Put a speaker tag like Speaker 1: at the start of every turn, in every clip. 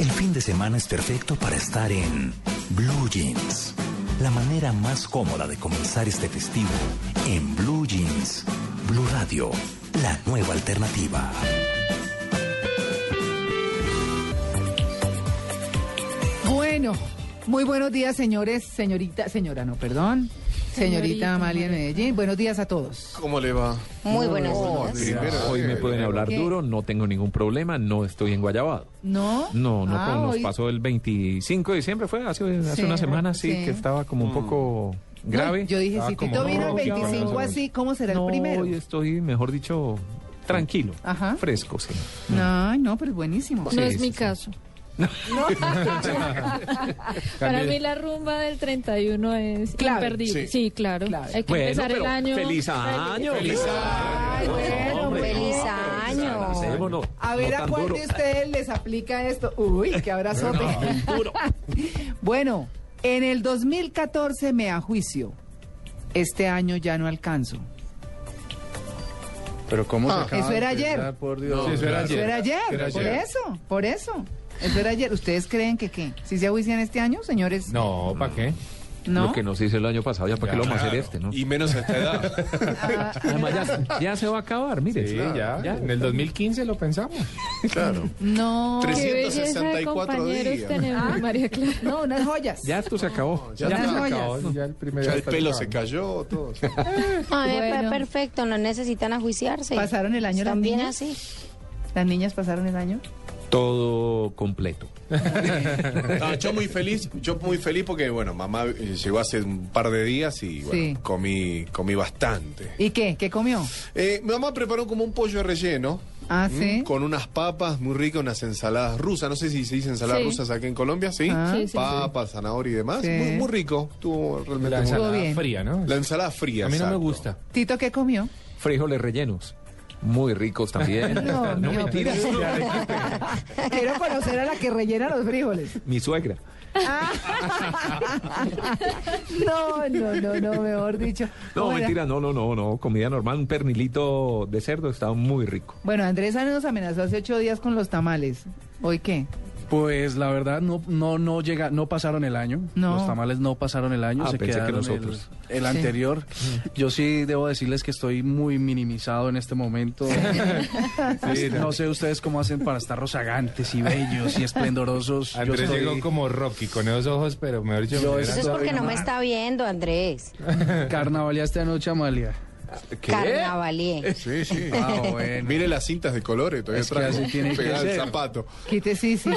Speaker 1: El fin de semana es perfecto para estar en Blue Jeans. La manera más cómoda de comenzar este festivo en Blue Jeans. Blue Radio, la nueva alternativa.
Speaker 2: Bueno, muy buenos días, señores, señorita, señora, no, perdón. Señorita Amalia Medellín, buenos días a todos.
Speaker 3: ¿Cómo le va?
Speaker 4: Muy buenos días.
Speaker 5: Hoy me pueden hablar
Speaker 2: ¿Qué?
Speaker 5: duro, no tengo ningún problema, no estoy en Guayabado.
Speaker 2: ¿No?
Speaker 5: No, no,
Speaker 2: Ah,
Speaker 5: pues, nos
Speaker 2: hoy-
Speaker 5: pasó el 25 de diciembre, fue hace, hace
Speaker 2: Sí,
Speaker 5: una semana, sí,
Speaker 2: sí.
Speaker 5: que estaba como un poco
Speaker 2: No,
Speaker 5: grave.
Speaker 2: yo dije, si
Speaker 5: como,
Speaker 2: Tito vino el
Speaker 5: no, ya,
Speaker 2: 25
Speaker 5: no,
Speaker 2: así, ¿cómo será
Speaker 5: no,
Speaker 2: el primero?
Speaker 5: hoy estoy, mejor dicho, tranquilo,
Speaker 2: Ajá.
Speaker 5: fresco, sí.
Speaker 2: No, no, pero es buenísimo.
Speaker 5: Sí,
Speaker 6: No es
Speaker 5: sí,
Speaker 6: mi
Speaker 5: sí.
Speaker 6: caso. Para mí la rumba del 31 es
Speaker 2: Clave.
Speaker 6: imperdible.
Speaker 3: Sí.
Speaker 6: Sí, claro.
Speaker 2: Clave.
Speaker 6: Hay que
Speaker 5: Bueno,
Speaker 6: empezar el año.
Speaker 5: feliz año.
Speaker 3: Feliz
Speaker 2: Ay, bueno,
Speaker 4: Feliz año.
Speaker 5: Hacémonos,
Speaker 2: A ver,
Speaker 5: no
Speaker 2: ¿a cuál
Speaker 5: duro.
Speaker 2: de ustedes les aplica esto? Uy, qué abrazote. bueno, en el 2014 me ajuicio. Este año ya no alcanzo.
Speaker 7: Pero ¿cómo
Speaker 3: Ah,
Speaker 7: se acaba
Speaker 2: eso era ayer.
Speaker 7: Por Dios.
Speaker 3: Sí, eso era
Speaker 2: Eso era ayer,
Speaker 3: Era
Speaker 2: por
Speaker 3: ayer.
Speaker 2: eso, por eso. Eso era ayer. ¿Ustedes creen que qué? ¿Si se ajuician este año, señores?
Speaker 7: No, ¿para qué?
Speaker 2: ¿No?
Speaker 5: Lo que nos hizo el año pasado, ya para qué lo vamos a hacer este, ¿no?
Speaker 3: Y menos a esta edad.
Speaker 2: Ah,
Speaker 5: Además, ya, ya se va a acabar, mire.
Speaker 7: Sí, ya. En el 2015 lo pensamos.
Speaker 3: claro.
Speaker 2: no.
Speaker 3: Tres-
Speaker 6: Qué belleza de
Speaker 3: 364 días.
Speaker 6: tenemos, María Clara.
Speaker 2: No, unas joyas.
Speaker 5: Ya esto se acabó.
Speaker 3: Ya,
Speaker 2: Ya no hay-
Speaker 7: acabó, ya el primer
Speaker 3: Ya el pelo se cayó, todo.
Speaker 4: A mí me
Speaker 2: Bueno.
Speaker 4: perfecto, no necesitan ajuiciarse.
Speaker 2: ¿Pasaron el año niñas?
Speaker 4: así.
Speaker 2: ¿Las niñas pasaron el año?
Speaker 5: Todo completo.
Speaker 3: No, yo muy feliz, yo muy feliz porque, bueno, mamá eh, llegó hace un par de días y, bueno,
Speaker 2: Sí.
Speaker 3: comí, comí bastante.
Speaker 2: ¿Y qué? ¿Qué comió?
Speaker 3: Eh, mi mamá preparó como un pollo relleno.
Speaker 2: Ah, sí.
Speaker 3: Con unas papas muy ricas, unas ensaladas rusas. No sé si se dice ensaladas
Speaker 6: Sí.
Speaker 3: rusas aquí en Colombia, ¿sí?
Speaker 2: Ah.
Speaker 6: Sí, sí,
Speaker 3: papas, zanahoria y demás.
Speaker 2: Sí.
Speaker 3: Muy, muy rico. Estuvo realmente
Speaker 7: La ensalada
Speaker 2: bien.
Speaker 7: fría, ¿no?
Speaker 3: La ensalada fría.
Speaker 7: A mí no me gusta.
Speaker 2: ¿Tito qué comió?
Speaker 5: Frijoles rellenos. Muy ricos también.
Speaker 2: No, no,
Speaker 5: mentiras.
Speaker 2: Quiero conocer a la que rellena los frijoles.
Speaker 5: Mi suegra.
Speaker 2: No, no, no, no, mejor dicho.
Speaker 5: No, mentira, no, no, no, no. Comida normal, un pernilito de cerdo estaba muy rico.
Speaker 2: Bueno, Andrés nos amenazó hace ocho días con los tamales. ¿Hoy qué?
Speaker 8: Pues la verdad no no no llega no pasaron el año.
Speaker 2: No.
Speaker 8: Los tamales no pasaron el año,
Speaker 5: Ah,
Speaker 8: se
Speaker 5: pensé que
Speaker 8: quedaron el-
Speaker 5: nosotros.
Speaker 8: el,
Speaker 2: Sí.
Speaker 8: anterior. Yo sí debo decirles que estoy muy minimizado en este momento. Sí, no sé ustedes cómo hacen para estar rozagantes y bellos y esplendorosos. Yo
Speaker 7: Andrés
Speaker 8: estoy
Speaker 7: llegó como Rocky con esos ojos, pero mejor dicho,
Speaker 8: Yo
Speaker 4: Eso es porque no me está viendo, Andrés.
Speaker 8: carnavalía esta noche,
Speaker 4: Carnavalier.
Speaker 3: Sí, sí.
Speaker 8: Ah, bueno.
Speaker 3: Mire las cintas de colores, todavía
Speaker 8: Es que
Speaker 3: traigo.
Speaker 8: así tiene que
Speaker 3: Pegada
Speaker 8: ser.
Speaker 3: zapato.
Speaker 2: Quite, sí, sí.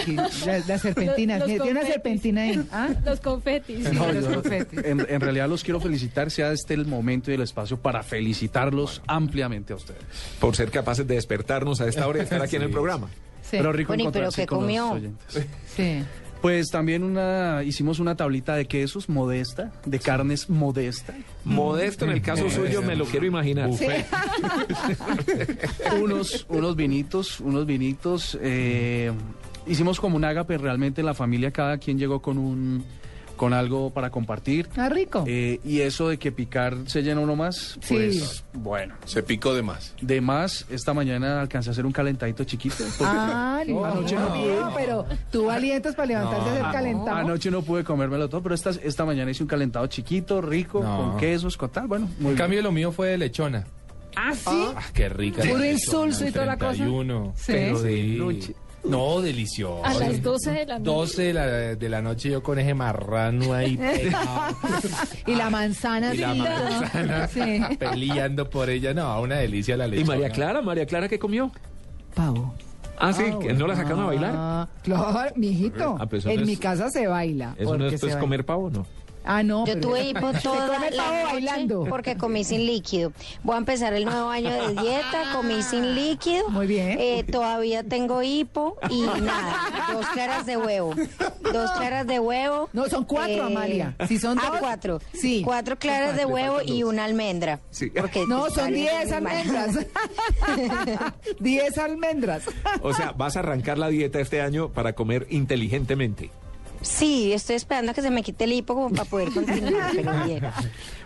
Speaker 2: La, la serpentina.
Speaker 6: Los- los
Speaker 2: Tiene una
Speaker 6: confetis.
Speaker 2: serpentina ahí. ¿Ah?
Speaker 6: Los confetis.
Speaker 2: Sí,
Speaker 8: No,
Speaker 2: los
Speaker 8: yo-
Speaker 2: confetis.
Speaker 8: en, en realidad los quiero felicitar, sea este el momento y el espacio para felicitarlos ampliamente a ustedes.
Speaker 5: Por ser capaces de despertarnos a esta hora y estar aquí en el programa.
Speaker 2: Sí.
Speaker 8: Pero rico
Speaker 4: Bueno, ¿y pero
Speaker 8: encontrarse
Speaker 4: qué
Speaker 8: con los
Speaker 4: comió?
Speaker 8: oyentes.
Speaker 2: sí.
Speaker 8: Pues también una hicimos una tablita de quesos modesta, de carnes modesta,
Speaker 5: Modesto en el caso suyo, me lo quiero imaginar.
Speaker 8: unos unos vinitos, unos vinitos. eh, hicimos como un ágape realmente en la familia, cada quien llegó con un con algo para compartir.
Speaker 2: Ah, rico.
Speaker 8: eh, y eso de que picar se llena uno más,
Speaker 2: Sí.
Speaker 8: pues bueno.
Speaker 3: Se picó de más.
Speaker 8: De más, esta mañana alcancé a hacer un calentadito chiquito. porque-
Speaker 2: Ah, no,
Speaker 8: anoche no pude.
Speaker 2: no, pero tú alientas para levantarte a hacer calentado.
Speaker 8: Anoche no pude comérmelo todo, pero esta, esta mañana hice un calentado chiquito, rico,
Speaker 7: No.
Speaker 8: con quesos, con tal, bueno, muy
Speaker 7: En
Speaker 8: bien.
Speaker 7: cambio, lo mío fue de lechona.
Speaker 2: Ah, sí.
Speaker 7: Ah, qué rica.
Speaker 2: Puro insulso y toda la cosa.
Speaker 7: 31.
Speaker 2: Sí.
Speaker 7: Pero
Speaker 2: Sí.
Speaker 7: de
Speaker 8: Luchi.
Speaker 7: No, delicioso.
Speaker 6: A las 12 de la noche.
Speaker 7: 12 de la, de la noche yo con ese marrano ahí pegado,
Speaker 2: Y la manzana
Speaker 7: y la manzana
Speaker 2: Sí.
Speaker 7: peleando por ella. No, una delicia la
Speaker 5: ¿Y
Speaker 7: lechona.
Speaker 5: María Clara? ¿María Clara qué comió?
Speaker 2: Pavo.
Speaker 5: Ah, sí, que no la sacaron a bailar.
Speaker 2: Ah, claro, mijito.
Speaker 5: Ah, pues eso
Speaker 2: en mi casa se baila.
Speaker 5: ¿Eso no es pues, comer pavo no?
Speaker 2: Ah, no.
Speaker 4: Yo
Speaker 2: pero-
Speaker 4: tuve hipo toda la noche
Speaker 2: bailando.
Speaker 4: porque comí sin líquido. Voy a empezar el nuevo año de dieta, comí sin líquido.
Speaker 2: Muy bien.
Speaker 4: Eh, todavía tengo hipo y nada, dos claras de huevo. Dos claras de huevo.
Speaker 2: No, son cuatro,
Speaker 4: Eh,
Speaker 2: Amalia. Si son
Speaker 4: ah,
Speaker 2: dos,
Speaker 4: cuatro.
Speaker 2: sí.
Speaker 4: Cuatro claras de huevo y una almendra.
Speaker 5: Sí.
Speaker 4: Porque
Speaker 2: No,
Speaker 4: está
Speaker 2: son
Speaker 4: bien,
Speaker 2: 10
Speaker 4: muy mal.
Speaker 2: almendras. 10 almendras.
Speaker 5: O sea, vas a arrancar la dieta este año para comer inteligentemente.
Speaker 4: Sí, estoy esperando a que se me quite el hipo como para poder continuar, pero bien.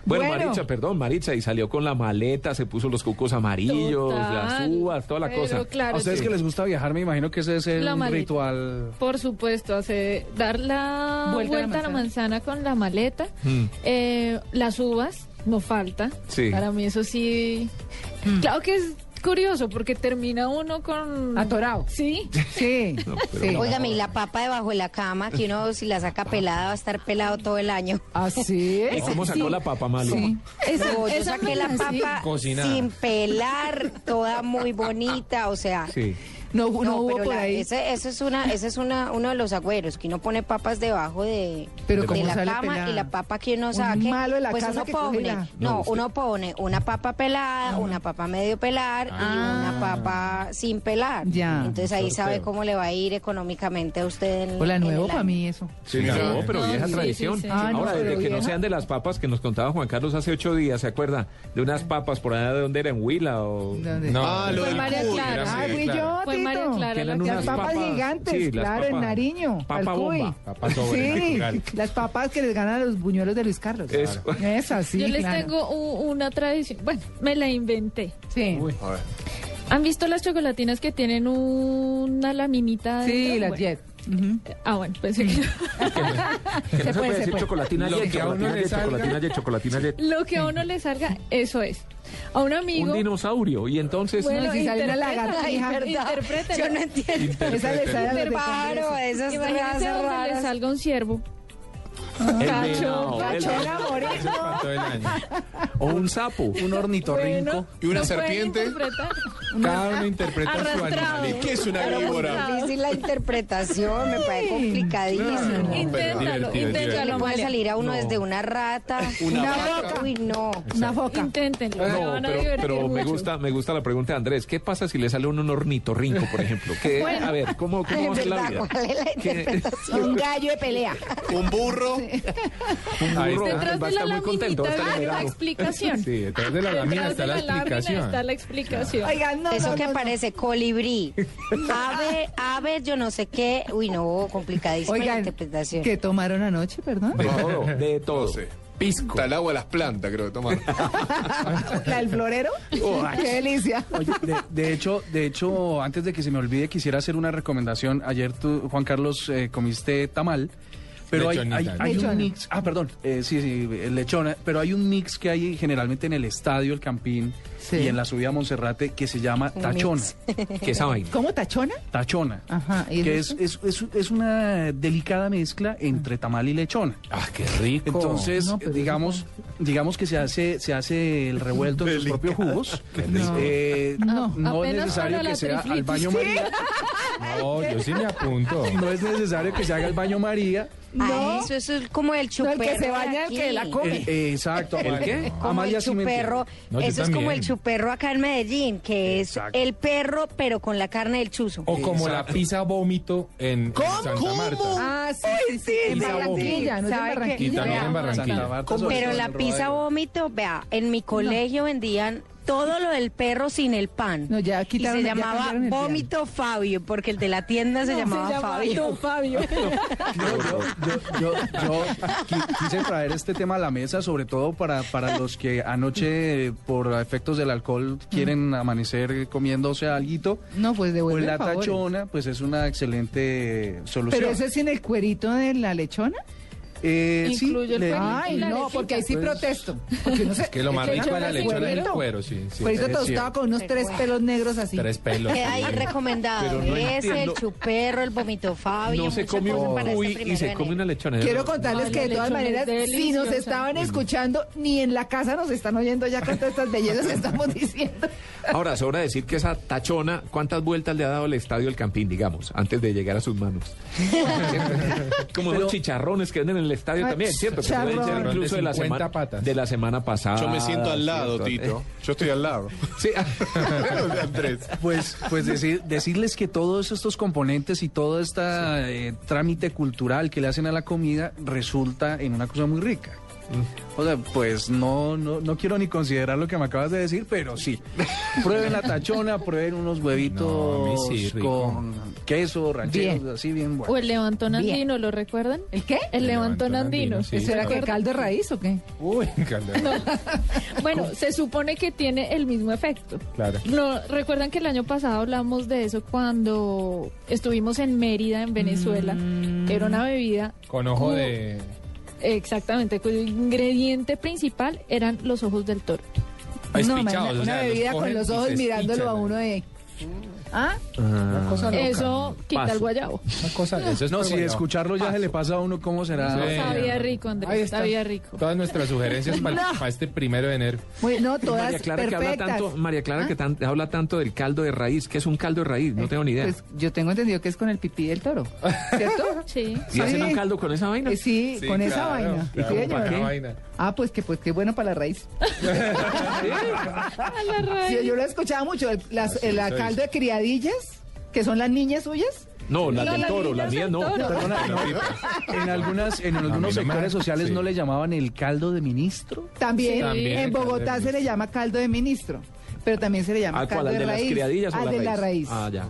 Speaker 5: Bueno,
Speaker 2: Bueno.
Speaker 5: Maritza, perdón, Maritza, y salió con la maleta, se puso los cucos amarillos,
Speaker 6: Total.
Speaker 5: las uvas, toda la
Speaker 6: Pero
Speaker 5: cosa.
Speaker 6: claro,
Speaker 8: A ustedes
Speaker 6: sí.
Speaker 8: que les gusta viajar, me imagino que ese es el
Speaker 6: La maleta.
Speaker 8: ritual.
Speaker 6: Por supuesto, hace dar la
Speaker 2: Vuelta
Speaker 6: vuelta,
Speaker 2: a la
Speaker 6: a la manzana con la maleta,
Speaker 5: Mm.
Speaker 6: eh, las uvas, no falta.
Speaker 5: Sí.
Speaker 6: Para mí eso sí. Claro que es curioso porque termina uno con.
Speaker 2: Atorado.
Speaker 6: Sí.
Speaker 2: Sí.
Speaker 5: No,
Speaker 2: sí.
Speaker 4: Óigame, y la papa debajo de la cama, que uno si la saca pelada va a estar pelado todo el año.
Speaker 2: Así
Speaker 5: ¿Y
Speaker 2: es.
Speaker 5: cómo sacó la papa, Mali?
Speaker 2: Sí.
Speaker 6: Esa,
Speaker 4: No, yo saqué la papa sin pelar, toda muy bonita, o sea.
Speaker 5: Sí.
Speaker 2: No, no,
Speaker 4: No,
Speaker 2: hubo
Speaker 4: pero
Speaker 2: por
Speaker 4: la-
Speaker 2: ahí.
Speaker 4: ese, ese es una, ese es una, uno de los agüeros, que uno pone papas debajo de,
Speaker 2: Pero
Speaker 4: de
Speaker 2: ¿cómo
Speaker 4: la cama
Speaker 2: pelada?
Speaker 4: y la papa que uno
Speaker 2: Un
Speaker 4: saque,
Speaker 2: malo de la
Speaker 4: pues
Speaker 2: casa
Speaker 4: uno
Speaker 2: que
Speaker 4: pone,
Speaker 2: la-
Speaker 5: No, usted-
Speaker 4: uno pone una papa pelada, una papa medio pelar y
Speaker 2: Ah.
Speaker 4: una papa sin pelar.
Speaker 2: Ya.
Speaker 4: Entonces ahí sabe cómo le va a ir económicamente a usted en,
Speaker 2: Hola,
Speaker 4: en
Speaker 2: nuevo
Speaker 4: el
Speaker 2: para mí eso.
Speaker 5: Sí,
Speaker 7: Sí,
Speaker 5: no,
Speaker 7: sí.
Speaker 5: pero vieja
Speaker 6: sí,
Speaker 5: tradición.
Speaker 6: sí, sí.
Speaker 2: Ah, no,
Speaker 5: Ahora, desde que no sean de las papas que nos contaba Juan Carlos hace ocho días, ¿se acuerda? De unas papas por allá de donde era, en Huila o...
Speaker 2: ¿Dónde?
Speaker 7: No,
Speaker 3: Ah, lo
Speaker 6: María Clara.
Speaker 2: Ah, fui
Speaker 7: claro.
Speaker 2: yo,
Speaker 6: La que
Speaker 2: Las
Speaker 5: unas
Speaker 2: papas,
Speaker 5: papas-
Speaker 2: gigantes,
Speaker 5: sí,
Speaker 2: claro, en
Speaker 5: papas-
Speaker 2: Nariño.
Speaker 5: papa bomba.
Speaker 7: Papa sobre
Speaker 2: Sí, las papas que les ganan a los buñuelos de Luis Carlos.
Speaker 5: Eso.
Speaker 2: Es así,
Speaker 6: Yo les
Speaker 2: claro.
Speaker 6: tengo una tradición. Bueno, me la inventé.
Speaker 2: Sí,
Speaker 3: A ver.
Speaker 6: ¿Han visto las chocolatinas que tienen una laminita?
Speaker 2: sí, las
Speaker 6: Bueno.
Speaker 2: jet.
Speaker 6: Ah, bueno, pensé que
Speaker 5: Que no se
Speaker 2: puede,
Speaker 5: decir
Speaker 2: puede.
Speaker 5: chocolatina
Speaker 7: Lo que a uno
Speaker 5: chocolatina
Speaker 7: le salga.
Speaker 5: chocolatina chocolatina
Speaker 6: lo que a uno le salga, eso es. A un amigo.
Speaker 5: Un dinosaurio. Y entonces...
Speaker 6: Bueno,
Speaker 2: No, si sale una lagartija.
Speaker 4: Yo no entiendo.
Speaker 2: Esa le sale a los
Speaker 6: Imagínense donde le salga un ciervo. Cacho,
Speaker 7: año.
Speaker 5: O un sapo.
Speaker 8: Un ornitorrinco.
Speaker 6: Bueno,
Speaker 3: ¿Y una serpiente?
Speaker 6: interpretar.
Speaker 7: Cada uno interpreta su
Speaker 6: Arrastrado.
Speaker 7: animalito.
Speaker 3: ¿Qué es una víbora?
Speaker 4: Difícil la interpretación, me parece complicadísimo.
Speaker 6: Inténtalo,
Speaker 7: divertido,
Speaker 4: ¿Qué
Speaker 6: inténtalo,
Speaker 4: le puede salir a uno
Speaker 7: No.
Speaker 4: desde una rata?
Speaker 3: Una
Speaker 2: vaca.
Speaker 4: Uy, no.
Speaker 2: Una foca.
Speaker 6: Inténtenlo.
Speaker 5: No, pero, pero me gusta, me gusta la pregunta de Andrés. ¿Qué pasa si le sale uno un ornitorrinco, por ejemplo? ¿Qué, a ver, ¿cómo, cómo
Speaker 4: En
Speaker 5: va a ser la vida?
Speaker 4: ¿cuál es la
Speaker 5: ¿Qué-
Speaker 4: interpretación?
Speaker 2: Un gallo de pelea.
Speaker 3: Un burro.
Speaker 5: Un
Speaker 7: Ahí
Speaker 5: burro
Speaker 7: está.
Speaker 6: Detrás
Speaker 5: va a
Speaker 6: de la
Speaker 5: estar muy contento, va a estar
Speaker 6: está la explicación.
Speaker 7: Sí, detrás de la lámina está
Speaker 6: de
Speaker 7: la
Speaker 6: la
Speaker 7: explicación.
Speaker 6: está la explicación.
Speaker 2: Oigan, no,
Speaker 4: Eso
Speaker 2: no,
Speaker 4: que
Speaker 2: no, no.
Speaker 4: parece colibrí, ave, ave, yo no sé qué. Uy, no, complicadísima la
Speaker 2: Oigan,
Speaker 4: interpretación.
Speaker 2: ¿qué tomaron anoche, perdón?
Speaker 5: De todo, de todo.
Speaker 3: No sé.
Speaker 7: Pisco.
Speaker 3: Está el agua de las plantas, creo que tomaron.
Speaker 2: ¿La del florero? ¡Qué delicia!
Speaker 8: Oye, de, de hecho, de hecho, antes de que se me olvide, quisiera hacer una recomendación. Ayer tú, Juan Carlos, eh, comiste tamal. Pero hay, hay, hay un mix, ah, perdón, eh, sí, sí, eh, lechona, pero hay un mix que hay generalmente en el estadio, el Campín
Speaker 2: Sí.
Speaker 8: y en la subida a Monserrate que se llama
Speaker 4: Un
Speaker 8: tachona.
Speaker 4: mix.
Speaker 5: ¿Qué esa vaina?
Speaker 2: ¿Cómo tachona?
Speaker 8: Tachona.
Speaker 2: Ajá. ¿y
Speaker 8: Que es, es, es, es una delicada mezcla entre tamal y lechona.
Speaker 7: Ah, qué rico.
Speaker 8: Entonces,
Speaker 2: No,
Speaker 8: digamos, digamos que se hace, se hace el revuelto en sus propios jugos. Eh,
Speaker 2: No.
Speaker 8: no es necesario que sea al baño María.
Speaker 7: No, yo sí me apunto.
Speaker 8: No es necesario que se haga el baño María.
Speaker 4: Ah, eso, eso es como el
Speaker 2: No,
Speaker 4: chuperro.
Speaker 2: el que se baña, el que la come.
Speaker 8: Eh, eh, exacto.
Speaker 5: ¿El qué?
Speaker 4: Como
Speaker 8: Amalia
Speaker 4: el chuperro,
Speaker 7: No,
Speaker 4: eso es como el chuperro acá en Medellín, que es el perro, pero con la carne del chuzo.
Speaker 7: O como la pizza vómito en, en Santa Marta.
Speaker 2: Ah, sí, sí, sí. En Barranquilla, no es en. Barranquilla.
Speaker 7: Y también en Barranquilla.
Speaker 4: Pero la pizza vómito, vea, en mi colegio vendían todo lo del perro sin el pan.
Speaker 2: No, ya
Speaker 4: y
Speaker 2: quitaron-
Speaker 4: se
Speaker 2: ya
Speaker 4: llamaba vómito Fabio, porque el de la tienda se llamaba Fabio.
Speaker 6: Fabio.
Speaker 8: No, yo, yo, yo, yo qui- quise traer este tema a la mesa, sobre todo para, para los que anoche, por efectos del alcohol, quieren amanecer comiéndose alguito.
Speaker 2: No, pues
Speaker 8: Pues
Speaker 2: devuelve
Speaker 8: la
Speaker 2: el favor.
Speaker 8: tachona, pues es una excelente solución.
Speaker 2: Pero ese es sin el cuerito de la lechona.
Speaker 8: Eh, sí,
Speaker 6: Incluye el
Speaker 8: le-.
Speaker 2: Ay, no, porque ahí sí
Speaker 8: Pues-
Speaker 2: protesto. Porque no sé.
Speaker 7: Que lo más rico
Speaker 2: echan
Speaker 7: la
Speaker 2: el
Speaker 7: lechona es el cuero, sí. sí.
Speaker 2: Cuerito
Speaker 8: Es
Speaker 2: tostado con unos tres pelos negros así.
Speaker 7: Tres pelos.
Speaker 4: Queda ahí recomendado.
Speaker 5: No
Speaker 4: Ese,
Speaker 5: entiendo.
Speaker 4: el chuperro, el vómito Fabio.
Speaker 5: No se come un
Speaker 4: este
Speaker 5: cuy y se come una lechona.
Speaker 2: Quiero contarles que de todas
Speaker 6: es
Speaker 2: maneras, si nos estaban escuchando, ni en la casa nos están oyendo ya con todas estas bellezas que estamos diciendo.
Speaker 5: Ahora, sobra decir que esa tachona, ¿cuántas vueltas le ha dado el estadio El Campín, digamos, antes de llegar a sus manos? Como los chicharrones que venden en el estadio
Speaker 2: Ay,
Speaker 5: también, ¿cierto? Que pueden ser
Speaker 7: Charrón de
Speaker 5: incluso de la,
Speaker 7: 50
Speaker 5: semana,
Speaker 7: patas.
Speaker 5: de la semana pasada.
Speaker 3: Yo me siento al lado,
Speaker 5: ¿cierto?
Speaker 3: Tito. Yo estoy al lado.
Speaker 5: Sí.
Speaker 3: Andrés.
Speaker 8: Pues, pues decir, decirles que todos estos componentes y todo este trámite cultural que le hacen a la comida resulta en una cosa muy rica. O sea, pues no, no, no quiero ni considerar lo que me acabas de decir, pero sí. Prueben la tachona, prueben unos huevitos
Speaker 7: No, sí,
Speaker 8: con queso, rancheros,
Speaker 2: Bien.
Speaker 8: así bien bueno.
Speaker 6: O el levantón
Speaker 2: Bien.
Speaker 6: andino, ¿lo recuerdan?
Speaker 2: ¿El qué?
Speaker 6: El levantón andino.
Speaker 7: sí.
Speaker 2: ¿Eso era que caldo de raíz o qué?
Speaker 7: Uy, calor.
Speaker 6: Bueno, se supone que tiene el mismo efecto.
Speaker 7: Claro.
Speaker 6: No, recuerdan que el año pasado hablamos de eso cuando estuvimos en Mérida, en Venezuela.
Speaker 2: Mm.
Speaker 6: Era una bebida
Speaker 7: Con ojo de...
Speaker 6: exactamente, cuyo ingrediente principal eran los ojos del toro.
Speaker 7: Ah,
Speaker 2: no,
Speaker 7: espichados,
Speaker 2: una,
Speaker 7: o los
Speaker 2: bebida con los ojos mirándolo
Speaker 7: espichan,
Speaker 2: a uno de... ¿Ah?
Speaker 7: Una cosa loca.
Speaker 6: Eso quita
Speaker 5: Paso.
Speaker 6: el guayabo.
Speaker 7: Una cosa, eso es
Speaker 8: No, si
Speaker 7: guayabo.
Speaker 8: escucharlo ya se le pasa a uno cómo será.
Speaker 7: Sí.
Speaker 6: Sabía rico,
Speaker 7: Ahí
Speaker 6: Andrés,
Speaker 7: está.
Speaker 6: sabía rico.
Speaker 7: Todas nuestras sugerencias para,
Speaker 2: No.
Speaker 7: este primero de enero.
Speaker 2: Muy- no, todas
Speaker 5: María Clara que habla
Speaker 2: perfectas.
Speaker 5: tanto, María Clara
Speaker 2: ¿Ah?
Speaker 5: que tan- habla tanto del caldo de raíz, que es un caldo de raíz, no tengo ni idea.
Speaker 2: Pues yo tengo entendido que es con el pipí del toro, ¿cierto?
Speaker 6: Sí.
Speaker 5: ¿Y hacen un caldo con esa vaina?
Speaker 2: Eh, sí,
Speaker 7: Sí,
Speaker 2: con esa
Speaker 7: claro,
Speaker 2: vaina.
Speaker 7: claro,
Speaker 2: Sí,
Speaker 7: para
Speaker 2: señor.
Speaker 7: esa vaina.
Speaker 2: Ah, pues que pues qué bueno para la raíz.
Speaker 6: A la raíz.
Speaker 2: Sí, yo lo he escuchado mucho, el, las, el caldo de criadillas, que son las niñas suyas.
Speaker 5: No, las
Speaker 6: No,
Speaker 5: del
Speaker 6: las
Speaker 5: toro, las mías
Speaker 6: niñas
Speaker 5: no.
Speaker 8: en algunas, en algunos sectores sociales
Speaker 7: sí.
Speaker 8: no le llamaban el caldo de ministro.
Speaker 2: También,
Speaker 6: Sí.
Speaker 7: También
Speaker 2: en Bogotá se le llama caldo de ministro, pero también se le llama
Speaker 5: ¿Ah, cuál?
Speaker 2: caldo
Speaker 5: ¿Al
Speaker 2: de,
Speaker 5: de las
Speaker 2: raíz.
Speaker 5: criadillas o
Speaker 2: Al
Speaker 5: la
Speaker 2: de
Speaker 5: raíz?
Speaker 2: la raíz.
Speaker 5: Ah, ya.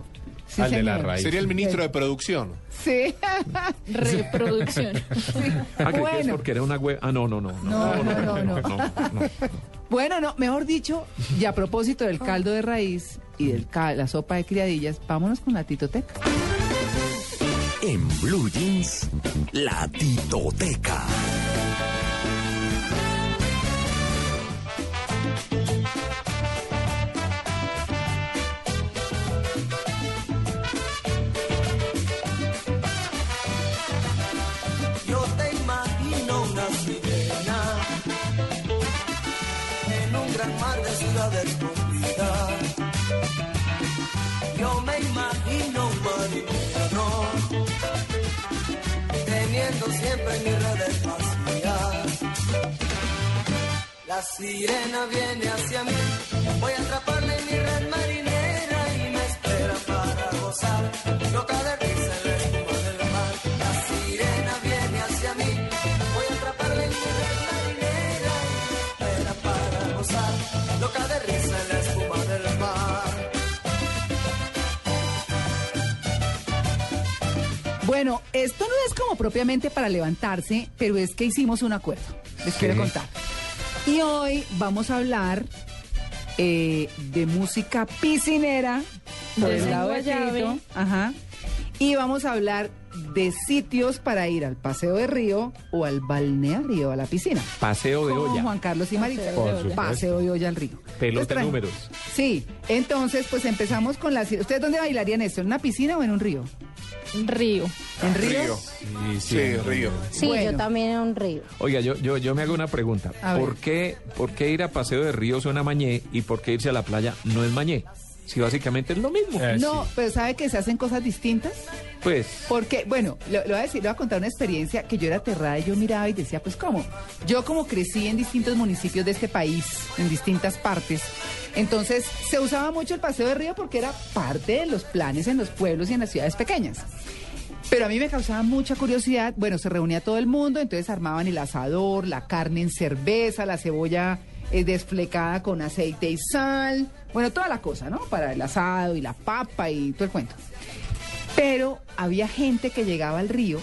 Speaker 2: Sí,
Speaker 7: Al de la raíz.
Speaker 3: Sería el ministro de producción.
Speaker 2: Sí.
Speaker 6: Reproducción.
Speaker 5: Ah, que es
Speaker 2: Bueno.
Speaker 5: porque era una hueva. Ah, no, no, no.
Speaker 2: No, no, no, no.
Speaker 5: no, no.
Speaker 2: Bueno, no, mejor dicho, y a propósito del caldo de raíz y de la sopa de criadillas, vámonos con la titoteca.
Speaker 1: En Blue Jeans, la titoteca.
Speaker 9: La sirena viene hacia mí, voy a atraparla en mi red marinera y me espera para gozar. Loca de risa en la espuma del mar. La sirena viene hacia mí, voy a atraparla en mi red marinera y me espera para gozar. Loca de risa en la espuma del mar.
Speaker 2: Bueno, esto no es como propiamente para levantarse, pero es que hicimos un acuerdo. Les quiero contar. Y hoy vamos a hablar eh, de música piscinera por el lado de
Speaker 6: Guayave.
Speaker 2: Tito. Ajá. Y vamos a hablar de sitios para ir al paseo de río o al balneario, a la piscina.
Speaker 5: Paseo de
Speaker 2: Con
Speaker 5: olla.
Speaker 2: Juan Carlos y Marita.
Speaker 6: Paseo
Speaker 7: de olla. supuesto.
Speaker 2: Paseo de olla al río.
Speaker 5: Pelota
Speaker 2: Entonces,
Speaker 5: números.
Speaker 2: Sí, entonces pues empezamos con las... ¿Ustedes dónde bailarían esto? ¿En una piscina o en un río?
Speaker 6: Río.
Speaker 2: ¿En río?
Speaker 3: Río.
Speaker 7: Sí,
Speaker 3: Sí, Río.
Speaker 4: Sí,
Speaker 2: Bueno.
Speaker 4: yo también en un río.
Speaker 5: Oiga, yo, yo, yo me hago una pregunta. ¿Por qué, ¿Por qué ir a paseo de río suena mañé y por qué irse a la playa no es mañé? Si básicamente es lo mismo.
Speaker 7: Eh,
Speaker 2: No,
Speaker 7: sí.
Speaker 2: pero ¿sabe que se hacen cosas distintas?
Speaker 5: Pues,
Speaker 2: Porque, bueno, lo, lo voy a decir, le voy a contar una experiencia que yo era aterrada y yo miraba y decía, pues cómo, yo como crecí en distintos municipios de este país, en distintas partes, entonces se usaba mucho el paseo de río porque era parte de los planes en los pueblos y en las ciudades pequeñas. Pero a mí me causaba mucha curiosidad, bueno, se reunía todo el mundo, entonces armaban el asador, la carne en cerveza, la cebolla eh, desflecada con aceite y sal, bueno, toda la cosa, ¿no? Para el asado y la papa y todo el cuento. Pero había gente que llegaba al río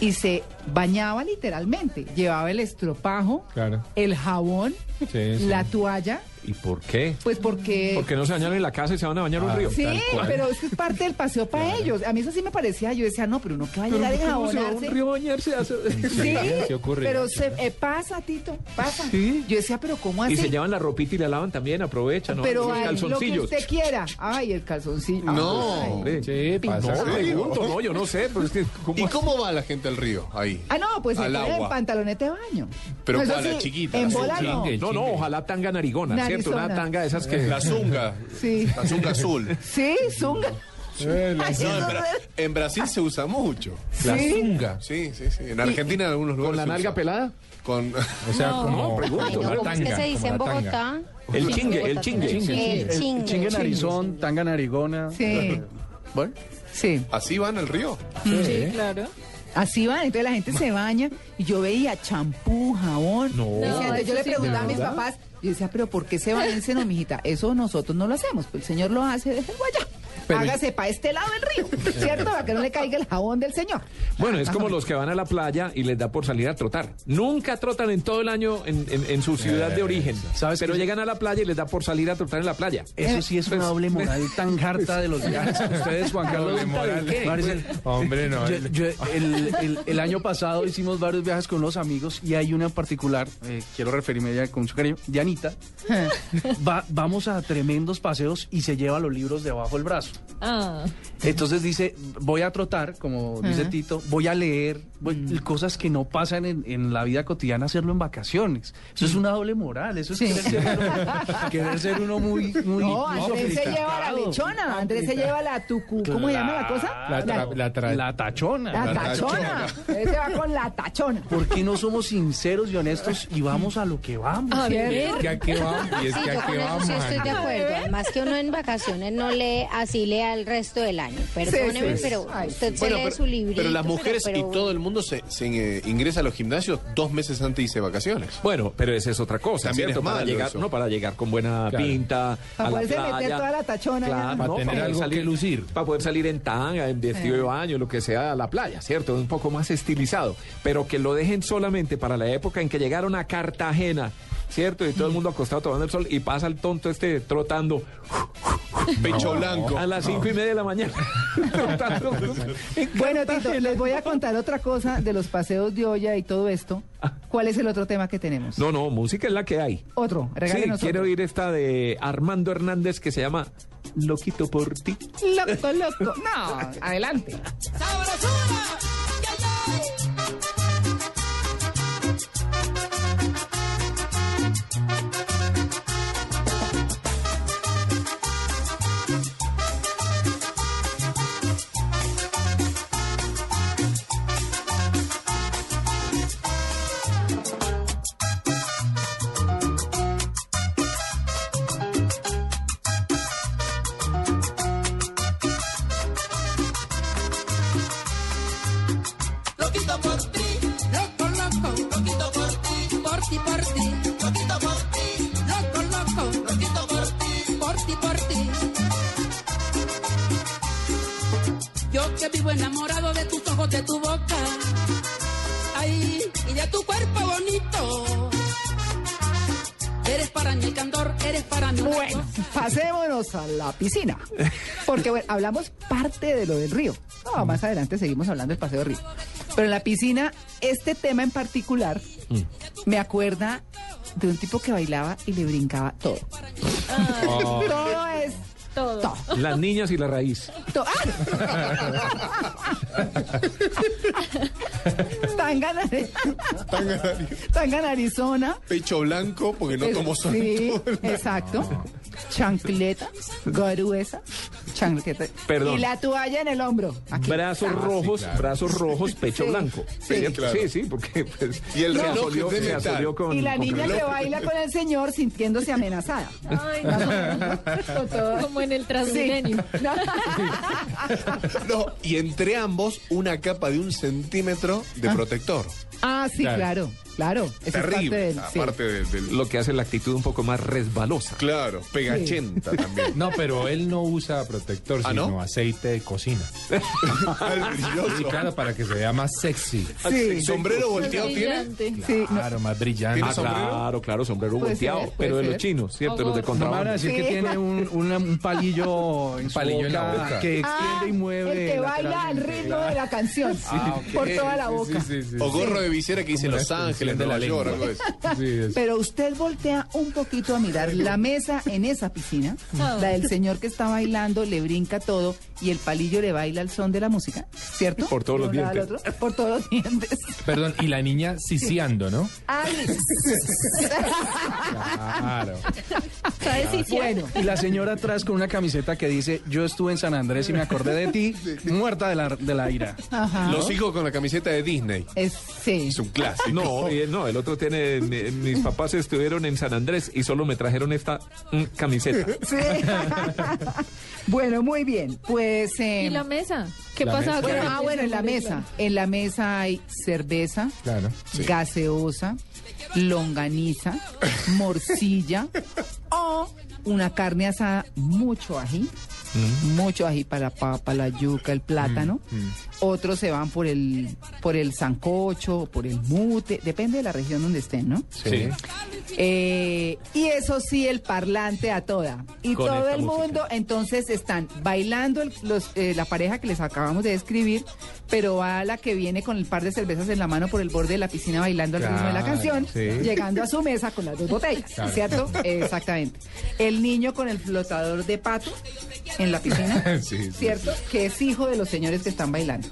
Speaker 2: y se bañaba literalmente. Llevaba el estropajo,
Speaker 7: Claro.
Speaker 2: el jabón,
Speaker 7: Sí, sí.
Speaker 2: la toalla,
Speaker 5: ¿y por qué?
Speaker 2: pues porque...
Speaker 5: Porque no se bañan en la casa y se van a bañar a un
Speaker 7: Ah,
Speaker 5: río.
Speaker 2: Sí, pero es que es parte del paseo para ellos. A mí eso sí me parecía. Yo decía, no, pero uno que va a llegar a
Speaker 5: ¿por qué no se va a un río a bañarse? Hace-
Speaker 2: Sí,
Speaker 7: Sí ocurre.
Speaker 2: pero se, eh, pasa, Tito, pasa.
Speaker 5: Sí.
Speaker 2: Yo decía, pero ¿cómo así?
Speaker 5: Y se llevan la ropita y la lavan también, aprovechan, ¿no?
Speaker 2: pero
Speaker 5: Los
Speaker 2: lo que
Speaker 5: calzoncillos.
Speaker 2: usted quiera. Ay, el calzoncillo.
Speaker 3: No.
Speaker 2: Ay.
Speaker 5: Hombre.
Speaker 7: Sí, pasa.
Speaker 5: No, no, yo no sé, pero es que... ¿cómo
Speaker 3: ¿Y
Speaker 5: así?
Speaker 3: cómo va la gente al río? Ahí.
Speaker 2: Ah, no, pues se
Speaker 3: Al
Speaker 2: pone en
Speaker 3: agua.
Speaker 2: pantalonete de baño.
Speaker 3: Pero
Speaker 2: eso sí,
Speaker 3: chiquita,
Speaker 2: En
Speaker 3: la
Speaker 2: bola. No,
Speaker 5: no, ojalá tanga narigona, ¿cierto? Una tanga de esas que...
Speaker 3: La zunga.
Speaker 2: Sí.
Speaker 3: La zunga azul.
Speaker 2: Sí, zunga.
Speaker 7: Eh, la,
Speaker 3: No, en, Bra- en Brasil se usa mucho.
Speaker 7: la zunga.
Speaker 3: Sí, sí, sí. En Argentina en algunos lugares.
Speaker 5: ¿Con la
Speaker 3: se
Speaker 5: nalga
Speaker 3: usa.
Speaker 5: pelada?
Speaker 3: Con...
Speaker 7: O sea,
Speaker 6: No,
Speaker 7: como,
Speaker 5: pregunto,
Speaker 4: Ay, no,
Speaker 7: la
Speaker 4: ¿cómo es que
Speaker 7: tanga,
Speaker 4: se dice en. Bogotá?
Speaker 5: El chingue, el chingue.
Speaker 4: El
Speaker 8: El
Speaker 4: chingue.
Speaker 8: chingue narizón, tanga narigona.
Speaker 2: Sí,
Speaker 8: Bueno,
Speaker 2: sí.
Speaker 3: Así va en el río.
Speaker 6: Sí, claro.
Speaker 2: Así van, entonces la gente se baña y yo veía champú, jabón.
Speaker 7: No.
Speaker 2: Yo le preguntaba a
Speaker 7: ¿de
Speaker 2: mis
Speaker 7: verdad?
Speaker 2: papás, yo decía, pero ¿por qué se bañan? No, mijita, eso nosotros no lo hacemos, pues el señor lo hace, déjelo allá.
Speaker 7: Pero-
Speaker 2: Hágase para este lado del río, ¿cierto? Para que no le caiga el jabón del señor.
Speaker 5: Bueno, es como los que van a la playa y les da por salir a trotar. Nunca trotan en todo el año en, en- en su ciudad de origen.
Speaker 8: ¿Sabes
Speaker 5: Pero llegan a la playa y les da por salir a trotar en la playa.
Speaker 8: eso sí es una doble moral tan harta de los viajes. Ustedes, Juan Carlos,
Speaker 7: Doble moral.
Speaker 8: Maricel,
Speaker 7: Hombre, no.
Speaker 8: Yo- yo- el, el- el año pasado hicimos varios viajes con unos amigos y hay una en particular, eh, quiero referirme a ella con mucho cariño, Dianita. Va- vamos a tremendos paseos y se lleva los libros debajo del brazo.
Speaker 6: Ah,
Speaker 8: Entonces dice, voy a trotar, como dice Tito, voy a leer, voy- cosas que no pasan en, en la vida cotidiana, hacerlo en vacaciones. Eso es una doble moral, eso es
Speaker 2: Sí.
Speaker 8: querer, ser uno, querer ser uno muy... muy
Speaker 2: No, Andrés se lleva la lechona, Andrés se lleva la tucu, ¿cómo se llama la cosa?
Speaker 7: La, tra- la tra-
Speaker 8: La tachona.
Speaker 2: La
Speaker 3: La
Speaker 2: tachona. Él se va con la tachona.
Speaker 8: ¿Por qué no somos sinceros y honestos y vamos a lo que vamos?
Speaker 6: a ver.
Speaker 7: Es que a qué vamos y es
Speaker 4: Sí,
Speaker 7: que a qué vamos.
Speaker 4: sí estoy de acuerdo. Además que uno en vacaciones no lee así lea el resto del año. Perdóneme,
Speaker 2: sí.
Speaker 4: pero
Speaker 2: Ay,
Speaker 4: usted se
Speaker 3: Bueno,
Speaker 4: lee
Speaker 3: pero,
Speaker 4: su librito.
Speaker 3: pero las mujeres
Speaker 4: pero-
Speaker 3: y todo el mundo se, se, eh, ingresa a los gimnasios dos meses antes y dice vacaciones.
Speaker 5: Bueno, pero esa es otra cosa,
Speaker 3: También
Speaker 5: ¿cierto?
Speaker 3: es
Speaker 5: para llegar,
Speaker 3: eso.
Speaker 5: no para llegar con buena
Speaker 7: Claro.
Speaker 5: pinta
Speaker 2: Para
Speaker 5: a la
Speaker 2: poderse
Speaker 5: playa.
Speaker 2: meter toda la tachona
Speaker 5: Claro,
Speaker 2: ya.
Speaker 7: Para
Speaker 5: no,
Speaker 7: tener
Speaker 5: poder
Speaker 7: algo que lucir.
Speaker 5: Para poder salir en tanga, en vestido de baño, lo que sea, a la playa, ¿cierto? Un poco más estilizado. Pero que lo dejen solamente para la época en que llegaron a Cartagena, ¿cierto? Y todo el mundo acostado tomando el sol y pasa el tonto este trotando
Speaker 3: Pecho blanco.
Speaker 5: a las cinco y media de la mañana. trotando en
Speaker 2: Bueno, Tito, les voy a contar otra cosa de los paseos de olla y todo esto. ¿Cuál es el otro tema que tenemos?
Speaker 5: No, no, música es la que hay.
Speaker 2: Otro,
Speaker 5: Sí,
Speaker 2: regálenos
Speaker 5: quiero
Speaker 2: otro.
Speaker 5: oír esta de Armando Hernández que se llama Loquito por ti.
Speaker 2: Loco, loco. No, adelante.
Speaker 9: Loquito de tu boca, ay, y de tu cuerpo bonito. Eres para mí el candor, eres para mí.
Speaker 2: Bueno, pasémonos a la piscina. Porque bueno, hablamos parte de lo del río. No, más adelante seguimos hablando del paseo del río. Pero en la piscina, este tema en particular me acuerda de un tipo que bailaba y le brincaba todo. Todo es
Speaker 6: todo.
Speaker 2: todo.
Speaker 5: Las niñas y la raíz.
Speaker 2: To- ¡Ah! Tanga, nari- Tanga en Arizona.
Speaker 3: Pecho blanco porque no tomó sol.
Speaker 2: Sí, exacto. Chancleta, gruesa, chancleta.
Speaker 5: Perdón.
Speaker 2: Y la toalla en el hombro. Aquí.
Speaker 5: Brazos rojos, brazos rojos, pecho
Speaker 2: Sí,
Speaker 5: blanco.
Speaker 2: sí.
Speaker 5: Sí, sí, porque pues,
Speaker 3: Y el reloj
Speaker 5: asolió,
Speaker 3: es de
Speaker 5: se asolió con,
Speaker 2: Y la
Speaker 5: con
Speaker 2: niña
Speaker 5: reloj.
Speaker 2: que baila con el señor sintiéndose amenazada.
Speaker 6: Ay,
Speaker 2: ¿no? Con todo-
Speaker 6: Como en el
Speaker 2: Sí.
Speaker 6: Transmilenio.
Speaker 2: No.
Speaker 3: No, y entre ambos una capa de un centímetro de protector.
Speaker 2: Ah, sí,
Speaker 7: Claro.
Speaker 2: claro, claro. Eso es parte
Speaker 3: Terrible.
Speaker 2: del- sí.
Speaker 3: Aparte del, del-
Speaker 5: Lo que hace la actitud un poco más resbalosa.
Speaker 3: Claro, pegachenta también.
Speaker 7: No, pero él no usa protector,
Speaker 3: ¿Ah,
Speaker 7: sino
Speaker 3: no?
Speaker 7: aceite de cocina. Sí, claro, para que se vea más sexy.
Speaker 2: Sí.
Speaker 3: ¿Sombrero volteado tiene?
Speaker 2: No.
Speaker 7: Claro, más brillante.
Speaker 5: Ah, claro, claro, sombrero volteado, pero de los chinos, ¿cierto? Los de
Speaker 6: Ojo.
Speaker 8: No van a
Speaker 5: contrabando.
Speaker 8: decir que tiene un, palillo en su
Speaker 7: palillo en la
Speaker 8: boca que
Speaker 2: Ah,
Speaker 8: extiende y mueve.
Speaker 2: el que baila al ritmo de la canción.
Speaker 8: Ah.
Speaker 2: Por toda la boca.
Speaker 7: Sí, sí, sí.
Speaker 3: O gorro de visera que dice Los Ángeles,
Speaker 7: extensión de la
Speaker 3: Nueva York,
Speaker 7: lengua.
Speaker 3: algo de eso.
Speaker 7: Sí, es-
Speaker 2: Pero usted voltea un poquito a mirar la mesa en esa piscina,
Speaker 6: Ah.
Speaker 2: la del señor que está bailando, le brinca todo y el palillo le baila al son de la música, ¿cierto?
Speaker 5: Por todos los dientes.
Speaker 2: otro, por todos los dientes.
Speaker 7: Perdón, y la niña sisiando, ¿no?
Speaker 2: Ay.
Speaker 7: Claro.
Speaker 6: ¿Sabes si
Speaker 2: Bueno,
Speaker 8: Y la señora atrás con una camiseta que dice, yo estuve en San Andrés y me acordé de ti, muerta de la, de la ira.
Speaker 2: ajá.
Speaker 3: Los hijos con la camiseta de Disney.
Speaker 2: Es, sí.
Speaker 3: Es un clásico.
Speaker 5: No, y- no, el otro tiene. mi- mis papás estuvieron en San Andrés y solo me trajeron esta mm, camiseta.
Speaker 2: Sí. bueno, muy bien. Pues. eh,
Speaker 6: ¿Y la mesa? ¿Qué
Speaker 7: La
Speaker 6: pasa?
Speaker 7: mesa.
Speaker 2: bueno, ah, bueno, en la mesa. En la mesa hay cerveza,
Speaker 7: Claro.
Speaker 2: gaseosa, longaniza, morcilla o una carne asada, mucho ají. Mucho ají para la papa, la yuca, el plátano. Otros se van por el por el sancocho, por el mute, depende de la región donde estén, ¿no?
Speaker 7: Sí.
Speaker 2: Eh, y eso sí, el parlante a toda. Y
Speaker 5: Con
Speaker 2: todo el
Speaker 5: música.
Speaker 2: mundo, entonces están bailando el- los, eh, la pareja que les acabamos de describir, pero va la que viene con el par de cervezas en la mano por el borde de la piscina bailando al ritmo de la canción,
Speaker 7: sí.
Speaker 2: llegando a su mesa con las dos botellas,
Speaker 7: Claro.
Speaker 2: ¿cierto? Exactamente. El niño con el flotador de pato en la piscina,
Speaker 7: Sí, sí,
Speaker 2: ¿cierto? Que es hijo de los señores que están bailando.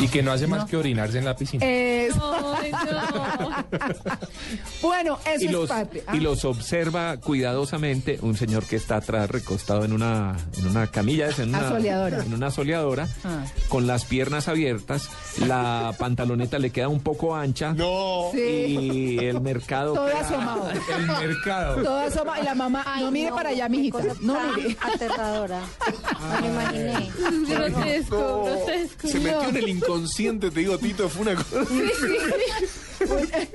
Speaker 7: Y que no hace más
Speaker 2: No.
Speaker 7: que orinarse en la piscina.
Speaker 2: Es-
Speaker 6: Ay, no.
Speaker 2: bueno, eso
Speaker 5: Y
Speaker 2: es
Speaker 5: los,
Speaker 2: parte. Ah.
Speaker 5: y los observa cuidadosamente un señor que está atrás recostado en una, en una camilla, es en una
Speaker 2: Asoleadora.
Speaker 5: en una soleadora,
Speaker 2: Ah.
Speaker 5: con las piernas abiertas, la pantaloneta le queda un poco ancha
Speaker 3: No.
Speaker 2: Sí.
Speaker 5: y el mercado
Speaker 2: Todo
Speaker 5: queda-
Speaker 2: asomado.
Speaker 7: El mercado.
Speaker 2: Todo asoma y la mamá,
Speaker 4: Ay,
Speaker 2: no mire para allá, mijita. No mire.
Speaker 4: Aterradora. Me imaginé.
Speaker 6: Grotesco, grotesco.
Speaker 3: Se metió en el inconsciente, te digo, Tito, fue una cosa.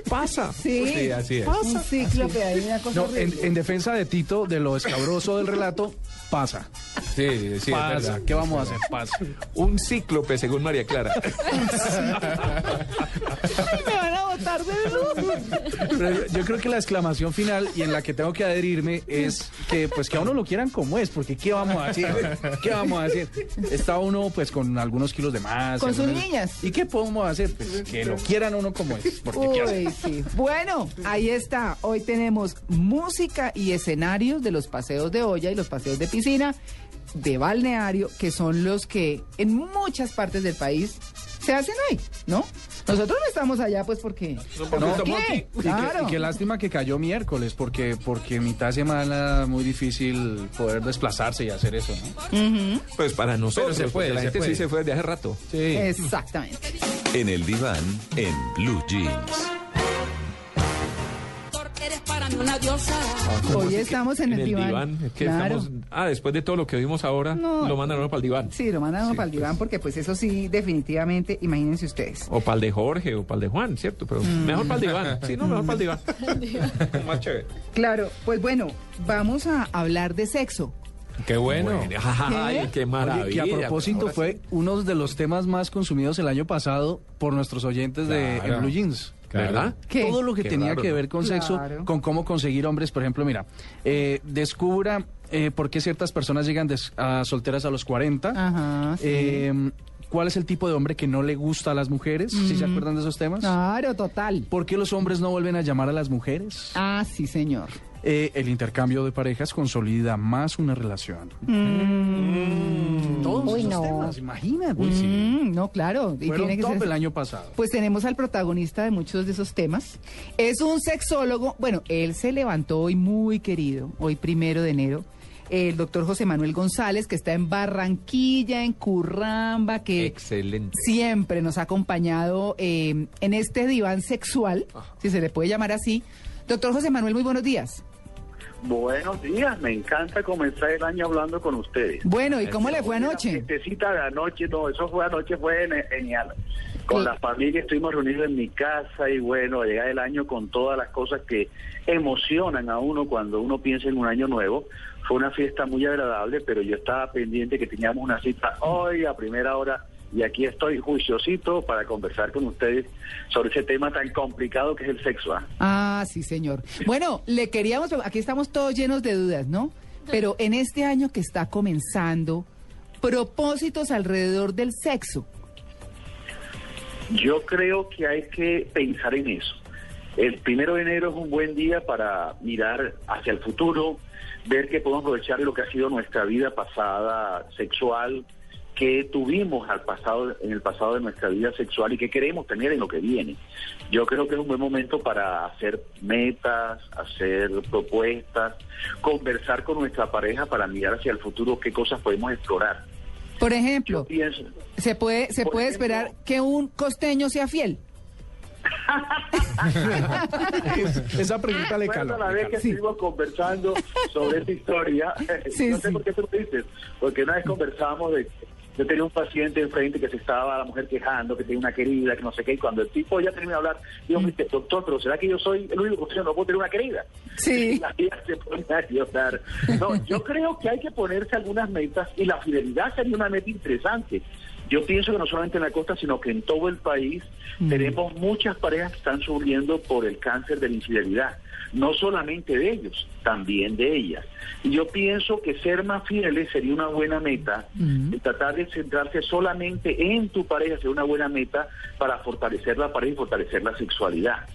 Speaker 5: pasa.
Speaker 2: Sí,
Speaker 7: Sí, así es.
Speaker 2: un cíclope ahí, una cosa
Speaker 8: No, en, defensa de Tito, de lo escabroso del relato, pasa.
Speaker 7: Sí, sí, es
Speaker 8: pasa.
Speaker 7: verdad.
Speaker 8: ¿Qué vamos a hacer? Pasa.
Speaker 5: Un cíclope, según María Clara.
Speaker 2: Me van a botar de luz.
Speaker 8: Pero yo, yo creo que la exclamación final y en la que tengo que adherirme es que pues que a uno lo quieran como es, porque ¿qué vamos a decir? ¿Qué vamos a decir? Está uno pues con algunos kilos de más.
Speaker 2: Con sus
Speaker 8: algunos-
Speaker 2: niñas.
Speaker 8: ¿Y qué podemos hacer? Pues que lo quieran uno como es. Porque ¿qué hacer?
Speaker 2: Uy, sí. Bueno, ahí está. Hoy tenemos música y escenarios de los paseos de olla y los paseos de piscina de balneario, que son los que en muchas partes del país se hacen hoy, ¿no? Nosotros no estamos allá pues porque...
Speaker 5: aquí.
Speaker 8: Y,
Speaker 2: Claro.
Speaker 8: qué, y qué lástima que cayó miércoles, porque porque mitad de semana muy difícil poder desplazarse y hacer eso, ¿no?
Speaker 5: Pues para nosotros,
Speaker 7: se puede,
Speaker 5: porque la
Speaker 7: se
Speaker 5: gente
Speaker 7: puede.
Speaker 5: sí se fue de hace rato.
Speaker 7: Sí.
Speaker 2: Exactamente.
Speaker 1: En el diván, en Blue Jeans.
Speaker 9: Eres para mí una diosa.
Speaker 2: Hoy estamos en, el, diván.
Speaker 5: Es que
Speaker 2: Claro.
Speaker 5: estamos, ah, después de todo lo que vimos ahora,
Speaker 2: No.
Speaker 5: lo uno para el diván.
Speaker 2: Sí, lo mandan
Speaker 5: Sí,
Speaker 2: para el
Speaker 5: pues.
Speaker 2: diván porque pues eso sí, definitivamente, imagínense ustedes.
Speaker 5: O para el de Jorge o para el de Juan, ¿cierto? Pero
Speaker 2: Mm.
Speaker 5: mejor para el diván. Sí, no, mejor para el diván. Más chévere.
Speaker 2: Claro, pues bueno, vamos a hablar de sexo.
Speaker 7: Qué bueno.
Speaker 5: Ay, qué
Speaker 8: Oye,
Speaker 5: maravilla.
Speaker 8: que a propósito
Speaker 5: Ahora
Speaker 8: fue uno de los temas más consumidos el año pasado por nuestros oyentes de
Speaker 7: Claro.
Speaker 8: Blue Jeans.
Speaker 7: Claro.
Speaker 5: ¿Verdad?
Speaker 2: ¿Qué?
Speaker 8: Todo lo que
Speaker 5: Qué
Speaker 8: tenía
Speaker 5: raro,
Speaker 8: que ver con
Speaker 2: Claro.
Speaker 8: sexo, con cómo conseguir hombres, por ejemplo, mira, eh, descubra eh, por qué ciertas personas llegan des- a solteras a los 40.
Speaker 2: Ajá. sí.
Speaker 8: eh, ¿Cuál es el tipo de hombre que no le gusta a las mujeres? ¿Sí se acuerdan de esos temas?
Speaker 2: Claro, total.
Speaker 8: ¿Por qué los hombres no vuelven a llamar a las mujeres?
Speaker 2: Ah, sí, señor.
Speaker 8: Eh, el intercambio de parejas consolida más una relación. Todos
Speaker 4: Uy,
Speaker 8: esos
Speaker 4: no.
Speaker 8: temas, imagínate.
Speaker 2: Mm, no, claro. Y
Speaker 8: Fueron
Speaker 2: tiene que
Speaker 8: top
Speaker 2: ser-
Speaker 8: el año pasado.
Speaker 2: Pues tenemos al protagonista de muchos de esos temas. Es un sexólogo. Bueno, él se levantó hoy muy querido, hoy primero de enero. El doctor José Manuel González, que está en Barranquilla, en Curramba, que
Speaker 5: Excelente.
Speaker 2: siempre nos ha acompañado eh, en este diván sexual, si se le puede llamar así. Doctor José Manuel, muy buenos días.
Speaker 10: Buenos días, me encanta comenzar el año hablando con ustedes.
Speaker 2: Bueno, ¿y cómo le fue anoche?
Speaker 10: fiestecita de anoche, no, eso fue anoche, fue genial. Con
Speaker 2: Sí.
Speaker 10: la familia estuvimos reunidos en mi casa y bueno, llegar el año con todas las cosas que emocionan a uno cuando uno piensa en un año nuevo. Fue una fiesta muy agradable, pero yo estaba pendiente que teníamos una cita hoy a primera hora y aquí estoy juiciosito para conversar con ustedes sobre ese tema tan complicado que es el sexo. ¿ah?
Speaker 2: Ah, sí, señor. Bueno, le queríamos, aquí estamos todos llenos de dudas, ¿no? Pero en este año que está comenzando, propósitos alrededor del sexo.
Speaker 10: Yo creo que hay que pensar en eso. El primero de enero es un buen día para mirar hacia el futuro, ver que podemos aprovechar lo que ha sido nuestra vida pasada sexual que tuvimos al pasado, en el pasado de nuestra vida sexual y que queremos tener en lo que viene. Yo creo que es un buen momento para hacer metas, hacer propuestas, conversar con nuestra pareja para mirar hacia el futuro qué cosas podemos explorar.
Speaker 2: Por ejemplo,
Speaker 10: pienso,
Speaker 2: ¿se puede, se puede
Speaker 10: ejemplo-
Speaker 2: esperar que un costeño sea fiel?
Speaker 8: Esa pregunta le caló.
Speaker 10: la vez que estuvimos conversando sobre esta historia,
Speaker 2: Sí,
Speaker 10: no sé
Speaker 2: sí.
Speaker 10: por qué tú lo dices, porque una vez conversábamos de yo tenía un paciente enfrente que se estaba la mujer quejando, que tenía una querida, que no sé qué, y cuando el tipo ya terminó de hablar, digo,
Speaker 2: Mm.
Speaker 10: "Mire, doctor, pero ¿será que yo soy el único que no puedo tener una querida?
Speaker 2: Sí.
Speaker 10: La se pone a. No, yo creo que hay que ponerse algunas metas y la fidelidad sería una meta interesante. Yo pienso que no solamente en la costa, sino que en todo el país tenemos muchas parejas que están sufriendo por el cáncer de la infidelidad. No solamente de ellos, también de ellas. Y yo pienso que ser más fieles sería una buena meta. tratar de centrarse solamente en tu pareja sería una buena meta para fortalecer la pareja y fortalecer la sexualidad.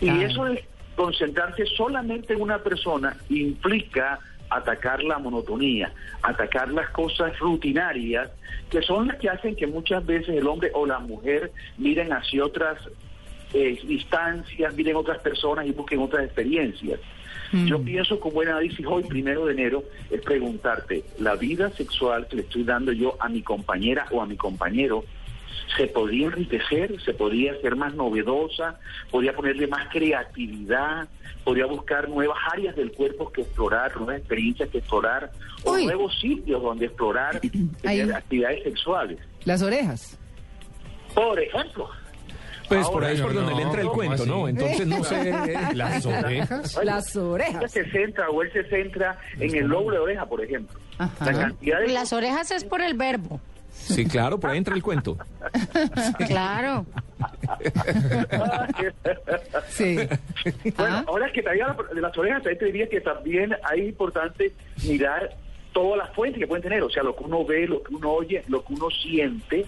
Speaker 10: Y eso es concentrarse solamente en una persona implica atacar la monotonía, atacar las cosas rutinarias, que son las que hacen que muchas veces el hombre o la mujer miren hacia otras eh, instancias, miren otras personas y busquen otras experiencias. Yo pienso un buen análisis hoy, primero de enero, es preguntarte, ¿la vida sexual que le estoy dando yo a mi compañera o a mi compañero se podría enriquecer, se podría ser más novedosa, podría ponerle más creatividad, podría buscar nuevas áreas del cuerpo que explorar, nuevas experiencias que explorar, o nuevos sitios donde explorar,
Speaker 2: Ahí.
Speaker 10: tener actividades sexuales.
Speaker 2: Las orejas.
Speaker 10: Por ejemplo.
Speaker 5: Pues por
Speaker 10: Ahora,
Speaker 5: ahí es por
Speaker 7: no,
Speaker 5: donde le entra el
Speaker 7: ¿cómo
Speaker 5: cuento,
Speaker 7: así?
Speaker 5: ¿no? Entonces no sé.
Speaker 7: ¿Las orejas?
Speaker 2: Las
Speaker 10: ella
Speaker 2: orejas.
Speaker 10: se centra o él se centra en el lóbulo de oreja, por ejemplo.
Speaker 2: Ajá.
Speaker 10: La cantidad de
Speaker 4: Las orejas es por el verbo.
Speaker 5: Sí, claro, por ahí entra el cuento.
Speaker 4: Claro.
Speaker 2: Sí.
Speaker 10: Bueno,
Speaker 2: Ah.
Speaker 10: ahora que todavía de las orejas, te diría que también hay importante mirar todas las fuentes que pueden tener, o sea, lo que uno ve, lo que uno oye, lo que uno siente,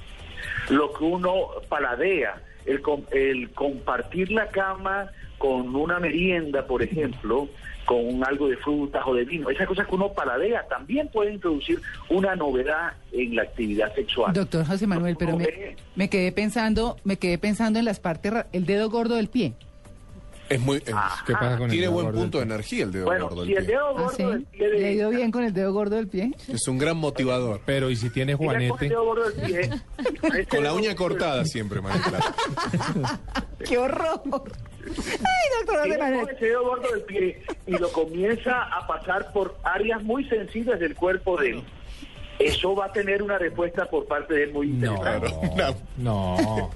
Speaker 10: lo que uno paladea, el, el compartir la cama con una merienda, por ejemplo, con algo de frutas o de vino, esas cosas que uno paladea también pueden introducir una novedad en la actividad sexual.
Speaker 2: Doctor José Manuel, pero me, me quedé pensando, me quedé pensando en las partes, el dedo gordo del pie.
Speaker 3: Es muy. es-
Speaker 7: ¿Qué pasa con el
Speaker 3: tiene
Speaker 7: dedo
Speaker 3: buen
Speaker 7: gordo?
Speaker 3: punto de energía el dedo
Speaker 10: Bueno,
Speaker 3: gordo.
Speaker 10: si el
Speaker 3: del pie.
Speaker 10: dedo
Speaker 2: ¿Ah,
Speaker 10: gordo
Speaker 2: sí?
Speaker 10: del pie
Speaker 2: ¿Le ha ido bien con el dedo gordo del pie?
Speaker 3: Es un gran motivador.
Speaker 7: Pero ¿y si tiene
Speaker 10: ella coge el
Speaker 7: Juanete?
Speaker 10: dedo gordo del pie,
Speaker 3: Con la
Speaker 10: dedo
Speaker 3: uña
Speaker 10: gordo
Speaker 3: cortada siempre, María Clara.
Speaker 2: ¡Qué horror! Ay, doctor
Speaker 10: Ella
Speaker 2: Manuel.
Speaker 10: coge ese dedo gordo del pie y lo comienza a pasar por áreas muy sensibles del cuerpo de él. Eso va a tener una respuesta por parte de él muy
Speaker 7: No,
Speaker 10: interesante.
Speaker 7: no.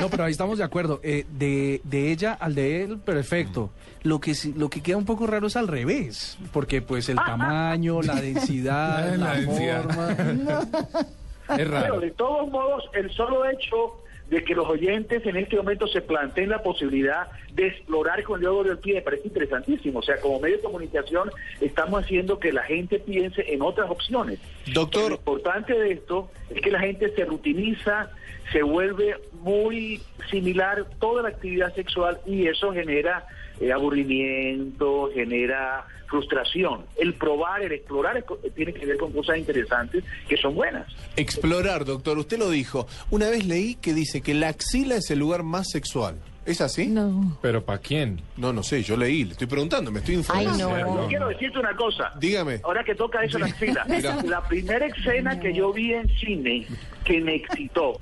Speaker 8: No, pero ahí estamos de acuerdo. Eh, de, de ella al de él, perfecto. Lo que lo que queda un poco raro es al revés, porque pues el tamaño, la densidad,
Speaker 7: La
Speaker 8: la,
Speaker 7: densidad.
Speaker 8: forma.
Speaker 7: Es
Speaker 10: Pero
Speaker 7: raro.
Speaker 10: de todos modos, el solo hecho de que los oyentes en este momento se planteen la posibilidad de explorar con el dedo del pie me parece interesantísimo. O sea, como medio de comunicación estamos haciendo que la gente piense en otras opciones.
Speaker 3: Doctor.
Speaker 10: Lo importante de esto es que la gente se rutiniza, se vuelve muy similar toda la actividad sexual y eso genera eh, aburrimiento, genera frustración. El probar, el explorar es co- tiene que ver con cosas interesantes que son buenas.
Speaker 3: Explorar, doctor. Usted lo dijo. Una vez leí que dice que la axila es el lugar más sexual. ¿Es así?
Speaker 6: No.
Speaker 7: ¿Pero para quién?
Speaker 3: No, no sé. Yo leí. Le estoy preguntando. Me estoy informando.
Speaker 4: Ay, no.
Speaker 10: Quiero decirte una cosa.
Speaker 3: Dígame.
Speaker 10: Ahora que toca eso la axila. La primera escena que yo vi en cine que me excitó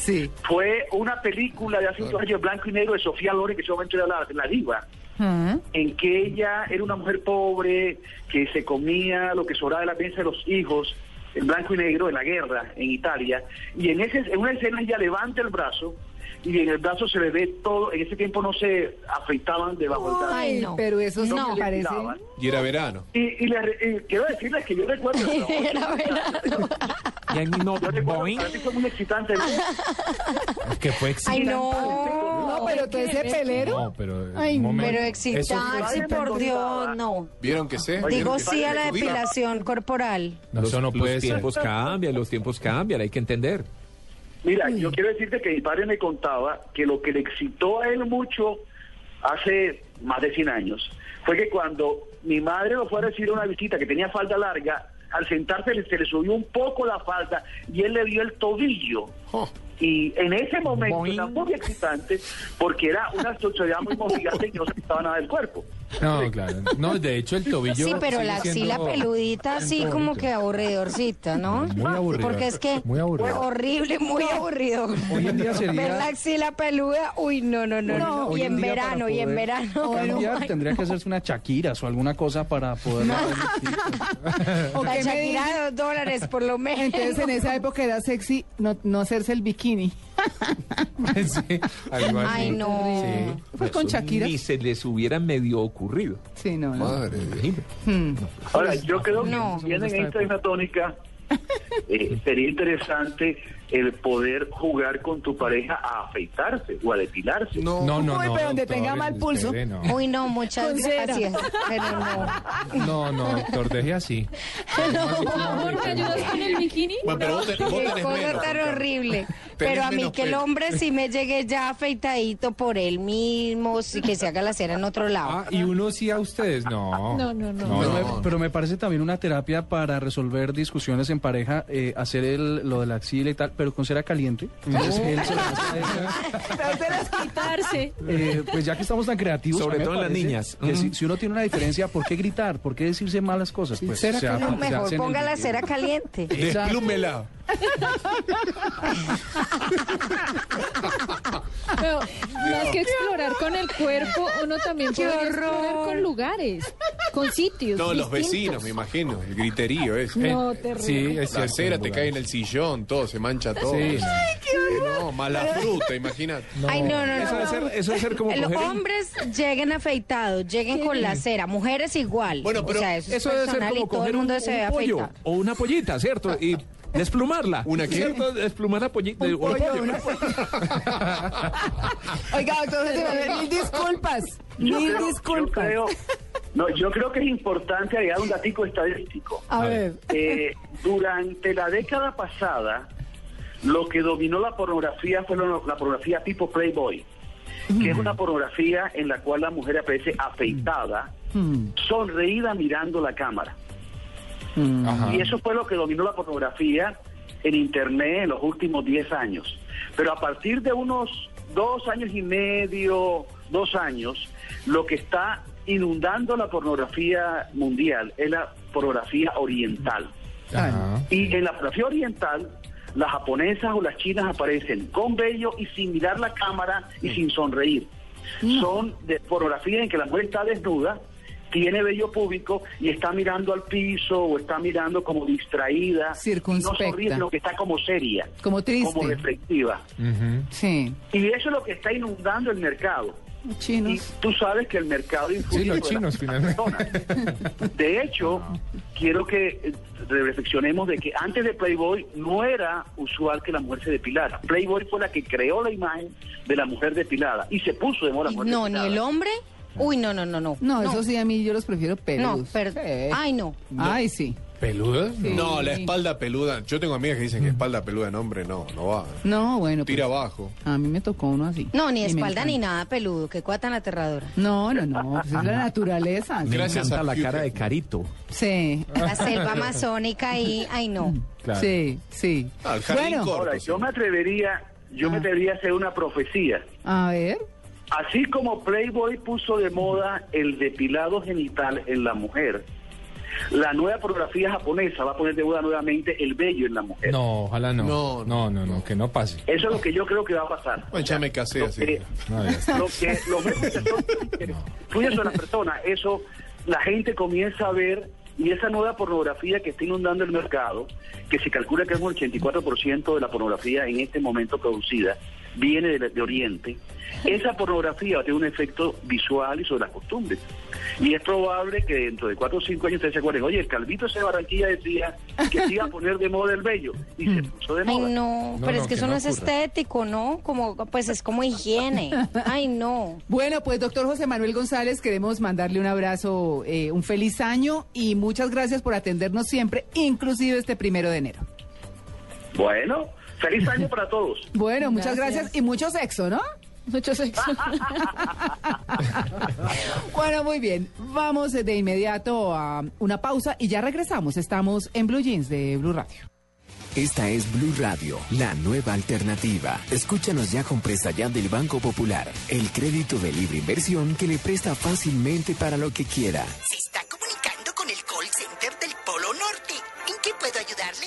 Speaker 2: Sí.
Speaker 10: fue una película de hace unos años blanco y negro de Sofía Loren, que en ese momento era la, la diva. En que ella era una mujer pobre, que se comía lo que sobraba de la mesa de los hijos, en blanco y negro, en la guerra, en Italia, y en, ese, en una escena ella levanta el brazo, y en el brazo se le ve todo, en ese tiempo no se afeitaban debajo del brazo.
Speaker 4: Ay, no.
Speaker 2: pero eso sí
Speaker 4: No.
Speaker 2: me parece.
Speaker 3: Y era verano.
Speaker 10: Y, y le- y quiero decirles que yo recuerdo...
Speaker 4: Era verano.
Speaker 5: Y ahí no,
Speaker 10: Yo recuerdo, para mí fue muy excitante.
Speaker 7: Es que fue
Speaker 4: Ay,
Speaker 7: excitante.
Speaker 4: no.
Speaker 2: No, pero todo ese pelero.
Speaker 7: No, pero...
Speaker 2: Ay,
Speaker 7: un momento.
Speaker 4: Pero excitarse, por Dios, no.
Speaker 3: ¿Vieron que sé?
Speaker 4: Digo
Speaker 3: ¿Vieron que
Speaker 4: sí a la depilación corporal.
Speaker 7: No, eso no
Speaker 5: los
Speaker 7: puede ser.
Speaker 5: tiempos cambian, los tiempos cambian, hay que entender.
Speaker 10: Mira, yo quiero decirte que mi padre me contaba que lo que le excitó a él mucho hace más de 100 años fue que cuando mi madre lo fue a recibir una visita que tenía falda larga, al sentarse se le subió un poco la falda y él le vio el tobillo. Y en ese momento era muy excitante porque era una sociedad muy mojigante y no se quitaba nada del cuerpo.
Speaker 7: No, claro. No, de hecho el tobillo.
Speaker 4: Sí, pero la axila
Speaker 7: siendo-
Speaker 4: peludita así como que aburridorcita, ¿no?
Speaker 7: Muy aburrido.
Speaker 4: Porque es que
Speaker 7: Muy aburrido.
Speaker 4: horrible, muy aburrido.
Speaker 8: Hoy en día sería-
Speaker 4: Ver la axila peluda, uy, no, no, no. no.
Speaker 8: Hoy
Speaker 4: Y en
Speaker 8: día
Speaker 4: verano, y en verano.
Speaker 8: cambiar, tendría que hacerse una Shakira o alguna cosa para poder...
Speaker 2: ¿O
Speaker 4: La Shakira de dos dólares por lo menos.
Speaker 2: Entonces en esa época era sexy no, no hacerse el bikini.
Speaker 7: Sí, algo así.
Speaker 4: Ay, no.
Speaker 7: Sí.
Speaker 2: Pues con Shakira.
Speaker 5: Ni se les hubiera medio ocurrido.
Speaker 2: Sí, no, no.
Speaker 3: Madre.
Speaker 2: Hmm.
Speaker 10: Ahora, yo creo que
Speaker 4: No.
Speaker 10: si bien en esta tónica eh, sería interesante el poder jugar con tu pareja a afeitarse o a depilarse.
Speaker 3: No.
Speaker 7: No, no,
Speaker 2: Uy,
Speaker 7: no.
Speaker 2: pero donde
Speaker 7: doctor,
Speaker 2: tenga mal pulso.
Speaker 7: espere, no.
Speaker 4: Uy, no, muchas gracias. Pero no.
Speaker 7: No, no, doctor, deje así.
Speaker 6: Amor, ¿me ayudas con el bikini?
Speaker 3: Bueno, pero vos, te- vos
Speaker 4: Qué
Speaker 3: tenés
Speaker 4: cosa
Speaker 3: menos.
Speaker 4: tan horrible. Pero a mí que el hombre sí me llegue ya afeitadito por él mismo, sí que se haga la cera en otro lado.
Speaker 7: Ah, y uno sí a ustedes, no.
Speaker 6: No, no, no.
Speaker 8: Pero,
Speaker 7: no.
Speaker 8: me, pero me parece también una terapia para resolver discusiones en pareja, eh, hacer el, lo de la axila y tal, pero con cera caliente. Entonces, él se hace.
Speaker 6: Quitarse.
Speaker 8: Eh, pues ya que estamos tan creativos,
Speaker 5: Sobre todo en las niñas.
Speaker 8: que si, uno tiene una diferencia, ¿por qué gritar? ¿Por qué decirse malas cosas? Pues
Speaker 2: cera
Speaker 8: se se
Speaker 4: mejor
Speaker 8: el
Speaker 4: ponga la cera caliente.
Speaker 3: Desplúmela.
Speaker 6: Pero más que explorar con el cuerpo, uno también
Speaker 4: ¡Qué
Speaker 6: puede explorar con lugares, con sitios.
Speaker 3: No, los vecinos, me imagino. El griterío es.
Speaker 6: No,
Speaker 7: Eh,
Speaker 6: terrible.
Speaker 7: Sí, es
Speaker 3: La cera te cae en el sillón, todo, se mancha todo.
Speaker 7: Sí.
Speaker 3: No, mala fruta, imagínate.
Speaker 4: Ay, no, no,
Speaker 5: Eso
Speaker 4: no.
Speaker 5: debe ser, eso debe ser como
Speaker 4: Los
Speaker 5: coger
Speaker 4: hombres lleguen afeitados, lleguen con la cera, mujeres igual.
Speaker 3: Bueno, pero
Speaker 4: o sea, eso,
Speaker 5: Eso
Speaker 4: es
Speaker 5: debe ser
Speaker 4: personal
Speaker 5: como
Speaker 4: y todo el
Speaker 5: coger un,
Speaker 4: se
Speaker 5: pollo
Speaker 4: afeitado.
Speaker 5: o una pollita, ¿cierto? Y desplumarla.
Speaker 3: ¿Una qué?
Speaker 5: ¿Cierto? Desplumar la pollita.
Speaker 2: Un pollo,
Speaker 5: pollo.
Speaker 2: una Oiga, doctor Manuel, mil disculpas.
Speaker 10: Yo
Speaker 2: Mil
Speaker 10: creo- yo
Speaker 2: disculpas.
Speaker 10: creo- no, yo creo que es importante agregar un datico estadístico.
Speaker 2: A ver.
Speaker 10: Eh, durante la década pasada, lo que dominó la pornografía fue la, la pornografía tipo Playboy, que es una pornografía en la cual la mujer aparece afeitada, sonreída mirando la cámara.
Speaker 7: Ajá.
Speaker 10: Y eso fue lo que dominó la pornografía en Internet en los últimos 10 años. Pero a partir de unos dos años y medio, dos años, lo que está inundando la pornografía mundial es la pornografía oriental.
Speaker 7: Ajá.
Speaker 10: Y en la pornografía oriental, las japonesas o las chinas aparecen con vello y sin mirar la cámara y sin sonreír. Son de pornografía en que la mujer está desnuda, tiene vello público y está mirando al piso o está mirando como distraída.
Speaker 2: Circunspecta.
Speaker 10: No sonríe, sino que está como seria.
Speaker 2: Como triste.
Speaker 10: Como reflexiva.
Speaker 2: Sí.
Speaker 10: Y eso es lo que está inundando el mercado. Y
Speaker 2: Chinos.
Speaker 10: tú sabes que el mercado influye
Speaker 7: Sí, los chinos, finalmente.
Speaker 10: De hecho, quiero que eh, reflexionemos de que antes de Playboy no era usual que la mujer se depilara. Playboy fue la que creó la imagen de la mujer depilada y se puso de moda la mujer
Speaker 4: No, ni
Speaker 10: depilada.
Speaker 4: el hombre. Uy, no, no, no, no.
Speaker 2: No, eso sí, a mí yo los prefiero
Speaker 4: No,
Speaker 2: peludos.
Speaker 4: pero.
Speaker 2: Sí.
Speaker 4: Ay, no.
Speaker 2: Ay, sí.
Speaker 7: ¿Peludos?
Speaker 2: Sí.
Speaker 3: No, la espalda peluda. Yo tengo amigas que dicen que espalda peluda en hombre no, no va.
Speaker 2: No, bueno.
Speaker 3: Tira
Speaker 2: pues,
Speaker 3: abajo.
Speaker 2: A mí me tocó uno así.
Speaker 4: No, ni espalda ni nada peludo. Qué cosa tan aterradora.
Speaker 2: No, no, no. Pues es la naturaleza.
Speaker 5: Me
Speaker 3: Gracias
Speaker 5: encanta
Speaker 3: a
Speaker 5: la cara de Carito.
Speaker 2: Sí.
Speaker 4: La selva amazónica y. Ay, no.
Speaker 7: Claro.
Speaker 2: Sí, sí.
Speaker 3: Ah,
Speaker 2: Bueno,
Speaker 3: corto,
Speaker 10: Ahora,
Speaker 3: sí.
Speaker 10: yo me atrevería, yo me
Speaker 2: Ah.
Speaker 10: atrevería a hacer una profecía.
Speaker 2: a ver.
Speaker 10: Así como Playboy puso de moda el depilado genital en la mujer, la nueva pornografía japonesa va a poner de moda nuevamente el vello en la mujer.
Speaker 7: No, ojalá no.
Speaker 3: No,
Speaker 7: No, no, no, que no pase.
Speaker 10: Eso es lo que yo creo que va a pasar.
Speaker 3: Bueno, ya me casé
Speaker 10: Lo
Speaker 3: así.
Speaker 10: que- lo que los medios la persona, eso la gente comienza a ver y esa nueva pornografía que está inundando el mercado, que se calcula que es un 84% de la pornografía en este momento producida, viene de, de Oriente, esa pornografía tiene un efecto visual y sobre las costumbres. Y es probable que dentro de cuatro o cinco años ustedes se acuerden, oye, el Calvito ese de Barranquilla decía que se iba a poner de moda el vello, y se puso de
Speaker 4: Ay,
Speaker 10: moda.
Speaker 4: no.
Speaker 7: No,
Speaker 4: Pero
Speaker 7: no,
Speaker 4: es que
Speaker 7: que
Speaker 4: eso
Speaker 7: no
Speaker 4: no es
Speaker 7: ocurra.
Speaker 4: estético, ¿no? Como, pues es como higiene. Ay, no.
Speaker 2: Bueno, pues doctor José Manuel González, queremos mandarle un abrazo, eh, un feliz año y muchas gracias por atendernos siempre, inclusive este primero de enero.
Speaker 10: Bueno, feliz año para todos.
Speaker 2: Bueno, muchas
Speaker 6: Gracias.
Speaker 2: gracias y mucho sexo, ¿no?
Speaker 6: Mucho sexo.
Speaker 2: Bueno, muy bien. Vamos de inmediato a una pausa y ya regresamos. Estamos en Blue Jeans de Blue Radio.
Speaker 11: Esta es Blue Radio, la nueva alternativa. Escúchanos ya con Presta Ya del Banco Popular, el crédito de libre inversión que le presta fácilmente para lo que quiera.
Speaker 12: Se está comunicando con el call center del Polo Norte. ¿En qué puedo ayudarle?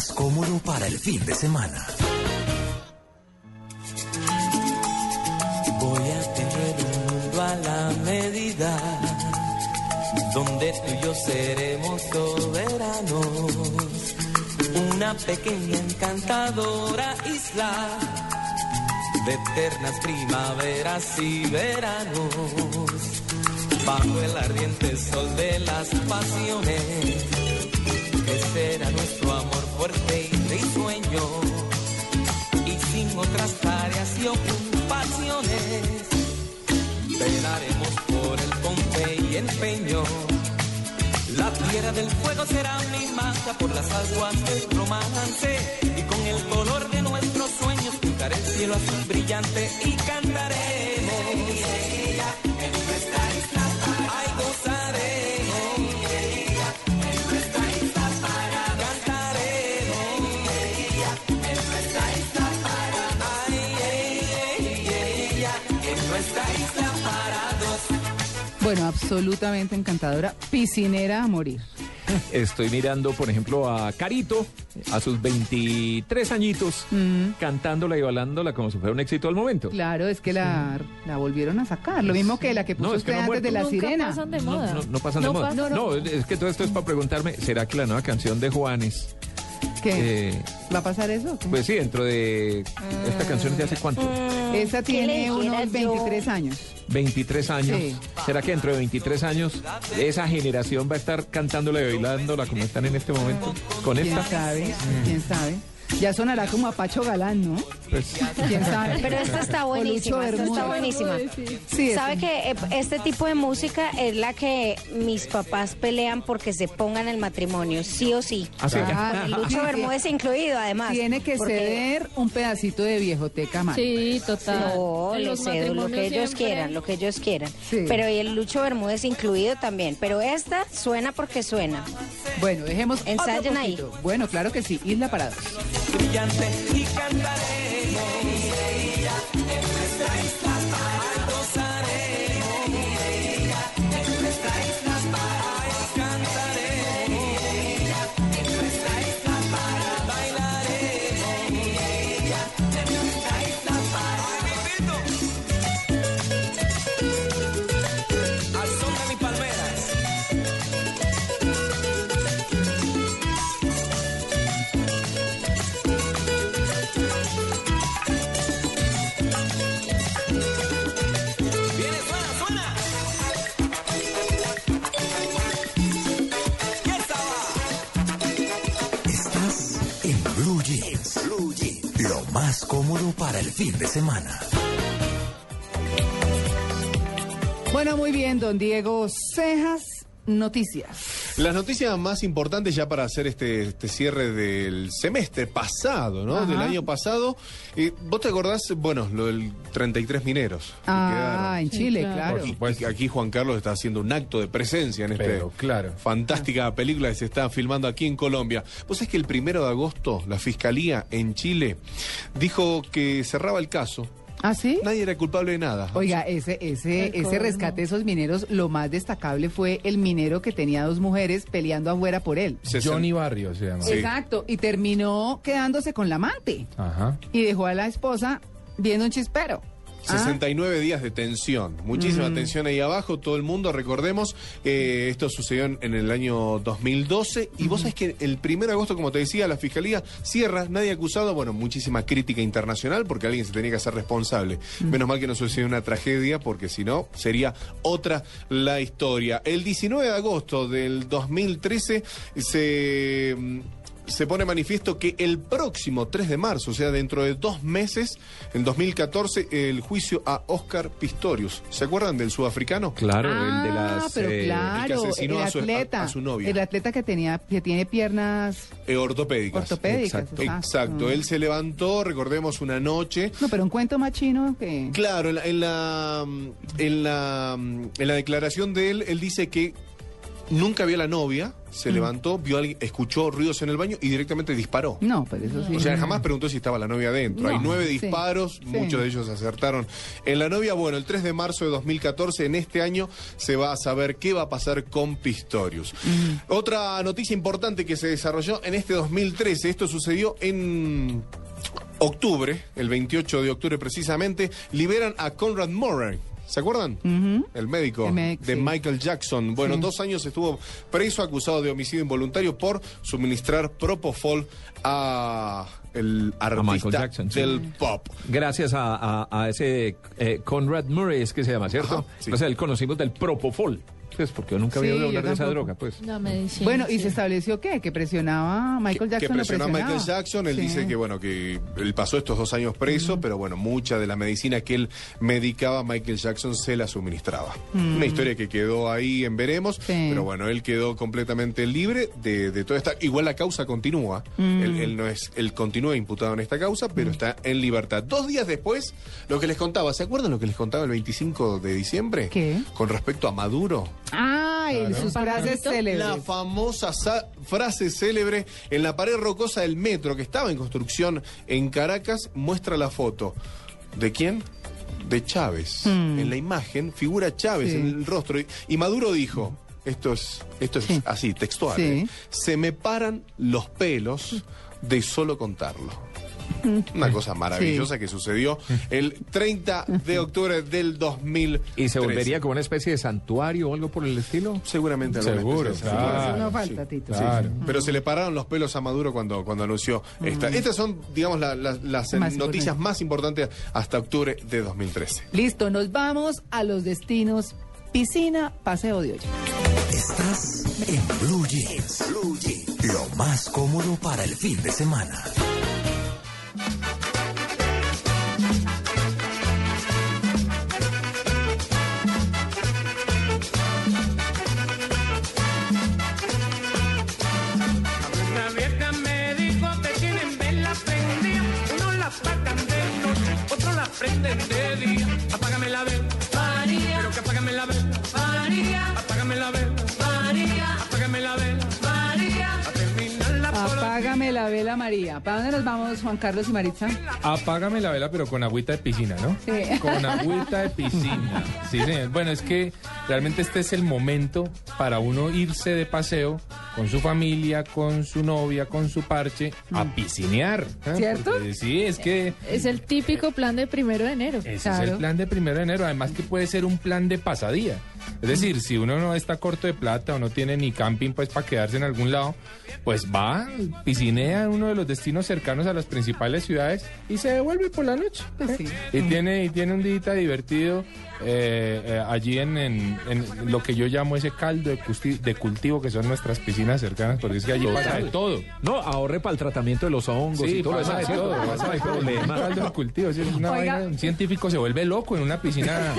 Speaker 1: más cómodo para el fin de semana.
Speaker 13: Voy a tener un mundo a la medida, donde tú y yo seremos soberanos. Una pequeña encantadora isla de eternas primaveras y veranos. Bajo el ardiente sol de las pasiones, que será nuestro fuerte y risueño y sin otras tareas y ocupaciones. Velaremos por el pompe y empeño. La tierra del fuego será mi marca por las aguas del romance. Y con el color de nuestros sueños pintaré el cielo azul brillante y cantaremos.
Speaker 2: Bueno, absolutamente encantadora. Piscinera a morir.
Speaker 5: Estoy mirando, por ejemplo, a Carito, a sus 23 añitos, cantándola y bailándola como si fuera un éxito al momento.
Speaker 2: Claro, es que la, la volvieron a sacar. Lo mismo que la que puso
Speaker 5: No, es que
Speaker 2: usted
Speaker 5: no
Speaker 2: antes de la
Speaker 5: muerto.
Speaker 2: sirena.
Speaker 6: pasan de
Speaker 5: No,
Speaker 6: moda.
Speaker 5: no, no pasan de
Speaker 6: No
Speaker 5: moda.
Speaker 6: pasan.
Speaker 5: No, es que todo esto es para preguntarme, ¿será que la nueva canción de Juanes...
Speaker 2: ¿Qué?
Speaker 5: eh,
Speaker 2: ¿Va a pasar eso?
Speaker 5: pues sí, dentro de... ¿Esta canción es de hace cuánto?
Speaker 2: Esa
Speaker 4: ¿qué le
Speaker 2: tiene unos
Speaker 4: yo?
Speaker 2: 23 años.
Speaker 5: 23 años.
Speaker 2: Sí.
Speaker 5: ¿Será que dentro de 23 años esa generación va a estar cantándola y bailándola como están en este momento? ¿Con
Speaker 2: ¿Quién
Speaker 5: esta?
Speaker 2: sabe? ¿Quién sabe? Ya sonará como a Pacho Galán, ¿no?
Speaker 5: Pues,
Speaker 2: ¿Quién sabe?
Speaker 4: Pero esta está buenísima, esta está buenísima.
Speaker 2: Sí,
Speaker 4: ¿Sabe que eh, este tipo de música es la que mis papás pelean porque se pongan en el matrimonio, sí o sí?
Speaker 5: Ah, sí.
Speaker 2: Ah,
Speaker 4: El Lucho
Speaker 2: sí,
Speaker 4: Bermúdez incluido, además.
Speaker 2: Tiene que
Speaker 4: porque-
Speaker 2: ceder un pedacito de viejoteca más.
Speaker 6: Sí, total.
Speaker 4: No, le cedo lo que ellos
Speaker 6: siempre-
Speaker 4: quieran, lo que ellos quieran.
Speaker 2: Sí.
Speaker 4: Pero y el Lucho Bermúdez incluido también. Pero esta suena porque suena.
Speaker 2: Bueno, dejemos otro
Speaker 4: Ensayen ahí.
Speaker 2: poquito. Bueno, claro que sí. Isla Parados.
Speaker 13: Brillante y cantaremos. De
Speaker 1: semana.
Speaker 2: Bueno, muy bien, don Diego Cejas, noticias.
Speaker 3: Las noticias más importantes ya para hacer este, este cierre del semestre pasado, ¿no?
Speaker 2: Ajá.
Speaker 3: Del año pasado. Eh, ¿Vos te acordás, bueno, lo del 33 mineros? que
Speaker 2: Ah,
Speaker 3: quedaron?
Speaker 2: en Chile, claro.
Speaker 3: Aquí, aquí Juan Carlos está haciendo un acto de presencia en esta
Speaker 7: Pero, claro.
Speaker 3: fantástica película que se está filmando aquí en Colombia. Vos sabés que el primero de agosto la fiscalía en Chile dijo que cerraba el caso.
Speaker 2: ¿Ah, sí?
Speaker 3: Nadie era culpable de nada.
Speaker 2: Oiga, ese, ese, ese rescate de esos mineros, lo más destacable fue el minero que tenía dos mujeres peleando afuera por él.
Speaker 7: Johnny Barrio se llama.
Speaker 3: Sí.
Speaker 2: Exacto, y terminó quedándose con la amante
Speaker 7: Ajá.
Speaker 2: y dejó a la esposa viendo un chispero.
Speaker 3: 69 días de tensión, muchísima
Speaker 2: Mm.
Speaker 3: tensión ahí abajo, todo el mundo, recordemos, eh, esto sucedió en, en el año 2012 y vos sabés que el 1 de agosto, como te decía, la Fiscalía cierra, nadie acusado, bueno, muchísima crítica internacional porque alguien se tenía que hacer responsable. Menos mal que no sucedió una tragedia porque si no, sería otra la historia. El 19 de agosto del 2013 se... se pone manifiesto que el próximo 3 de marzo, o sea, dentro de dos meses, en 2014, el juicio a Oscar Pistorius. ¿Se acuerdan del sudafricano?
Speaker 5: Claro,
Speaker 2: Ah, pero
Speaker 3: el que
Speaker 2: claro,
Speaker 3: asesinó
Speaker 2: el
Speaker 3: a su- a-
Speaker 2: atleta,
Speaker 3: a su novia.
Speaker 2: el atleta que tenía, que tiene piernas,
Speaker 3: Eh, ortopédicas.
Speaker 2: Ortopédicas,
Speaker 3: Exacto.
Speaker 2: exacto.
Speaker 3: Exacto. Él se levantó, recordemos, una noche.
Speaker 2: no, pero un cuento más chino que,
Speaker 3: Claro, en la, en la, en la, en la declaración de él, él dice que nunca vio a la novia, se levantó, vio a alguien, escuchó ruidos en el baño y directamente disparó.
Speaker 2: no, pues eso sí.
Speaker 3: O sea, jamás preguntó si estaba la novia adentro.
Speaker 2: No,
Speaker 3: Hay nueve
Speaker 2: sí,
Speaker 3: disparos,
Speaker 2: sí.
Speaker 3: muchos de ellos acertaron. En la novia, bueno, el 3 de marzo de 2014, en este año, se va a saber qué va a pasar con Pistorius. Otra noticia importante que se desarrolló en este 2013, esto sucedió en octubre, el 28 de octubre precisamente, liberan a Conrad Murray. ¿Se acuerdan? El médico
Speaker 2: El médico,
Speaker 3: de
Speaker 2: sí.
Speaker 3: Michael Jackson. Bueno,
Speaker 2: Sí.
Speaker 3: dos años estuvo preso acusado de homicidio involuntario por suministrar Propofol a el artista
Speaker 5: Michael Jackson, sí.
Speaker 3: del pop.
Speaker 5: Gracias a, a- a ese eh, Conrad Murray, es que se llama, ¿cierto?
Speaker 3: Ajá, sí.
Speaker 5: O sea, él conocimos del Propofol. Pues porque yo nunca había
Speaker 2: Sí,
Speaker 5: oído hablar de esa droga, pues.
Speaker 6: La medicina.
Speaker 2: Bueno, y se estableció qué, que presionaba a Michael
Speaker 3: que, que
Speaker 2: Jackson. lo
Speaker 3: presionó a Michael
Speaker 2: presionaba.
Speaker 3: Jackson, él
Speaker 2: Sí.
Speaker 3: dice que bueno, que él pasó estos dos años preso, pero bueno, mucha de la medicina que él medicaba, Michael Jackson se la suministraba.
Speaker 2: Mm.
Speaker 3: Una historia que quedó ahí en veremos,
Speaker 2: Sí.
Speaker 3: pero bueno, él quedó completamente libre de, de toda esta. Igual la causa continúa,
Speaker 2: Mm.
Speaker 3: él, él no es, él continúa imputado en esta causa, pero está en libertad. Dos días después, lo que les contaba, ¿se acuerdan lo que les contaba el 25 de diciembre?
Speaker 2: ¿Qué?
Speaker 3: Con respecto a Maduro.
Speaker 2: Ay, sus frases célebres.
Speaker 3: La famosa sa- frase célebre en la pared rocosa del metro que estaba en construcción en Caracas muestra la foto. ¿De quién? De Chávez. En la imagen figura Chávez
Speaker 2: Sí.
Speaker 3: en el rostro. Y, y Maduro dijo, esto es, esto es
Speaker 2: Sí.
Speaker 3: así, textual.
Speaker 2: Sí.
Speaker 3: ¿eh? Se me paran los pelos de solo contarlo. Una cosa maravillosa que sucedió el 30 de octubre del 2000.
Speaker 5: ¿Y se volvería como una especie de santuario o algo por el estilo?
Speaker 3: Seguramente
Speaker 7: Seguro, claro.
Speaker 2: no falta, Tito.
Speaker 7: Claro.
Speaker 3: Pero se le pararon los pelos a Maduro cuando, cuando anunció esta. Estas son, digamos, la- la- las
Speaker 2: Más
Speaker 3: noticias
Speaker 2: importante.
Speaker 3: más importantes hasta octubre de 2013.
Speaker 2: Listo, nos vamos a los destinos piscina, paseo de olla.
Speaker 1: Estás en Blue Jeans. Blue Jeans. Lo más cómodo para el fin de semana.
Speaker 9: Una vieja me dijo que tienen velas prendidas, unos la apagan de noche, otros la prenden de día. Apágame la vela, la vela, María.
Speaker 2: ¿Para dónde nos vamos, Juan Carlos y Maritza?
Speaker 7: Apágame la vela, pero con agüita de piscina, ¿no?
Speaker 2: Sí.
Speaker 7: Con agüita de piscina. Sí, señor. Bueno, es que realmente este es el momento para uno irse de paseo con su familia, con su novia, con su parche, a piscinear. ¿eh?
Speaker 2: ¿Cierto?
Speaker 7: Porque sí, es que
Speaker 6: Es el típico plan de primero de enero.
Speaker 7: ese es el plan de primero de enero. Además que puede ser un plan de pasadía. Es decir, si uno no está corto de plata o no tiene ni camping pues para quedarse en algún lado, pues va, piscinea en uno de los destinos cercanos a las principales ciudades y se devuelve por la noche.
Speaker 2: Pues sí.
Speaker 7: Y tiene, y tiene un día divertido eh, eh, allí en, en- en lo que yo llamo ese caldo de, custi- de cultivo que son nuestras piscinas cercanas, porque es que allí pasa de todo.
Speaker 5: No, ahorre para el tratamiento de los hongos y todo
Speaker 7: pasa de
Speaker 5: eso.
Speaker 7: todo, pasa de todo. Caldo de cultivo, es una vaina, un científico se vuelve loco en una piscina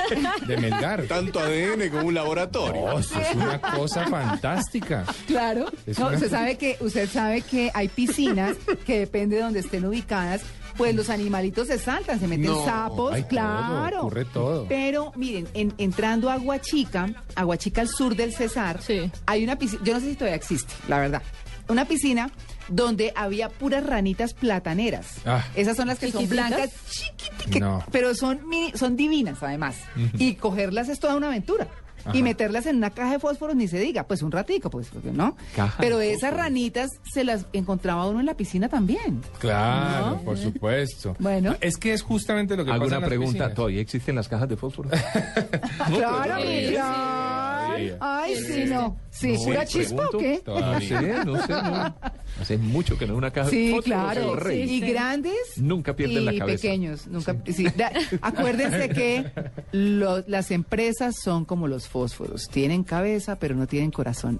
Speaker 7: de Melgar.
Speaker 3: Tanto ADN como un laboratorio.
Speaker 7: No, eso es una cosa fantástica.
Speaker 2: Claro. No,
Speaker 7: una-
Speaker 2: usted sabe que usted sabe que hay piscinas que depende de donde estén ubicadas, pues los animalitos se saltan, se meten
Speaker 3: No,
Speaker 2: sapos,
Speaker 7: hay todo,
Speaker 2: claro.
Speaker 7: ocurre todo.
Speaker 2: Pero miren, en- entrando a Aguachica, Aguachica al sur del Cesar,
Speaker 6: Sí.
Speaker 2: hay una piscina, yo no sé si todavía existe, la verdad. Una piscina donde había puras ranitas plataneras.
Speaker 7: Ah.
Speaker 2: Esas son las que son
Speaker 6: ¿Chiquititas?
Speaker 2: blancas, chiquiticas,
Speaker 7: No.
Speaker 2: pero son mini- son divinas además. Y cogerlas es toda una aventura. Y meterlas en una caja de fósforos ni se diga, pues un ratico, pues, porque ¿no?
Speaker 5: Caja
Speaker 2: Pero
Speaker 5: de
Speaker 2: esas ranitas se las encontraba uno en la piscina también.
Speaker 7: Claro,
Speaker 2: ¿No?
Speaker 7: por supuesto.
Speaker 2: Bueno.
Speaker 7: Es que es justamente lo que pasa
Speaker 5: ¿Alguna
Speaker 7: en las
Speaker 5: pregunta?
Speaker 7: piscinas.
Speaker 5: ¿Todavía existen las cajas de fósforo?
Speaker 2: claro.
Speaker 7: Sí.
Speaker 2: Ay, sí, no. Sí,
Speaker 5: No,
Speaker 2: pura chispa o qué?
Speaker 5: No sé, no sé. no. Hace mucho que no es una caja de
Speaker 2: Sí, claro.
Speaker 5: Rey.
Speaker 2: Y grandes
Speaker 5: Nunca pierden
Speaker 2: y
Speaker 5: la cabeza.
Speaker 2: pequeños. Nunca, sí, da- acuérdense que lo- las empresas son como los fósforos. Tienen cabeza, pero no tienen corazón.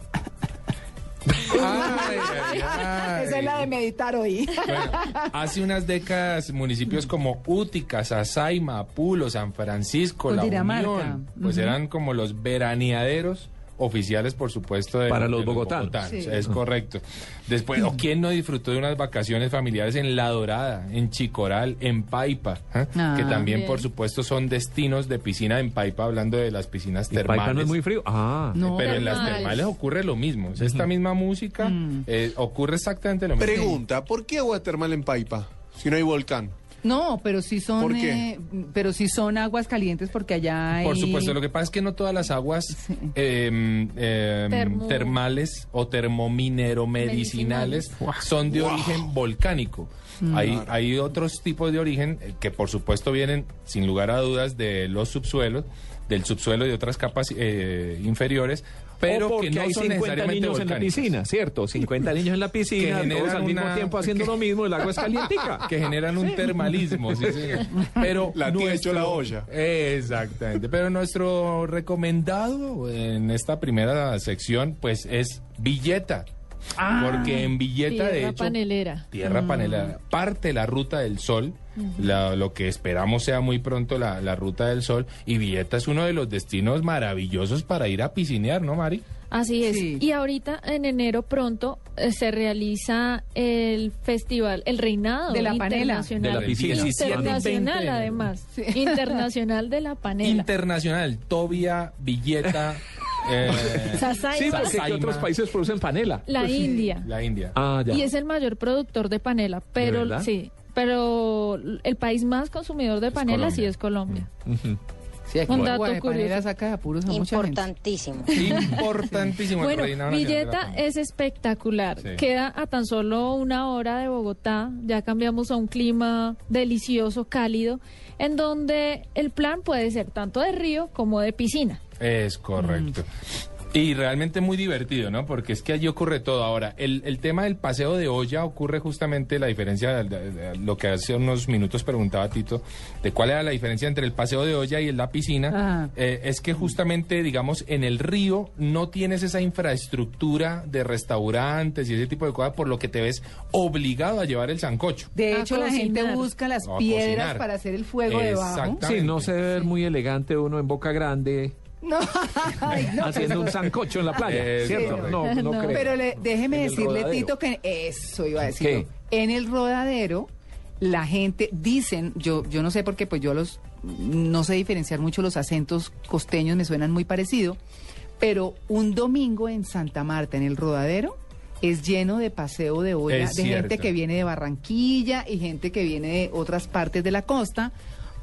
Speaker 7: Ay, ay, ay.
Speaker 2: Esa es la de meditar hoy.
Speaker 7: Bueno, hace unas décadas municipios como Útica, Sasaima, Apulo, San Francisco, La. Unión, pues eran como los veraneaderos oficiales, por supuesto, de,
Speaker 5: Para los
Speaker 7: de
Speaker 5: bogotanos.
Speaker 2: Sí.
Speaker 7: Es correcto. Después, ¿o quién no disfrutó de unas vacaciones familiares en La Dorada, en Chicoral, en Paipa? ¿eh?
Speaker 2: Ah,
Speaker 7: que también,
Speaker 6: bien.
Speaker 7: por supuesto, son destinos de piscina en Paipa, hablando de las piscinas
Speaker 5: ¿Y
Speaker 7: termales.
Speaker 5: Paipa no es muy frío? Ah.
Speaker 2: No.
Speaker 7: Pero en las
Speaker 6: Termales.
Speaker 7: ocurre lo mismo. Sea, esta misma música
Speaker 2: Mm.
Speaker 7: eh, ocurre exactamente lo mismo.
Speaker 3: Pregunta, ¿por qué agua termal en Paipa? Si no hay volcán.
Speaker 2: No, pero sí son,
Speaker 3: ¿Por qué?
Speaker 2: eh, pero sí son aguas calientes porque allá hay...
Speaker 7: Por supuesto, lo que pasa es que no todas las aguas eh, eh,
Speaker 6: Termo-
Speaker 7: termales o termomineromedicinales son de origen volcánico. Hay, hay otros tipos de origen eh, que por supuesto vienen sin lugar a dudas de los subsuelos, del subsuelo y de otras capas eh, inferiores, pero
Speaker 5: o porque
Speaker 7: que no
Speaker 5: hay
Speaker 7: son
Speaker 5: 50
Speaker 7: necesariamente
Speaker 5: niños en la piscina, ¿cierto? 50 niños en la piscina,
Speaker 7: Que
Speaker 5: todos
Speaker 7: generan
Speaker 5: al mismo
Speaker 7: una-
Speaker 5: tiempo haciendo lo mismo, el agua es calientica.
Speaker 7: que generan un termalismo, sí, señor. Pero
Speaker 3: La tía echó la olla.
Speaker 7: Exactamente. Pero nuestro recomendado en esta primera sección, pues, es Villeta. Porque en Villeta, de
Speaker 6: Tierra
Speaker 7: hecho,
Speaker 6: panelera.
Speaker 7: Tierra Panela, parte la ruta del sol, la- lo que esperamos sea muy pronto la, la ruta del sol, y Villeta es uno de los destinos maravillosos para ir a piscinear, ¿no, Mari?
Speaker 6: Así es.
Speaker 2: Sí.
Speaker 6: Y ahorita en enero pronto eh, se realiza el festival, el reinado
Speaker 2: De la panela.
Speaker 6: internacional.
Speaker 5: De la piscina.
Speaker 7: 17 y 20 de
Speaker 6: Internacional
Speaker 7: enero.
Speaker 6: además. Internacional de la panela.
Speaker 7: Internacional, Tobia, Villeta, eh.
Speaker 5: Sí, porque ¿qué
Speaker 7: Sasaima.
Speaker 5: otros países producen panela?
Speaker 6: la India.
Speaker 7: la India.
Speaker 5: Ah, ya.
Speaker 6: Y es el mayor productor de panela, pero sí, pero el país más consumidor de panela sí es Colombia.
Speaker 2: Sí, aquí
Speaker 6: Un
Speaker 2: un
Speaker 6: dato curioso.
Speaker 2: saca apuros a mucha gente.
Speaker 4: Importantísimo.
Speaker 7: Importantísimo
Speaker 6: Bueno, Villeta es espectacular.
Speaker 7: Sí.
Speaker 6: Queda a tan solo una hora de Bogotá. Ya cambiamos a un clima delicioso, cálido, en donde el plan puede ser tanto de río como de piscina.
Speaker 7: Es correcto. Y realmente muy divertido, ¿no? Porque es que allí ocurre todo. Ahora, el, el tema del paseo de olla ocurre justamente la diferencia, de, de- de lo que hace unos minutos preguntaba Tito, de cuál era la diferencia entre el paseo de olla y la piscina. Eh, es que justamente, digamos, en el río no tienes esa infraestructura de restaurantes y ese tipo de cosas, por lo que te ves obligado a llevar el sancocho.
Speaker 2: De hecho, la gente busca las piedras para hacer el fuego debajo.
Speaker 5: Sí, no se debe ver muy elegante uno en Boca Grande
Speaker 2: No, ay, no,
Speaker 5: haciendo un sancocho en la playa,
Speaker 7: Eh,
Speaker 5: ¿cierto?
Speaker 7: sí,
Speaker 5: no, no,
Speaker 6: no.
Speaker 5: creo.
Speaker 2: Pero le- déjeme decirle,
Speaker 5: rodadero.
Speaker 2: Tito, que eso iba a decir. En el rodadero, la gente, dicen, yo, yo no sé por qué, pues yo los, no sé diferenciar mucho los acentos costeños, me suenan muy parecido, pero un domingo en Santa Marta, en el rodadero, es lleno de paseo de olla,
Speaker 7: Es
Speaker 2: de gente que viene de Barranquilla y gente que viene de otras partes de la costa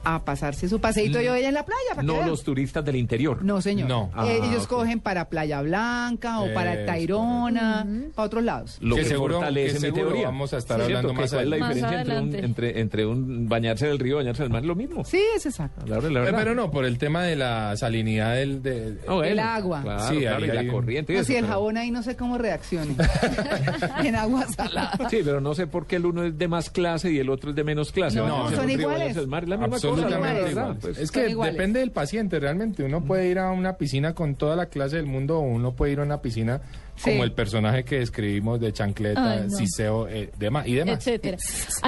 Speaker 2: a pasarse su paseíto de olla en la playa. para
Speaker 5: no los turistas del interior.
Speaker 2: No, señor.
Speaker 7: No.
Speaker 5: Ah,
Speaker 2: Eh, ellos
Speaker 5: ok.
Speaker 2: cogen para Playa Blanca o para
Speaker 7: Es
Speaker 2: Tairona, para otros lados.
Speaker 5: Lo
Speaker 7: Que
Speaker 5: que,
Speaker 7: seguro-
Speaker 5: fortalece
Speaker 7: que
Speaker 5: mi teoría.
Speaker 7: vamos a estar
Speaker 5: ¿Cierto?
Speaker 7: hablando más
Speaker 5: ¿Cuál es la diferencia entre un, entre, entre un bañarse del río y bañarse del mar? Lo mismo.
Speaker 2: Sí, es exacto.
Speaker 5: La de la verdad.
Speaker 7: Pero no, por el tema de la salinidad del... de-
Speaker 5: Ah, bueno,
Speaker 2: el agua.
Speaker 5: Claro,
Speaker 7: Sí,
Speaker 5: claro,
Speaker 7: ahí
Speaker 5: y
Speaker 7: hay
Speaker 5: la
Speaker 7: un-
Speaker 5: corriente. y
Speaker 2: No,
Speaker 5: eso,
Speaker 2: si el
Speaker 5: pero-
Speaker 2: jabón ahí no sé cómo reaccione. en agua salada.
Speaker 5: Sí, pero no sé por qué el uno es de más clase y el otro es de menos clase.
Speaker 2: No,
Speaker 5: Bañarse
Speaker 2: son iguales.
Speaker 5: bañarse del mar, es la misma
Speaker 7: Absolutamente igual.
Speaker 5: Pues,
Speaker 7: es que
Speaker 2: iguales.
Speaker 7: depende del paciente realmente. Uno puede ir a una piscina con toda la clase del mundo o uno puede ir a una piscina
Speaker 2: Sí.
Speaker 7: como el personaje que describimos de chancleta,
Speaker 6: Ay, no.
Speaker 7: siseo eh, dema- y demás.
Speaker 6: etcétera.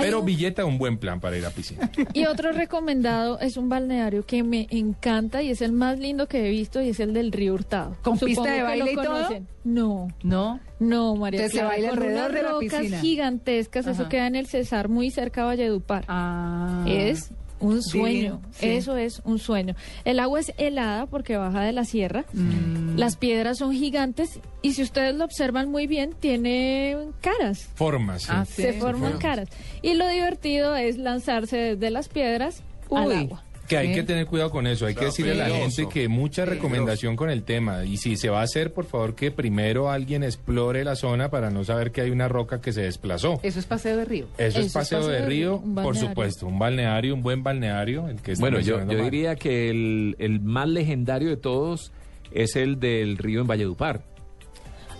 Speaker 7: Pero
Speaker 6: un-
Speaker 7: billeta un buen plan para ir a piscina.
Speaker 6: Y otro recomendado es un balneario que me encanta y es el más lindo que he visto y es el del río Hurtado.
Speaker 2: ¿Con pista de
Speaker 6: que
Speaker 2: baile
Speaker 6: lo
Speaker 2: y todo?
Speaker 6: conocen. No,
Speaker 2: No.
Speaker 6: no, María
Speaker 2: Entonces se baila alrededor de la
Speaker 6: rocas
Speaker 2: piscina.
Speaker 6: gigantescas, eso queda en el Cesar, muy cerca de Valledupar.
Speaker 2: Ah.
Speaker 6: Es un sueño,
Speaker 2: sí.
Speaker 6: eso es un sueño. El agua es helada porque baja de la sierra,
Speaker 2: Mm.
Speaker 6: las piedras son gigantes y si ustedes lo observan muy bien, tiene caras.
Speaker 7: Formas. sí.
Speaker 2: Ah, sí.
Speaker 6: Se forman caras. Y lo divertido es lanzarse desde las piedras al agua.
Speaker 7: Que hay que tener cuidado con eso, hay que decirle a la gente que mucha recomendación con el tema. Y si se va a hacer, por favor, que primero alguien explore la zona para no saber que hay una roca que se desplazó.
Speaker 2: Eso es paseo de río.
Speaker 7: Eso, es paseo de río, por supuesto, un balneario, un buen balneario, el que
Speaker 5: Bueno, yo, yo diría que el, el más legendario de todos es el del río en Valledupar.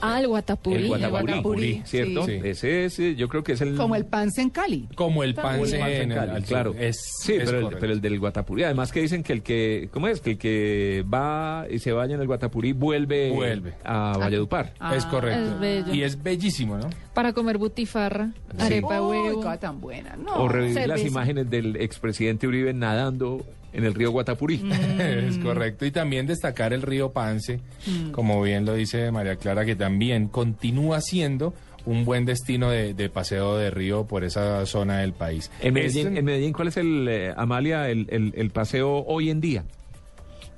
Speaker 6: Ah, el Guatapurí.
Speaker 5: El Guatapurí,
Speaker 2: Guatapurí,
Speaker 5: ¿cierto?
Speaker 7: sí.
Speaker 5: Ese es, yo creo que es el...
Speaker 2: Como el Pance en Cali.
Speaker 7: Como el en el-
Speaker 5: Cali, claro.
Speaker 7: Es,
Speaker 5: sí,
Speaker 7: es
Speaker 5: pero el,
Speaker 7: correcto.
Speaker 5: pero el del Guatapurí. Además que dicen que el que, ¿cómo es? Que el que va y se baña en el Guatapurí vuelve,
Speaker 7: Vuelve.
Speaker 5: a Valledupar.
Speaker 2: Ah,
Speaker 7: es correcto.
Speaker 6: es bello.
Speaker 7: Y es bellísimo, ¿no?
Speaker 6: Para comer butifarra, arepa huevo.
Speaker 2: cosa tan buena. No.
Speaker 5: o revivir las imágenes del expresidente Uribe nadando en el río Guatapurí.
Speaker 2: Mm.
Speaker 7: es correcto. Y también destacar el río Pance,
Speaker 2: Mm.
Speaker 7: como bien lo dice María Clara, que también continúa siendo un buen destino de, de paseo de río por esa zona del país.
Speaker 5: En Medellín,
Speaker 7: Este-
Speaker 5: en Medellín, ¿cuál es el, eh, Amalia, el, el- el paseo hoy en día?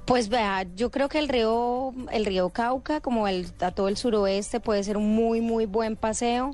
Speaker 4: Pues vea, yo creo que el río, el río Cauca, como el, a todo el suroeste, puede ser un muy, muy buen paseo.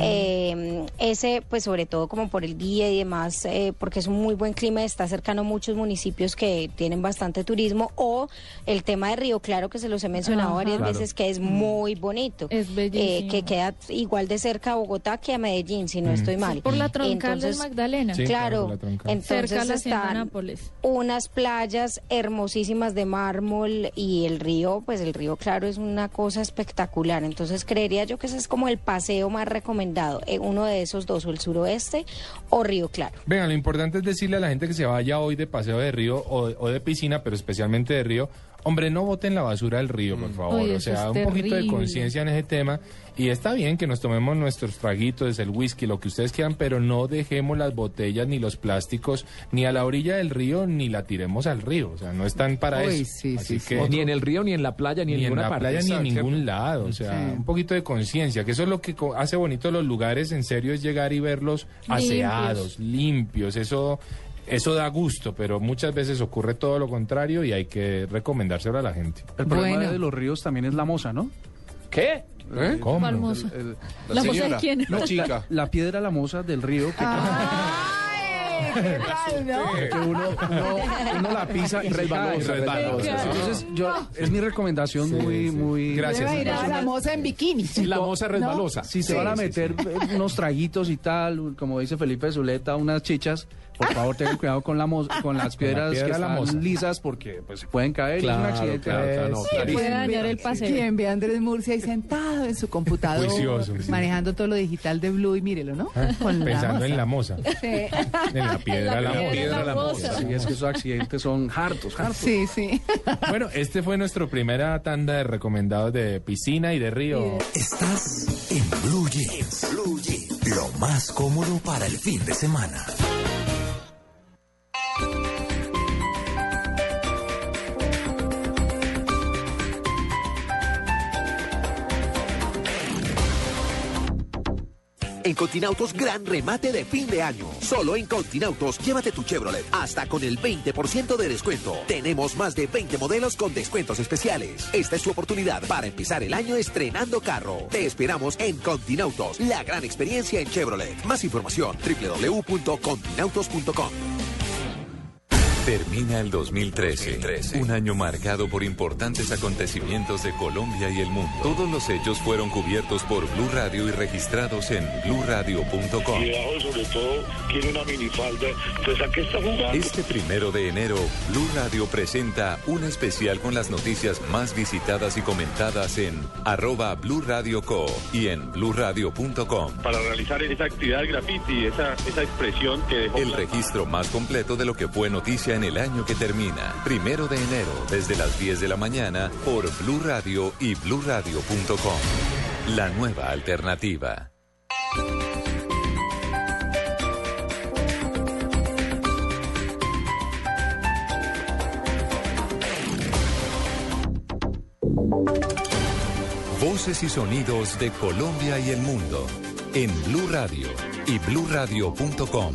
Speaker 4: Eh, ese, pues sobre todo como por el día y demás, eh, porque es un muy buen clima, está cercano a muchos municipios que tienen bastante turismo. O el tema de Río Claro, que se los he mencionado
Speaker 6: Ajá.
Speaker 4: varias
Speaker 5: Claro.
Speaker 4: veces, que es muy bonito.
Speaker 6: Es
Speaker 4: Eh,
Speaker 6: bellísimo.
Speaker 4: que queda igual de cerca a Bogotá que a Medellín, si no estoy mal.
Speaker 6: Por la troncal del
Speaker 4: Entonces,
Speaker 6: Magdalena.
Speaker 7: Sí, claro,
Speaker 4: entonces
Speaker 6: cerca a la hacienda
Speaker 4: están
Speaker 6: Nápoles.
Speaker 4: unas playas hermosísimas de mármol y el río, pues el río Claro es una cosa espectacular. Entonces creería yo que ese es como el paseo más recomendado, eh, uno de esos dos, o el suroeste o Río Claro.
Speaker 7: Venga, lo importante es decirle a la gente que se vaya hoy de paseo de río o, o de piscina, pero especialmente de río, hombre, no boten la basura del río, por favor.
Speaker 6: Uy,
Speaker 7: o sea, un poquito de conciencia en ese tema. Y está bien que nos tomemos nuestros traguitos, el whisky, lo que ustedes quieran, pero no dejemos las botellas ni los plásticos ni a la orilla del río ni la tiremos al río. O sea, no están para
Speaker 2: Uy,
Speaker 7: eso.
Speaker 2: sí,
Speaker 7: Así
Speaker 2: sí,
Speaker 7: que
Speaker 5: Ni en el río, ni en la playa, ni,
Speaker 7: ni,
Speaker 5: en
Speaker 7: en
Speaker 5: ninguna
Speaker 7: la
Speaker 5: parte.
Speaker 7: playa ni en ningún lado. O sea,
Speaker 2: Sí.
Speaker 7: un poquito de conciencia, que eso es lo que co- hace bonito los lugares, en serio, es llegar y verlos
Speaker 6: Limpios.
Speaker 7: aseados, limpios. Eso, eso da gusto, pero muchas veces ocurre todo lo contrario y hay que recomendárselo a la gente.
Speaker 8: El problema
Speaker 2: Bueno.
Speaker 8: de los ríos también es la moza, ¿no?
Speaker 5: ¿Qué?
Speaker 3: ¿Eh?
Speaker 7: ¿Cómo?
Speaker 6: ¿Cuál moza?
Speaker 8: El- el-
Speaker 6: ¿La moza de quién?
Speaker 3: La chica.
Speaker 8: la piedra la moza del río que,
Speaker 2: Ay, qué mal, ¿no?
Speaker 8: que uno, uno- uno la pisa y.
Speaker 5: Resbalosa.
Speaker 8: Entonces, yo, es mi recomendación muy, muy...
Speaker 7: Gracias.
Speaker 2: Debe ir a la moza en bikini.
Speaker 5: La moza resbalosa.
Speaker 8: Si se van a meter eh, unos traguitos y tal, como dice Felipe Zuleta, unas chichas, por favor tengan cuidado con, la mo- con las piedras
Speaker 7: piedra
Speaker 8: que
Speaker 7: la
Speaker 8: están
Speaker 7: moza.
Speaker 8: lisas porque pues, se pueden caer y es
Speaker 5: Claro,
Speaker 8: un accidente.
Speaker 5: claro, claro, no, claro.
Speaker 6: Puede dañar el paseo.
Speaker 2: Quien ve a Andrés Murcia ahí sentado en su computador,
Speaker 7: Juicioso, sí.
Speaker 2: manejando todo lo digital de Blue y mírelo, ¿no? Con la
Speaker 7: Pensando
Speaker 2: moza.
Speaker 7: en la moza,
Speaker 2: Sí.
Speaker 7: en la piedra, la,
Speaker 6: piedra,
Speaker 7: moza.
Speaker 5: piedra, la moza.
Speaker 8: Sí, es que esos accidentes son hartos, hartos.
Speaker 2: Sí, sí.
Speaker 7: Bueno, este fue nuestro primera tanda de recomendados de piscina y de río.
Speaker 1: Estás en Blue Jeans. Blue Jeans. Lo más cómodo para el fin de semana.
Speaker 14: En Continautos, gran remate de fin de año. Solo en Continautos, llévate tu Chevrolet hasta con el 20% de descuento. Tenemos más de 20 modelos con descuentos especiales. Esta es tu oportunidad para empezar el año estrenando carro. Te esperamos en Continautos, la gran experiencia en Chevrolet. Más información, www.continautos.com.
Speaker 15: Termina el 2013, un año marcado por importantes acontecimientos de Colombia y el mundo. Todos los hechos fueron cubiertos por Blue Radio y registrados en bluradio.com.
Speaker 16: Y debajo, sobre todo, tiene una minifalda. Entonces, ¿a qué está jugando?
Speaker 15: Este primero de enero, Blue Radio presenta un especial con las noticias más visitadas y comentadas en arroba Blue Radio Co y en bluradio.com.
Speaker 16: Para realizar esa actividad graffiti, esa, esa expresión que dejó...
Speaker 15: El registro más completo de lo que fue noticia en el año que termina. Primero de enero, desde las 10 de la mañana, por Blue Radio y bluradio.com. La nueva alternativa. Voces y sonidos de Colombia y el mundo en Blue Radio y bluradio.com,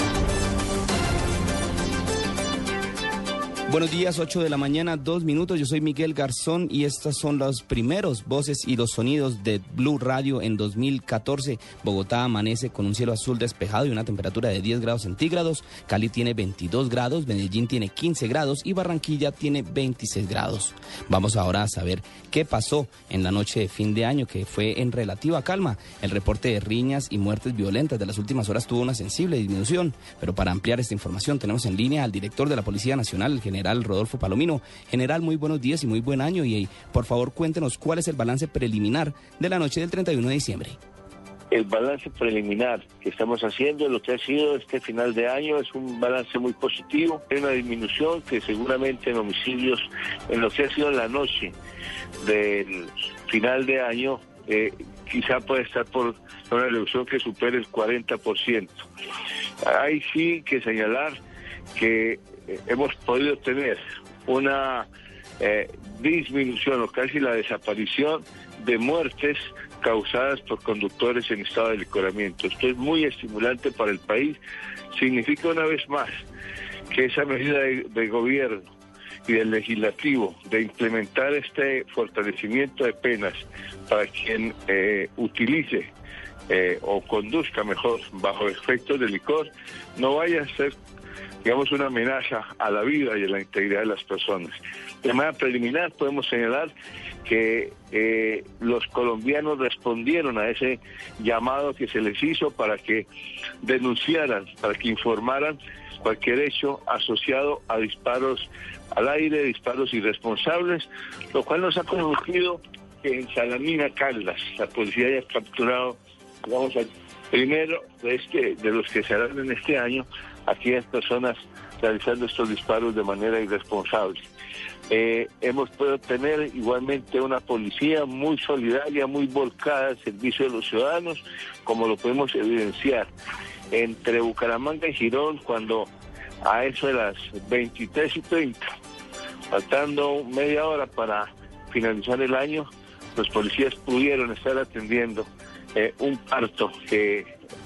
Speaker 17: Buenos días, 8 de la mañana, dos minutos. Yo soy Miguel Garzón y estos son los primeros voces y los sonidos de Blue Radio en 2014. Bogotá amanece con un cielo azul despejado y una temperatura de 10 grados centígrados. Cali tiene 22 grados, Medellín tiene 15 grados y Barranquilla tiene 26 grados. Vamos ahora a saber qué pasó en la noche de fin de año, que fue en relativa calma. El reporte de riñas y muertes violentas de las últimas horas tuvo una sensible disminución, pero para ampliar esta información tenemos en línea al director de la Policía Nacional, el general Rodolfo Palomino. General, muy buenos días y muy buen año y por favor cuéntenos cuál es el balance preliminar de la noche del 31 de diciembre.
Speaker 18: El balance preliminar que estamos haciendo, lo que ha sido este final de año, es un balance muy positivo. Hay una disminución que seguramente en homicidios, en lo que ha sido la noche del final de año, eh, quizá puede estar por una reducción que supere el 40%. Hay sí que señalar que hemos podido tener una eh, disminución o casi la desaparición de muertes causadas por conductores en estado de licoramiento. Esto es muy estimulante para el país. Significa una vez más que esa medida de, gobierno y del legislativo de implementar este fortalecimiento de penas para quien eh, utilice o conduzca mejor bajo efectos de licor no vaya a ser digamos, una amenaza a la vida y a la integridad de las personas. De manera preliminar podemos señalar que eh, los colombianos respondieron a ese llamado que se les hizo para que denunciaran, para que informaran cualquier hecho asociado a disparos al aire, disparos irresponsables, lo cual nos ha conducido que en Salamina Caldas la policía haya capturado, digamos, al primero de, este, de los que se harán en este año, aquellas personas realizando estos disparos de manera irresponsable. Eh, hemos podido tener igualmente una policía muy solidaria, muy volcada al servicio de los ciudadanos, como lo podemos evidenciar entre Bucaramanga y Girón, cuando a eso de las 23 y 30, faltando media hora para finalizar el año, los policías pudieron estar atendiendo eh, un parto que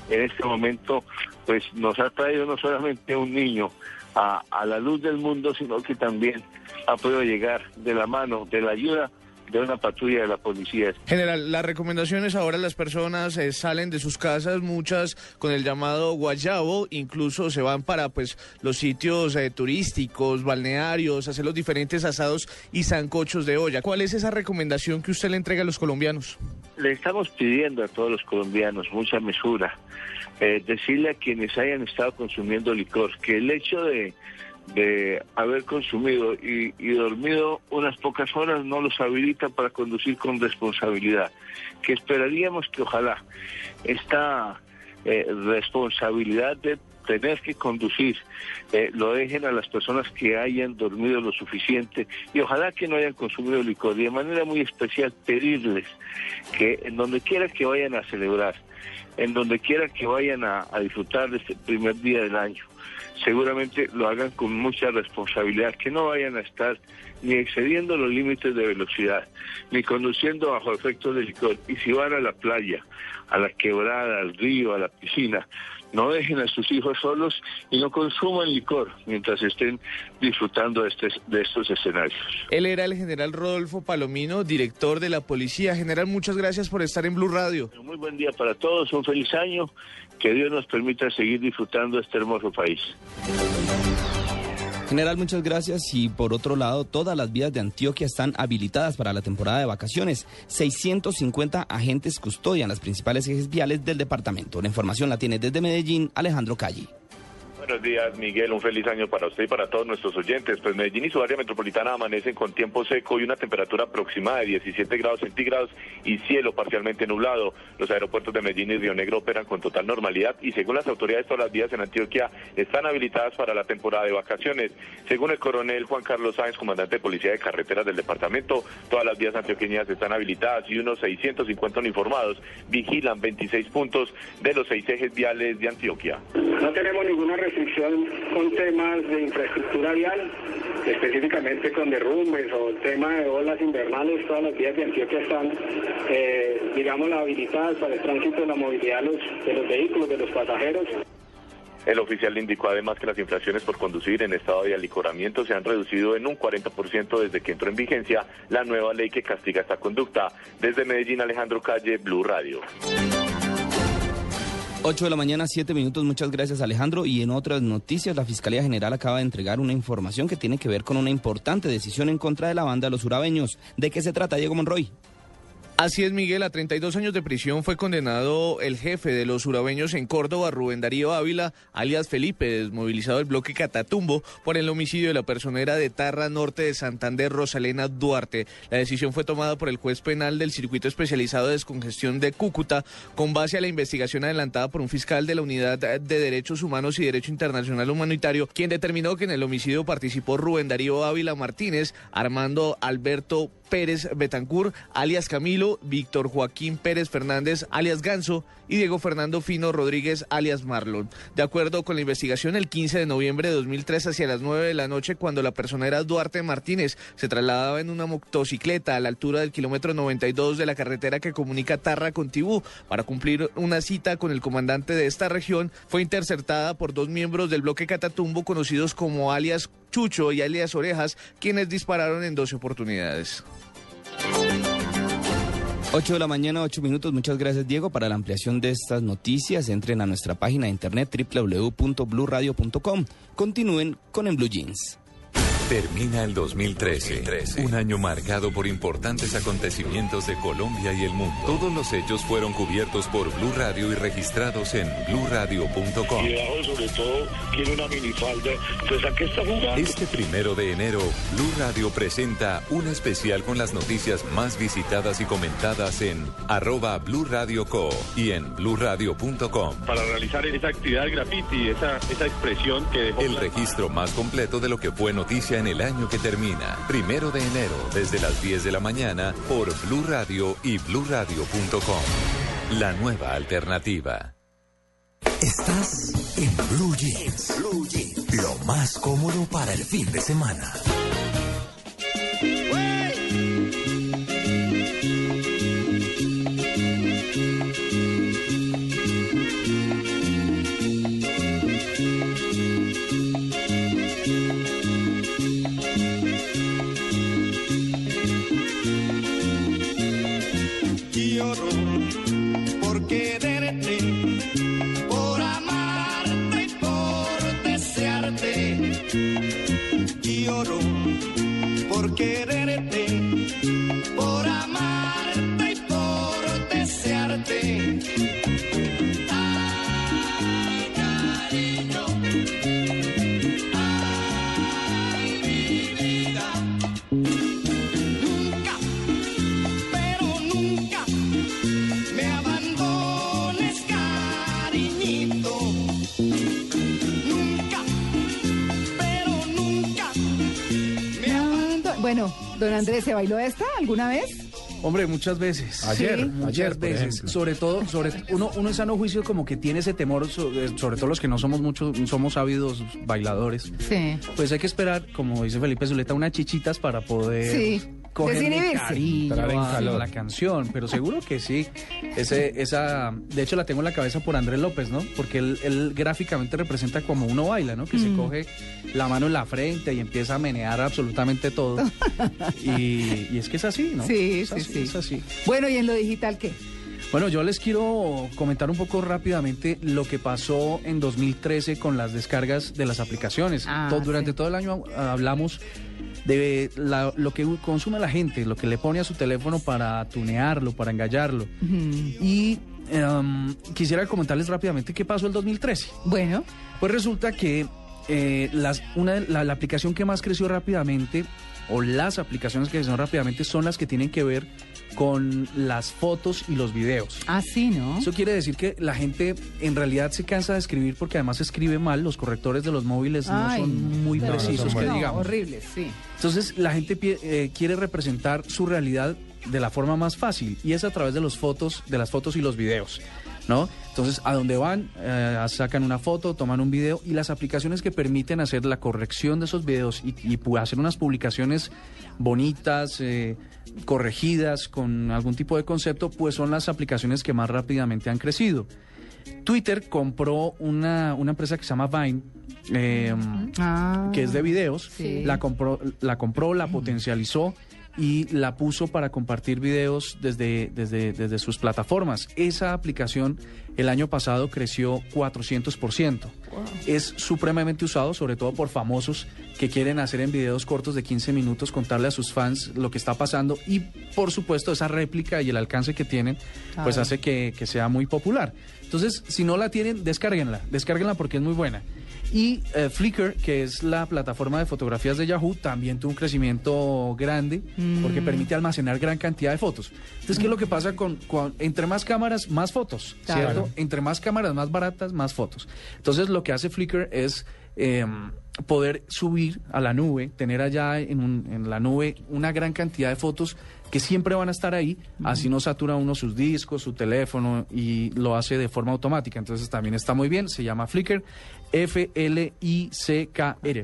Speaker 18: en este momento pues nos ha traído no solamente un niño a, a la luz del mundo, sino que también ha podido llegar de la mano, de la ayuda de una patrulla de la policía.
Speaker 19: General, las recomendaciones ahora las personas eh, salen de sus casas, muchas con el llamado guayabo, incluso se van para pues los sitios eh, turísticos, balnearios, hacer los diferentes asados y zancochos de olla. ¿Cuál es esa recomendación que usted le entrega a los colombianos?
Speaker 18: Le estamos pidiendo a todos los colombianos mucha mesura eh, decirle a quienes hayan estado consumiendo licor que el hecho de, de haber consumido y, dormido unas pocas horas no los habilita para conducir con responsabilidad. Que esperaríamos que ojalá esta eh, responsabilidad de tener que conducir eh, lo dejen a las personas que hayan dormido lo suficiente y ojalá que no hayan consumido licor y de manera muy especial pedirles que en donde quiera que vayan a celebrar en donde quiera que vayan a, disfrutar de este primer día del año. Seguramente lo hagan con mucha responsabilidad, que no vayan a estar ni excediendo los límites de velocidad, ni conduciendo bajo efectos de licor. Y si van a la playa, a la quebrada, al río, a la piscina, no dejen a sus hijos solos y no consuman licor mientras estén disfrutando de, este, de estos escenarios.
Speaker 19: Él era el general Rodolfo Palomino, director de la policía. General, muchas gracias por estar en Blue Radio.
Speaker 18: Muy buen día para todos, un feliz año, que Dios nos permita seguir disfrutando de este hermoso país.
Speaker 17: General, muchas gracias. Y por otro lado, todas las vías de Antioquia están habilitadas para la temporada de vacaciones. 650 agentes custodian las principales ejes viales del departamento. La información la tiene desde Medellín Alejandro Calle.
Speaker 16: Buenos días, Miguel. Un feliz año para usted y para todos nuestros oyentes. Pues Medellín y su área metropolitana amanecen con tiempo seco y una temperatura aproximada de 17 grados centígrados y cielo parcialmente nublado. Los aeropuertos de Medellín y Río Negro operan con total normalidad y según las autoridades todas las vías en Antioquia están habilitadas para la temporada de vacaciones. Según el coronel Juan Carlos Sáenz, comandante de Policía de Carreteras del departamento, todas las vías antioqueñas están habilitadas y unos 650 uniformados vigilan 26 puntos de los seis ejes viales de Antioquia.
Speaker 20: No tenemos ninguna con temas de infraestructura vial, específicamente con derrumbes o el tema de olas invernales, todas las vías de Antioquia están, eh, digamos, habilitadas para el tránsito de la movilidad de los, vehículos, de los pasajeros.
Speaker 16: El oficial indicó además que las infracciones por conducir en estado de alicoramiento se han reducido en un 40% desde que entró en vigencia la nueva ley que castiga esta conducta. Desde Medellín, Alejandro Calle, Blue Radio.
Speaker 17: 8 de la mañana, 7 minutos. Muchas gracias, Alejandro. Y en otras noticias, la Fiscalía General acaba de entregar una información que tiene que ver con una importante decisión en contra de la banda de los urabeños. ¿De qué se trata, Diego Monroy?
Speaker 19: Así es, Miguel. A 32 años de prisión fue condenado el jefe de los urabeños en Córdoba, Rubén Darío Ávila, alias Felipe, desmovilizado del bloque Catatumbo por el homicidio de la personera de Tarra Norte de Santander, Rosalena Duarte. La decisión fue tomada por el juez penal del Circuito Especializado de Descongestión de Cúcuta con base a la investigación adelantada por un fiscal de la Unidad de Derechos Humanos y Derecho Internacional Humanitario, quien determinó que en el homicidio participó Rubén Darío Ávila Martínez, Armando Alberto Pérez Betancur, alias Camilo, Víctor Joaquín Pérez Fernández, alias Ganso, y Diego Fernando Fino Rodríguez, alias Marlon. De acuerdo con la investigación, el 15 de noviembre de 2003, hacia las 9 de la noche, cuando la persona era Duarte Martínez, se trasladaba en una motocicleta a la altura del kilómetro 92 de la carretera que comunica Tarra con Tibú para cumplir una cita con el comandante de esta región, fue interceptada por dos miembros del bloque Catatumbo conocidos como alias Chucho y alias Orejas, quienes dispararon en 12 oportunidades.
Speaker 17: 8 de la mañana, 8 minutos. Muchas gracias, Diego. Para la ampliación de estas noticias, entren a nuestra página de internet www.bluradio.com. Continúen con En Blue Jeans.
Speaker 15: Termina el 2013, un año marcado por importantes acontecimientos de Colombia y el mundo. Todos los hechos fueron cubiertos por Blue Radio y registrados en bluradio.com.
Speaker 18: Y debajo, sobre todo, tiene una minifalda. Entonces, ¿a qué está jugando?
Speaker 15: Este primero de enero, Blue Radio presenta un especial con las noticias más visitadas y comentadas en arroba Blue Radio Co y en bluradio.com.
Speaker 21: Para realizar esa actividad graffiti, esa, esa expresión que dejó...
Speaker 15: El registro más completo de lo que fue noticia en el año que termina. Primero de enero, desde las 10 de la mañana, por Blue Radio y bluradio.com. La nueva alternativa.
Speaker 1: Estás en Blue Jeans. Blue Jeans. Lo más cómodo para el fin de semana.
Speaker 2: Don Andrés, ¿se bailó esta alguna vez?
Speaker 8: Hombre, muchas veces.
Speaker 2: Ayer, Sí.
Speaker 8: muchas
Speaker 5: ayer,
Speaker 8: veces.
Speaker 5: ejemplo.
Speaker 8: Sobre todo, sobre uno, uno en sano juicio como que tiene ese temor, so- eh, sobre todo los que no somos muchos, somos ávidos bailadores.
Speaker 2: Sí.
Speaker 8: Pues hay que esperar, como dice Felipe Zuleta, unas chichitas para poder
Speaker 2: Sí,
Speaker 8: cogerle cariño a la canción. Pero seguro que sí. Ese, esa, de hecho, la tengo en la cabeza por Andrés López, ¿no? Porque él, él gráficamente representa como uno baila, ¿no? Que se
Speaker 2: Mm.
Speaker 8: coge la mano en la frente y empieza a menear absolutamente todo. y, y es que es así, ¿no?
Speaker 2: Sí,
Speaker 8: Es
Speaker 2: sí,
Speaker 8: así,
Speaker 2: sí.
Speaker 8: Es así.
Speaker 2: Bueno, ¿y en lo digital qué?
Speaker 8: Bueno, yo les quiero comentar un poco rápidamente lo que pasó en 2013 con las descargas de las aplicaciones.
Speaker 2: Ah,
Speaker 8: To- durante
Speaker 2: sí.
Speaker 8: todo el año ah, hablamos de la- lo que consume la gente, lo que le pone a su teléfono para tunearlo, para engallarlo. Y em, quisiera comentarles rápidamente qué pasó el 2013.
Speaker 2: Bueno.
Speaker 8: Pues resulta que eh, las, una, de- la, la aplicación que más creció rápidamente, o las aplicaciones que crecieron rápidamente, son las que tienen que ver con las fotos y los videos.
Speaker 2: Ah, sí, ¿no?
Speaker 8: Eso quiere decir que la gente en realidad se cansa de escribir porque además escribe mal, los correctores de los móviles
Speaker 2: Ay,
Speaker 8: no son muy
Speaker 2: no,
Speaker 8: precisos,
Speaker 2: no,
Speaker 8: que
Speaker 2: no,
Speaker 8: digamos.
Speaker 2: horrible, sí.
Speaker 8: Entonces la gente eh, quiere representar su realidad de la forma más fácil y es a través de los fotos, de las fotos y los videos, ¿no? Entonces a donde van eh, sacan una foto, toman un video y las aplicaciones que permiten hacer la corrección de esos videos y, y hacer unas publicaciones bonitas, eh, corregidas con algún tipo de concepto, pues son las aplicaciones que más rápidamente han crecido. Twitter compró una, una empresa que se llama Vine, eh,
Speaker 2: Ah,
Speaker 8: que es de videos.
Speaker 2: sí.
Speaker 8: La compró, la compró, la potencializó y la puso para compartir videos desde, desde, desde sus plataformas. Esa aplicación el año pasado creció 400%. Es supremamente usado, sobre todo por famosos que quieren hacer en videos cortos de 15 minutos, contarle a sus fans lo que está pasando y, por supuesto, esa réplica y el alcance que tienen, pues hace que, que sea muy popular. Entonces, si no la tienen, descárguenla, descárguenla porque es muy buena. Y eh, Flickr, que es la plataforma de fotografías de Yahoo, también tuvo un crecimiento grande porque
Speaker 2: Mm.
Speaker 8: permite almacenar gran cantidad de fotos. Entonces, ¿qué es lo que pasa con, con- entre más cámaras, más fotos,
Speaker 2: Claro.
Speaker 8: ¿cierto? Entre más cámaras, más baratas, más fotos. Entonces, lo que hace Flickr es eh, poder subir a la nube, tener allá en, un- en la nube una gran cantidad de fotos que siempre van a estar ahí, así no satura uno sus discos, su teléfono y lo hace de forma automática. Entonces también está muy bien, se llama Flickr, F-L-I-C-K-R,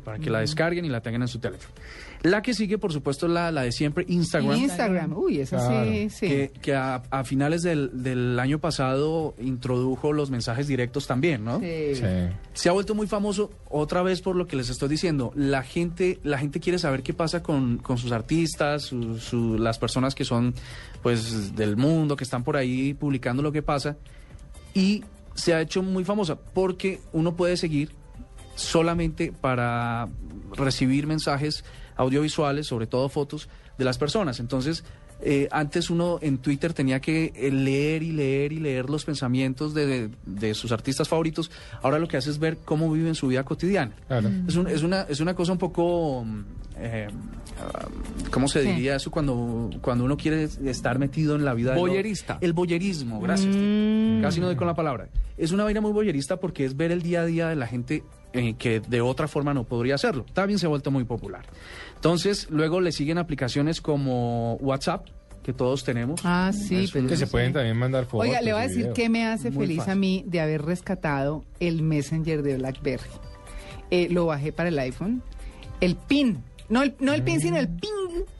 Speaker 8: para que la descarguen y la tengan en su teléfono. La que sigue, por supuesto, es la, la de siempre, Instagram.
Speaker 2: Instagram, uy, eso sí, sí.
Speaker 8: Que, que a, a finales del, del año pasado introdujo los mensajes directos también, ¿no?
Speaker 2: Sí. Sí.
Speaker 8: Se ha vuelto muy famoso otra vez por lo que les estoy diciendo. La gente, la gente quiere saber qué pasa con, con sus artistas, su- su- las personas que son pues del mundo, que están por ahí publicando lo que pasa. Y se ha hecho muy famosa porque uno puede seguir solamente para recibir mensajes audiovisuales, sobre todo fotos de las personas. Entonces, eh, antes uno en Twitter tenía que eh, leer y leer y leer los pensamientos de, de sus artistas favoritos. Ahora lo que hace es ver cómo viven su vida cotidiana. Es, un- es una, es una cosa un poco... mm, eh, ah, ¿Cómo se
Speaker 5: Sí.
Speaker 8: diría eso cuando, cuando uno quiere estar metido en la vida?
Speaker 5: Boyerista.
Speaker 8: El boyerismo, gracias. Tito. Casi no doy con la palabra. Es una vaina muy boyerista porque es ver el día a día de la gente eh, que de otra forma no podría hacerlo. También se ha vuelto muy popular. Entonces, luego le siguen aplicaciones como WhatsApp, que todos tenemos.
Speaker 2: Ah, sí,
Speaker 7: Que se pueden también mandar fotos.
Speaker 2: Oiga, le voy a decir qué me hace
Speaker 8: Muy
Speaker 2: feliz a mí de haber rescatado el Messenger de BlackBerry. Eh, lo bajé para el iPhone. El PIN, no el, no el PIN, sino el PIN,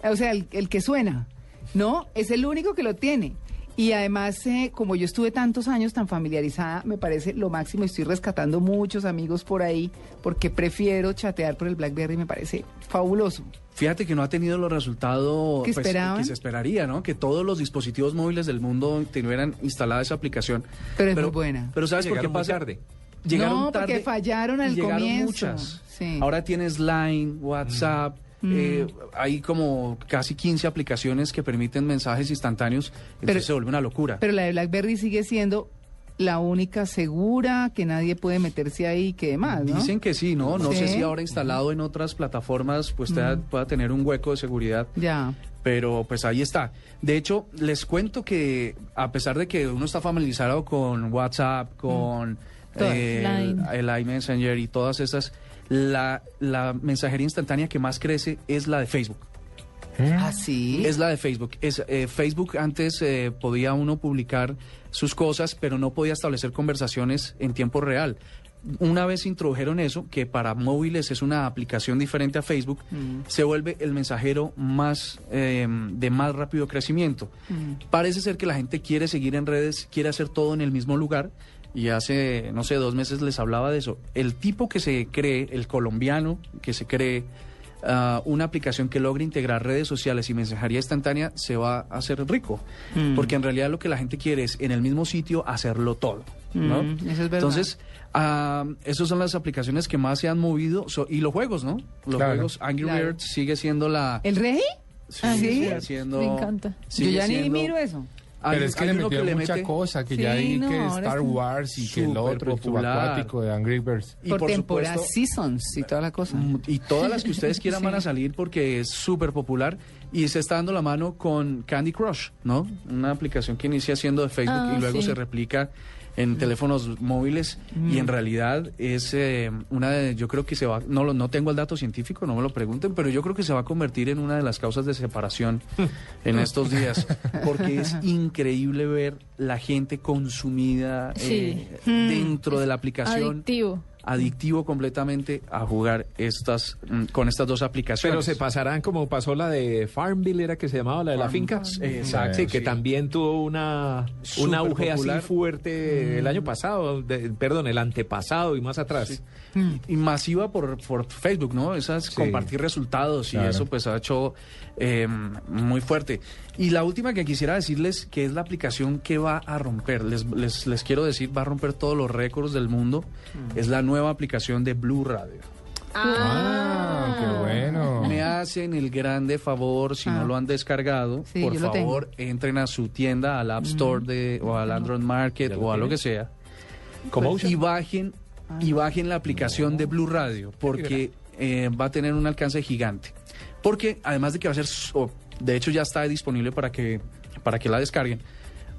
Speaker 2: o sea, el, el que suena. No, es el único que lo tiene. Y además, eh, como yo estuve tantos años tan familiarizada, me parece lo máximo. Estoy rescatando muchos amigos por ahí porque prefiero chatear por el BlackBerry, me parece fabuloso.
Speaker 8: Fíjate que no ha tenido los resultados
Speaker 2: ¿Que
Speaker 8: pues, que se esperaría, ¿no? Que todos los dispositivos móviles del mundo tuvieran instalada esa aplicación.
Speaker 2: Pero es muy buena.
Speaker 8: Pero ¿sabes por qué pasa?
Speaker 5: tarde.
Speaker 8: Llegaron
Speaker 2: no, porque fallaron
Speaker 8: y
Speaker 2: al
Speaker 8: llegaron
Speaker 2: comienzo.
Speaker 8: muchas.
Speaker 2: Sí.
Speaker 8: Ahora tienes Line, WhatsApp.
Speaker 2: Mm.
Speaker 8: Eh, hay como casi 15 aplicaciones que permiten mensajes instantáneos, entonces
Speaker 2: Pero-
Speaker 8: se vuelve una locura.
Speaker 2: Pero la de BlackBerry sigue siendo la única segura, que nadie puede meterse ahí, que demás, ¿no?
Speaker 8: Dicen que sí, ¿no? No sé si ahora instalado en otras plataformas pues te-
Speaker 2: Mm.
Speaker 8: pueda tener un hueco de seguridad.
Speaker 2: Ya.
Speaker 8: Pero pues ahí está. De hecho, les cuento que a pesar de que uno está familiarizado con WhatsApp, con
Speaker 6: Todas.
Speaker 8: eh, el iMessenger y todas esas, la, la mensajería instantánea que más crece es la de Facebook.
Speaker 2: ¿Ah, sí?
Speaker 8: Es la de Facebook. Es, eh, Facebook antes eh, podía uno publicar sus cosas, pero no podía establecer conversaciones en tiempo real. Una vez introdujeron eso, que para móviles es una aplicación diferente a Facebook,
Speaker 2: Mm.
Speaker 8: se vuelve el mensajero más eh, de más rápido crecimiento. Parece ser que la gente quiere seguir en redes, quiere hacer todo en el mismo lugar. Y hace, no sé, dos meses les hablaba de eso. El tipo que se cree, el colombiano que se cree ah, una aplicación que logre integrar redes sociales y mensajería instantánea, se va a hacer rico.
Speaker 2: Mm.
Speaker 8: Porque en realidad lo que la gente quiere es en el mismo sitio hacerlo todo. ¿no?
Speaker 2: Mm, eso es verdad.
Speaker 8: Entonces, ah, esas son las aplicaciones que más se han movido. So- y los juegos, ¿no? Los
Speaker 7: Claro.
Speaker 8: juegos, Angry
Speaker 2: Claro.
Speaker 8: Birds sigue siendo la...
Speaker 2: ¿El rey?
Speaker 8: Sí,
Speaker 2: Ah, ¿sí?
Speaker 8: sigue siendo-
Speaker 6: Me encanta.
Speaker 8: sigue
Speaker 2: Yo ya ni miro eso.
Speaker 8: Hay-
Speaker 7: Pero es que le
Speaker 8: uno
Speaker 7: metieron
Speaker 8: le
Speaker 7: mucha
Speaker 8: mete-
Speaker 7: cosa, que
Speaker 2: Sí,
Speaker 7: ya hay
Speaker 2: no,
Speaker 7: que Star Wars y que el otro, subacuático de Angry Birds.
Speaker 8: Y
Speaker 2: por,
Speaker 8: por
Speaker 2: temporada,
Speaker 8: supuesto-
Speaker 2: seasons y toda la cosa.
Speaker 8: Mm, Y todas las que ustedes quieran
Speaker 2: Sí.
Speaker 8: van a salir porque es súper popular y se está dando la mano con Candy Crush, ¿no? Una aplicación que inicia siendo de Facebook
Speaker 6: Ah,
Speaker 8: y luego
Speaker 6: sí.
Speaker 8: se replica en teléfonos móviles y en realidad es eh, una de, yo creo que se va, no lo, no tengo el dato científico, no me lo pregunten, pero yo creo que se va a convertir en una de las causas de separación en estos días, porque es increíble ver la gente consumida
Speaker 6: Sí.
Speaker 8: eh, dentro de la aplicación
Speaker 6: Adictivo.
Speaker 8: Adictivo completamente a jugar estas mm, con estas dos aplicaciones.
Speaker 5: Pero se pasarán como pasó la de Farmville, era que se llamaba la de la
Speaker 8: Farm-
Speaker 5: finca.
Speaker 8: Exacto,
Speaker 5: Sí, que
Speaker 8: sí.
Speaker 5: también tuvo una un auge
Speaker 8: popular.
Speaker 5: así fuerte el
Speaker 8: Mm.
Speaker 5: año pasado, de- perdón, el antepasado y más atrás.
Speaker 8: y masiva por, por Facebook, ¿no? Esas compartir resultados y
Speaker 5: Claro.
Speaker 8: eso pues ha hecho eh, muy fuerte. Y la última que quisiera decirles que es la aplicación que va a romper, les, les, les quiero decir, va a romper todos los récords del mundo, es la nueva aplicación de Blue Radio.
Speaker 7: Ah, qué bueno.
Speaker 8: Me hacen el grande favor, si no lo han descargado,
Speaker 2: Sí,
Speaker 8: por
Speaker 2: yo lo tengo.
Speaker 8: favor, entren a su tienda, al App Store de, o al Android Market o a lo que sea. y bajen y bajen la aplicación de Blue Radio porque eh, va a tener un alcance gigante. Porque además de que va a ser, de hecho ya está disponible para que para que la descarguen.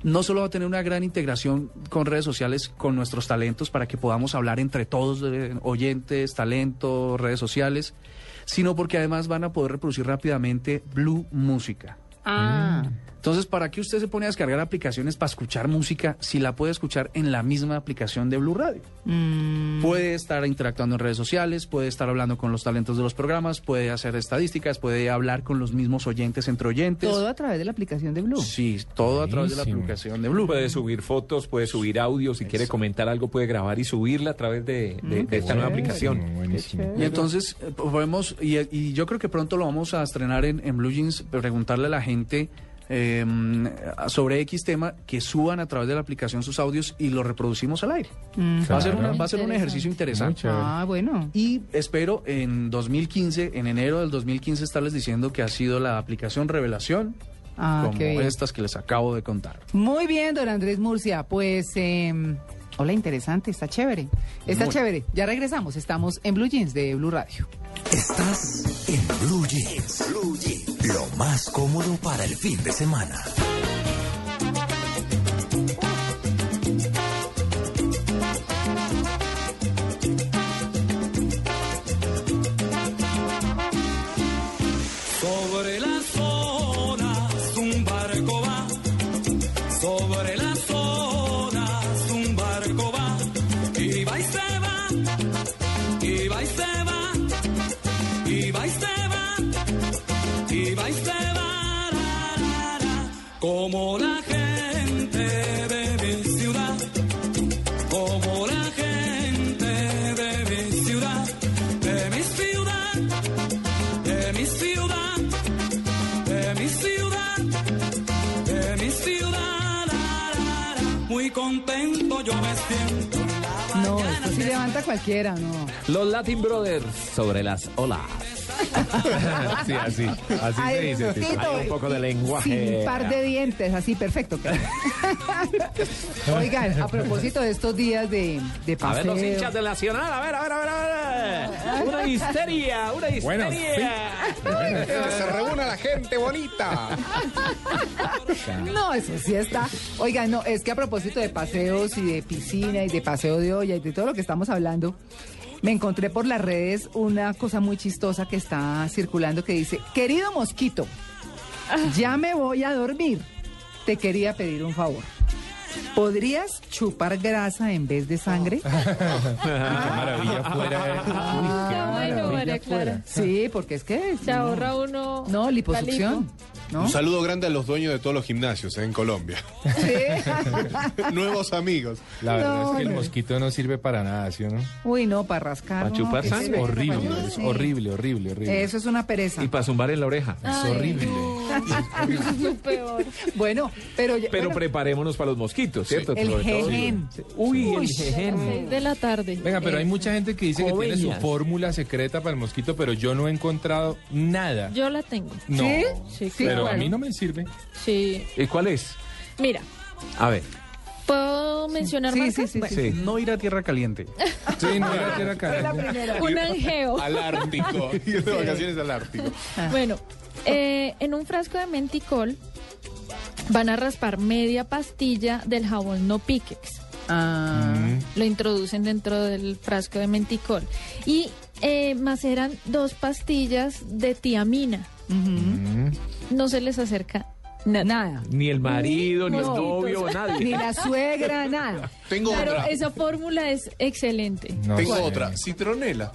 Speaker 8: No solo va a tener una gran integración con redes sociales, con nuestros talentos, para que podamos hablar entre todos, eh, oyentes, talentos, redes sociales, sino porque además van a poder reproducir rápidamente Blue Música.
Speaker 2: Ah.
Speaker 8: Entonces, ¿para qué usted se pone a descargar aplicaciones para escuchar música si la puede escuchar en la misma aplicación de Blue Radio?
Speaker 2: Mm.
Speaker 8: Puede estar interactuando en redes sociales, puede estar hablando con los talentos de los programas, puede hacer estadísticas, puede hablar con los mismos oyentes entre oyentes.
Speaker 2: Todo a través de la aplicación de Blue.
Speaker 8: Sí, todo a través de la aplicación de Blue.
Speaker 5: Puede subir fotos, puede subir audio, si quiere comentar algo puede grabar y subirla a través de, de-
Speaker 8: Mm,
Speaker 5: de esta nueva aplicación.
Speaker 8: Y entonces eh, podemos, y, y yo creo que pronto lo vamos a estrenar en, en Blue Jeans, preguntarle a la gente eh, sobre X tema, que suban a través de la aplicación sus audios y los reproducimos al aire.
Speaker 2: Mm.
Speaker 8: Va, a ser una- va a ser un ejercicio interesante.
Speaker 2: Ah, bueno.
Speaker 8: Y espero en 2015, en enero del 2015, estarles diciendo que ha sido la aplicación revelación,
Speaker 2: Ah,
Speaker 8: como estas que les acabo de contar.
Speaker 2: Muy bien, don Andrés Murcia. Pues, eh, hola, interesante, está chévere. Está
Speaker 1: Muy.
Speaker 2: chévere. Ya regresamos. Estamos en Blue Jeans de Blue Radio.
Speaker 1: Estás en Blue Jeans. Blue Jeans. Lo más cómodo para el fin de semana.
Speaker 2: Cualquiera, no.
Speaker 5: Los Latin Brothers sobre las olas.
Speaker 7: Sí, así, así
Speaker 2: Ay,
Speaker 7: se dice.
Speaker 2: Tito,
Speaker 5: Hay un poco de lenguaje.
Speaker 2: Sin par de dientes, así, perfecto. Oigan, a propósito de estos días de, de
Speaker 5: A
Speaker 2: paseo.
Speaker 5: ver los hinchas del Nacional, a ver, a ver, a ver, a ver. Una histeria, una
Speaker 7: Bueno,
Speaker 5: histeria.
Speaker 3: Que se reúna la gente bonita.
Speaker 2: No, eso sí está. Oigan, no, es que a propósito de paseos y de piscina y de paseo de olla y de todo lo que estamos hablando, me encontré por las redes una cosa muy chistosa que está circulando que dice, querido mosquito, ya me voy a dormir. Te quería pedir un favor. ¿Podrías chupar grasa en vez de sangre?
Speaker 7: Qué maravilla fuera.
Speaker 2: Ah,
Speaker 6: Qué bueno, María Clara.
Speaker 2: Sí, porque es que...
Speaker 6: Se ahorra uno.
Speaker 2: No, liposucción.
Speaker 6: lipo.
Speaker 2: ¿No?
Speaker 3: Un saludo grande a los dueños de todos los gimnasios eh, en Colombia. Nuevos amigos.
Speaker 7: La verdad
Speaker 2: No,
Speaker 7: es que el
Speaker 2: no.
Speaker 7: mosquito no sirve para nada, ¿sí o no?
Speaker 2: Uy, no, para rascar.
Speaker 5: ¿Para
Speaker 2: no,
Speaker 5: chupar
Speaker 2: ¿qué
Speaker 5: sangre?
Speaker 7: Horrible,
Speaker 2: Sí.
Speaker 7: horrible, horrible, horrible.
Speaker 2: Eso es una pereza.
Speaker 5: Y para zumbar en la oreja.
Speaker 7: Es horrible.
Speaker 6: Lo peor.
Speaker 2: Bueno, pero... ya-
Speaker 5: Pero
Speaker 2: bueno,
Speaker 5: preparémonos para los mosquitos, ¿cierto?
Speaker 2: El jejen.
Speaker 5: Uy, el
Speaker 2: Uy,
Speaker 5: jejen.
Speaker 6: Seis de la tarde.
Speaker 7: Venga, pero hay mucha gente que dice que tiene su fórmula secreta para el mosquito, pero yo no he encontrado nada.
Speaker 6: Yo la tengo.
Speaker 7: No.
Speaker 2: ¿Sí?
Speaker 6: Sí,
Speaker 7: Pero a
Speaker 6: claro.
Speaker 7: mí no me sirve.
Speaker 6: Sí.
Speaker 5: ¿Y cuál es?
Speaker 6: Mira,
Speaker 5: A ver.
Speaker 6: ¿puedo mencionar
Speaker 2: Sí, sí, sí,
Speaker 6: Bueno,
Speaker 5: Sí.
Speaker 8: No ir a tierra caliente.
Speaker 7: Sí, no era tierra caliente.
Speaker 6: Un angeo.
Speaker 3: Al Ártico. Ir de vacaciones al Ártico.
Speaker 6: Bueno, eh, en un frasco de menticol van a raspar media pastilla del jabón no piquex.
Speaker 2: Ah,
Speaker 6: Lo introducen dentro del frasco de menticol. Y eh, maceran dos pastillas de tiamina.
Speaker 7: Mm.
Speaker 6: No se les acerca nada.
Speaker 5: Ni el marido, ni, el novio, nadie.
Speaker 2: Ni la suegra, nada.
Speaker 3: Tengo
Speaker 6: Pero
Speaker 3: otra.
Speaker 6: esa fórmula es excelente.
Speaker 3: Tengo
Speaker 7: sé.
Speaker 3: otra. Citronela.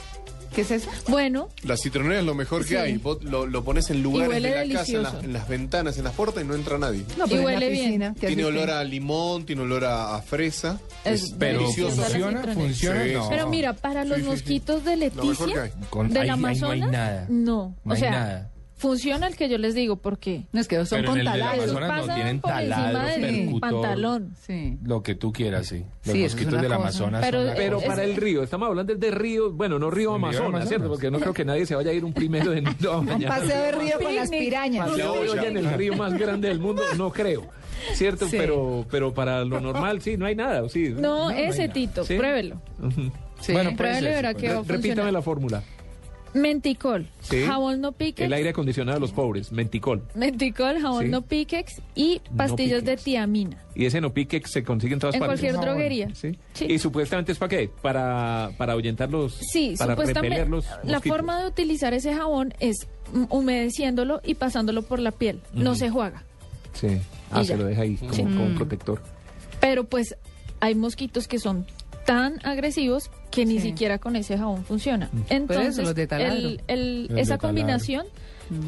Speaker 2: ¿Qué es eso?
Speaker 6: Bueno,
Speaker 3: La citronela es lo mejor
Speaker 6: Sí.
Speaker 3: que hay. Vos lo, lo pones en lugares de la casa, en las, en las ventanas, en las puertas y no entra nadie.
Speaker 2: No,
Speaker 6: Y
Speaker 2: pero en la
Speaker 6: huele bien.
Speaker 2: piscina, ¿qué
Speaker 3: Tiene olor a limón, tiene olor a, a fresa.
Speaker 6: Es
Speaker 3: Es,
Speaker 7: Pero
Speaker 3: delicioso.
Speaker 7: funciona, funciona.
Speaker 3: Sí,
Speaker 7: no.
Speaker 6: pero mira, para los
Speaker 3: Sí, sí, sí.
Speaker 6: mosquitos de
Speaker 3: Lo mejor que
Speaker 6: Leticia,
Speaker 3: hay.
Speaker 7: Con-
Speaker 6: del
Speaker 7: ahí no hay
Speaker 6: Amazonas,
Speaker 7: nada.
Speaker 6: no.
Speaker 7: No
Speaker 6: o
Speaker 7: hay
Speaker 6: sea,
Speaker 7: nada.
Speaker 6: Funciona el que yo les digo, porque
Speaker 2: No, es que son
Speaker 7: Pero
Speaker 2: con
Speaker 7: en el del
Speaker 2: taladros.
Speaker 7: Amazonas no
Speaker 6: pasan
Speaker 7: tienen
Speaker 6: por encima
Speaker 7: taladro,
Speaker 6: del
Speaker 7: percutor,
Speaker 6: pantalón.
Speaker 2: Sí.
Speaker 7: lo que tú quieras, sí. Los
Speaker 2: Sí, eso es
Speaker 7: mosquitos
Speaker 2: una
Speaker 7: del
Speaker 2: cosa.
Speaker 7: Amazonas
Speaker 6: Pero-
Speaker 7: son la
Speaker 5: Pero
Speaker 7: cosa.
Speaker 5: para el río, estamos hablando de río, bueno, no río
Speaker 7: ¿El río
Speaker 5: Amazonas,
Speaker 7: Amazonas?
Speaker 5: ¿cierto? Porque no creo que nadie se vaya a ir un primero de enero a
Speaker 2: Un
Speaker 5: bañar.
Speaker 2: paseo de río con las
Speaker 6: Picnic.
Speaker 2: pirañas.
Speaker 5: Paseo de olla en el río más grande del mundo, no creo. ¿Cierto?
Speaker 2: Sí.
Speaker 5: Pero, pero para lo normal, sí, no hay nada. Sí.
Speaker 6: No, ese Tito,
Speaker 5: ¿Sí?
Speaker 6: pruébelo.
Speaker 5: Ujú.
Speaker 2: Sí.
Speaker 7: Bueno,
Speaker 6: Pruébelo y verá que va a
Speaker 5: Repítame la fórmula.
Speaker 6: Menticol,
Speaker 5: Sí.
Speaker 6: jabón no piquex,
Speaker 5: El aire acondicionado de los pobres, menticol.
Speaker 6: menticol, jabón
Speaker 5: Sí.
Speaker 6: no piquex y pastillas de
Speaker 5: piquex.
Speaker 6: tiamina.
Speaker 5: Y ese no pique que se consigue en todas
Speaker 6: En
Speaker 5: partes.
Speaker 6: cualquier droguería.
Speaker 5: ¿Sí?
Speaker 6: Sí.
Speaker 5: Y supuestamente es para qué? Para, para ahuyentar los.
Speaker 6: Sí,
Speaker 5: para
Speaker 6: supuestamente
Speaker 5: los
Speaker 6: la forma de utilizar ese jabón es humedeciéndolo y pasándolo por la piel. No se juega.
Speaker 5: Sí. Ah,
Speaker 6: Y
Speaker 5: se lo deja ahí como,
Speaker 6: Sí.
Speaker 5: como un
Speaker 2: Mm.
Speaker 5: protector.
Speaker 6: Pero pues hay mosquitos que son tan agresivos que ni
Speaker 2: Sí.
Speaker 6: siquiera con ese jabón funciona.
Speaker 2: Por
Speaker 6: Entonces,
Speaker 2: eso, los de taladro.
Speaker 6: el- el-
Speaker 7: Los de
Speaker 6: esa combinación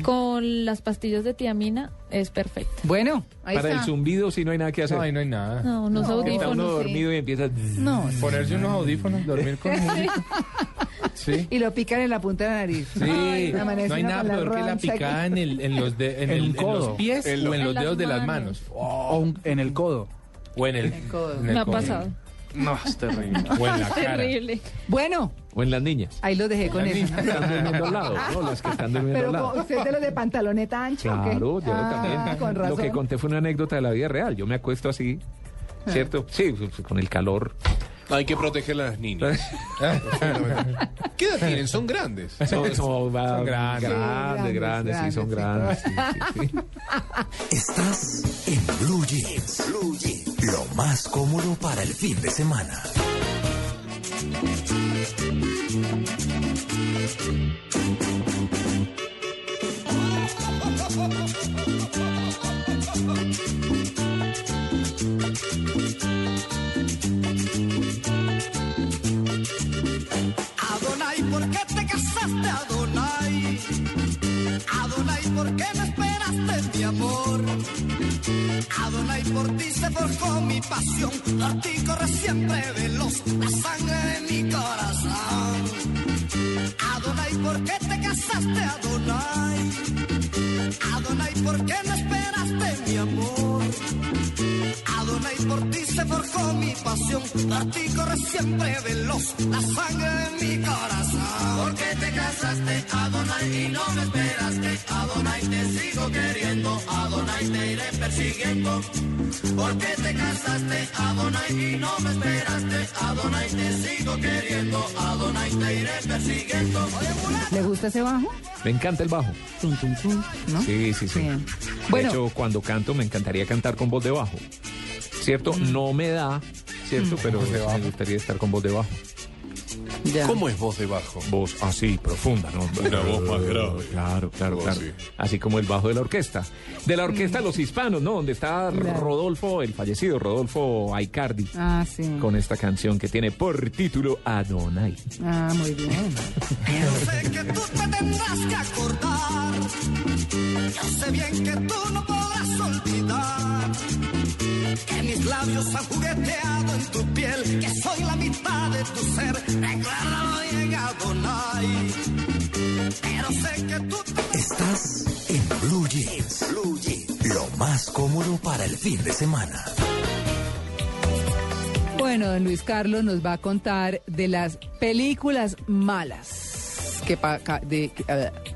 Speaker 6: con las pastillas de tiamina es perfecta.
Speaker 2: Bueno, ahí
Speaker 5: Para
Speaker 2: está.
Speaker 5: el zumbido, sí no hay nada que hacer.
Speaker 7: No, ahí no hay nada.
Speaker 6: No, unos
Speaker 2: No.
Speaker 5: Que está uno
Speaker 6: audífonos.
Speaker 5: dormido y empieza.
Speaker 2: No,
Speaker 7: Ponerse unos audífonos, dormir con música. Sí.
Speaker 2: y lo pican en la punta de la nariz.
Speaker 7: Sí,
Speaker 2: Ay,
Speaker 7: no hay nada peor que la picada en, el, en, los, de- en,
Speaker 8: En
Speaker 7: el-
Speaker 8: un
Speaker 7: en los pies
Speaker 3: En
Speaker 7: o en
Speaker 6: En
Speaker 7: los dedos de las
Speaker 6: manos.
Speaker 8: O un- en el codo.
Speaker 7: O en el,
Speaker 2: el codo.
Speaker 7: en el
Speaker 6: Me ha pasado.
Speaker 8: No, es terrible.
Speaker 7: O en la cara.
Speaker 6: Terrible.
Speaker 2: Bueno,
Speaker 5: O en las niñas.
Speaker 2: ahí lo dejé con
Speaker 7: Las
Speaker 2: eso. ¿no?
Speaker 5: Están durmiendo al lado, ¿no? Las que están durmiendo
Speaker 2: Pero
Speaker 5: al lado.
Speaker 2: ¿cómo- ¿usted es de los de pantaloneta ancha o qué?
Speaker 5: Claro, yo
Speaker 2: Ah,
Speaker 5: también.
Speaker 2: Con
Speaker 5: Lo
Speaker 2: razón.
Speaker 5: que conté fue una anécdota de la vida real. Yo me acuesto así,
Speaker 2: Ah.
Speaker 5: ¿cierto? Sí, pues, con el calor.
Speaker 3: Hay que proteger a las niñas. ¿Qué edad tienen? Son grandes.
Speaker 5: Son, son- va-
Speaker 7: Son grandes.
Speaker 5: grandes, grandes, sí, son
Speaker 2: grandes,
Speaker 5: grandes. sí, sí, sí.
Speaker 1: Estás en Blue Jeans. Blue Jeans. Lo más cómodo para el fin de semana.
Speaker 9: forjó mi pasión, por ti corre siempre veloz la sangre de mi corazón. Adonai, ¿por qué te casaste, Adonai? Adonai, ¿por qué no esperaste mi amor? Adonai, por ti se forjó mi pasión, por ti corre siempre veloz la sangre de mi corazón. ¿Por qué te casaste, Adonai, y no me esperaste? Adonai, te sigo queriendo, Adonai, te iré persiguiendo. ¿Por qué te casaste, Adonai, y no me esperaste? Adonai, te sigo queriendo, Adonai, te iré persiguiendo.
Speaker 2: ¿Le gusta ese bajo?
Speaker 5: Me encanta el bajo.
Speaker 2: Tum, tum, tum, ¿no?
Speaker 5: Sí, sí, sí.
Speaker 2: Bien.
Speaker 5: De
Speaker 2: Bueno.
Speaker 5: hecho, cuando canto me encantaría cantar con voz de bajo. ¿Cierto? No me da, ¿cierto? Pero me gustaría estar con voz de bajo.
Speaker 2: Ya.
Speaker 3: ¿Cómo es voz de bajo?
Speaker 5: Voz así, profunda, ¿no?
Speaker 3: Una voz más grave.
Speaker 5: Claro, claro,
Speaker 3: Voz
Speaker 5: claro.
Speaker 3: así.
Speaker 5: Así como el bajo de la orquesta. De la orquesta Los Hispanos, ¿no? Donde está
Speaker 2: Claro.
Speaker 5: Rodolfo, el fallecido Rodolfo Aicardi.
Speaker 2: Ah, sí.
Speaker 5: Con esta canción que tiene por título Adonai.
Speaker 2: Ah, muy bien.
Speaker 9: Yo sé que tú te tendrás que acordar. Yo sé bien que tú no podrás olvidar. Que mis labios han jugueteado en tu piel. Que soy la mitad de tu ser.
Speaker 1: Estás en Blue. Blue Jeans. Lo más cómodo para el fin de semana.
Speaker 2: Bueno, don Luis Carlos nos va a contar de las películas malas. Que pa- ca- de,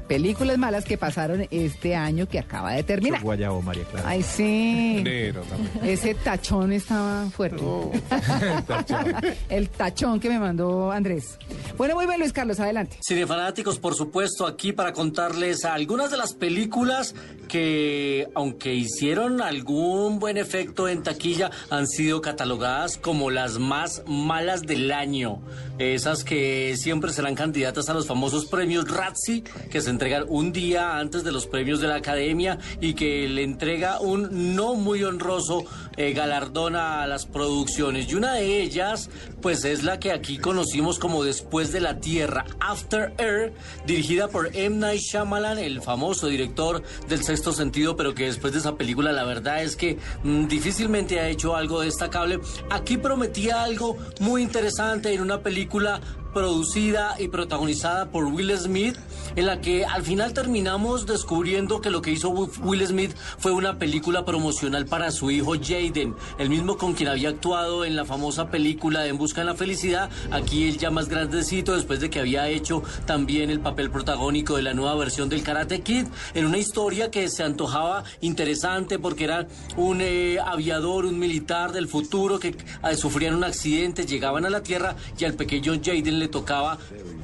Speaker 2: películas malas que pasaron este año que acaba de terminar.
Speaker 5: Guayabo, María Clara.
Speaker 2: Ay, sí.
Speaker 3: Negro también.
Speaker 2: Ese tachón estaba fuerte. El tachón que me mandó Andrés. Bueno, muy bien, Luis Carlos, adelante.
Speaker 22: Cinefanáticos, por supuesto, aquí para contarles algunas de las películas que, aunque hicieron algún buen efecto en taquilla, han sido catalogadas como las más malas del año. Esas que siempre serán candidatas a los famosos premios Razzie, que se entregan un día antes de los premios de la Academia y que le entrega un no muy honroso eh, galardón a las producciones. Y una de ellas, pues es la que aquí conocimos como Después de la Tierra, After Air, dirigida por M. Night Shyamalan, el famoso director del Sexto Sentido, pero que después de esa película la verdad es que mm, difícilmente ha hecho algo destacable. Aquí prometía algo muy interesante en una película producida y protagonizada por Will Smith, en la que al final terminamos descubriendo que lo que hizo Will Smith fue una película promocional para su hijo Jaden, el mismo con quien había actuado en la famosa película En Busca de la Felicidad, aquí él ya más grandecito, después de que había hecho también el papel protagónico de la nueva versión del Karate Kid, en una historia que se antojaba interesante porque era un eh, aviador, un militar del futuro que eh, sufrían un accidente, llegaban a la Tierra y al pequeño Jaden le tocaba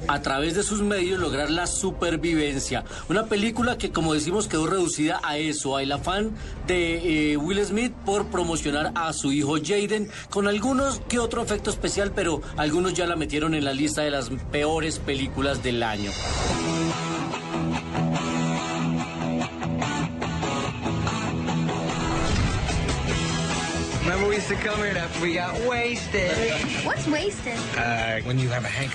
Speaker 22: a través de sus medios lograr la supervivencia. Una película que como decimos quedó reducida a eso, al afán de eh, Will Smith por promocionar a su hijo Jaden con algunos que otro efecto especial, pero algunos ya la metieron en la lista de las peores películas del año.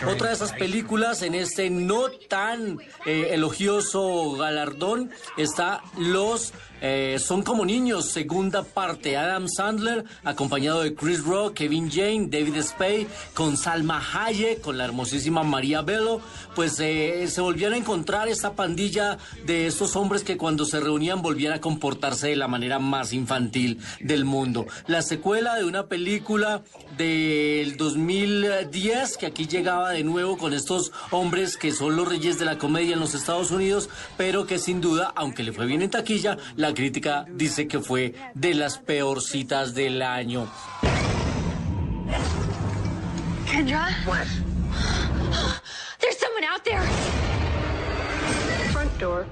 Speaker 22: Otra de esas películas en este no tan eh, elogioso galardón está Los eh, Son como niños, segunda parte. Adam Sandler, acompañado de Chris Rock, Kevin Jane, David Spade, con Salma Hayek, con la hermosísima María Bello, pues eh, se volvían a encontrar esta pandilla de estos hombres que cuando se reunían volvían a comportarse de la manera más infantil del mundo. La secuela de una película del 2010 que aquí llegaba de nuevo con estos hombres que son los reyes de la comedia en los Estados Unidos, pero que sin duda, aunque le fue bien en taquilla, la crítica dice que fue de las peorcitas del año.
Speaker 23: Kendra? What? There's someone out there.
Speaker 24: Front door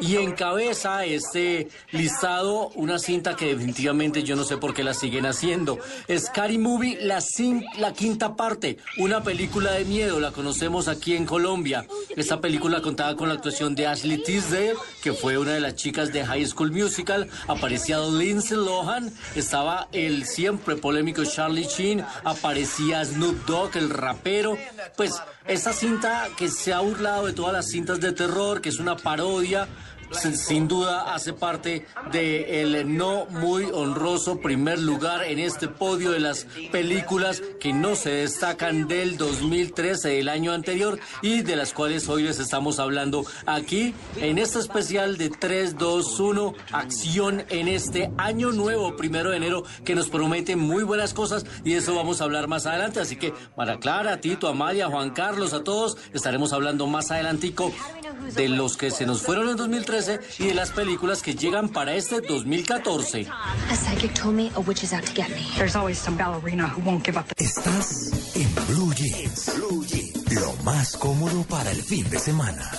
Speaker 22: Y encabeza este listado una cinta que definitivamente yo no sé por qué la siguen haciendo. Scary Movie, la, cin- la quinta parte, una película de miedo, la conocemos aquí en Colombia. Esta película contaba con la actuación de Ashley Tisdale, que fue una de las chicas de High School Musical, aparecía Lindsay Lohan, estaba el siempre polémico Charlie Sheen, aparecía Snoop Dogg, el rapero. Pues esta cinta que se ha burlado de todas las cintas de terror, que es una parodia, sin, duda hace parte del no muy honroso primer lugar en este podio de las películas que no se destacan del 2013, del año anterior, y de las cuales hoy les estamos hablando aquí en este especial de 3, 2, 1, acción en este año nuevo, primero de enero, que nos promete muy buenas cosas y de eso vamos a hablar más adelante. Así que, Mara Clara, Tito, Amalia, Juan Carlos, a todos, estaremos hablando más adelantico de los que se nos fueron en 2013 y de las películas que llegan para este 2014.
Speaker 23: A psychic told me a witch is out to get me.
Speaker 24: There's always some ballerina who won't give up.
Speaker 1: Estás en Blue Jeans. Blue Jeans. Lo más cómodo para el fin de semana.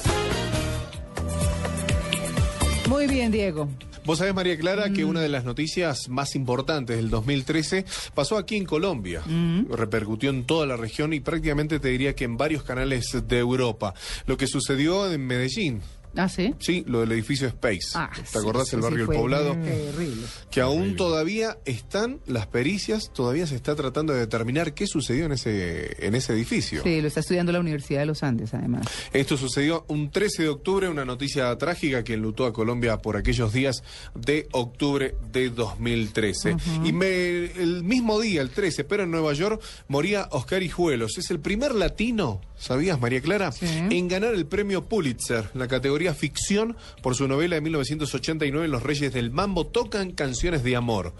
Speaker 2: Muy bien, Diego.
Speaker 3: Vos sabés, María Clara, que una de las noticias más importantes del 2013 pasó aquí en Colombia. Repercutió en toda la región y prácticamente te diría que en varios canales de Europa. Lo que sucedió en Medellín.
Speaker 2: ¿Ah, sí?
Speaker 3: Sí, lo del edificio Space.
Speaker 2: Ah,
Speaker 3: ¿Te acordás
Speaker 2: sí,
Speaker 3: el barrio El Poblado?
Speaker 2: Terrible.
Speaker 3: Que aún todavía están las pericias, todavía se está tratando de determinar qué sucedió en ese, en ese edificio.
Speaker 2: Sí, lo está estudiando la Universidad de los Andes, además.
Speaker 3: Esto sucedió un 13 de octubre, una noticia trágica que enlutó a Colombia por aquellos días de octubre de 2013. Y me- el mismo día, el 13, pero en Nueva York, moría Oscar Hijuelos. Es el primer latino, ¿sabías, María Clara? En ganar el premio Pulitzer, en la categoría ficción, por su novela de 1989, Los Reyes del Mambo tocan canciones de amor.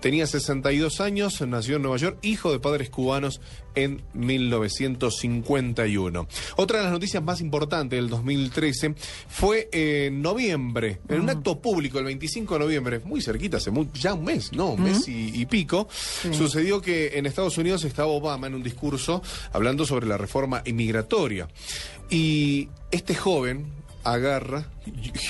Speaker 3: Tenía 62 años, nació en Nueva York, hijo de padres cubanos en 1951. Otra de las noticias más importantes del 2013 fue en noviembre, en un acto público, el 25 de noviembre, muy cerquita, hace ya un mes, no, un mes y, y pico, sucedió que en Estados Unidos estaba Obama en un discurso hablando sobre la reforma inmigratoria. Y este joven agarra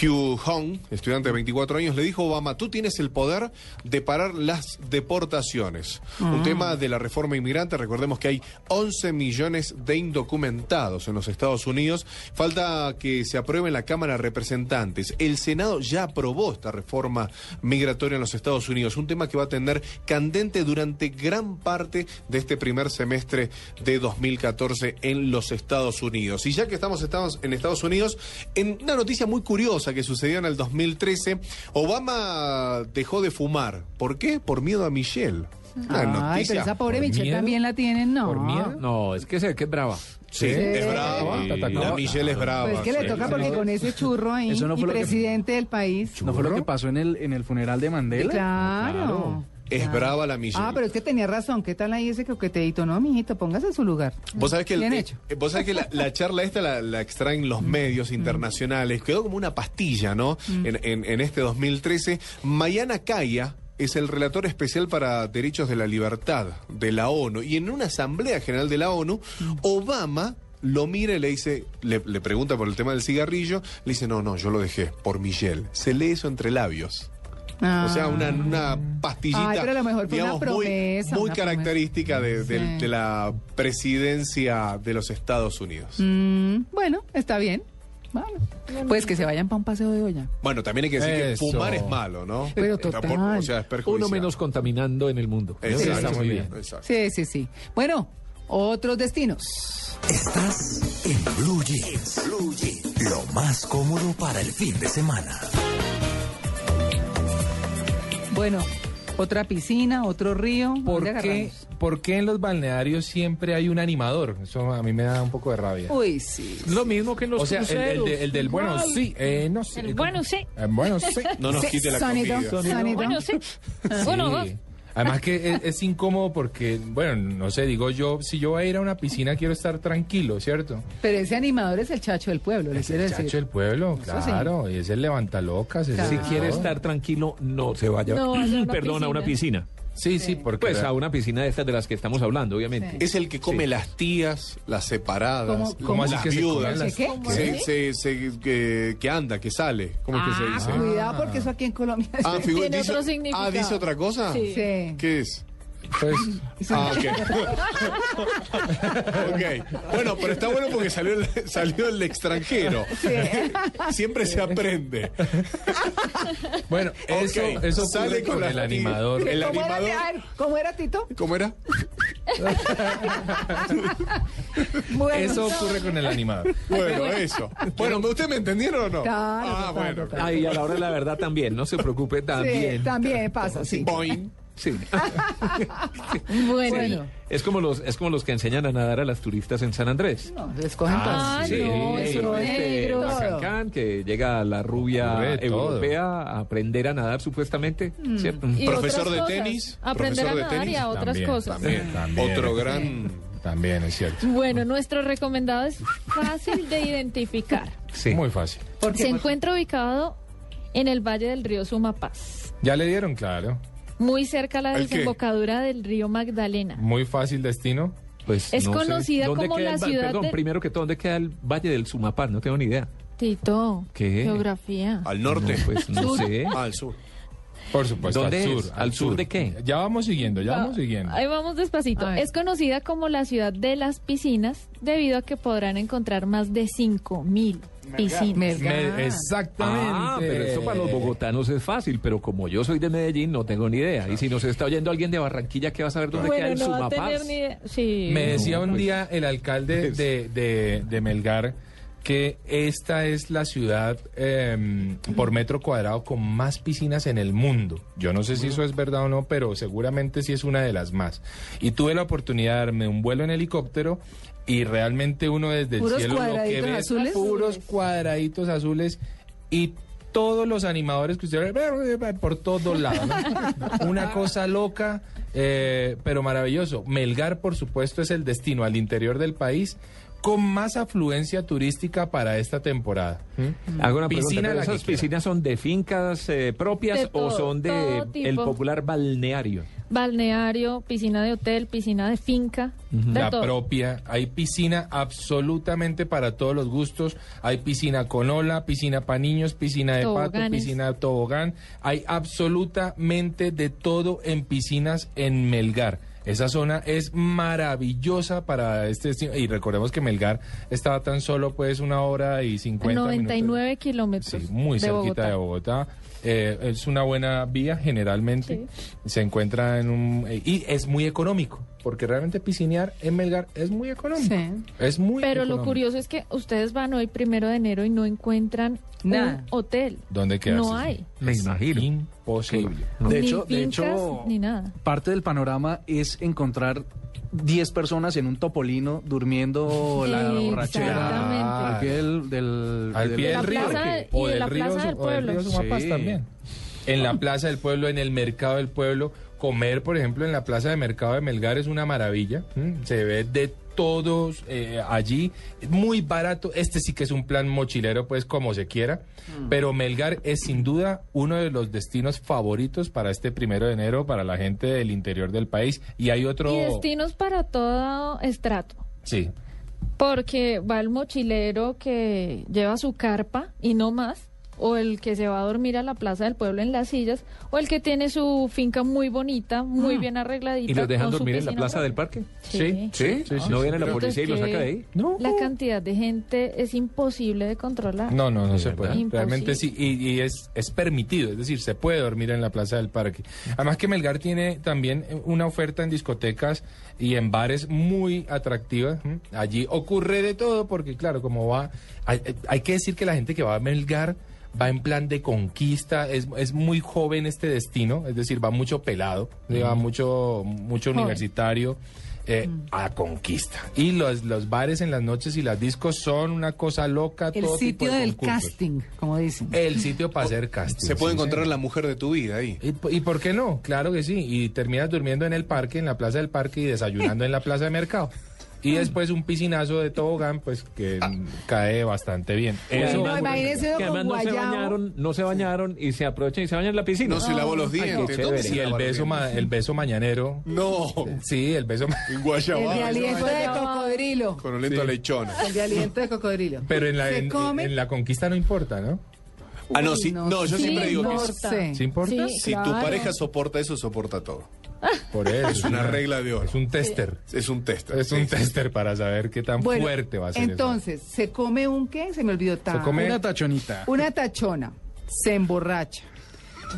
Speaker 3: Hugh Hong, estudiante de 24 años, le dijo a Obama, tú tienes el poder de parar las deportaciones. Un
Speaker 25: Ah.
Speaker 3: tema de la reforma inmigrante, recordemos que hay 11 millones de indocumentados en los Estados Unidos. Falta que se apruebe en la Cámara de Representantes. El Senado ya aprobó esta reforma migratoria en los Estados Unidos, un tema que va a tener candente durante gran parte de este primer semestre de 2014 en los Estados Unidos. Y ya que estamos, estamos en Estados Unidos, en una noticia muy curiosa que sucedió en el 2013, Obama dejó de fumar. ¿Por qué? Por miedo a Michelle. Una
Speaker 2: Ay,
Speaker 3: noticia.
Speaker 2: pero esa pobre
Speaker 3: ¿Por
Speaker 2: Michelle
Speaker 3: miedo?
Speaker 2: también la tienen, no.
Speaker 5: No, es que sé que es brava.
Speaker 3: Sí, es brava. La Michelle es brava.
Speaker 2: Pues es que le
Speaker 3: sí.
Speaker 2: toca porque con ese churro ahí
Speaker 8: Eso no fue
Speaker 2: y
Speaker 8: que-
Speaker 2: presidente del país.
Speaker 8: ¿No fue lo que pasó en el, en el funeral de Mandela?
Speaker 2: Claro.
Speaker 3: Es brava la Michelle.
Speaker 2: Ah, pero es que tenía razón. ¿Qué tal ahí ese coqueteito? No, mijito, póngase en su lugar.
Speaker 3: Vos sabés que, el-
Speaker 2: Bien
Speaker 3: eh,
Speaker 2: hecho.
Speaker 3: eh, vos sabés que la, la charla esta la, la extraen los medios internacionales. Quedó como una pastilla, ¿no?
Speaker 2: Mm.
Speaker 3: En, en- en este 2013. Mayana Kaya es el relator especial para derechos de la libertad de la ONU. Y en una asamblea general de la ONU, Obama lo mira y le dice, le, le pregunta por el tema del cigarrillo, le dice, no, no, yo lo dejé por Michelle. Se lee eso entre labios. O sea, una, una pastillita,
Speaker 2: Ay, pero a lo mejor fue una
Speaker 3: digamos, muy,
Speaker 2: promesa,
Speaker 3: muy
Speaker 2: una
Speaker 3: característica de, de-
Speaker 2: Sí.
Speaker 3: de la presidencia de los Estados Unidos.
Speaker 2: Mm, bueno, está bien. Bueno, pues que se vayan para un paseo de olla.
Speaker 3: Bueno, también hay que decir
Speaker 5: Eso.
Speaker 3: que fumar es malo, ¿no?
Speaker 2: Pero
Speaker 3: Por-
Speaker 2: total.
Speaker 3: o sea, es.
Speaker 5: Uno menos contaminando en el mundo.
Speaker 3: Exacto.
Speaker 5: Está muy bien.
Speaker 3: Exacto.
Speaker 2: Sí, sí, sí. Bueno, otros destinos.
Speaker 1: Estás en Blue Jeans. Blue Jeans. Lo más cómodo para el fin de semana.
Speaker 2: Bueno, otra piscina, otro río.
Speaker 7: ¿Por
Speaker 2: ¿dónde
Speaker 7: qué? ¿Por qué en los balnearios siempre hay un animador? Eso a mí me da un poco de rabia.
Speaker 2: Uy, sí.
Speaker 5: Lo mismo que en los
Speaker 7: o sea, el, el de- el del bueno,
Speaker 5: Igual.
Speaker 7: sí, eh, no sé.
Speaker 6: El bueno, sí.
Speaker 7: Eh, bueno, sí.
Speaker 3: No nos
Speaker 2: Sí,
Speaker 3: quite la
Speaker 2: sonido,
Speaker 3: comida.
Speaker 2: sonido.
Speaker 6: Bueno, sí. Bueno.
Speaker 7: Sí. Además que es, es incómodo porque, bueno, no sé, digo yo, si yo voy a ir a una piscina quiero estar tranquilo, ¿cierto?
Speaker 2: Pero ese animador es el chacho del pueblo, le
Speaker 7: Es
Speaker 2: quiero
Speaker 7: el
Speaker 2: decir.
Speaker 7: chacho del pueblo, claro, y es el levantalocas. ese
Speaker 5: Si quiere estar tranquilo, no se vaya.
Speaker 6: No vaya a una
Speaker 5: Perdón, a una piscina.
Speaker 7: Sí, sí, porque...
Speaker 5: Pues a una piscina de estas de las que estamos hablando, obviamente.
Speaker 3: Es el que come
Speaker 5: Sí.
Speaker 3: las tías, las separadas,
Speaker 2: ¿Cómo- cómo
Speaker 3: las
Speaker 7: se
Speaker 3: viudas. se- se- se- que, que anda, que sale. ¿Cómo es que se
Speaker 2: Ah,
Speaker 3: dice?
Speaker 2: cuidado porque eso aquí en Colombia.
Speaker 3: Ah,
Speaker 6: Tiene
Speaker 3: dice-
Speaker 6: otro significado.
Speaker 3: ah, ¿dice otra cosa?
Speaker 6: Sí.
Speaker 2: Sí.
Speaker 3: ¿Qué es?
Speaker 7: Pues,
Speaker 3: Ah, ok. ok. Bueno, pero está bueno porque salió el, salió el extranjero. Siempre se aprende.
Speaker 7: bueno, eso, eso
Speaker 3: sale con
Speaker 7: el animador.
Speaker 3: El
Speaker 2: ¿Cómo
Speaker 3: animador.
Speaker 2: Era, a ver, ¿Cómo era Tito?
Speaker 3: ¿Cómo era?
Speaker 2: Bueno.
Speaker 7: Eso ocurre con el animador.
Speaker 3: Bueno, eso. Bueno, ¿ustedes me entendieron o no?
Speaker 2: Claro,
Speaker 3: ah, bueno.
Speaker 2: total.
Speaker 5: Ay, a la hora de la verdad también, no se preocupe,
Speaker 2: Sí,
Speaker 5: también.
Speaker 2: también pasa, sí.
Speaker 3: Boing.
Speaker 5: Sí.
Speaker 2: Bueno.
Speaker 5: Es como los es como los que enseñan a nadar a las turistas en San Andrés.
Speaker 2: No, les cogen
Speaker 6: Ah,
Speaker 2: todo.
Speaker 6: no, eso es
Speaker 5: este, que llega la rubia
Speaker 7: de todo.
Speaker 5: europea a aprender a nadar supuestamente, ¿cierto?
Speaker 6: Y
Speaker 3: Profesor de
Speaker 6: cosas.
Speaker 3: tenis,
Speaker 6: Aprender
Speaker 3: profesor
Speaker 6: a
Speaker 3: de
Speaker 6: nadar y
Speaker 3: tenis,
Speaker 6: a otras
Speaker 7: También,
Speaker 6: cosas.
Speaker 7: También, también.
Speaker 3: Otro gran.
Speaker 7: También es cierto.
Speaker 6: Bueno, nuestro recomendado es fácil de identificar.
Speaker 5: Sí.
Speaker 7: Muy fácil.
Speaker 2: ¿Por qué?
Speaker 6: Se encuentra ubicado en el valle del río Sumapaz,
Speaker 7: Ya le dieron, claro.
Speaker 6: Muy cerca a la desembocadura del río Magdalena.
Speaker 7: Muy fácil destino.
Speaker 5: Pues,
Speaker 6: Es
Speaker 5: no sé.
Speaker 6: conocida
Speaker 5: ¿Dónde
Speaker 6: como
Speaker 5: queda
Speaker 6: la
Speaker 5: el
Speaker 6: ciudad
Speaker 5: Perdón,
Speaker 6: de-
Speaker 5: primero que todo, ¿dónde queda el Valle del Sumapaz? No tengo ni idea.
Speaker 6: Tito,
Speaker 5: ¿Qué?
Speaker 6: geografía.
Speaker 3: Al norte.
Speaker 5: No, pues no sé.
Speaker 3: Ah, al sur.
Speaker 7: Por supuesto,
Speaker 5: ¿Dónde
Speaker 7: al
Speaker 5: es?
Speaker 7: sur.
Speaker 5: ¿Al sur de qué?
Speaker 7: Ya vamos siguiendo, ya vamos siguiendo.
Speaker 6: Ahí vamos despacito. Es conocida como la ciudad de las piscinas debido a que podrán encontrar más de 5000 piscinas.
Speaker 7: Me- exactamente.
Speaker 5: Ah, pero esto para los bogotanos es fácil, pero como yo soy de Medellín, no tengo ni idea. Y si nos está oyendo alguien de Barranquilla, ¿qué va a saber dónde queda
Speaker 6: Bueno,
Speaker 5: el
Speaker 6: no va a
Speaker 5: Sumapaz?
Speaker 6: tener ni idea. Sí.
Speaker 7: Me decía
Speaker 5: No,
Speaker 7: un
Speaker 5: pues.
Speaker 7: día el alcalde de, de- de Melgar que esta es la ciudad eh, por metro cuadrado con más piscinas en el mundo. Yo no sé si eso es verdad o no, pero seguramente sí es una de las más. Y tuve la oportunidad de darme un vuelo en helicóptero y realmente uno desde el
Speaker 2: ¿Puros
Speaker 7: cielo lo que ve es
Speaker 2: azules?
Speaker 7: puros cuadraditos azules y todos los animadores que usted ve por todos lados. ¿no? Una cosa loca, eh, pero maravilloso. Melgar, por supuesto, es el destino al interior del país con más afluencia turística para esta temporada.
Speaker 5: Hago una
Speaker 7: Piscina
Speaker 5: pregunta, ¿pero
Speaker 7: la que
Speaker 5: ¿esas piscinas son de fincas eh, propias
Speaker 6: De
Speaker 5: o
Speaker 6: todo,
Speaker 5: son de el popular balneario?
Speaker 6: balneario, piscina de hotel, piscina de finca, de
Speaker 7: la
Speaker 6: todo.
Speaker 7: propia. Hay piscina absolutamente para todos los gustos. Hay piscina con ola, piscina para niños, piscina de pato,
Speaker 6: Toboganes.
Speaker 7: piscina de tobogán. Hay absolutamente de todo en piscinas en Melgar. Esa zona es maravillosa para este destino. Y recordemos que Melgar estaba tan solo pues una hora y
Speaker 6: A
Speaker 7: 50 minutos.
Speaker 6: 99 kilómetros.
Speaker 7: Sí, muy
Speaker 6: de
Speaker 7: cerquita
Speaker 6: Bogotá.
Speaker 7: de Bogotá. Eh, es una buena vía generalmente. Se encuentra en un... eh, y es muy económico, porque realmente piscinear en Melgar es muy económico. Es muy
Speaker 6: Pero lo curioso es que ustedes van hoy primero de enero y no encuentran
Speaker 2: Nada.
Speaker 6: un hotel.
Speaker 7: ¿Dónde quedarse?
Speaker 6: No hay.
Speaker 5: Me imagino.
Speaker 7: Imposible.
Speaker 8: De
Speaker 6: ni
Speaker 8: hecho, de hecho,
Speaker 6: ni nada.
Speaker 8: parte del panorama es encontrar 10 personas en un topolino durmiendo la borrachera
Speaker 6: Exactamente.
Speaker 8: al pie del, del-
Speaker 7: Al pie del río.
Speaker 6: plaza
Speaker 7: o del
Speaker 6: la
Speaker 7: río,
Speaker 6: plaza del
Speaker 7: o del río. Sumapas
Speaker 8: Sí.
Speaker 7: también. En la plaza del pueblo, en el mercado del pueblo. Comer, por ejemplo, en la plaza de mercado de Melgar es una maravilla. Se ve de todos eh, allí. Muy barato. Este sí que es un plan mochilero, pues como se quiera. Pero Melgar es sin duda uno de los destinos favoritos para este primero de enero para la gente del interior del país. Y hay otro...
Speaker 6: Y destinos para todo estrato.
Speaker 7: Sí.
Speaker 6: Porque va el mochilero que lleva su carpa y no más, o el que se va a dormir a la plaza del pueblo en las sillas, o el que tiene su finca muy bonita, muy bien arregladita.
Speaker 5: ¿Y los dejan dormir en la plaza del parque?
Speaker 6: Sí.
Speaker 5: ¿Sí? ¿No viene la policía y lo
Speaker 6: es
Speaker 5: saca de ahí?
Speaker 6: La cantidad de gente es imposible de controlar.
Speaker 7: No, no, no se puede.
Speaker 6: Imposible.
Speaker 7: Realmente sí, y, y es, es permitido, es decir, se puede dormir en la plaza del parque. Además que Melgar tiene también una oferta en discotecas y en bares muy atractiva. Allí ocurre de todo porque, claro, como va, hay, hay que decir que la gente que va a Melgar va en plan de conquista, es, es muy joven este destino, es decir, va mucho pelado, va mucho, mucho
Speaker 6: Joven.
Speaker 7: universitario. eh, a conquista. Y los, los bares en las noches y las discos son una cosa loca.
Speaker 2: El
Speaker 7: todo tipo
Speaker 2: sitio
Speaker 7: de
Speaker 2: del
Speaker 7: concursos.
Speaker 2: casting, como dicen.
Speaker 7: El sitio para hacer casting.
Speaker 3: Se puede
Speaker 7: sí,
Speaker 3: encontrar la mujer de tu vida ahí.
Speaker 7: ¿Y, y por qué no? Claro que sí. Y terminas durmiendo en el parque, en la plaza del parque y desayunando en la plaza de mercado. Y después un piscinazo de tobogán, pues que mm, cae bastante bien. Eso-
Speaker 2: No, imagínese
Speaker 5: Que además no se bañaron, no se bañaron y se aprovechan y se bañan en la piscina.
Speaker 3: No se lavó los dientes.
Speaker 5: chévere.
Speaker 3: ¿Dónde se
Speaker 7: Sí, el beso, ma- el beso mañanero.
Speaker 3: No,
Speaker 7: Sí, el beso. ma-
Speaker 3: en
Speaker 2: El de aliento de cocodrilo.
Speaker 3: Con olento a lechona.
Speaker 2: El de aliento de cocodrilo.
Speaker 7: Pero en la, en, la conquista no importa, ¿no?
Speaker 3: Ah, no, sí,
Speaker 2: no
Speaker 3: no, yo siempre digo que.
Speaker 7: ¿Sí importa?
Speaker 6: Sí,
Speaker 3: si tu pareja soporta eso, soporta todo.
Speaker 7: Por eso.
Speaker 3: Es una regla de oro.
Speaker 7: Es un tester.
Speaker 3: Es un test.
Speaker 7: Es un tester para saber qué tan
Speaker 2: Bueno,
Speaker 7: fuerte va a ser eso.
Speaker 2: entonces, ¿se come un qué? Se me olvidó. ta-
Speaker 7: Se come-
Speaker 8: Una tachonita.
Speaker 2: Una tachona, se emborracha,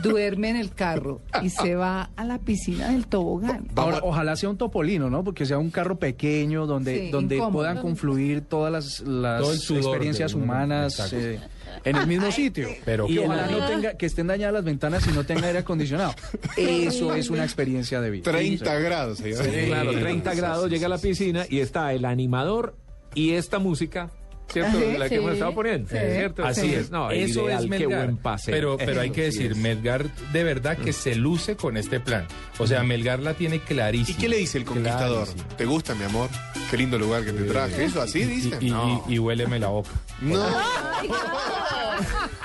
Speaker 2: duerme en el carro y se va a la piscina del tobogán.
Speaker 8: Ahora, ojalá sea un topolino, ¿no? Porque sea un carro pequeño donde,
Speaker 2: Sí,
Speaker 8: donde
Speaker 2: incómodo.
Speaker 8: puedan confluir todas las,
Speaker 7: Todo
Speaker 8: experiencias
Speaker 7: de
Speaker 8: humanas
Speaker 7: exacto.
Speaker 8: eh, en el mismo sitio.
Speaker 7: Pero
Speaker 8: y
Speaker 7: qué
Speaker 8: ojalá no tenga, que estén dañadas las ventanas y no tenga aire acondicionado. Eso es una experiencia de vida.
Speaker 3: 30 grados.
Speaker 5: Sí, claro, 30 grados, llega a la piscina y está el animador y esta música, ¿cierto?
Speaker 2: Sí,
Speaker 5: la que
Speaker 2: sí.
Speaker 5: hemos estado poniendo,
Speaker 2: Sí.
Speaker 5: ¿cierto?
Speaker 7: Así
Speaker 5: Sí.
Speaker 7: es.
Speaker 5: No,
Speaker 7: eso
Speaker 5: ideal,
Speaker 7: es
Speaker 5: qué
Speaker 7: Melgar.
Speaker 5: buen paseo.
Speaker 7: Pero, pero hay que decir. Melgar de verdad que se luce con este plan. O sea, Melgar la tiene
Speaker 3: ¿Y
Speaker 7: clarísima.
Speaker 3: qué le dice el conquistador?
Speaker 7: Clarísima.
Speaker 3: ¿Te gusta, mi amor? Qué lindo lugar que te traje. ¿Eso así
Speaker 7: Y,
Speaker 3: dicen?
Speaker 7: y,
Speaker 3: no.
Speaker 7: y- y huéleme la boca.
Speaker 3: No.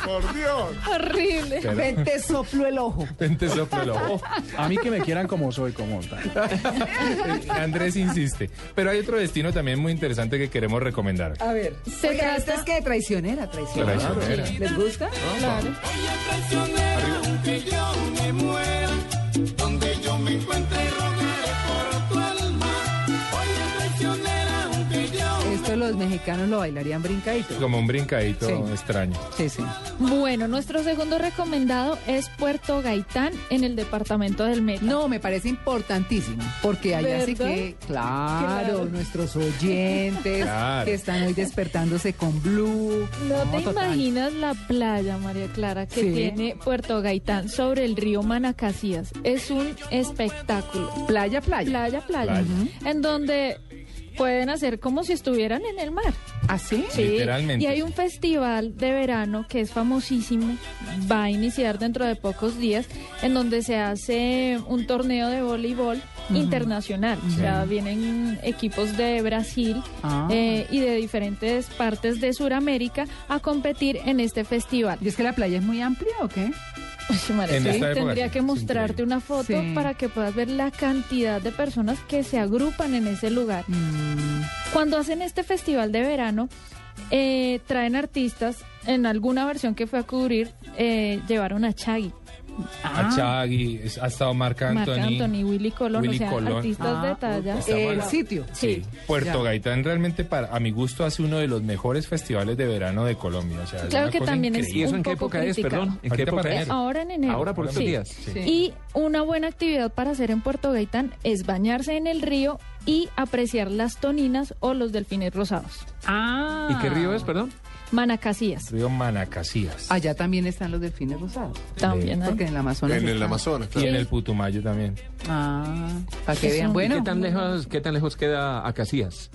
Speaker 3: Por Dios.
Speaker 6: Horrible.
Speaker 7: Pero-
Speaker 2: Ven, te soplo el ojo.
Speaker 7: Te soplo el ojo.
Speaker 8: A mí que me quieran como soy, como tal.
Speaker 7: Andrés insiste. Pero hay otro destino también muy interesante que queremos recomendar.
Speaker 2: A ver.
Speaker 6: Se
Speaker 2: Oiga,
Speaker 6: trata-
Speaker 2: esta es que traicionera, traicionera.
Speaker 7: Traicionera.
Speaker 2: ¿Les gusta?
Speaker 6: Claro.
Speaker 9: Aunque
Speaker 2: los mexicanos lo bailarían brincadito.
Speaker 7: Como un brincadito
Speaker 2: Sí.
Speaker 7: extraño.
Speaker 2: Sí, sí.
Speaker 6: Bueno, nuestro segundo recomendado es Puerto Gaitán en el departamento del Meta.
Speaker 2: No, me parece importantísimo, porque allá sí
Speaker 6: ¿Verdad?
Speaker 2: que, claro,
Speaker 6: Claro.
Speaker 2: nuestros oyentes
Speaker 7: Claro.
Speaker 2: que están hoy despertándose con Blue.
Speaker 6: No te
Speaker 2: total.
Speaker 6: imaginas la playa, María Clara, que
Speaker 2: Sí.
Speaker 6: tiene Puerto Gaitán sobre el río Manacasías. Es un espectáculo.
Speaker 2: Playa, playa.
Speaker 6: Playa, playa.
Speaker 7: Playa.
Speaker 6: En donde pueden hacer como si estuvieran en el mar.
Speaker 2: ¿Así?
Speaker 6: Sí.
Speaker 7: Literalmente.
Speaker 6: Y hay un festival de verano que es famosísimo. Va a iniciar dentro de pocos días, en donde se hace un torneo de voleibol internacional. O sea, vienen equipos de Brasil
Speaker 2: Ah.
Speaker 6: eh, y de diferentes partes de Sudamérica a competir en este festival.
Speaker 2: ¿Y es que la playa es muy amplia o qué?
Speaker 6: Uy, María,
Speaker 7: En
Speaker 6: sí,
Speaker 7: esta época,
Speaker 6: tendría que mostrarte una foto
Speaker 2: Sí.
Speaker 6: para que puedas ver la cantidad de personas que se agrupan en ese lugar.
Speaker 2: Mm.
Speaker 6: Cuando hacen este festival de verano, eh, traen artistas. En alguna versión que fue a cubrir, eh, llevaron a Chaggy,
Speaker 7: A Chagui, es- ha estado Marc
Speaker 6: Marc
Speaker 7: Anthony.
Speaker 6: Anthony, Willy Colón,
Speaker 7: Willy
Speaker 6: o sea,
Speaker 7: Colón.
Speaker 6: artistas de
Speaker 2: Ah,
Speaker 6: talla.
Speaker 7: Está
Speaker 2: El sitio.
Speaker 7: Sí. Puerto
Speaker 2: Ya.
Speaker 7: Gaitán realmente, para, a mi gusto, hace uno de los mejores festivales de verano de Colombia. O sea, es
Speaker 6: Claro
Speaker 7: una
Speaker 6: que
Speaker 7: cosa
Speaker 6: también es
Speaker 7: increíble.
Speaker 5: ¿Y eso
Speaker 6: un
Speaker 5: en qué
Speaker 6: poco
Speaker 5: época es,
Speaker 6: criticado.
Speaker 5: perdón? ¿En qué época es?
Speaker 6: Ahora en enero.
Speaker 5: Ahora por estos
Speaker 6: Sí.
Speaker 5: días.
Speaker 7: Sí.
Speaker 6: Y una buena actividad para hacer en Puerto Gaitán es bañarse en el río y apreciar las toninas o los delfines rosados.
Speaker 2: Ah.
Speaker 5: ¿Y qué río es, perdón?
Speaker 6: Manacasías.
Speaker 7: Río Manacasías.
Speaker 2: Allá también están los delfines rosados.
Speaker 6: También.
Speaker 2: Porque en el Amazonas.
Speaker 3: En el. Amazonas,
Speaker 7: Y
Speaker 3: claro.
Speaker 7: en el Putumayo también.
Speaker 2: Ah, para que vean.
Speaker 5: ¿Y
Speaker 2: Bueno,
Speaker 5: qué tan lejos, qué tan lejos queda a Casillas?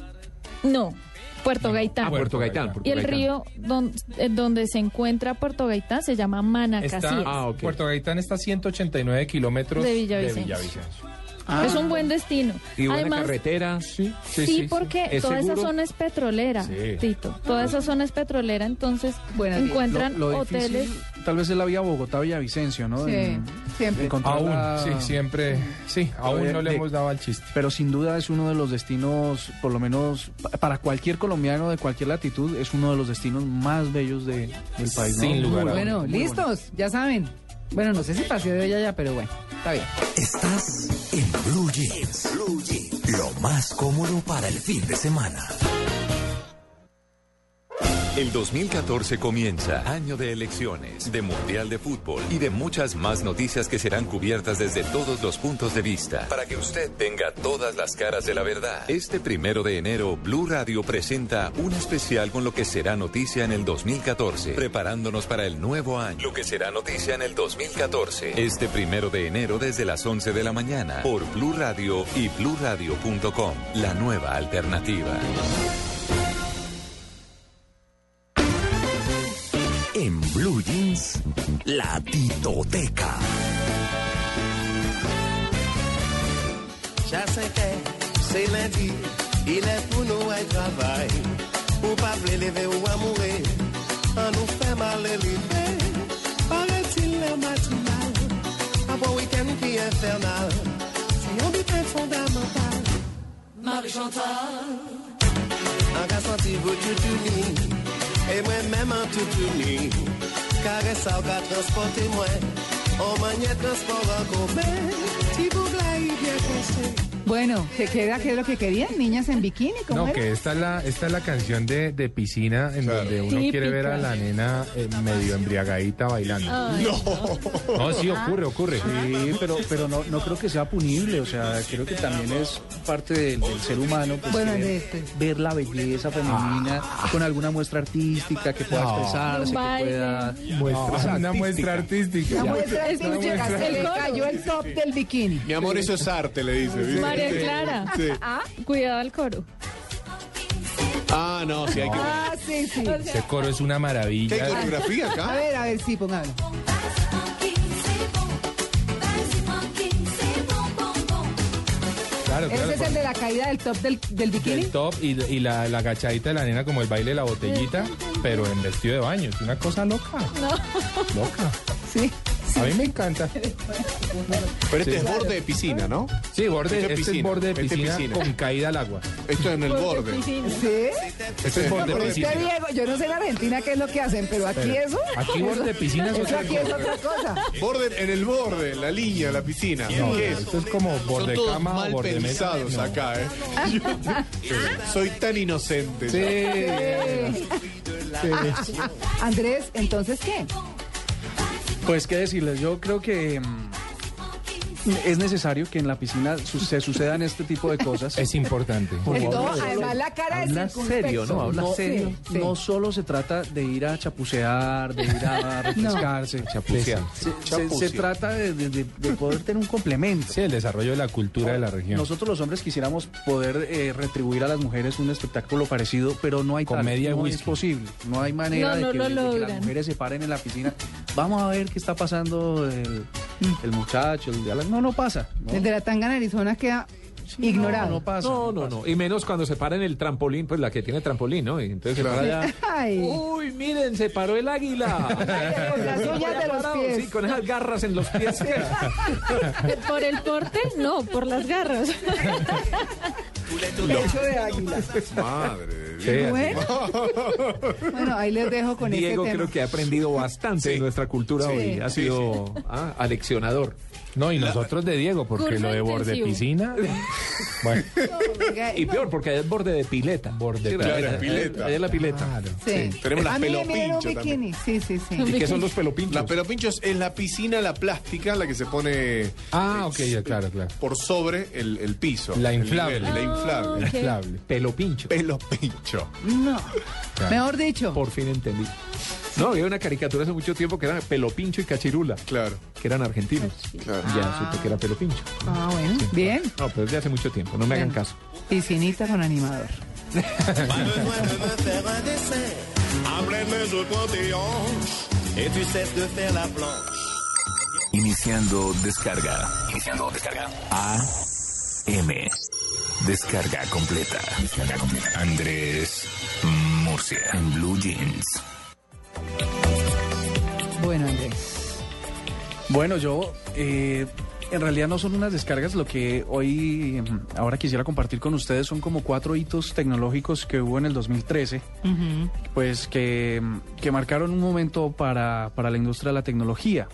Speaker 6: No, Puerto Gaitán.
Speaker 5: Ah, Puerto Gaitán. Puerto
Speaker 6: y el
Speaker 5: Gaitán.
Speaker 6: río don- eh, donde se encuentra Puerto Gaitán se llama Manacasías.
Speaker 7: Está,
Speaker 5: Ah.
Speaker 7: Puerto Gaitán está a 189 kilómetros
Speaker 6: De Villavicencio.
Speaker 7: Villavicencio.
Speaker 2: Ah.
Speaker 6: Es un buen destino.
Speaker 5: Y buena
Speaker 6: Además,
Speaker 5: carretera.
Speaker 7: Sí,
Speaker 6: Sí, porque
Speaker 5: ¿Es
Speaker 6: toda esa zona es petrolera,
Speaker 7: Sí.
Speaker 6: Tito. Toda esa zona es petrolera, entonces
Speaker 2: Buenas
Speaker 6: encuentran
Speaker 8: Lo, lo
Speaker 6: hoteles.
Speaker 8: difícil tal vez es la vía Bogotá-Villavicencio, ¿no?
Speaker 2: Sí,
Speaker 8: En-
Speaker 2: siempre.
Speaker 7: Aún,
Speaker 8: la-
Speaker 7: sí, siempre. Sí, aún
Speaker 8: de-
Speaker 7: no le
Speaker 8: de-
Speaker 7: hemos dado al chiste.
Speaker 8: Pero sin duda es uno de los destinos, por lo menos pa- para cualquier colombiano de cualquier latitud, es uno de los destinos más bellos de- del país. ¿no?
Speaker 7: Sin lugar
Speaker 2: Bueno, listos, ya saben. Bueno, no sé si paseo de hoy allá, pero bueno, está bien.
Speaker 1: Estás en Blue Jeans. Blue Jeans. Lo más cómodo para el fin de semana.
Speaker 15: El 2014 comienza, año de elecciones, de Mundial de Fútbol y de muchas más noticias que serán cubiertas desde todos los puntos de vista, para que usted tenga todas las caras de la verdad. Este primero de enero, Blue Radio presenta un especial con lo que será noticia en el 2014, preparándonos para el nuevo año, lo que será noticia en el 2014. Este primero de enero desde las 11 de la mañana, por Blue Radio y BlueRadio.com, la nueva alternativa.
Speaker 1: En Blue Jeans, la titoteca.
Speaker 9: Ya sé que c'est lundi, il est pour nous un travail. Ou pas lever ou amourer, on nous fait mal l'élever. Paraît-il le matinal, après un week-end qui est infernal. C'est un but fondamental. Marie-Chantal, un gars senti vous tout et moi-même en tout uni. Caresse à transporter moi, au manier transport en commun, si vous voulez bien conseiller.
Speaker 2: Bueno, ¿se queda qué es lo que querían? ¿Niñas en bikini? ¿Cómo
Speaker 7: No,
Speaker 2: era?
Speaker 7: que esta es la, esta es la canción de, de piscina en donde uno quiere ver a la nena eh, medio embriagadita bailando.
Speaker 6: Ay,
Speaker 7: No, sí, ocurre, ocurre.
Speaker 8: Sí, pero, pero no, no creo que sea punible, o sea, creo que también es parte del, del ser humano pues,
Speaker 2: Bueno, este.
Speaker 8: ver la belleza femenina con alguna muestra artística que pueda
Speaker 7: No.
Speaker 8: expresarse, que pueda...
Speaker 7: Muestra, una muestra artística.
Speaker 2: La muestra artística,
Speaker 6: muestra-
Speaker 2: se le cayó el top del bikini.
Speaker 3: Mi amor, eso es arte, le dice. ¿viste?
Speaker 6: María. Clara,
Speaker 3: Sí.
Speaker 6: cuidado al coro.
Speaker 3: Ah, no, sí hay que.
Speaker 2: Ah, sí, sí.
Speaker 7: Ese coro es una
Speaker 3: ¿Qué
Speaker 7: maravilla.
Speaker 3: hay coreografía
Speaker 2: A
Speaker 3: acá?
Speaker 2: ver, a ver, sí, póngalo.
Speaker 7: Claro, claro.
Speaker 2: Ese es el de la caída del top del, del bikini.
Speaker 7: del top y, y la, la agachadita de la nena como el baile de la botellita, pero en vestido de baño. Es una cosa loca. Loca.
Speaker 2: Sí.
Speaker 7: A mí me encanta.
Speaker 3: Pero este
Speaker 7: Sí.
Speaker 3: es borde de piscina, ¿no?
Speaker 7: Sí, borde,
Speaker 3: Esto es
Speaker 7: este es borde de
Speaker 3: este es
Speaker 7: piscina,
Speaker 3: piscina.
Speaker 7: con caída al agua.
Speaker 3: Esto es en el borde.
Speaker 2: ¿Sí?
Speaker 7: Este es borde
Speaker 2: Pero
Speaker 7: de piscina.
Speaker 2: Diego, yo no sé en Argentina qué es lo que hacen, pero aquí
Speaker 7: Pero
Speaker 2: eso.
Speaker 7: aquí borde de piscina es
Speaker 2: Eso
Speaker 7: otra
Speaker 2: aquí es
Speaker 7: cosa.
Speaker 2: otra cosa.
Speaker 3: Borde en el borde, la línea, la piscina.
Speaker 7: No,
Speaker 3: ¿Qué es?
Speaker 7: esto es como borde
Speaker 3: Son todos
Speaker 7: cama o
Speaker 3: mal
Speaker 7: borde mesa.
Speaker 3: pensados
Speaker 7: No.
Speaker 3: acá, ¿eh? Yo- soy tan inocente.
Speaker 7: Sí.
Speaker 2: Sí. Andrés, ¿entonces qué?
Speaker 8: Pues qué decirles, yo creo que mm, es necesario que en la piscina su- se sucedan este tipo de cosas.
Speaker 7: Es importante.
Speaker 2: Esto, además la cara
Speaker 8: Habla serio, ¿no? Habla serio.
Speaker 2: sí.
Speaker 8: No solo se trata de ir a chapucear, de ir a refrescarse.
Speaker 7: Chapucear.
Speaker 8: Se, se- se trata de, de- de- de poder tener un complemento.
Speaker 7: Sí, el desarrollo de la cultura de la región.
Speaker 8: Nosotros los hombres quisiéramos poder eh, retribuir a las mujeres un espectáculo parecido, pero no hay tal,
Speaker 7: Comedia y
Speaker 8: no
Speaker 7: whisky.
Speaker 8: es posible. No hay manera
Speaker 6: No,
Speaker 8: de,
Speaker 6: no
Speaker 8: que,
Speaker 6: lo
Speaker 8: de que las mujeres se paren en la piscina. Vamos a ver qué está pasando el, el muchacho. el de no, no pasa. ¿no?
Speaker 2: El de la tanga en Arizona queda ignorado.
Speaker 8: No pasa.
Speaker 5: No, no, no. Y menos cuando se para en el trampolín, pues la que tiene trampolín, ¿no? Y entonces se para allá.
Speaker 2: Ay.
Speaker 5: Uy, miren, se paró el águila.
Speaker 2: Con las uñas de los
Speaker 5: Parado,
Speaker 2: pies.
Speaker 5: Sí, con esas garras en los pies.
Speaker 6: ¿Por el porte? No, por las garras.
Speaker 2: Pecho de águila.
Speaker 3: Madre de
Speaker 5: Sí,
Speaker 3: Dios.
Speaker 2: Bueno. Bueno, ahí les dejo con
Speaker 5: Diego
Speaker 2: este tema.
Speaker 5: creo que ha aprendido bastante de nuestra cultura
Speaker 2: Sí.
Speaker 5: hoy. Ha sido ah, aleccionador.
Speaker 7: No, y nosotros de Diego, porque
Speaker 6: Curso
Speaker 7: lo de borde
Speaker 6: intensivo.
Speaker 7: piscina. Bueno,
Speaker 5: Y peor, porque es borde de pileta.
Speaker 7: Borde
Speaker 5: Sí,
Speaker 3: Claro, pileta.
Speaker 5: ahí es la pileta.
Speaker 2: Sí.
Speaker 3: Tenemos las
Speaker 2: A mí me dieron
Speaker 3: pelopincho
Speaker 2: bikini. Sí, sí, sí.
Speaker 5: ¿Y qué son los pelopinchos?
Speaker 3: Las pelopinchos es la piscina, la plástica, la que se pone
Speaker 7: Ah, ok, ya, claro, claro.
Speaker 3: por sobre el, el piso.
Speaker 7: La inflable.
Speaker 3: nivel, la inflable.
Speaker 7: Inflable.
Speaker 5: Pelopincho.
Speaker 3: Pelopincho.
Speaker 2: No. Mejor dicho.
Speaker 5: Por fin entendí. No, había una caricatura hace mucho tiempo que era Pelopincho y Cachirula,
Speaker 3: Claro,
Speaker 5: que eran argentinos.
Speaker 3: claro.
Speaker 5: Ya supe que era Pelopincho.
Speaker 2: Ah, bueno. Bien.
Speaker 5: No, pero es de hace mucho tiempo, no me hagan caso.
Speaker 2: Piscinita con animador.
Speaker 1: Iniciando descarga. Iniciando descarga. A M. Descarga completa. Descarga completa. Andrés Murcia. En Blue Jeans.
Speaker 2: Bueno, Andrés.
Speaker 8: Bueno, yo eh, en realidad no son unas descargas, lo que hoy ahora quisiera compartir con ustedes son como cuatro hitos tecnológicos que hubo en el 2013, pues que, que marcaron un momento para, para la industria de la tecnología.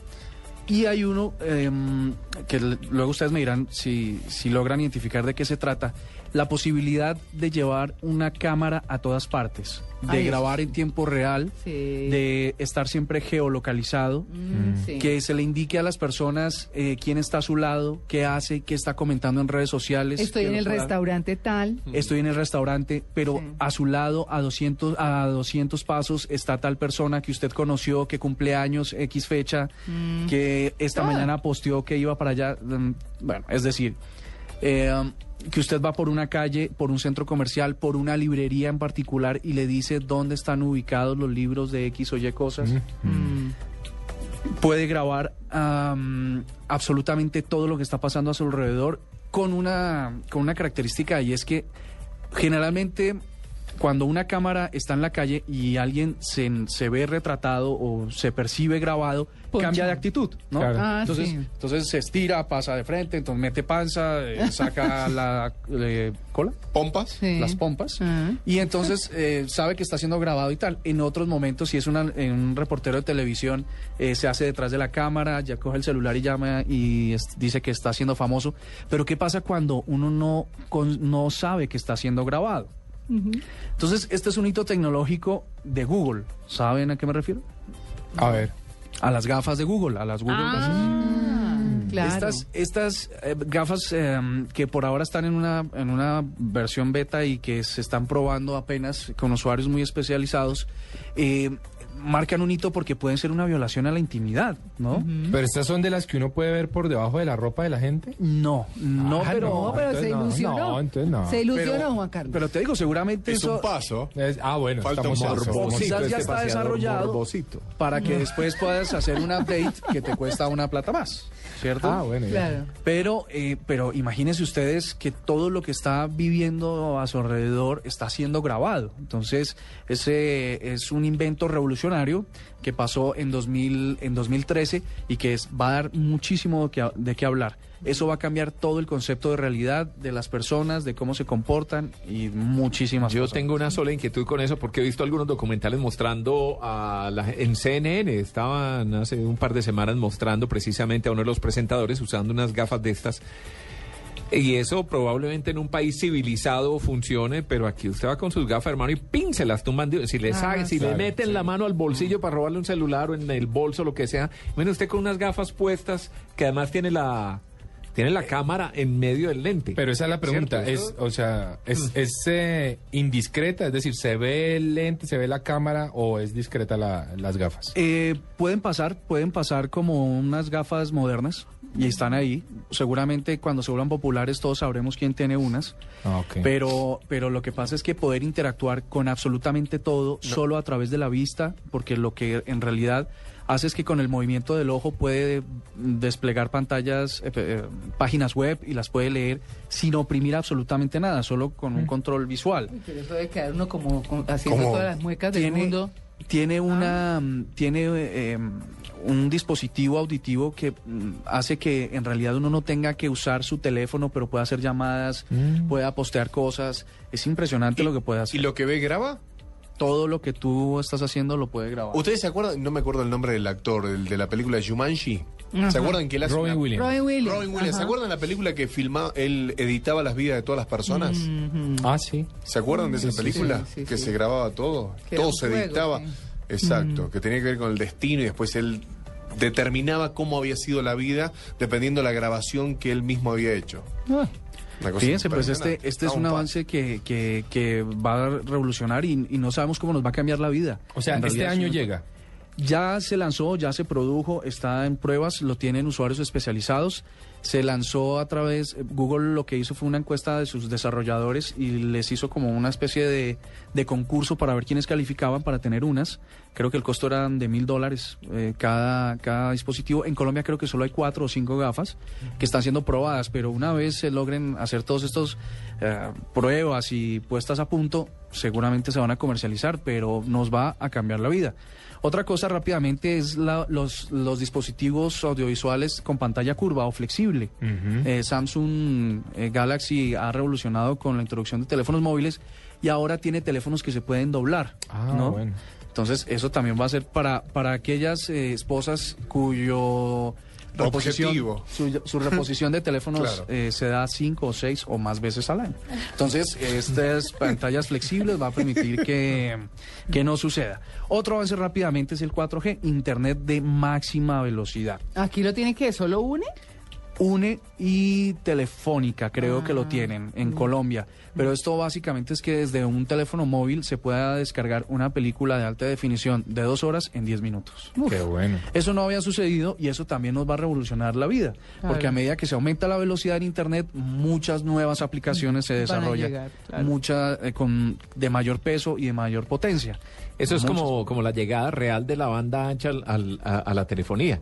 Speaker 8: Y hay uno em, que luego ustedes me dirán si, si logran identificar de qué se trata, la posibilidad de llevar una cámara a todas partes, de
Speaker 2: Ay,
Speaker 8: grabar en tiempo real,
Speaker 2: Sí.
Speaker 8: de estar siempre geolocalizado,
Speaker 2: Mm, sí.
Speaker 8: que se le indique a las personas eh, quién está a su lado, qué hace, qué está comentando en redes sociales.
Speaker 2: Estoy en el restaurante tal.
Speaker 8: Estoy en el restaurante, pero
Speaker 2: Sí.
Speaker 8: a su lado, a 200, a 200 pasos, está tal persona que usted conoció, que cumple años, X fecha,
Speaker 2: Mm.
Speaker 8: que esta
Speaker 2: Ah.
Speaker 8: mañana posteó que iba para allá. mm, Bueno, es decir, eh, que usted va por una calle, por un centro comercial, por una librería en particular y le dice dónde están ubicados los libros de X o Y cosas.
Speaker 2: Mm.
Speaker 8: Puede grabar am, absolutamente todo lo que está pasando a su alrededor con una, con una característica y es que generalmente cuando una cámara está en la calle y alguien se, se ve retratado o se percibe grabado,
Speaker 2: Poncha.
Speaker 8: cambia de actitud, ¿no?
Speaker 7: Claro.
Speaker 2: Ah,
Speaker 8: entonces,
Speaker 2: sí.
Speaker 8: entonces se estira, pasa de frente, entonces mete panza, eh, saca la eh, cola,
Speaker 3: ¿Pompas?
Speaker 2: Sí.
Speaker 8: las pompas,
Speaker 2: Ah.
Speaker 8: y entonces eh, sabe que está siendo grabado y tal. En otros momentos, si es una, en un reportero de televisión, eh, se hace detrás de la cámara, ya coge el celular y llama y es- dice que está siendo famoso. Pero ¿qué pasa cuando uno no, con- no sabe que está siendo grabado? Entonces, este es un hito tecnológico de Google. ¿Saben a qué me refiero?
Speaker 7: A ver.
Speaker 8: A las gafas de Google, a las Google Glasses.
Speaker 2: Ah, claro.
Speaker 8: Estas, estas eh, gafas eh, que por ahora están en una, en una versión beta y que se están probando apenas con usuarios muy especializados, eh, marcan un hito porque pueden ser una violación a la intimidad, ¿no?
Speaker 7: Pero estas son de las que uno puede ver por debajo de la ropa de la gente.
Speaker 8: No, no,
Speaker 7: Ah,
Speaker 8: pero...
Speaker 2: No, pero se ilusionó.
Speaker 7: no, entonces no.
Speaker 2: Se ilusionó,
Speaker 8: Pero-
Speaker 2: Juan Carlos.
Speaker 8: Pero te digo, seguramente
Speaker 3: Es
Speaker 8: eso
Speaker 3: un paso.
Speaker 7: Es- ah, bueno,
Speaker 3: Falta
Speaker 7: estamos
Speaker 3: un
Speaker 7: somos-
Speaker 8: quizás
Speaker 5: este
Speaker 8: ya está desarrollado
Speaker 5: morbosito.
Speaker 8: para que después puedas hacer un update que te cuesta una plata más, ¿cierto?
Speaker 7: Ah, bueno.
Speaker 2: Claro.
Speaker 8: Pero, eh, pero imagínense ustedes que todo lo que está viviendo a su alrededor está siendo grabado. Entonces, ese es un invento revolucionario que pasó en, 2000, en 2013 y que es- va a dar muchísimo de qué, de qué hablar. Eso va a cambiar todo el concepto de realidad de las personas, de cómo se comportan y muchísimas
Speaker 5: Yo
Speaker 8: cosas.
Speaker 5: tengo una sola inquietud con eso porque he visto algunos documentales mostrando a la, en CNN, estaban hace un par de semanas mostrando precisamente a uno de los presentadores usando unas gafas de estas. Y eso probablemente en un país civilizado funcione, pero aquí usted va con sus gafas, hermano, y pin, se las tumban. de- Si le,
Speaker 2: Ah,
Speaker 5: sabe- si
Speaker 7: claro,
Speaker 5: le meten
Speaker 7: sí.
Speaker 5: la mano al bolsillo para robarle un celular o en el bolso, lo que sea, bueno, usted con unas gafas puestas que además tiene la, tiene la cámara en medio del lente.
Speaker 7: Pero esa es la pregunta,
Speaker 5: ¿Cierto?
Speaker 7: es, o sea, es, es eh, indiscreta, es decir, ¿se ve el lente, se ve la cámara o es discreta la- las gafas?
Speaker 8: Eh, pueden pasar, pueden pasar como unas gafas modernas, y están ahí. Seguramente cuando se vuelvan populares todos sabremos quién tiene unas.
Speaker 7: Ah.
Speaker 8: Pero, pero lo que pasa es que poder interactuar con absolutamente todo solo a través de la vista, porque lo que en realidad hace es que con el movimiento del ojo puede desplegar pantallas, eh, eh, páginas web y las puede leer sin oprimir absolutamente nada, solo con un control visual.
Speaker 2: Pero eso debe quedar uno como, como haciendo todas las muecas del
Speaker 8: tiene-
Speaker 2: mundo.
Speaker 8: Tiene una mm, tiene eh, un dispositivo auditivo que mm, hace que en realidad uno no tenga que usar su teléfono, pero pueda hacer llamadas, pueda postear cosas. Es impresionante lo que puede hacer.
Speaker 3: ¿Y lo que ve graba?
Speaker 8: Todo lo que tú estás haciendo lo puede grabar.
Speaker 3: ¿Ustedes se acuerdan? No me acuerdo el nombre del actor, el de la película Jumanji.
Speaker 8: Ajá.
Speaker 3: ¿Se acuerdan que él hace
Speaker 8: Robin
Speaker 3: una-
Speaker 8: Williams. Robin Williams,
Speaker 3: Robin Williams. ¿Se acuerdan la película que filmaba, él editaba las vidas de todas las personas?
Speaker 7: Ah, sí.
Speaker 3: ¿Se acuerdan de esa
Speaker 7: Sí,
Speaker 3: película?
Speaker 7: sí, sí,
Speaker 3: que
Speaker 7: sí.
Speaker 3: se grababa todo,
Speaker 7: Que
Speaker 3: todo se
Speaker 7: juego,
Speaker 3: editaba. Exacto,
Speaker 7: Mm.
Speaker 3: que tenía que ver con el destino y después él determinaba cómo había sido la vida dependiendo de la grabación que él mismo había hecho. Cosa
Speaker 8: Fíjense, pues este, este es
Speaker 3: Ah,
Speaker 8: un
Speaker 3: pa-
Speaker 8: avance que, que, que va a revolucionar y, y no sabemos cómo nos va a cambiar la vida.
Speaker 7: O sea,
Speaker 8: En
Speaker 7: este año llega.
Speaker 8: Ya se lanzó, ya se produjo, está en pruebas, lo tienen usuarios especializados. Se lanzó a través, Google lo que hizo fue una encuesta de sus desarrolladores y les hizo como una especie de, de concurso para ver quiénes calificaban para tener unas. Creo que el costo era de mil dólares eh, cada, cada dispositivo. En Colombia creo que solo hay cuatro o cinco gafas que están siendo probadas, pero una vez se logren hacer todos estos eh, pruebas y puestas a punto, seguramente se van a comercializar, pero nos va a cambiar la vida. Otra cosa rápidamente es la- los, los dispositivos audiovisuales con pantalla curva o flexible. Eh, Samsung eh, Galaxy ha revolucionado con la introducción de teléfonos móviles y ahora tiene teléfonos que se pueden doblar.
Speaker 7: Ah,
Speaker 8: ¿no?
Speaker 7: bueno.
Speaker 8: Entonces eso también va a ser para, para aquellas eh, esposas cuyo reposición,
Speaker 3: Objetivo.
Speaker 8: su, su reposición de teléfonos
Speaker 3: Claro.
Speaker 8: eh, se da cinco o seis o más veces al año. Entonces, estas pantallas flexibles va a permitir que, que no suceda. Otro avance rápidamente es el 4G, Internet de máxima velocidad.
Speaker 2: Aquí lo tiene que solo une.
Speaker 8: UNE y Telefónica creo que lo
Speaker 2: Ah.
Speaker 8: tienen en Colombia. Pero esto básicamente es que desde un teléfono móvil se pueda descargar una película de alta definición de dos horas en diez minutos.
Speaker 7: Qué bueno.
Speaker 8: Eso no había sucedido y eso también nos va a revolucionar la vida.
Speaker 2: Claro.
Speaker 8: Porque a medida que se aumenta la velocidad en Internet, muchas nuevas aplicaciones se desarrollan.
Speaker 2: llegar, claro.
Speaker 8: muchas eh, con, de mayor peso y de mayor potencia.
Speaker 5: Eso es
Speaker 8: Muchas.
Speaker 5: como, como la llegada real de la banda ancha al- al- a, a la telefonía.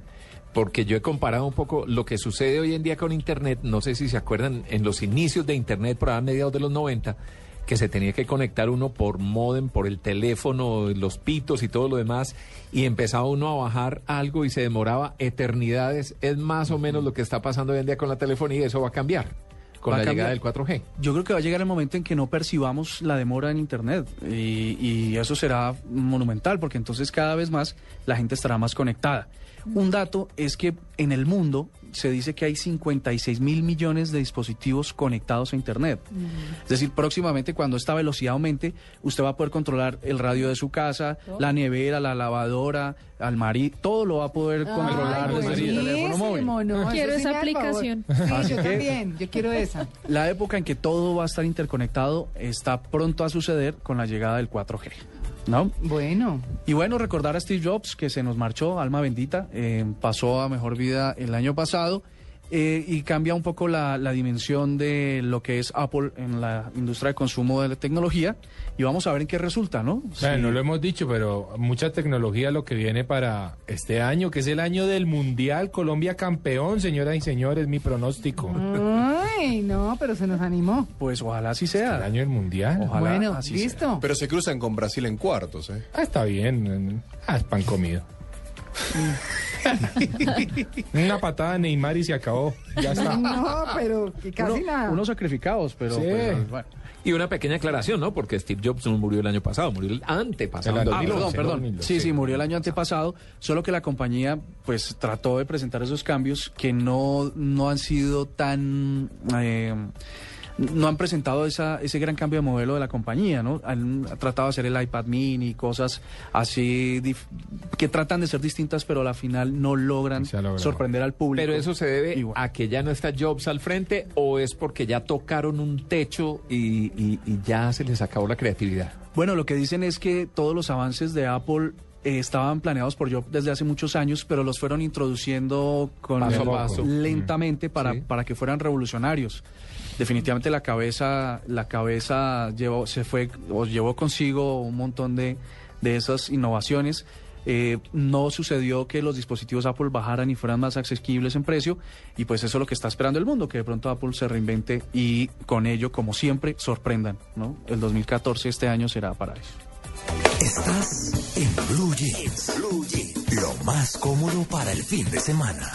Speaker 5: Porque yo he comparado un poco lo que sucede hoy en día con Internet. No sé si se acuerdan, en los inicios de Internet, por a mediados de los 90, que se tenía que conectar uno por modem, por el teléfono, los pitos y todo lo demás, y empezaba uno a bajar algo y se demoraba eternidades. Es más o menos lo que está pasando hoy en día con la telefonía y eso va a cambiar con
Speaker 8: Va
Speaker 5: la
Speaker 8: cambiar.
Speaker 5: llegada del 4G.
Speaker 8: Yo creo que va a llegar el momento en que no percibamos la demora en Internet y, y eso será monumental porque entonces cada vez más la gente estará más conectada. Un dato es que en el mundo se dice que hay 56 mil millones de dispositivos conectados a Internet. Es decir, próximamente cuando esta velocidad aumente, usted va a poder controlar el radio de su casa, la nevera, la lavadora, al marido, todo lo va a poder controlar
Speaker 2: Ay,
Speaker 8: desde su teléfono móvil.
Speaker 2: no,
Speaker 6: Quiero
Speaker 2: sí
Speaker 6: esa aplicación.
Speaker 2: Sí, yo también, yo quiero esa.
Speaker 8: La época en que todo va a estar interconectado está pronto a suceder con la llegada del 4G. ¿No?
Speaker 2: Bueno.
Speaker 8: Y bueno, recordar a Steve Jobs, que se nos marchó, alma bendita, eh, pasó a mejor vida el año pasado. Eh, y cambia un poco la, la dimensión de lo que es Apple en la industria de consumo de la tecnología. Y vamos a ver en qué resulta, ¿no?
Speaker 7: Bueno,
Speaker 8: Sí.
Speaker 7: no lo hemos dicho, pero mucha tecnología lo que viene para este año, que es el año del Mundial. Colombia campeón, señoras y señores, mi pronóstico.
Speaker 2: Ay, no, pero se nos animó.
Speaker 8: Pues ojalá así sea.
Speaker 7: El año del Mundial.
Speaker 8: Ojalá
Speaker 2: Bueno,
Speaker 8: así
Speaker 2: listo.
Speaker 3: Pero se cruzan con Brasil en cuartos, ¿eh?
Speaker 7: Ah, está bien. Ah, es pan comido. Una patada a Neymar y se acabó. Ya está.
Speaker 2: No, pero que casi
Speaker 8: Uno-
Speaker 2: nada.
Speaker 8: unos sacrificados, pero,
Speaker 7: Sí.
Speaker 8: pero, bueno.
Speaker 5: Y una pequeña aclaración, ¿no? Porque Steve Jobs no murió el año pasado, murió el antepasado.
Speaker 7: El
Speaker 8: Ah,
Speaker 5: 2011.
Speaker 8: perdón, perdón.
Speaker 7: 2012.
Speaker 8: Sí, sí, murió el año antepasado, solo que la compañía pues trató de presentar esos cambios que no, no han sido tan... eh, no han presentado esa, ese gran cambio de modelo de la compañía, ¿no? Han tratado de hacer el iPad mini, cosas así dif- que tratan de ser distintas, pero a la final no logran sorprender al público.
Speaker 5: Pero eso se debe a que ya no está Jobs al frente o es porque ya tocaron un techo y, y- y ya se les acabó la creatividad.
Speaker 8: Bueno, lo que dicen es que todos los avances de Apple eh, estaban planeados por Job desde hace muchos años, pero los fueron introduciendo con
Speaker 5: Paso a
Speaker 8: el-
Speaker 5: paso.
Speaker 8: lentamente para,
Speaker 5: Sí.
Speaker 8: para que fueran revolucionarios. Definitivamente la cabeza, la cabeza llevó, se fue, llevó consigo un montón de, de esas innovaciones. Eh, no sucedió que los dispositivos Apple bajaran y fueran más asequibles en precio y pues eso es lo que está esperando el mundo, que de pronto Apple se reinvente y con ello, como siempre, sorprendan. ¿no? El 2014, este año, será para eso.
Speaker 1: Estás en Blue Jeans. Lo más cómodo para el fin de semana.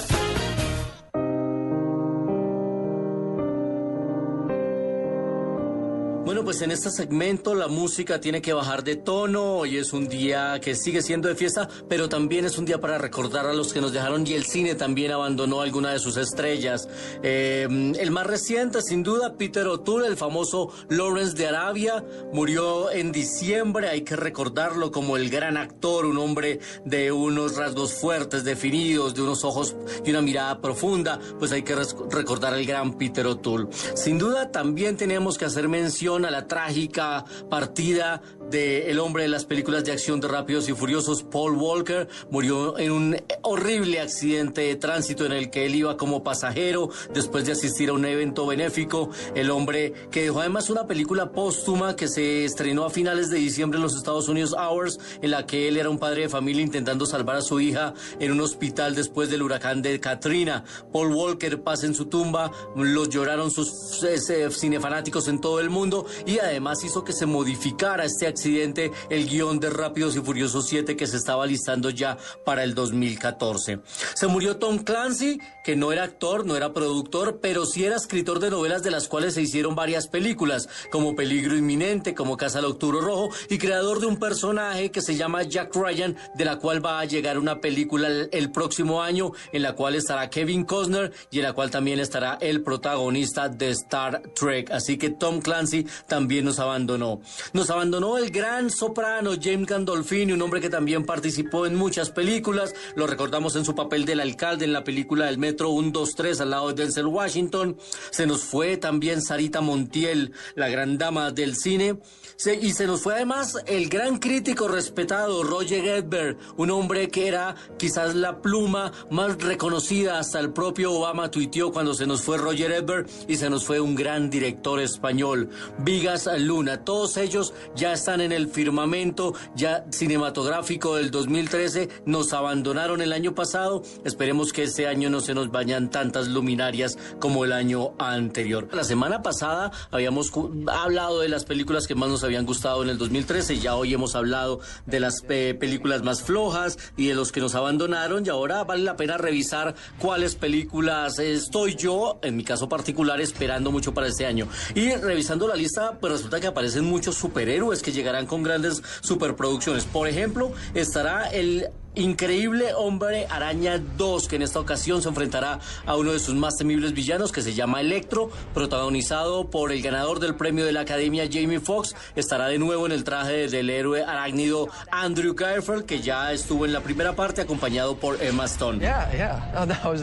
Speaker 22: Bueno, pues en este segmento la música tiene que bajar de tono. Hoy es un día que sigue siendo de fiesta, pero también es un día para recordar a los que nos dejaron y el cine también abandonó alguna de sus estrellas. Eh, el más reciente, sin duda, Peter O'Toole, el famoso Lawrence de Arabia, murió en diciembre. Hay que recordarlo como el gran actor, un hombre de unos rasgos fuertes, definidos, de unos ojos y una mirada profunda. Pues hay que recordar al gran Peter O'Toole. Sin duda, también tenemos que hacer mención a la trágica partida del hombre de las películas de acción de Rápidos y Furiosos, Paul Walker, murió en un horrible accidente de tránsito en el que él iba como pasajero después de asistir a un evento benéfico. El hombre que dejó además una película póstuma que se estrenó a finales de diciembre en los Estados Unidos Hours, en la que él era un padre de familia intentando salvar a su hija en un hospital después del huracán de Katrina. Paul Walker pasa en su tumba, los lloraron sus eh, eh, cinefanáticos en todo el mundo y además hizo que se modificara este accidente el guion de Rápidos y Furiosos 7 que se estaba listando ya para el 2014. Se murió Tom Clancy, que no era actor, no era productor, pero sí era escritor de novelas de las cuales se hicieron varias películas, como Peligro Inminente, como Casa al Octubre Rojo, y creador de un personaje que se llama Jack Ryan, de la cual va a llegar una película el, el próximo año, en la cual estará Kevin Costner y en la cual también estará el protagonista de Star Trek. Así que Tom Clancy también nos abandonó. Nos abandonó el gran soprano James Gandolfini, un hombre que también participó en muchas películas. Lo recordamos en su papel del alcalde en la película del Metro 123 al lado de Denzel Washington. Se nos fue también Sarita Montiel, la gran dama del cine. Y se nos fue además el gran crítico respetado Roger Edberg, un hombre que era quizás la pluma más reconocida, hasta el propio Obama tuiteó cuando se nos fue Roger Edberg y se nos fue un gran director español, Vigas Luna. Todos ellos ya están en el firmamento ya cinematográfico del 2013, nos abandonaron el año pasado, esperemos que este año no se nos vayan tantas luminarias como el año anterior. La semana pasada habíamos hablado de las películas que más nos habían gustado en el 2013, ya hoy hemos hablado de las eh, películas más flojas y de los que nos abandonaron y ahora vale la pena revisar cuáles películas estoy yo, en mi caso particular, esperando mucho para este año. Y revisando la lista, pues resulta que aparecen muchos superhéroes que llegarán con grandes superproducciones. Por ejemplo, estará el Increíble Hombre Araña 2, que en esta ocasión se enfrentará a uno de sus más temibles villanos, que se llama Electro, protagonizado por el ganador del premio de la Academia, Jamie Foxx. Estará de nuevo en el traje del héroe arácnido Andrew Garfield, que ya estuvo en la primera parte, acompañado por Emma Stone.
Speaker 25: Yeah, yeah. Oh, that was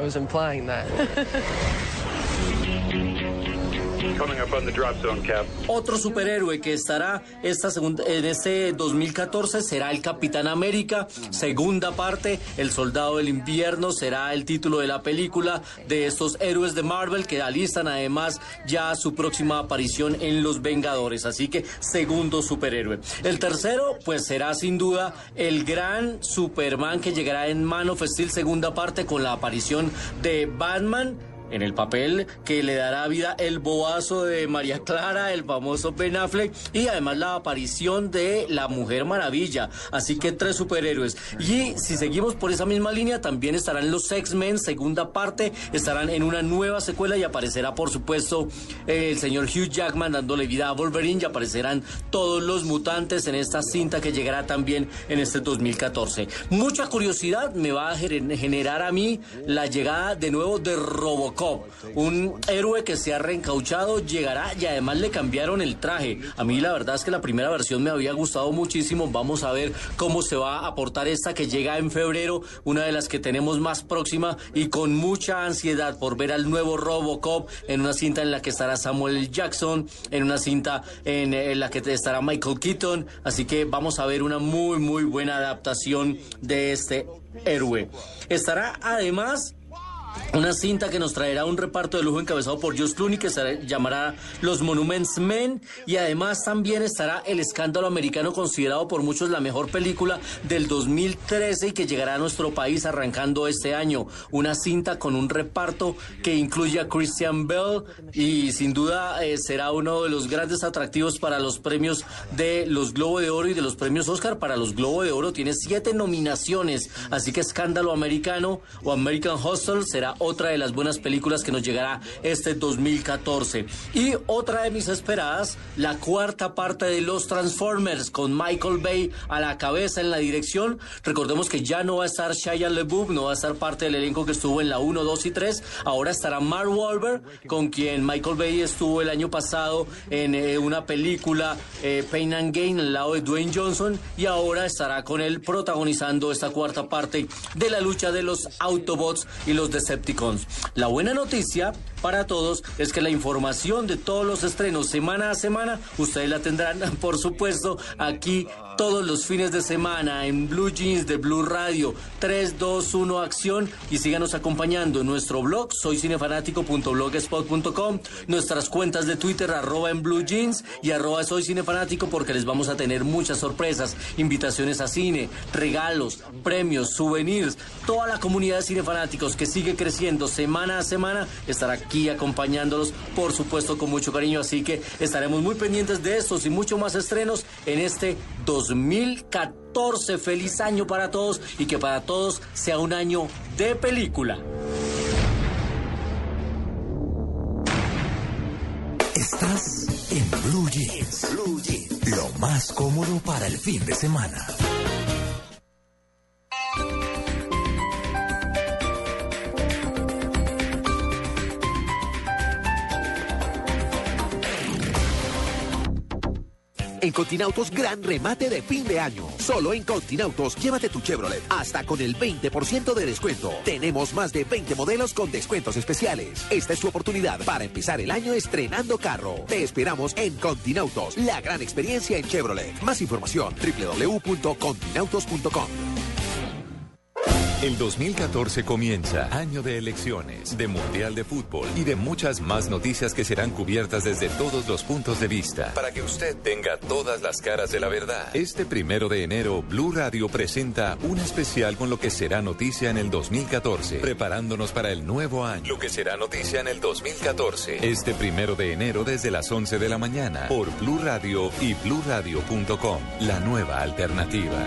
Speaker 25: was implying that.
Speaker 22: Otro superhéroe que estará esta segunda, en este 2014 será el Capitán América, segunda parte, El Soldado del Invierno será el título de la película de estos héroes de Marvel que alistan además ya su próxima aparición en Los Vengadores, así que segundo superhéroe. El tercero pues será sin duda el gran Superman que llegará en Man of Steel segunda parte con la aparición de Batman en el papel que le dará vida el boazo de María Clara, el famoso Ben Affleck y además la aparición de la Mujer Maravilla. Así que tres superhéroes. Y si seguimos por esa misma línea, también estarán los X-Men, segunda parte, estarán en una nueva secuela y aparecerá por supuesto el señor Hugh Jackman dándole vida a Wolverine y aparecerán todos los mutantes en esta cinta que llegará también en este 2014. Mucha curiosidad me va a gener- generar a mí la llegada de nuevo de Robocop Robocop. Un héroe que se ha reencauchado llegará y además le cambiaron el traje. A mí la verdad es que la primera versión me había gustado muchísimo. Vamos a ver cómo se va a aportar esta que llega en febrero, una de las que tenemos más próxima y con mucha ansiedad por ver al nuevo Robocop en una cinta en la que estará Samuel. Jackson, en una cinta en la que estará Michael Keaton. Así que vamos a ver una muy, muy buena adaptación de este héroe. Estará además una cinta que nos traerá un reparto de lujo encabezado por Josh Clooney que se llamará Los Monuments Men y además también estará El Escándalo Americano considerado por muchos la mejor película del 2013 y que llegará a nuestro país arrancando este año. Una cinta con un reparto que incluye a Christian Bell y sin duda eh, será uno de los grandes atractivos para los premios de los Globo de Oro y de los premios Oscar. Para los Globo de Oro tiene siete nominaciones, así que Escándalo Americano o American Hustle será otra de las buenas películas que nos llegará este 2014. Y otra de mis esperadas, la cuarta parte de Los Transformers con Michael Bay a la cabeza en la dirección. Recordemos que ya no va a estar Shia LaBeouf, no va a estar parte del elenco que estuvo en la 1, 2 y 3. Ahora estará Mark Wahlberg, con quien Michael Bay estuvo el año pasado en eh, una película eh, Pain and Gain al lado de Dwayne Johnson y ahora estará con él protagonizando esta cuarta parte de la lucha de los Autobots y los La buena noticia para todos es que la información de todos los estrenos semana a semana ustedes la tendrán por supuesto aquí todos los fines de semana en Blue Jeans de Blue Radio. 321 Acción. Y síganos acompañando en nuestro blog soy cinefanático.blogspot.com nuestras cuentas de Twitter arroba en Blue Jeans y arroba soy cinefanático porque les vamos a tener muchas sorpresas, invitaciones a cine, regalos, premios, souvenirs, toda la comunidad de cinefanáticos que sigue creciendo semana a semana estará aquí acompañándolos por supuesto con mucho cariño. Así que estaremos muy pendientes de estos y mucho más estrenos en este 2014. Feliz año para todos y que para todos sea un año de película.
Speaker 1: Estás en Blue Jeans. Blue Jeans. Lo más cómodo para el fin de semana.
Speaker 14: En Continautos, gran remate de fin de año. Solo en Continautos, llévate tu Chevrolet hasta con el 20% de descuento. Tenemos más de 20 modelos con descuentos especiales. Esta es tu oportunidad para empezar el año estrenando carro. Te esperamos en Continautos, la gran experiencia en Chevrolet. Más información, www.continautos.com.
Speaker 15: El 2014 comienza, año de elecciones, de Mundial de Fútbol y de muchas más noticias que serán cubiertas desde todos los puntos de vista, para que usted tenga todas las caras de la verdad. Este primero de enero, Blue Radio presenta un especial con lo que será noticia en el 2014, preparándonos para el nuevo año. Lo que será noticia en el 2014, este primero de enero desde las 11 de la mañana, por Blue Radio y BlueRadio.com, la nueva alternativa.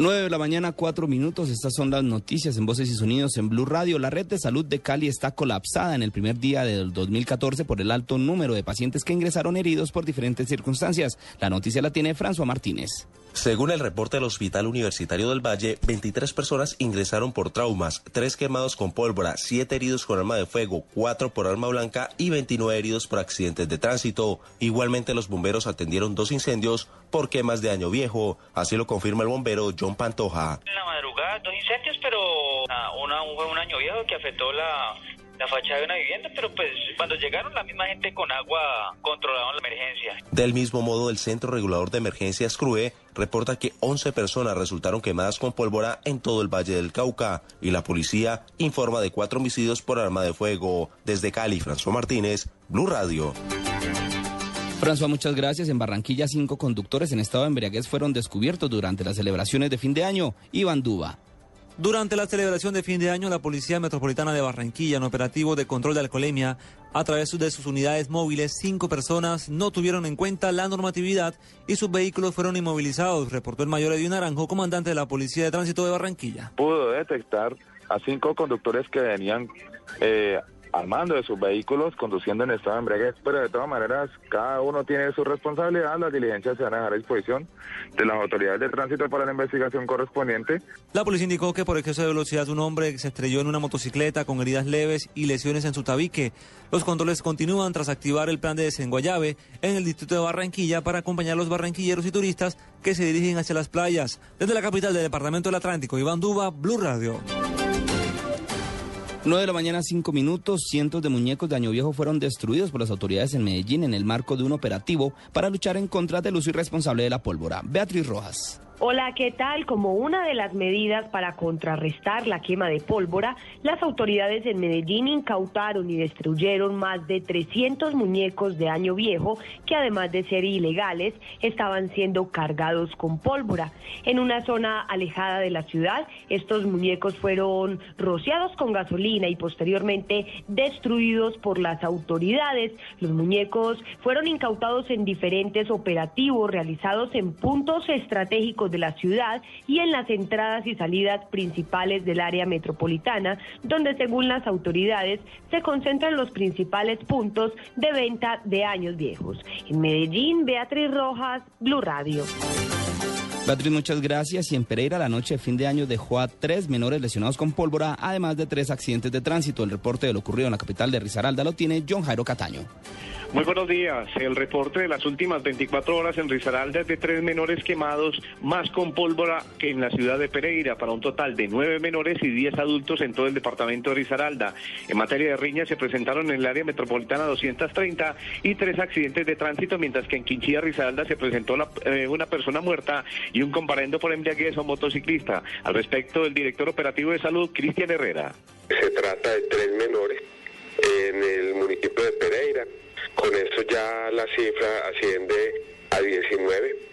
Speaker 17: 9 de la mañana, 4 minutos. Estas son las noticias en Voces y Sonidos en Blue Radio. La red de salud de Cali está colapsada en el primer día del 2014 por el alto número de pacientes que ingresaron heridos por diferentes circunstancias. La noticia la tiene François Martínez.
Speaker 26: Según el reporte del Hospital Universitario del Valle, 23 personas ingresaron por traumas, 3 quemados con pólvora, 7 heridos con arma de fuego, 4 por arma blanca y 29 heridos por accidentes de tránsito. Igualmente los bomberos atendieron dos incendios por quemas de año viejo, así lo confirma el bombero John Pantoja.
Speaker 27: En la madrugada dos incendios, pero una, un, un año viejo que afectó la, la fachada de una vivienda, pero pues cuando llegaron la misma gente con agua controlaron la emergencia.
Speaker 26: Del mismo modo, el Centro Regulador de Emergencias CRUE reporta que 11 personas resultaron quemadas con pólvora en todo el Valle del Cauca y la policía informa de cuatro homicidios por arma de fuego. Desde Cali, François Martínez, Blue Radio.
Speaker 17: François, muchas gracias. En Barranquilla, cinco conductores en estado de embriaguez fueron descubiertos durante las celebraciones de fin de año. Iván Duba.
Speaker 28: Durante la celebración de fin de año, la Policía Metropolitana de Barranquilla, en operativo de control de alcoholemia, a través de sus unidades móviles, cinco personas no tuvieron en cuenta la normatividad y sus vehículos fueron inmovilizados, reportó el mayor Edio Naranjo, comandante de la Policía de Tránsito de Barranquilla.
Speaker 29: pudo detectar a cinco conductores que venían eh, al mando de sus vehículos conduciendo en estado de embriaguez, pero de todas maneras cada uno tiene su responsabilidad, las diligencias se van a dejar a disposición de las autoridades de tránsito para la investigación correspondiente.
Speaker 28: La policía indicó que por exceso de velocidad un hombre se estrelló en una motocicleta con heridas leves y lesiones en su tabique. Los controles continúan tras activar el plan de desenguayabe en el distrito de Barranquilla para acompañar a los barranquilleros y turistas que se dirigen hacia las playas. Desde la capital del departamento del Atlántico, Iván Duba, Blue Radio.
Speaker 17: 9 de la mañana, 5 minutos. Cientos de muñecos de Año Viejo fueron destruidos por las autoridades en Medellín en el marco de un operativo para luchar en contra del uso irresponsable de la pólvora. Beatriz Rojas.
Speaker 30: Hola, ¿qué tal? Como una de las medidas para contrarrestar la quema de pólvora, las autoridades en Medellín incautaron y destruyeron más de 300 muñecos de año viejo que además de ser ilegales, estaban siendo cargados con pólvora. En una zona alejada de la ciudad, estos muñecos fueron rociados con gasolina y posteriormente destruidos por las autoridades. Los muñecos fueron incautados en diferentes operativos realizados en puntos estratégicos de la ciudad y en las entradas y salidas principales del área metropolitana, donde según las autoridades se concentran los principales puntos de venta de años viejos. En Medellín, Beatriz Rojas, Blue Radio.
Speaker 17: Beatriz, muchas gracias. Y en Pereira, la noche de fin de año dejó a tres menores lesionados con pólvora, además de tres accidentes de tránsito. El reporte de lo ocurrido en la capital de Risaralda lo tiene John Jairo Cataño.
Speaker 16: Muy buenos días. El reporte de las últimas 24 horas en Risaralda es de tres menores quemados, más con pólvora que en la ciudad de Pereira, para un total de nueve menores y diez adultos en todo el departamento de Risaralda. En materia de riñas se presentaron en el área metropolitana 230 y tres accidentes de tránsito, mientras que en Quinchilla, Risaralda, se presentó eh, una persona muerta y un comparendo por embriaguez a un motociclista. Al respecto, el director operativo de salud, Cristian Herrera.
Speaker 31: Se trata de tres menores en el municipio de Pereira. Con eso ya la cifra asciende a 19.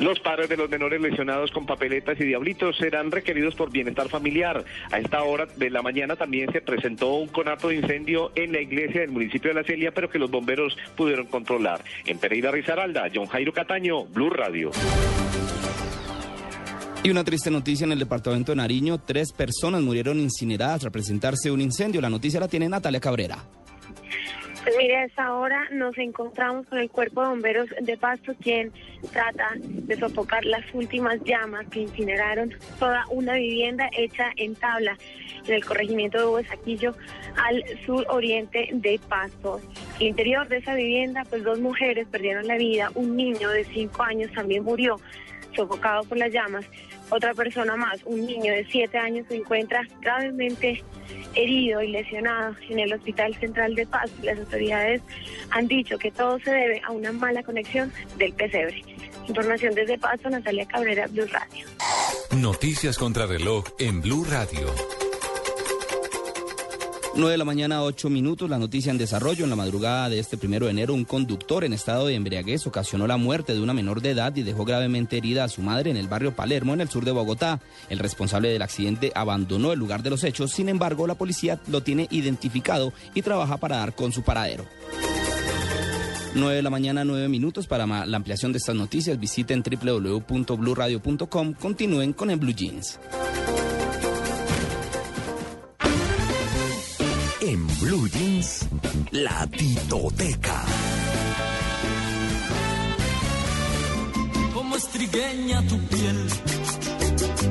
Speaker 16: Los padres de los menores lesionados con papeletas y diablitos serán requeridos por bienestar familiar. A esta hora de la mañana también se presentó un conato de incendio en la iglesia del municipio de La Celia, pero que los bomberos pudieron controlar. En Pereira Rizaralda, John Jairo Cataño, Blue Radio.
Speaker 17: Y una triste noticia en el departamento de Nariño. Tres personas murieron incineradas tras presentarse un incendio. La noticia la tiene Natalia Cabrera.
Speaker 32: Mire, a esta hora nos encontramos con el Cuerpo de Bomberos de Pasto, quien trata de sofocar las últimas llamas que incineraron toda una vivienda hecha en tabla en el corregimiento de Huesaquillo al sur oriente de Pasto. El interior de esa vivienda, pues dos mujeres perdieron la vida, un niño de cinco años también murió sofocado por las llamas. Otra persona más, un niño de siete años, se encuentra gravemente herido y lesionado en el Hospital Central de Paz. Las autoridades han dicho que todo se debe a una mala conexión del pesebre. Información desde Pasto, Natalia Cabrera, Blue Radio.
Speaker 15: Noticias contra reloj en Blue Radio.
Speaker 17: 9 de la mañana, 8 minutos. La noticia en desarrollo. En la madrugada de este primero de enero, un conductor en estado de embriaguez ocasionó la muerte de una menor de edad y dejó gravemente herida a su madre en el barrio Palermo, en el sur de Bogotá. El responsable del accidente abandonó el lugar de los hechos. Sin embargo, la policía lo tiene identificado y trabaja para dar con su paradero. 9 de la mañana, 9 minutos. Para la ampliación de estas noticias, visiten www.bluradio.com. Continúen con el Blue Jeans.
Speaker 1: La titoteca.
Speaker 33: Como estrigueña tu piel,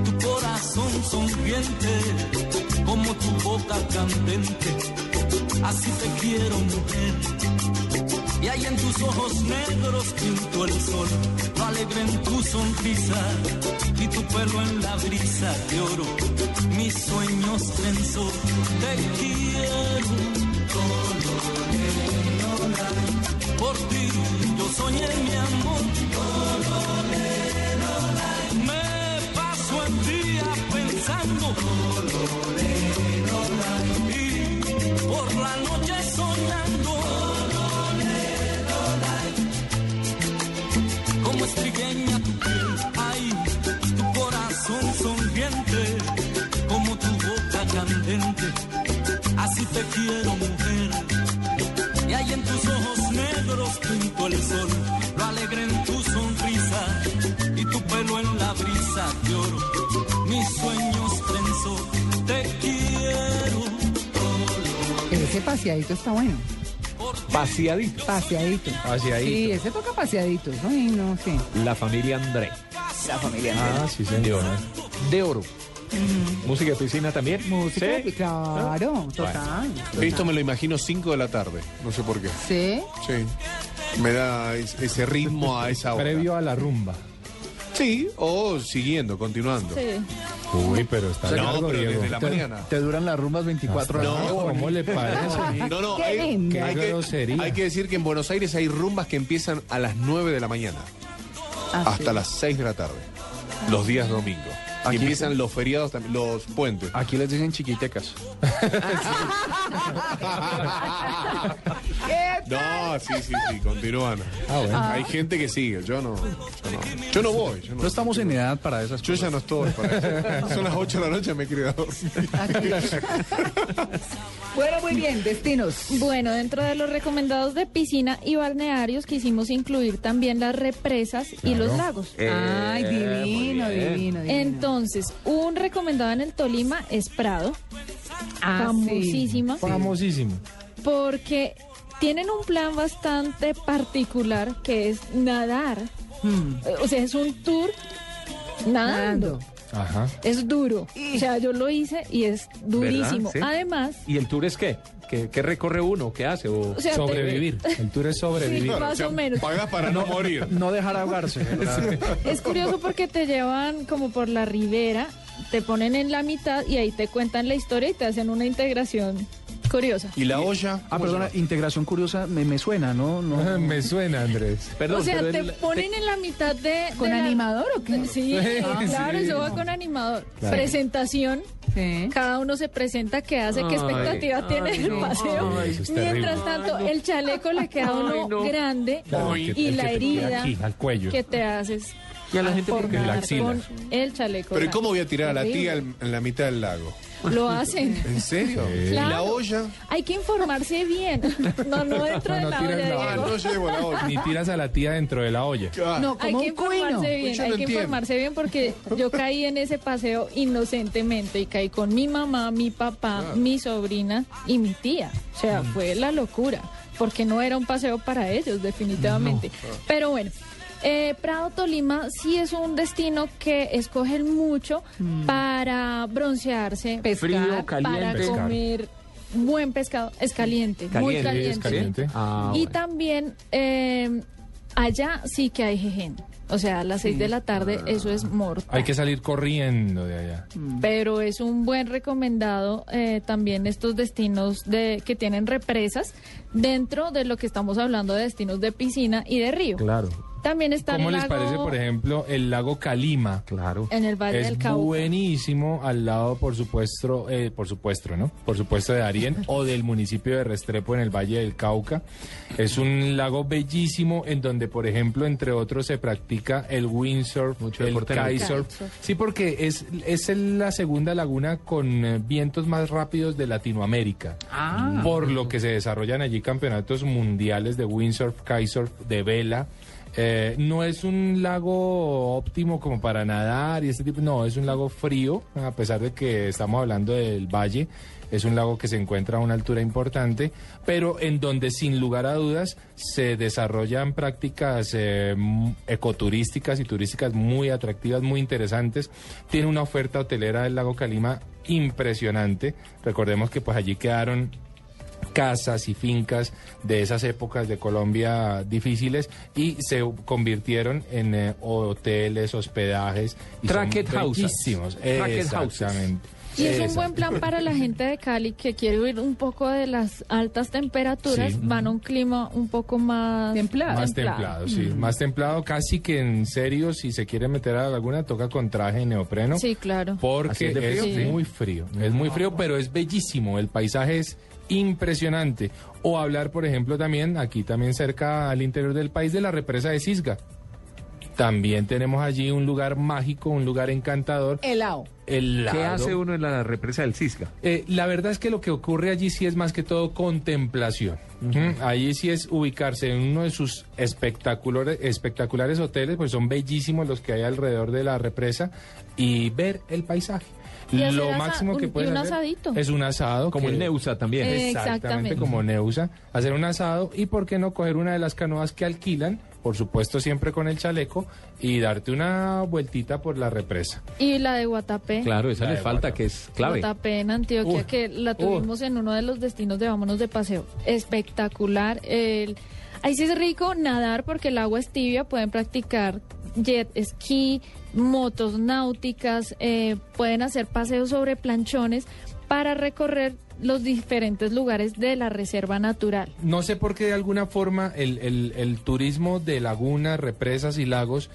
Speaker 33: tu corazón sonriente, como tu boca candente, así te quiero mujer. Y ahí en tus ojos negros pinto el sol, alegre en tu sonrisa y tu pelo en la brisa de oro. Mis sueños tenso, te quiero. Por ti yo soñé mi amor. Me paso el día pensando. Y por la noche soñando. Como estrigueña tu piel, ay, tu corazón sonriente. frente. Así te quiero, mujer. Y ahí en tus ojos negros pinto el sol. Lo alegre en tu sonrisa y tu pelo en la brisa de oro. Mis sueños trenzó, te quiero.
Speaker 2: Ese paseadito está bueno.
Speaker 5: Paseadito.
Speaker 2: Paseadito.
Speaker 5: Paseadito.
Speaker 2: Sí, ese toca paseaditos, ¿no? Y no, sí.
Speaker 5: La familia André.
Speaker 2: La familia
Speaker 5: Ah, sí, señor. De oro. Música de piscina también.
Speaker 2: Música,
Speaker 5: ¿Sí?
Speaker 2: de- claro, total.
Speaker 3: Esto me lo imagino 5 de la tarde, no sé por qué.
Speaker 2: ¿Sí?
Speaker 3: Sí. Me da es- ese ritmo a esa hora.
Speaker 7: Previo a la rumba.
Speaker 3: Sí, o siguiendo, continuando.
Speaker 7: Uy, pero está
Speaker 3: No,
Speaker 7: largo,
Speaker 3: pero
Speaker 7: Diego.
Speaker 3: desde la
Speaker 8: Te,
Speaker 3: mañana.
Speaker 8: te duran las rumbas 24 horas.
Speaker 7: No, ¿cómo le parece?
Speaker 3: No, no,
Speaker 2: Qué
Speaker 3: hay, hay
Speaker 7: Qué
Speaker 3: que,
Speaker 7: grosería.
Speaker 3: hay que decir que en Buenos Aires hay rumbas que empiezan a las 9 de la mañana
Speaker 2: Ah,
Speaker 3: hasta
Speaker 2: sí.
Speaker 3: las 6 de la tarde, los días domingos.
Speaker 8: Aquí-
Speaker 3: Y empiezan los feriados, también, los puentes.
Speaker 8: Aquí les dicen chiquitecas.
Speaker 3: No, sí, sí, sí, continúan.
Speaker 7: Ah, bueno.
Speaker 3: Hay gente que sigue, yo no. Yo no, Yo no voy. Yo no,
Speaker 8: No estamos en edad para esas
Speaker 3: yo
Speaker 8: cosas.
Speaker 3: ya no estoy para eso. Son las 8 de la noche, me he quedado
Speaker 2: Bueno, muy bien, destinos.
Speaker 6: Bueno, dentro de los recomendados de piscina y balnearios quisimos incluir también las represas y los lagos.
Speaker 2: Ay, divino, divino, divino.
Speaker 6: Entonces, un recomendado en el Tolima es Prado,
Speaker 2: Ah,
Speaker 6: famosísima,
Speaker 7: Famosísimo.
Speaker 6: porque tienen un plan bastante particular que es nadar.
Speaker 2: Hmm.
Speaker 6: O sea, es un tour nadando.
Speaker 2: Nadando.
Speaker 7: Ajá.
Speaker 6: Es duro. O sea, yo lo hice y es durísimo.
Speaker 5: Sí.
Speaker 6: Además,
Speaker 5: ¿Y el tour es qué? ¿Qué, qué recorre uno? ¿Qué hace? O...
Speaker 6: o sea, te-
Speaker 7: Sobrevivir. El tour es sobrevivir.
Speaker 6: Sí, más o menos.
Speaker 3: Pagas para no morir.
Speaker 8: No dejar ahogarse.
Speaker 6: Es curioso porque te llevan como por la ribera, te ponen en la mitad y ahí te cuentan la historia y te hacen una integración curiosa.
Speaker 3: ¿Y la olla?
Speaker 8: Ah, perdona, integración curiosa me, me suena, ¿no? no
Speaker 7: Me suena, Andrés.
Speaker 5: Perdón,
Speaker 6: o sea,
Speaker 5: pero
Speaker 6: te
Speaker 5: el-
Speaker 6: ponen en la mitad de...
Speaker 2: ¿Con
Speaker 6: de la-
Speaker 2: animador o qué?
Speaker 6: Sí,
Speaker 7: Sí.
Speaker 6: claro, eso va con animador. Presentación,
Speaker 2: Sí.
Speaker 6: cada uno se presenta, qué hace, qué
Speaker 5: Ay,
Speaker 6: expectativa tiene del
Speaker 5: no,
Speaker 6: paseo.
Speaker 7: ay, es.
Speaker 6: Mientras tanto, el chaleco le queda a uno
Speaker 5: no.
Speaker 6: grande
Speaker 7: Claro, que-
Speaker 6: y la herida
Speaker 7: aquí, al cuello.
Speaker 6: que te haces
Speaker 5: Y a la gente
Speaker 6: por
Speaker 5: porque
Speaker 7: la axila.
Speaker 6: con el chaleco.
Speaker 3: Pero ¿y
Speaker 6: grande.
Speaker 3: cómo voy a tirar a la tía en la mitad del lago?
Speaker 6: Lo hacen.
Speaker 3: ¿En serio?
Speaker 7: Sí.
Speaker 3: ¿Y la olla?
Speaker 6: Hay que informarse bien. No, no dentro de
Speaker 7: No, no
Speaker 6: la
Speaker 7: tiras
Speaker 6: olla,
Speaker 7: la-
Speaker 3: Ah,
Speaker 6: Diego.
Speaker 3: no llevo la olla.
Speaker 7: Ni tiras a la tía dentro de la olla.
Speaker 3: Ah,
Speaker 2: No,
Speaker 6: Hay que
Speaker 2: cuino.
Speaker 6: informarse bien,
Speaker 3: no
Speaker 6: hay que
Speaker 3: entiendo.
Speaker 6: informarse bien porque yo caí en ese paseo inocentemente y caí con mi mamá, mi papá, mi sobrina y mi tía. O sea, fue la locura, porque no era un paseo para ellos, definitivamente. Pero bueno. Eh, Prado Tolima sí es un destino que escogen mucho para broncearse,
Speaker 2: Pescar,
Speaker 5: Frío,
Speaker 6: para
Speaker 5: caliente.
Speaker 7: Pescar.
Speaker 6: comer buen pescado. Es caliente, muy
Speaker 5: Caliente,
Speaker 7: es caliente.
Speaker 5: Ah,
Speaker 6: Y
Speaker 5: bueno.
Speaker 6: también eh, allá sí que hay jejen. O sea, a las seis de la tarde eso es mortal.
Speaker 7: Hay que salir corriendo de allá.
Speaker 6: Pero es un buen recomendado eh, también estos destinos de que tienen represas dentro de lo que estamos hablando de destinos de piscina y de río.
Speaker 5: Claro,
Speaker 6: También está
Speaker 7: ¿Cómo
Speaker 6: el
Speaker 7: les
Speaker 6: lago
Speaker 7: parece, por ejemplo, el lago Calima?
Speaker 5: claro.
Speaker 6: en el Valle
Speaker 7: Es
Speaker 6: del Cauca.
Speaker 7: buenísimo al lado, por supuesto, eh, por supuesto, ¿no? Por supuesto de Darien o del municipio de Restrepo en el Valle del Cauca. Es un lago bellísimo en donde, por ejemplo, entre otros, se practica el windsurf,
Speaker 5: Mucho
Speaker 7: el kitesurf.
Speaker 6: Kitesurf.
Speaker 7: Sí, porque es, es el- la segunda laguna con eh, vientos más rápidos de Latinoamérica.
Speaker 2: Ah.
Speaker 7: Por lo que se desarrollan allí campeonatos mundiales de windsurf, kitesurf, de vela. Eh, no es un lago óptimo como para nadar y este tipo, no, es un lago frío, a pesar de que estamos hablando del valle, es un lago que se encuentra a una altura importante, pero en donde sin lugar a dudas se desarrollan prácticas eh, m- ecoturísticas y turísticas muy atractivas, muy interesantes. Tiene una oferta hotelera del lago Calima impresionante. Recordemos que pues allí quedaron casas y fincas de esas épocas de Colombia difíciles y se convirtieron en eh, hoteles, hospedajes y
Speaker 5: Tracket houses.
Speaker 7: Exactamente.
Speaker 6: Y es un buen plan para la gente de Cali que quiere huir un poco de las altas temperaturas,
Speaker 7: Sí.
Speaker 6: van a un clima un poco más
Speaker 2: Templado.
Speaker 7: Más templado, sí.
Speaker 6: Mm.
Speaker 7: Más templado, casi que en serio, si se quiere meter a la laguna, toca con traje de neopreno.
Speaker 6: Sí, claro.
Speaker 5: ¿Así
Speaker 7: Porque
Speaker 5: es de
Speaker 7: es,
Speaker 5: frío?
Speaker 6: Sí.
Speaker 7: muy frío. Es muy frío, pero es bellísimo. El paisaje es impresionante. O hablar, por ejemplo, también, aquí también cerca al interior del país, de la represa de Cisga. También tenemos allí un lugar mágico, un lugar encantador.
Speaker 2: Helado.
Speaker 7: helado.
Speaker 5: ¿Qué hace uno en la represa del Cisca?
Speaker 7: Eh, la verdad es que lo que ocurre allí sí es más que todo contemplación. Ujú. Allí sí es ubicarse en uno de sus espectaculares, espectaculares hoteles, pues son bellísimos los que hay alrededor de la represa, y ver el paisaje. Lo máximo que puedes
Speaker 6: un
Speaker 7: hacer
Speaker 6: asadito.
Speaker 7: es un asado.
Speaker 5: Como
Speaker 7: que-
Speaker 5: en Neusa también.
Speaker 7: Exactamente,
Speaker 6: Exactamente.
Speaker 7: como Neusa. Hacer un asado y, ¿por qué no coger una de las canoas que alquilan? Por supuesto, siempre con el chaleco y darte una vueltita por la represa.
Speaker 6: Y la de Guatapé.
Speaker 5: Claro, esa
Speaker 7: La
Speaker 5: le falta, que es clave.
Speaker 6: Guatapé en Antioquia, que la tuvimos en uno de los destinos de Vámonos de Paseo. Espectacular. El... Ahí sí es rico nadar porque el agua es tibia, pueden practicar jet ski, motos náuticas, eh, pueden hacer paseos sobre planchones para recorrer los diferentes lugares de la reserva natural.
Speaker 7: No sé por qué de alguna forma el, el- el turismo de lagunas, represas y lagos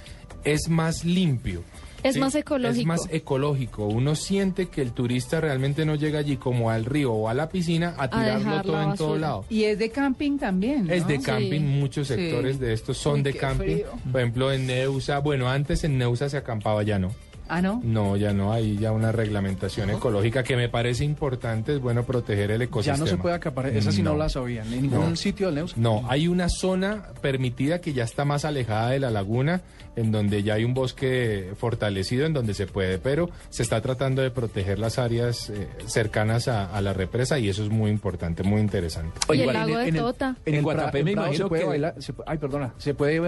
Speaker 7: es más limpio.
Speaker 6: Es más ecológico.
Speaker 7: Es más ecológico. Uno siente que el turista realmente no llega allí como al río o a la piscina a tirarlo todo en todo lado.
Speaker 2: Y es de camping también. ¿no?
Speaker 7: Es de
Speaker 2: Sí.
Speaker 7: camping, muchos
Speaker 2: Sí.
Speaker 7: sectores de estos son
Speaker 2: Uy,
Speaker 7: de camping.
Speaker 2: frío.
Speaker 7: Por ejemplo, en Neusa, bueno, antes en Neusa se acampaba, ya no.
Speaker 2: Ah, ¿no?
Speaker 7: No, ya no, hay ya una reglamentación ecológica que me parece importante, es bueno proteger el
Speaker 8: Ya
Speaker 7: ecosistema.
Speaker 8: no se puede acaparar. Esa sí no,
Speaker 7: No.
Speaker 8: la sabía. En ningún
Speaker 7: No.
Speaker 8: sitio del Neus.
Speaker 7: No, hay una zona permitida que ya está más alejada de la laguna, en donde ya hay un bosque fortalecido, en donde se puede, pero se está tratando de proteger las áreas eh, cercanas a, a la represa y eso es muy importante, muy interesante.
Speaker 6: y el lago de Tota.
Speaker 8: En el
Speaker 5: Guatapé
Speaker 8: Prado-
Speaker 5: me imagino
Speaker 8: se puede
Speaker 5: que-
Speaker 8: bailar- se pu- ay, perdona. ¿Se puede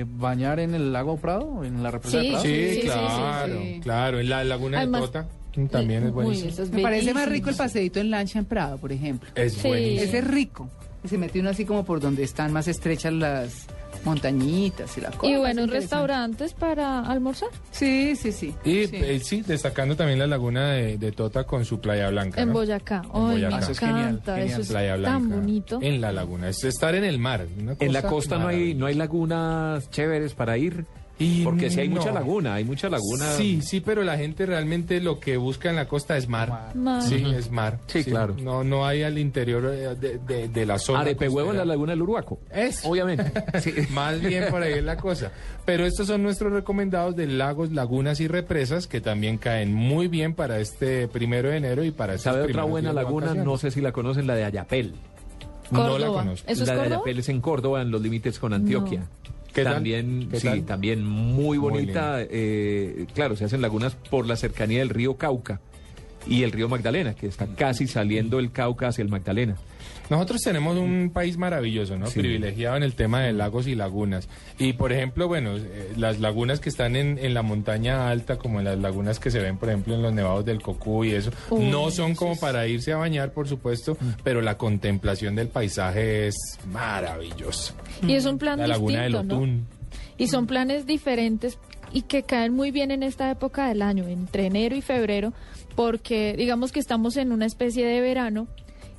Speaker 8: eh, bañar en el lago Prado? ¿En la represa
Speaker 6: Sí,
Speaker 8: de Prado?
Speaker 7: Sí,
Speaker 6: sí, sí,
Speaker 7: claro,
Speaker 6: sí.
Speaker 7: claro, en la laguna
Speaker 6: Además-
Speaker 7: de Tota mm, también es
Speaker 6: Uy,
Speaker 7: buenísimo.
Speaker 6: es
Speaker 2: Me parece más rico el paseíto en lancha en Prado, por ejemplo.
Speaker 7: Es
Speaker 6: Sí.
Speaker 7: buenísimo.
Speaker 2: Ese es rico. Se mete uno así como por donde están más estrechas las montañitas y la cosa.
Speaker 6: Y
Speaker 2: interesante.
Speaker 6: restaurantes para almorzar.
Speaker 2: Sí, sí, sí.
Speaker 7: Y
Speaker 2: Sí.
Speaker 7: eh, sí, destacando también la laguna de, de Tota con su playa blanca.
Speaker 6: En
Speaker 7: ¿no?
Speaker 6: Boyacá.
Speaker 7: En
Speaker 6: Ay,
Speaker 7: Boyacá.
Speaker 6: me
Speaker 7: Eso es
Speaker 8: genial,
Speaker 6: encanta.
Speaker 8: genial.
Speaker 6: Eso es
Speaker 7: Playa
Speaker 6: tan
Speaker 7: Blanca.
Speaker 6: bonito.
Speaker 7: En la laguna. Es estar en el mar. una
Speaker 5: En la
Speaker 7: cosa
Speaker 5: costa no hay, no hay lagunas chéveres para ir.
Speaker 7: Y
Speaker 5: Porque si hay
Speaker 7: no.
Speaker 5: mucha laguna, hay mucha laguna.
Speaker 7: Sí, sí, pero la gente realmente lo que busca en la costa es mar.
Speaker 6: Mar.
Speaker 7: Sí, es mar.
Speaker 5: Sí, claro.
Speaker 7: No, no hay al interior eh, de, de- de la zona.
Speaker 5: Arepe huevo en la laguna del Uruguaco.
Speaker 7: Es.
Speaker 5: Obviamente. Sí.
Speaker 7: Más bien por ahí es la cosa. Pero estos son nuestros recomendados de lagos, lagunas y represas que también caen muy bien para este primero de enero y para estos
Speaker 5: ¿Sabe otra buena laguna?
Speaker 7: vacaciones.
Speaker 5: No sé si la conocen, la de Ayapel.
Speaker 7: No la
Speaker 6: Córdoba.
Speaker 7: conozco.
Speaker 6: ¿Eso es
Speaker 5: la de
Speaker 6: Córdoba?
Speaker 5: Ayapel es en Córdoba, en los límites con Antioquia. También,
Speaker 7: ¿Qué
Speaker 5: sí, también muy
Speaker 7: Muy
Speaker 5: bonita. eh, claro, se hacen lagunas por la cercanía del río Cauca y el río Magdalena, que está casi saliendo el Cauca hacia el Magdalena.
Speaker 7: Nosotros tenemos un país maravilloso, ¿no?
Speaker 5: Sí.
Speaker 7: Privilegiado en el tema de lagos y lagunas. Y, por ejemplo, bueno, eh, las lagunas que están en, en la montaña alta, como las lagunas que se ven, por ejemplo, en los nevados del Cocú y eso,
Speaker 6: Uy,
Speaker 7: no son como para irse a bañar, por supuesto, pero la contemplación del paisaje es maravillosa.
Speaker 6: Y es un plan
Speaker 7: La laguna del. Otún.
Speaker 6: Y son planes diferentes y que caen muy bien en esta época del año, entre enero y febrero, porque digamos que estamos en una especie de verano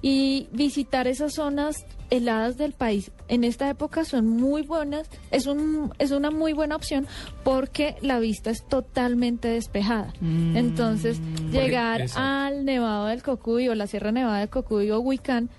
Speaker 6: y visitar esas zonas heladas del país en esta época son muy buenas, es un es una muy buena opción porque la vista es totalmente despejada. Entonces, llegar al Nevado del Cocuy o la Sierra Nevada del Cocuy o Huicán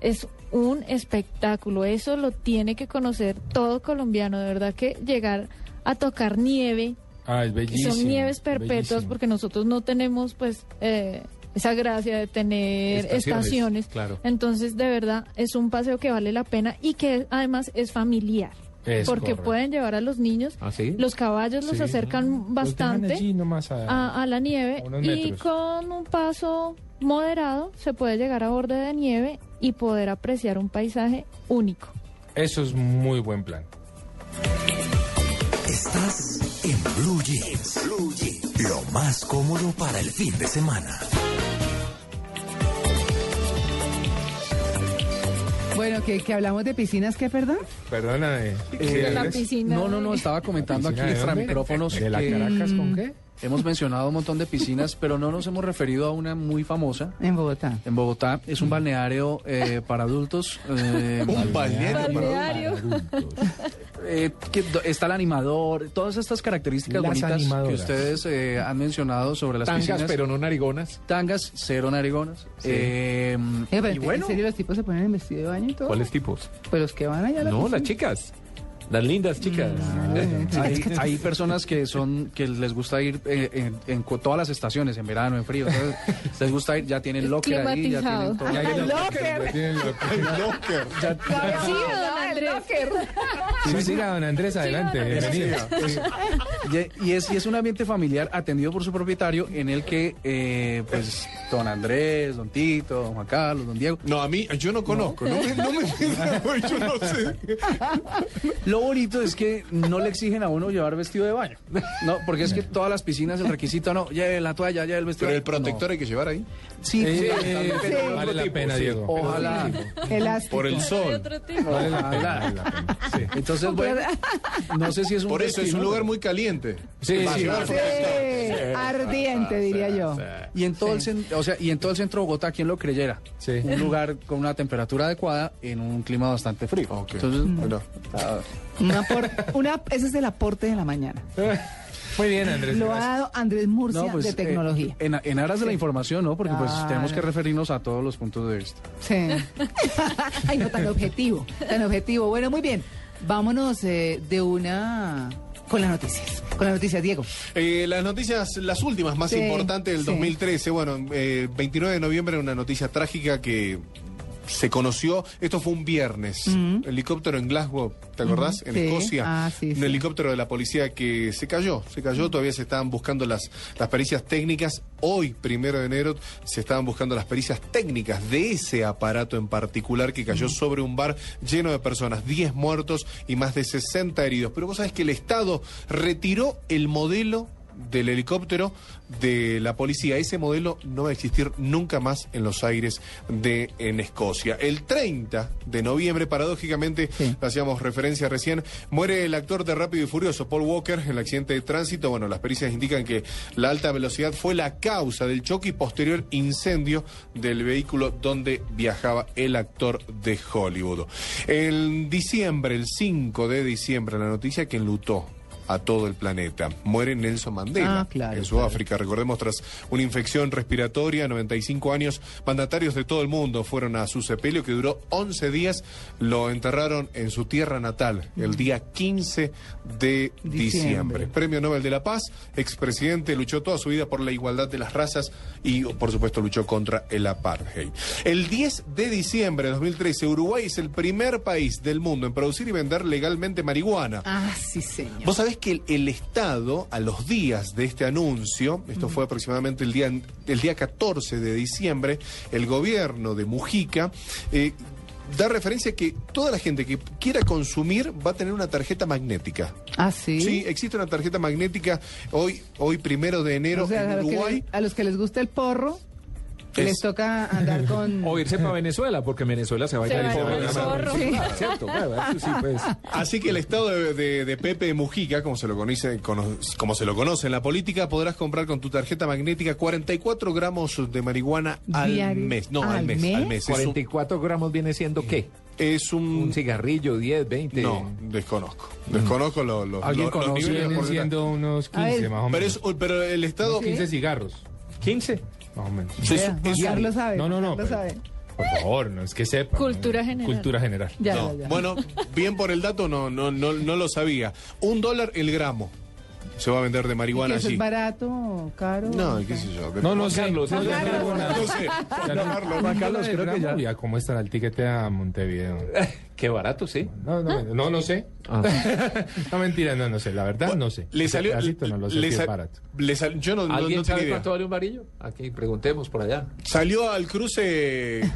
Speaker 6: es un espectáculo. Eso lo tiene que conocer todo colombiano. De verdad que llegar a tocar nieve,
Speaker 7: Ah, es bellísimo.
Speaker 6: son nieves perpetuas,
Speaker 7: bellísimo.
Speaker 6: porque nosotros no tenemos pues eh, esa gracia de tener
Speaker 5: Estaciones,
Speaker 6: estaciones.
Speaker 5: claro.
Speaker 6: Entonces, de verdad, es un paseo que vale la pena y que además es familiar.
Speaker 7: Es
Speaker 6: porque
Speaker 7: correcto.
Speaker 6: pueden llevar a los niños.
Speaker 5: ¿Ah, sí?
Speaker 6: Los caballos los
Speaker 7: Sí.
Speaker 6: acercan bastante
Speaker 7: a-
Speaker 6: a, a la nieve
Speaker 7: a
Speaker 6: y con un paso moderado se puede llegar a borde de nieve y poder apreciar un paisaje único.
Speaker 7: Eso es muy buen plan.
Speaker 1: Estás en Blue Jeans. Blue Jeans. Lo más cómodo para el fin de semana.
Speaker 2: Bueno, que, que hablamos de piscinas, ¿qué, perdón?
Speaker 7: Perdóname.
Speaker 8: Eh,
Speaker 6: La piscina.
Speaker 8: No, no, no, estaba comentando aquí
Speaker 7: ¿Piscina de
Speaker 8: extra micrófonos
Speaker 7: ¿De la Caracas con qué?
Speaker 8: Hemos mencionado un montón de piscinas, pero no nos hemos referido a una muy famosa.
Speaker 2: En Bogotá.
Speaker 8: En Bogotá es un balneario eh, para adultos. eh,
Speaker 3: Un balneario.
Speaker 6: Balneario.
Speaker 8: eh, que do- está el animador, todas estas características
Speaker 7: Las
Speaker 8: bonitas que ustedes eh, han mencionado sobre las
Speaker 5: Tangas,
Speaker 8: piscinas.
Speaker 5: pero no narigonas.
Speaker 8: Tangas, cero narigonas. Eh,
Speaker 2: Eh,
Speaker 8: y bueno,
Speaker 2: ¿En serio los tipos se ponen en vestido de baño y todo?
Speaker 5: ¿Cuáles tipos?
Speaker 2: Pues los que van allá a la
Speaker 5: No, las chicas. Las lindas chicas.
Speaker 8: Hay, hay personas que son que les gusta ir eh, en, todas las estaciones, en verano, en frío. entonces, les gusta ir, ya tienen locker ahí, ya tienen todo.
Speaker 2: Ay, el locker.
Speaker 3: locker.
Speaker 8: Ya-
Speaker 34: Sí, don Andrés.
Speaker 7: Sí, siga, don Andrés, adelante, bienvenido.
Speaker 8: Y, y es, y es un ambiente familiar atendido por su propietario en el que, eh, pues, don Andrés, don Tito, don Juan Carlos, don Diego.
Speaker 3: No, a mí, yo no conozco, no, me, no me yo no sé.
Speaker 8: Lo bonito es que no le exigen a uno llevar vestido de baño. No, porque es que todas las piscinas el requisito no, lleve la toalla, lleve el vestido.
Speaker 3: Pero el protector hay que llevar ahí.
Speaker 8: Sí,
Speaker 7: Eh, sí.
Speaker 8: otro
Speaker 7: Vale la pena,
Speaker 8: sí.
Speaker 7: Diego.
Speaker 8: Ojalá.
Speaker 2: Elástico.
Speaker 3: Por el sol.
Speaker 7: Vale la pena, vale la pena. Sí.
Speaker 8: Entonces, bueno, no sé si es un
Speaker 3: Por eso es un lugar muy caliente.
Speaker 7: Sí, sí,
Speaker 2: Sí, ardiente, diría yo.
Speaker 8: Y en todo el cen- o sea, y en todo el centro de Bogotá, ¿quién lo creyera?
Speaker 7: Sí.
Speaker 8: Un lugar con una temperatura adecuada en un clima bastante frío.
Speaker 3: Ok.
Speaker 8: Entonces,
Speaker 3: Bueno.
Speaker 2: Una apor- una, ese es el aporte de la mañana.
Speaker 7: Muy bien, Andrés.
Speaker 2: Lo ha dado Andrés Murcia
Speaker 8: no, pues,
Speaker 2: de
Speaker 8: eh,
Speaker 2: tecnología.
Speaker 8: en, en aras de la información, ¿no? Porque pues tenemos que referirnos a todos los puntos de vista.
Speaker 2: Sí. Ay, no tan objetivo, tan objetivo. Bueno, muy bien. Vámonos eh, de una con las noticias. Con las noticias, Diego.
Speaker 3: Eh, las noticias, las últimas más
Speaker 2: Sí,
Speaker 3: importantes del
Speaker 2: sí.
Speaker 3: 2013. Bueno, eh, 29 de noviembre, una noticia trágica que se conoció. Esto fue un viernes. Helicóptero en Glasgow, ¿te acordás? En
Speaker 2: Sí.
Speaker 3: Escocia.
Speaker 2: Ah, sí,
Speaker 3: un
Speaker 2: sí.
Speaker 3: helicóptero de la policía que se cayó. Se cayó. Todavía se estaban buscando las, las pericias técnicas. Hoy, primero de enero, se estaban buscando las pericias técnicas de ese aparato en particular que cayó sobre un bar lleno de personas. 10 muertos y más de 60 heridos. Pero vos sabés que el Estado retiró el modelo del helicóptero de la policía. Ese modelo no va a existir nunca más en los aires de en Escocia. El 30 de noviembre, paradójicamente, hacíamos referencia recién, muere el actor de Rápido y Furioso, Paul Walker, en el accidente de tránsito. Bueno, las pericias indican que la alta velocidad fue la causa del choque y posterior incendio del vehículo donde viajaba el actor de Hollywood. En diciembre, el 5 de diciembre, la noticia que enlutó a todo el planeta. Muere Nelson Mandela
Speaker 2: Ah, claro,
Speaker 3: en Sudáfrica. Recordemos, tras una infección respiratoria, 95 años, mandatarios de todo el mundo fueron a su sepelio que duró 11 días. Lo enterraron en su tierra natal el día 15 de diciembre.
Speaker 2: Diciembre.
Speaker 3: Premio Nobel de la Paz, expresidente, luchó toda su vida por la igualdad de las razas y, por supuesto, luchó contra el apartheid. El 10 de diciembre de 2013, Uruguay es el primer país del mundo en producir y vender legalmente marihuana.
Speaker 2: Ah, sí, señor.
Speaker 3: Vos sabés que el, el Estado, a los días de este anuncio, esto fue aproximadamente el día, el día 14 de diciembre, el gobierno de Mujica eh, da referencia a que toda la gente que quiera consumir va a tener una tarjeta magnética.
Speaker 2: Ah, sí.
Speaker 3: Sí, existe una tarjeta magnética hoy, hoy primero de enero
Speaker 2: O sea, a
Speaker 3: en Uruguay.
Speaker 2: les, a los que les gusta el porro,
Speaker 3: Es-
Speaker 2: les toca andar con...
Speaker 5: O irse para Venezuela, porque en Venezuela se va a ir. ¿Cierto? Bueno, eso sí, pues.
Speaker 3: Así que el estado de, de- de Pepe Mujica, como se, lo conoce, cono- como se lo conoce en la política, podrás comprar con tu tarjeta magnética 44 gramos de marihuana al
Speaker 5: Diario.
Speaker 3: mes. No, al,
Speaker 5: ¿Al
Speaker 3: mes,
Speaker 5: mes?
Speaker 3: al mes. Es un-
Speaker 5: 44 gramos viene siendo qué?
Speaker 3: Es un...
Speaker 5: Un cigarrillo, 10, 20.
Speaker 3: No, desconozco. Desconozco lo- lo-
Speaker 5: ¿Alguien
Speaker 3: lo- los
Speaker 5: conoce?
Speaker 3: niveles de
Speaker 7: Vienen siendo unos
Speaker 2: A
Speaker 7: 15
Speaker 2: ver.
Speaker 7: más o
Speaker 3: Pero,
Speaker 7: menos.
Speaker 3: es, pero el Estado...
Speaker 7: Unos 15 cigarros.
Speaker 5: 15.
Speaker 7: Más o menos.
Speaker 3: Sí, un-
Speaker 2: Carlos sabe.
Speaker 7: No, no, no,
Speaker 2: Carlos
Speaker 7: pero-
Speaker 2: sabe.
Speaker 7: Por favor, no es que sepa.
Speaker 34: Cultura
Speaker 7: ¿no?
Speaker 34: general.
Speaker 7: Cultura general.
Speaker 2: Ya,
Speaker 3: No.
Speaker 2: ya, ya.
Speaker 3: Bueno, bien por el dato, no, no, no, no lo sabía. Un dólar el gramo se va a vender de
Speaker 2: ¿Y que
Speaker 3: marihuana
Speaker 2: eso
Speaker 3: allí.
Speaker 2: es barato, caro?
Speaker 3: No, qué sé yo.
Speaker 7: No, no sé.
Speaker 5: Carlos,
Speaker 7: no,
Speaker 5: no,
Speaker 7: sé,
Speaker 2: Carlos.
Speaker 7: no, no,
Speaker 3: No sé.
Speaker 7: Ya
Speaker 8: Juan Carlos,
Speaker 7: no,
Speaker 8: creo que ya-
Speaker 7: ya. ¿Cómo estará el tiquete a Montevideo?
Speaker 5: Qué barato, sí.
Speaker 7: No, no, no, no sé.
Speaker 5: Ah.
Speaker 7: no, mentira, no, no sé. La verdad, no sé.
Speaker 3: Le salió.
Speaker 7: pedacito no lo sé
Speaker 3: le
Speaker 7: si es barato.
Speaker 3: le sal- yo no,
Speaker 5: ¿Alguien
Speaker 3: no
Speaker 5: sabe
Speaker 3: idea.
Speaker 5: cuánto vale un varillo? Aquí, preguntemos por allá.
Speaker 3: Salió al cruce,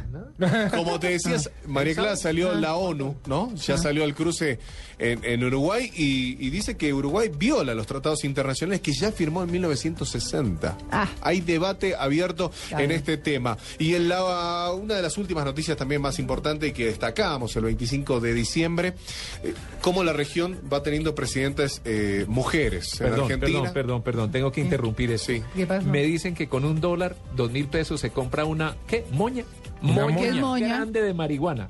Speaker 3: como te decías, María Clara, salió la ONU, ¿no? Ya salió al cruce en, en Uruguay y, y dice que Uruguay viola los tratados internacionales que ya firmó en 1960.
Speaker 2: Ah.
Speaker 3: Hay debate abierto
Speaker 2: Claro.
Speaker 3: en este tema. Y en la, una de las últimas noticias también más importantes que destacamos el 25 de diciembre, eh, cómo la región va teniendo presidentes eh, mujeres. en
Speaker 5: Perdón,
Speaker 3: Argentina.
Speaker 5: perdón, perdón, perdón. Tengo que interrumpir eso.
Speaker 3: Sí.
Speaker 2: ¿Qué pasó?
Speaker 5: Me dicen que con un dólar, dos mil pesos, se compra una, ¿qué? Moña.
Speaker 7: Una
Speaker 5: moña,
Speaker 2: ¿Qué es moña?
Speaker 5: grande de marihuana.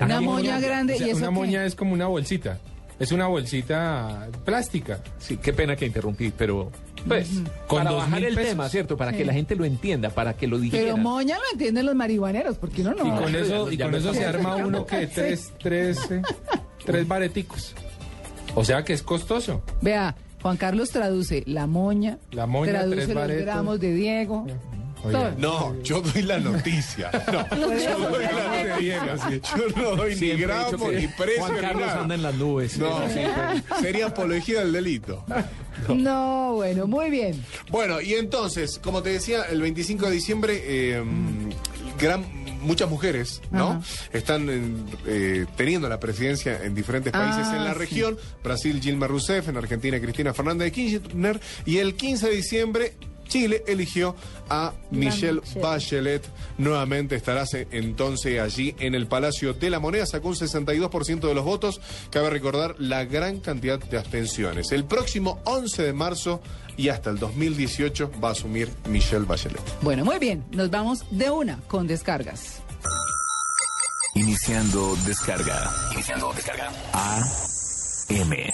Speaker 2: Una moña grande.
Speaker 7: O sea,
Speaker 2: ¿Y eso
Speaker 7: una
Speaker 2: qué?
Speaker 7: moña es como una bolsita. Es una bolsita plástica.
Speaker 5: Sí, qué pena que interrumpí, pero pues
Speaker 7: Con
Speaker 5: para bajar
Speaker 7: mil
Speaker 5: el
Speaker 7: pesos.
Speaker 5: tema, ¿cierto? Para
Speaker 2: Sí.
Speaker 5: que la gente lo entienda, para que lo
Speaker 2: Pero
Speaker 5: digieran.
Speaker 2: moña lo entienden los marihuaneros, porque uno no.
Speaker 7: Y con eso, y con eso se arma uno que tres, tres, eh, tres bareticos. O sea que es costoso.
Speaker 2: Vea, Juan Carlos traduce la moña,
Speaker 7: La moña,
Speaker 2: traduce
Speaker 7: tres
Speaker 2: los
Speaker 7: baretos.
Speaker 2: gramos de Diego.
Speaker 3: No, yo doy la noticia. No, yo doy la noticia. Yo no doy ni gramo, ni precio.
Speaker 5: Juan Carlos
Speaker 3: nada.
Speaker 5: anda en las nubes.
Speaker 3: No, sería apología del delito.
Speaker 2: No, bueno, muy bien.
Speaker 3: Bueno, y entonces, como te decía, el 25 de diciembre, eh, gran, muchas mujeres, ¿no?
Speaker 2: Ajá.
Speaker 3: Están en, eh, teniendo la presidencia en diferentes países
Speaker 2: Ah,
Speaker 3: en la
Speaker 2: sí.
Speaker 3: región. Brasil, Gilma Rousseff, en Argentina, Cristina Fernández de Kirchner. Y el 15 de diciembre, Chile eligió a Michelle
Speaker 34: Michelle.
Speaker 3: Bachelet. Nuevamente estará se- entonces allí en el Palacio de la Moneda. Sacó un 62% de los votos. Cabe recordar la gran cantidad de abstenciones. El próximo 11 de marzo y hasta el 2018 va a asumir Michelle Bachelet.
Speaker 2: Bueno, muy bien. Nos vamos de una con descargas.
Speaker 1: Iniciando descarga. Iniciando descarga. A M.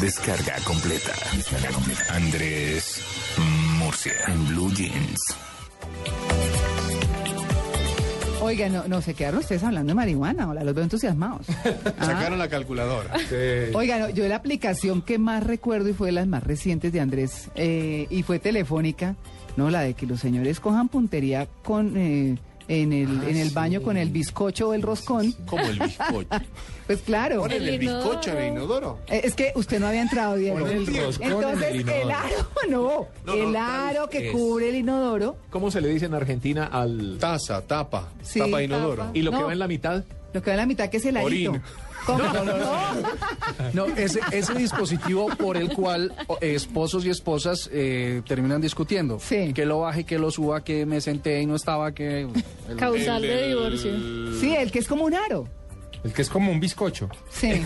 Speaker 1: Descarga completa. Descarga completa. Andrés Murcia. En Blue Jeans.
Speaker 2: Oiga, no, no se quedaron ustedes hablando de marihuana. Hola, los veo entusiasmados. Ah.
Speaker 3: Sacaron la calculadora.
Speaker 2: Oiga, no, yo la aplicación que más recuerdo y fue de las más recientes de Andrés eh, y fue telefónica, no la de que los señores cojan puntería con eh, en el
Speaker 3: Ah,
Speaker 2: en el
Speaker 3: sí.
Speaker 2: baño con el bizcocho o el roscón.
Speaker 3: Como el bizcocho.
Speaker 2: Pues claro.
Speaker 3: ¿Ponen el,
Speaker 34: El
Speaker 3: bizcocho en el
Speaker 34: inodoro.
Speaker 2: Eh, Es que usted no había entrado.
Speaker 7: Ponen el roscón en
Speaker 2: Entonces,
Speaker 7: el
Speaker 2: aro, no,
Speaker 3: No,
Speaker 2: el
Speaker 3: no,
Speaker 2: aro que
Speaker 5: es-
Speaker 2: cubre el inodoro.
Speaker 5: ¿Cómo se le dice en Argentina al...
Speaker 3: Taza, tapa,
Speaker 2: Sí,
Speaker 3: tapa de inodoro.
Speaker 2: tapa.
Speaker 5: Y lo que va en la mitad?
Speaker 2: Lo que va en la mitad que es el arito.
Speaker 3: Orín.
Speaker 2: ¿Cómo?
Speaker 8: No, ese, ese dispositivo por el cual o, esposos y esposas eh, terminan discutiendo.
Speaker 2: Sí.
Speaker 8: Que lo baje, que lo suba, que me senté y no estaba, que... el-
Speaker 34: Causal
Speaker 3: El-
Speaker 34: de
Speaker 3: el-
Speaker 34: divorcio.
Speaker 2: Sí, el que es como un aro.
Speaker 7: El que es como un bizcocho.
Speaker 2: Sí.
Speaker 3: El,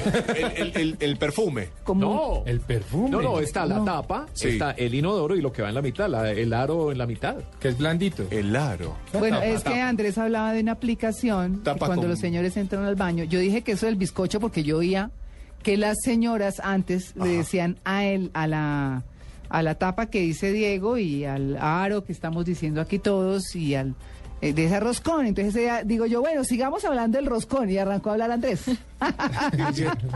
Speaker 3: el- el- el perfume.
Speaker 2: Como
Speaker 5: No.
Speaker 7: El perfume.
Speaker 5: No, no, está la
Speaker 2: No.
Speaker 5: tapa,
Speaker 3: Sí.
Speaker 5: está el inodoro y lo que va en la mitad, la- el aro en la mitad.
Speaker 7: Que es blandito.
Speaker 3: El aro.
Speaker 2: Bueno,
Speaker 7: Tapa,
Speaker 2: es que
Speaker 7: tapa.
Speaker 2: Andrés hablaba de una aplicación que
Speaker 3: Tapa
Speaker 2: cuando
Speaker 3: con-
Speaker 2: los señores entran al baño. Yo dije que eso del bizcocho porque yo oía que las señoras antes le decían a él, a la, a la tapa que dice Diego y al aro que estamos diciendo aquí todos y al de ese roscón. Entonces ella- digo yo, bueno, sigamos hablando del roscón y arrancó a hablar Andrés.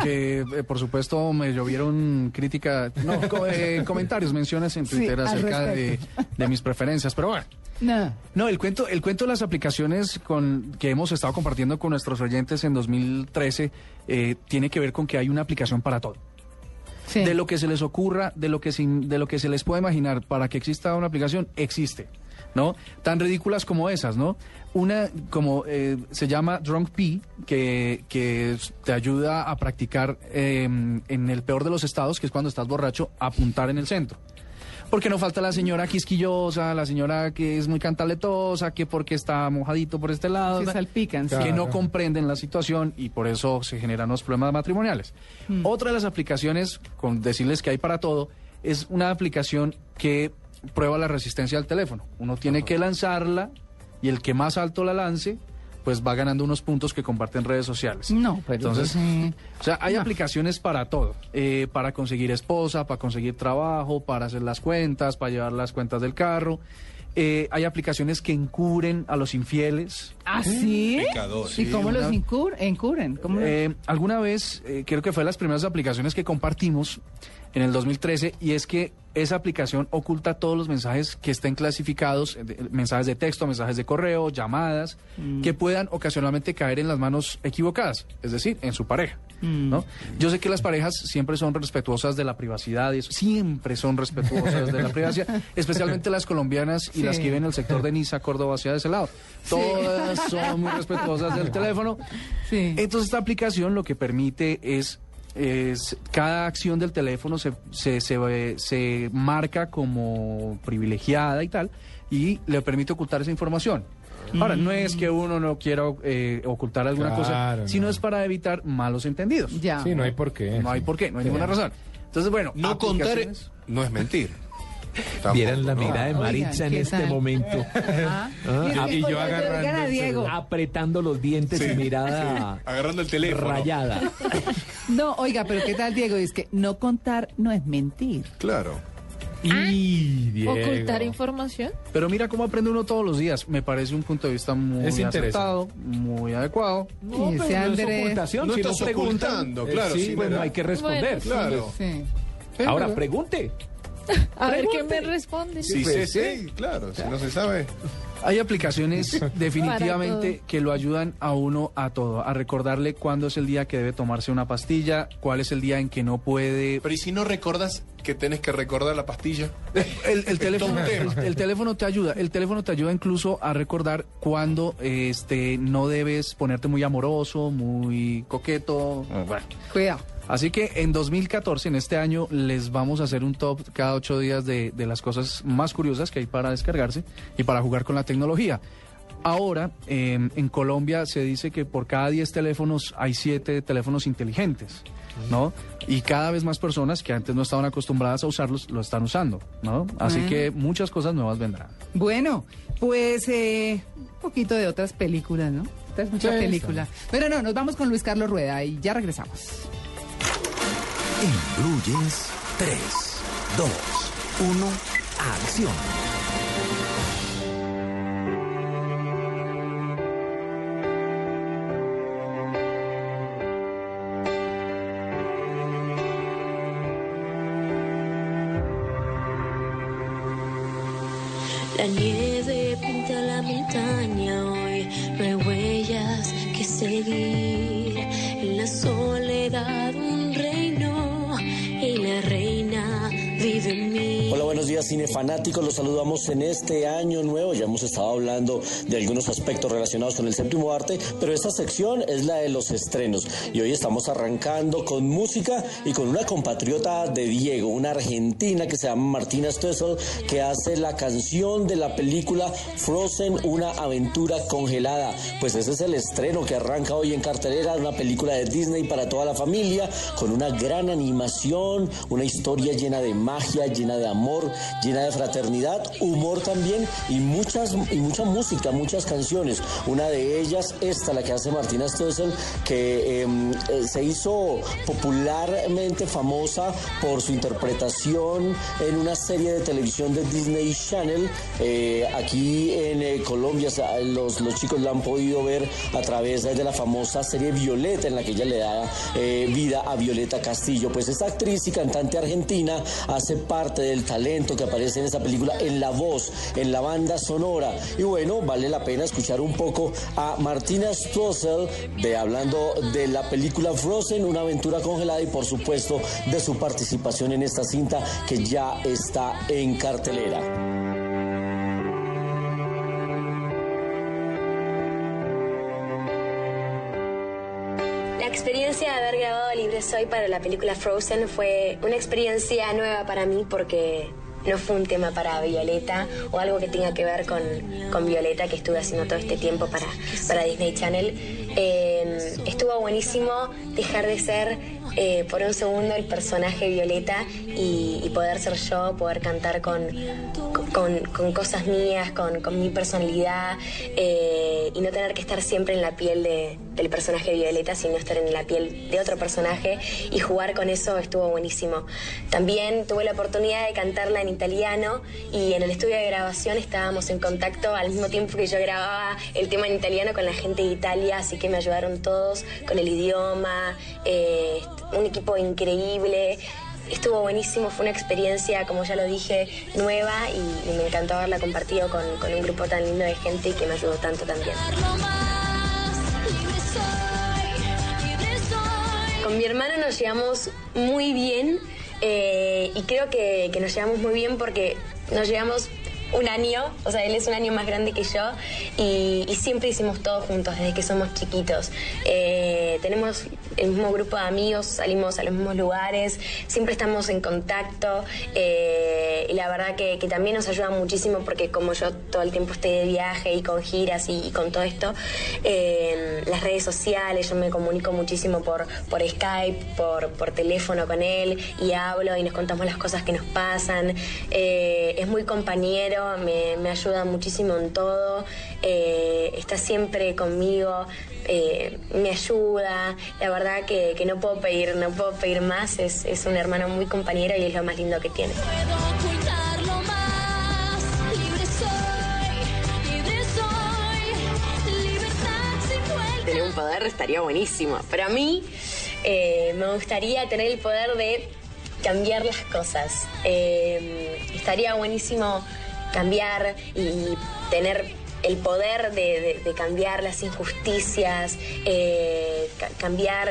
Speaker 8: que eh, por supuesto me llovieron crítica, no, co- eh, comentarios, menciones en Twitter acerca de, de mis preferencias, pero bueno.
Speaker 2: no.
Speaker 8: No, el cuento, el cuento de las aplicaciones con, que hemos estado compartiendo con nuestros oyentes en 2013 eh, tiene que ver con que hay una aplicación para todo.
Speaker 2: Sí.
Speaker 8: De lo que se les ocurra, de lo que se, de lo que se les puede imaginar para que exista una aplicación, existe, ¿no? Tan ridículas como esas, ¿no? Una como eh, se llama Drunk P, que, que te ayuda a practicar eh, en el peor de los estados, que es cuando estás borracho, apuntar en el centro. Porque no falta la señora quisquillosa, la señora que es muy cantaletosa, que porque está mojadito por este lado,
Speaker 2: Se
Speaker 8: ta-
Speaker 2: salpican, sí.
Speaker 8: que no comprenden la situación y por eso se generan los problemas matrimoniales.
Speaker 2: Mm.
Speaker 8: Otra de las aplicaciones, con decirles que hay para todo, es una aplicación que prueba la resistencia del teléfono. Uno tiene que lanzarla y el que más alto la lance, pues va ganando unos puntos que comparten redes sociales.
Speaker 2: No, pero
Speaker 8: Entonces,
Speaker 2: sí.
Speaker 8: o sea, hay aplicaciones para todo, eh, para conseguir esposa, para conseguir trabajo, para hacer las cuentas, para llevar las cuentas del carro. Eh, hay aplicaciones que encubren a los infieles.
Speaker 2: ¿Ah, sí?
Speaker 3: Pecadores.
Speaker 2: ¿Y cómo los encubren? ¿Cómo los-
Speaker 8: Eh, alguna vez, eh, creo que fue de las primeras aplicaciones que compartimos en el 2013, y es que esa aplicación oculta todos los mensajes que estén clasificados, eh, mensajes de texto, mensajes de correo, llamadas,
Speaker 2: Mm.
Speaker 8: que puedan ocasionalmente caer en las manos equivocadas, es decir, en su pareja.
Speaker 2: Mm.
Speaker 8: ¿no? Yo sé que las parejas siempre son respetuosas de la privacidad, y eso, siempre son respetuosas de la privacidad, especialmente las colombianas y
Speaker 2: Sí.
Speaker 8: las que viven en el sector de Niza, Córdoba, hacia ese lado. Todas son muy respetuosas del teléfono.
Speaker 2: Sí.
Speaker 8: Entonces esta aplicación lo que permite es, es cada acción del teléfono se, se, se, se marca como privilegiada y tal, y le permite ocultar esa información. Ahora, no es que uno no quiera eh, ocultar alguna cosa, sino
Speaker 7: no.
Speaker 8: es para evitar malos entendidos.
Speaker 2: Ya.
Speaker 7: Sí, no hay por qué.
Speaker 8: No hay por qué, no hay ninguna razón. Entonces, bueno,
Speaker 3: No contar no es mentir. Tampoco,
Speaker 5: Vieran la
Speaker 3: ¿no?
Speaker 5: mirada de
Speaker 2: Oigan,
Speaker 5: Maritza en
Speaker 2: ¿qué
Speaker 5: este
Speaker 2: tal?
Speaker 5: momento.
Speaker 2: Ah.
Speaker 5: Ah,
Speaker 2: Y,
Speaker 7: yo agarrando
Speaker 2: Diego.
Speaker 5: apretando los dientes
Speaker 3: Sí,
Speaker 5: y mirada
Speaker 3: Agarrando el teléfono.
Speaker 5: rayada.
Speaker 2: No, oiga, pero ¿qué tal, Diego? Es que no contar no es mentir.
Speaker 3: Claro.
Speaker 7: Y
Speaker 34: ¿Ocultar información?
Speaker 8: Pero mira cómo aprende uno todos los días. Me parece un punto de vista muy
Speaker 7: Es
Speaker 8: acertado, muy adecuado.
Speaker 5: No,
Speaker 2: Y
Speaker 5: pero
Speaker 2: ese
Speaker 5: no es
Speaker 2: Andrés-
Speaker 5: ocultación,
Speaker 3: No
Speaker 5: si
Speaker 3: estás
Speaker 5: eh,
Speaker 3: claro,
Speaker 5: sí,
Speaker 3: sí,
Speaker 5: bueno,
Speaker 3: ¿verdad?
Speaker 5: hay que responder.
Speaker 34: Bueno,
Speaker 3: Claro.
Speaker 2: Sí.
Speaker 5: Ahora, pregunte.
Speaker 34: A ver qué me responde.
Speaker 3: Sí, sí,
Speaker 5: Pues,
Speaker 3: sí, claro, si no se sabe.
Speaker 8: Hay aplicaciones definitivamente que lo ayudan a uno a todo, a recordarle cuándo es el día que debe tomarse una pastilla, cuál es el día en que no puede.
Speaker 3: Pero ¿y si no recordas que tenés que recordar la pastilla?
Speaker 8: El, el teléfono, el, el teléfono te ayuda, el teléfono te ayuda incluso a recordar cuándo este, no debes ponerte muy amoroso, muy coqueto. Bueno.
Speaker 2: Cuidado.
Speaker 8: Así que en 2014, en este año, les vamos a hacer un top cada ocho días de, de las cosas más curiosas que hay para descargarse y para jugar con la tecnología. Ahora, eh, en Colombia se dice que por cada 10 teléfonos hay 7 teléfonos inteligentes, ¿no? Y cada vez más personas que antes no estaban acostumbradas a usarlos, lo están usando, ¿no? Así
Speaker 2: Bueno.
Speaker 8: que muchas cosas nuevas vendrán.
Speaker 2: Bueno, pues eh, un poquito de otras películas, ¿no? Esta es mucha
Speaker 5: Sí,
Speaker 2: película. Pero no, nos vamos con Luis Carlos Rueda y ya regresamos.
Speaker 1: En Blue Jeans, 3, 2, 1, acción.
Speaker 35: Cinefanáticos, los saludamos en este año nuevo, ya hemos estado hablando de algunos aspectos relacionados con el séptimo arte, pero esta sección es la de los estrenos y hoy estamos arrancando con música y con una compatriota de Diego, una argentina que se llama Martina Stoessel, que hace la canción de la película Frozen, una aventura congelada. Pues ese es el estreno que arranca hoy en cartelera, una película de Disney para toda la familia, con una gran animación, una historia llena de magia, llena de amor, llena de fraternidad, humor también y muchas y mucha música, muchas canciones. Una de ellas, esta, la que hace Martina Stoessel, que em, eh, se hizo popularmente famosa por su interpretación en una serie de televisión de Disney Channel. Eh, aquí en eh, Colombia los, los chicos la han podido ver a través de la famosa serie Violeta, en la que ella le da vida a Violeta Castillo. Pues esta actriz y cantante argentina hace parte del talento aparece en esa película en la voz, en la banda sonora. Y bueno, vale la pena escuchar un poco a Martina Stoessel de hablando de la película Frozen, una aventura congelada y por supuesto de su participación en esta cinta que ya está en cartelera.
Speaker 36: La experiencia de haber grabado Libre Soy para la película Frozen fue una experiencia nueva para mí porque no fue un tema para Violeta o algo que tenga que ver con, con Violeta que estuve haciendo todo este tiempo para, para Disney Channel. Eh, estuvo buenísimo dejar de ser eh, por un segundo el personaje Violeta y, poder ser yo, poder cantar con, con, con cosas mías, con, con mi personalidad eh, y no tener que estar siempre en la piel de- del personaje Violeta, sino estar en la piel de otro personaje y jugar con eso estuvo buenísimo. También tuve la oportunidad de cantarla en italiano y en el estudio de grabación estábamos en contacto al mismo tiempo que yo grababa el tema en italiano con la gente de Italia, así que me ayudaron todos con el idioma, eh, un equipo increíble. Estuvo buenísimo, fue una experiencia, como ya lo dije, nueva y, me encantó haberla compartido con, un grupo tan lindo de gente y que me ayudó tanto también. Con mi hermano nos llevamos muy bien eh, y creo que, nos llevamos muy bien porque nos llevamos un año, o sea, él es un año más grande que yo y, y siempre hicimos todo juntos desde que somos chiquitos. Eh, tenemos el mismo grupo de amigos, salimos a los mismos lugares, siempre estamos en contacto eh, y la verdad que, que también nos ayuda muchísimo porque como yo todo el tiempo estoy de viaje y con giras y, con todo esto, eh, las redes sociales, yo me comunico muchísimo por, por Skype, por, por teléfono con él y hablo y nos contamos las cosas que nos pasan. Eh, es muy compañero, me, me ayuda muchísimo en todo, está siempre conmigo, eh, me ayuda, la verdad que, que, no puedo pedir, no puedo pedir más, es, es un hermano muy compañero y es lo más lindo que tiene. Tener un poder estaría buenísimo, pero a mí eh, me gustaría tener el poder de cambiar las cosas. Eh, estaría buenísimo cambiar y tener el poder de, de- cambiar las injusticias, eh, ca- cambiar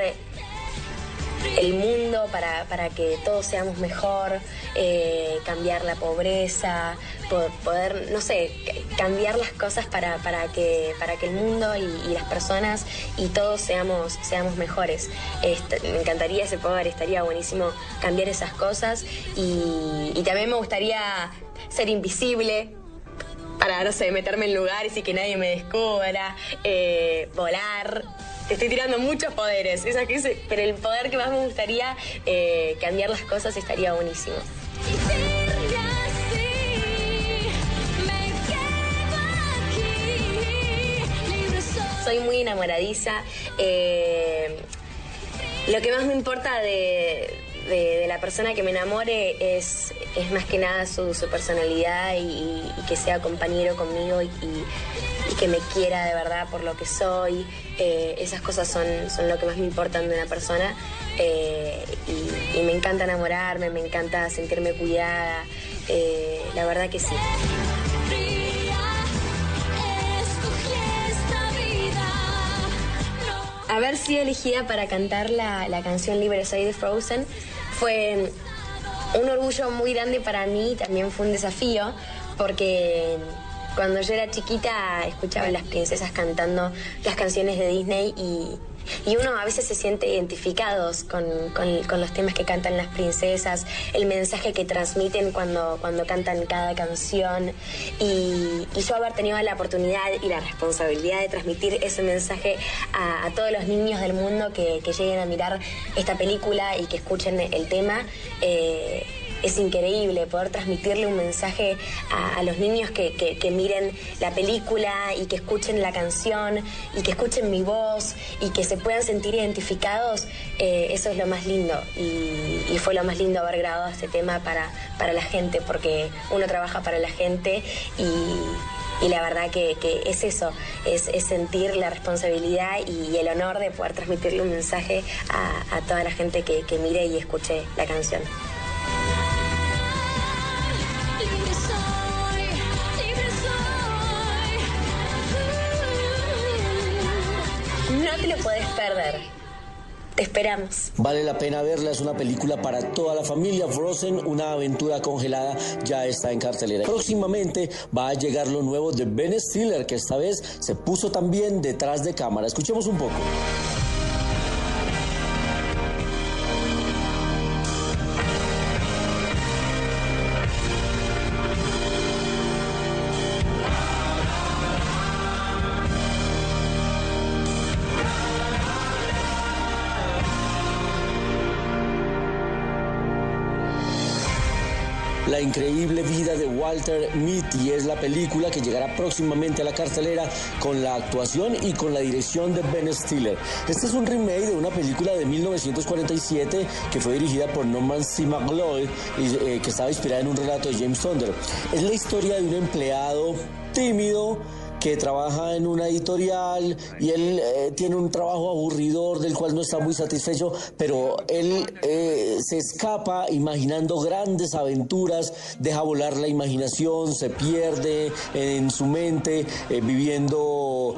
Speaker 36: el mundo para, para que todos seamos mejor, eh, cambiar la pobreza, po- poder, no sé, ca- cambiar las cosas para, para, que, para que el mundo y, las personas y todos seamos, seamos mejores. Est- me encantaría ese poder, estaría buenísimo cambiar esas cosas y también me gustaría ser invisible, para, no sé, meterme en lugares y que nadie me descubra, eh, volar. Te estoy tirando muchos poderes, esa que pero el poder que más me gustaría eh, cambiar las cosas estaría buenísimo. Soy muy enamoradiza. eh, lo que más me importa de, de- la persona que me enamore es, es más que nada su, su personalidad y, que sea compañero conmigo y, que me quiera de verdad por lo que soy. Eh, esas cosas son, son lo que más me importan de una persona. Eh, y, y me encanta enamorarme, me encanta sentirme cuidada. Eh, la verdad que sí. Haber sido elegida para cantar la, la canción Libre Soy de Frozen. Fue un orgullo muy grande para mí, también fue un desafío, porque cuando yo era chiquita escuchaba a las princesas cantando las canciones de Disney y, y uno a veces se siente identificados con, con- los temas que cantan las princesas, el mensaje que transmiten cuando, cuando cantan cada canción y, yo haber tenido la oportunidad y la responsabilidad de transmitir ese mensaje a, a todos los niños del mundo que, que lleguen a mirar esta película y que escuchen el tema. eh, es increíble poder transmitirle un mensaje a, los niños que, que- que miren la película y que escuchen la canción y que escuchen mi voz y que se puedan sentir identificados, eh, eso es lo más lindo. Y, y fue lo más lindo haber grabado este tema para, para la gente, porque uno trabaja para la gente y, y la verdad que, que es eso, es, es sentir la responsabilidad y el honor de poder transmitirle un mensaje a, a toda la gente que, que mire y escuche la canción. No te lo puedes perder. Te esperamos.
Speaker 35: Vale la pena verla, es una película para toda la familia. Frozen, una aventura congelada, ya está en cartelera. Próximamente va a llegar lo nuevo de Ben Stiller, que esta vez se puso también detrás de cámara. Escuchemos un poco. Walter Mitty es la película que llegará próximamente a la cartelera con la actuación y con la dirección de Ben Stiller. Este es un remake de una película de 1947 que fue dirigida por Norman C. McLeod y eh, que estaba inspirada en un relato de James Thunder. Es la historia de un empleado tímido que trabaja en una editorial y él eh, tiene un trabajo aburridor del cual no está muy satisfecho, pero él eh, se escapa imaginando grandes aventuras, deja volar la imaginación, se pierde en su mente, eh, viviendo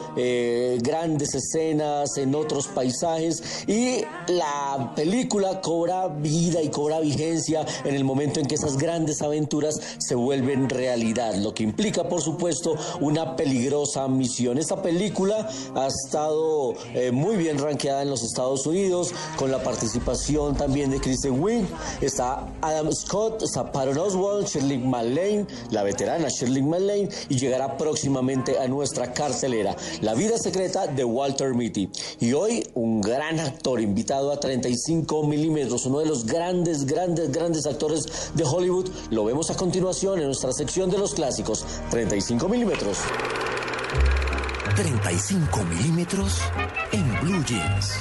Speaker 35: grandes escenas en otros paisajes. Y la película cobra vida y cobra vigencia en el momento en que esas grandes aventuras se vuelven realidad, lo que implica por supuesto una peligrosa misión. Esta película ha estado eh, muy bien rankeada en los Estados Unidos, con la participación también de Kristen Wiig, está Adam Scott, está Patton Oswalt, Shirley MacLaine, la veterana Shirley MacLaine, y llegará próximamente a nuestra carcelera, La vida secreta de Walter Mitty. Y hoy un gran actor invitado a 35 milímetros, uno de los grandes, grandes, grandes actores de Hollywood, lo vemos a continuación en nuestra sección de los clásicos, 35 milímetros.
Speaker 1: 35 milímetros en Blue Jeans.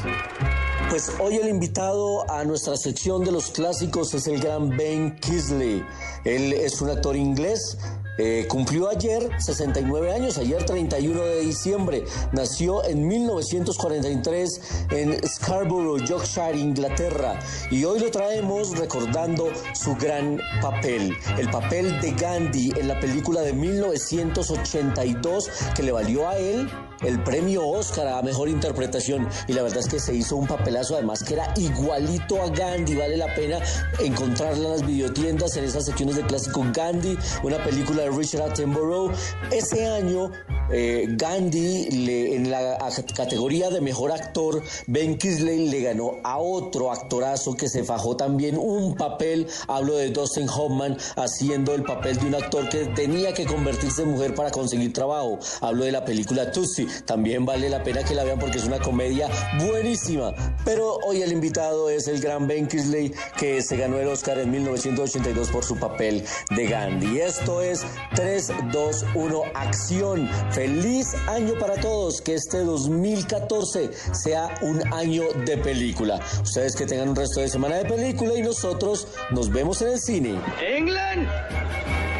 Speaker 35: Pues hoy el invitado a nuestra sección de los clásicos es el gran Ben Kisley. Él es un actor inglés Eh, cumplió ayer 69 años, ayer 31 de diciembre. Nació en 1943 en Scarborough, Yorkshire, Inglaterra. Y hoy lo traemos recordando su gran papel, el papel de Gandhi en la película de 1982 que le valió a él el premio Oscar a mejor interpretación y la verdad es que se hizo un papelazo además que era igualito a Gandhi, vale la pena encontrarla en las videotiendas en esas secciones de clásico Gandhi, una película de Richard Attenborough. Ese año eh, Gandhi le- en la categoría de mejor actor, Ben Kingsley le ganó a otro actorazo que se fajó también un papel, hablo de Dustin Hoffman haciendo el papel de un actor que tenía que convertirse en mujer para conseguir trabajo. Hablo de la película Tootsie, también vale la pena que la vean porque es una comedia buenísima. Pero hoy el invitado es el gran Ben Kingsley que se ganó el Oscar en 1982 por su papel de Gandhi. Esto es 3, 2, 1, acción. Feliz año para todos. Que este 2014 sea un año de película. Ustedes que tengan un resto de semana de película y nosotros nos vemos en el cine.
Speaker 9: England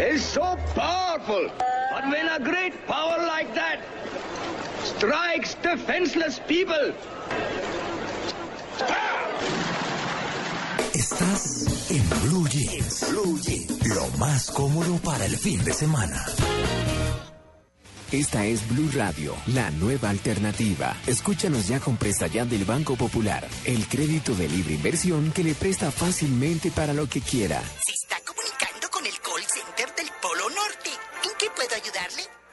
Speaker 9: is so powerful, but when a great power like that strikes defenseless people,
Speaker 1: Estás en Blue Jeans. Blue Jeans. Lo más cómodo para el fin de semana.
Speaker 11: Esta es Blue Radio, la nueva alternativa. Escúchanos ya con Presta Ya del Banco Popular, el crédito de libre inversión que le presta fácilmente para lo que quiera.
Speaker 12: Se está comunicando con el call center del Polo Norte. ¿En qué puedo ayudarle?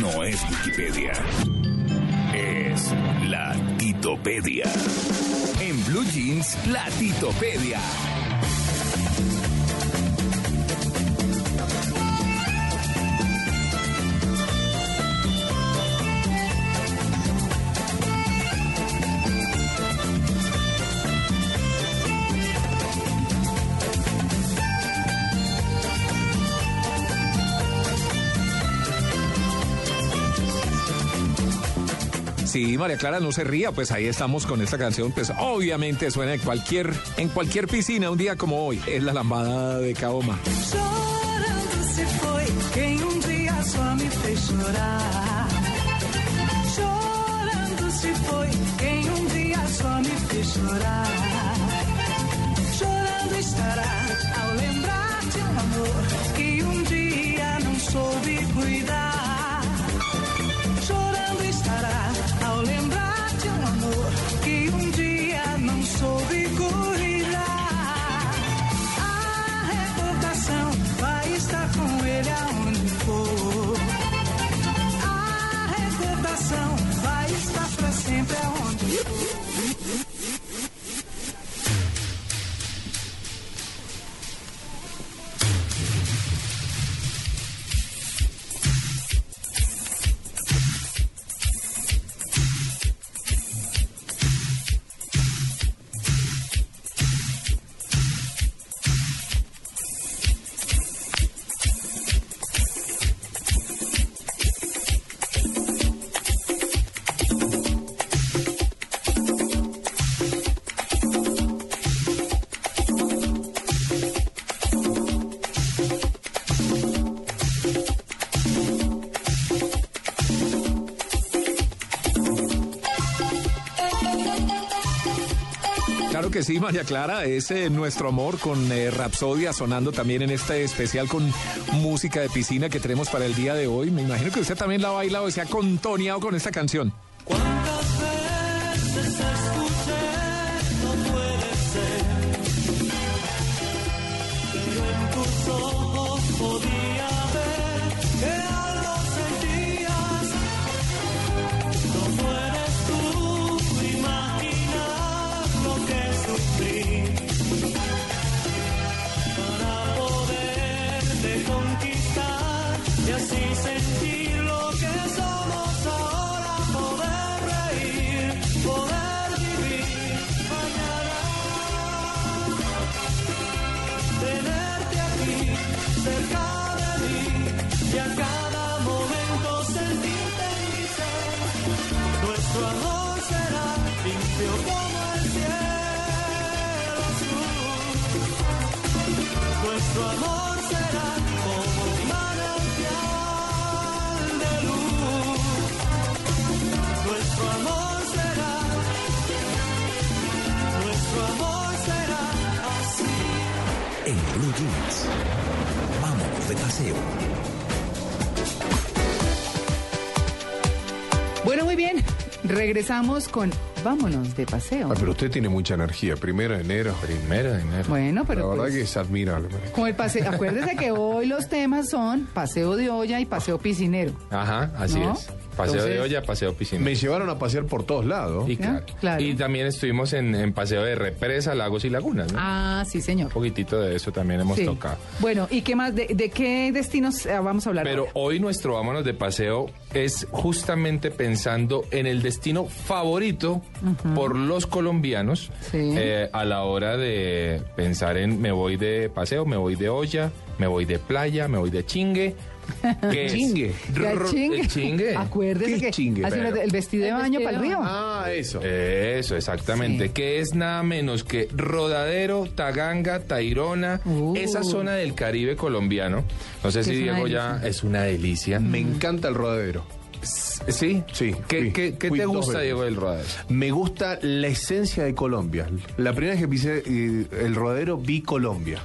Speaker 11: no es Wikipedia, es la Titopedia. En Blue Jeans, la
Speaker 5: Sí, María Clara, no se ría, pues ahí estamos con esta canción, pues obviamente suena en cualquier, en cualquier piscina un día como hoy. Es la lambada de Kaoma.
Speaker 37: Chorando se foi quem um dia só me fez chorar. Chorando se foi quem um dia só me fez chorar. Chorando estará ao lembrar de um amor que um dia não soube cuidar. Ele aonde for. A recordação vai estar pra sempre aonde for.
Speaker 5: María Clara, es eh, nuestro amor con eh, Rapsodia sonando también en este especial con música de piscina que tenemos para el día de hoy. Me imagino que usted también la ha bailado y se ha contoneado con esta canción.
Speaker 37: veces
Speaker 1: Vámonos de paseo.
Speaker 2: Bueno, muy bien. Regresamos con Vámonos de paseo.
Speaker 3: Ah, pero usted tiene mucha energía. Primero de enero.
Speaker 7: Primero de enero.
Speaker 2: Bueno, pero
Speaker 3: La verdad
Speaker 2: pues-
Speaker 3: que es admirable.
Speaker 2: Como el paseo, acuérdese que hoy los temas son paseo de olla y paseo piscinero.
Speaker 7: Ajá, así
Speaker 2: ¿No?
Speaker 7: es. Paseo
Speaker 2: Entonces-
Speaker 7: de olla, paseo piscina.
Speaker 3: Me llevaron a pasear por todos lados.
Speaker 7: Y, claro.
Speaker 2: Claro.
Speaker 7: y también estuvimos en, en paseo de represa, lagos y lagunas, ¿no?
Speaker 2: Ah, sí, señor.
Speaker 7: Un poquitito de eso también hemos
Speaker 2: Sí.
Speaker 7: tocado.
Speaker 2: Bueno, ¿y qué más? ¿De, de qué destinos eh, vamos a hablar?
Speaker 7: Pero
Speaker 2: ahora?
Speaker 7: hoy nuestro vámonos de paseo es justamente pensando en el destino favorito por los colombianos
Speaker 2: Sí.
Speaker 7: eh, a la hora de pensar en me voy de paseo, me voy de olla, me voy de playa, me voy de chingue. ¿Qué es?
Speaker 3: Chingue.
Speaker 2: Ya, chingue.
Speaker 7: el chingue.
Speaker 2: Acuérdese
Speaker 3: ¿Qué
Speaker 2: que
Speaker 3: chingue?
Speaker 2: hace una-
Speaker 7: Pero-
Speaker 2: el vestido de baño para el río.
Speaker 3: Ah, eso.
Speaker 7: Eso, exactamente.
Speaker 2: Sí.
Speaker 7: Que es nada menos que Rodadero, Taganga, Tairona,
Speaker 2: Uh.
Speaker 7: esa zona del Caribe colombiano. No sé
Speaker 2: Que
Speaker 7: si
Speaker 2: es una
Speaker 7: Diego ya
Speaker 2: delicia.
Speaker 7: es una delicia.
Speaker 3: Me encanta el rodadero.
Speaker 7: ¿Sí?
Speaker 3: Sí,
Speaker 7: ¿Qué,
Speaker 3: fui.
Speaker 7: qué- qué
Speaker 3: Fui
Speaker 7: te
Speaker 3: dos
Speaker 7: gusta,
Speaker 3: veces.
Speaker 7: Diego, del rodadero?
Speaker 3: Me gusta la esencia de Colombia. La primera vez que pisé eh, el rodadero vi Colombia.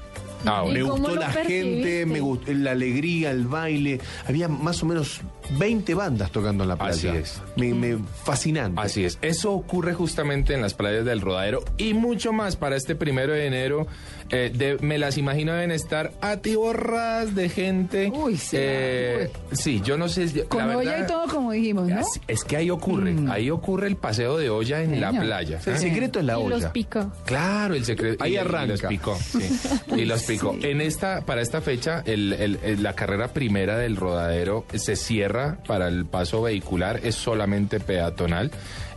Speaker 7: Ah,
Speaker 6: ¿Y
Speaker 3: Me gustó la
Speaker 6: percibiste?
Speaker 3: gente, me gustó la alegría, el baile. Había más o menos 20 bandas tocando en la playa.
Speaker 7: Así es.
Speaker 3: Me, me- fascinante.
Speaker 7: Así es. Eso ocurre justamente en las playas del Rodadero y mucho más para este primero de enero. Eh, de- me las imagino deben estar atiborradas de gente.
Speaker 2: Uy, sí.
Speaker 7: Eh, sí, yo no sé. la
Speaker 2: Con olla
Speaker 7: verdad-
Speaker 2: y todo, como dijimos, ¿no?
Speaker 7: Es, es que ahí ocurre, ahí ocurre el paseo de olla en la playa.
Speaker 3: El
Speaker 7: ¿eh?
Speaker 3: secreto es la
Speaker 6: y los
Speaker 3: olla.
Speaker 6: picó.
Speaker 7: Claro, el secreto.
Speaker 3: Ahí
Speaker 7: y- y
Speaker 3: arranca.
Speaker 7: los picó, sí. Y los picó. En esta, para esta fecha, el- el- el- la carrera primera del rodadero se cierra para el paso vehicular, es solamente peatonal.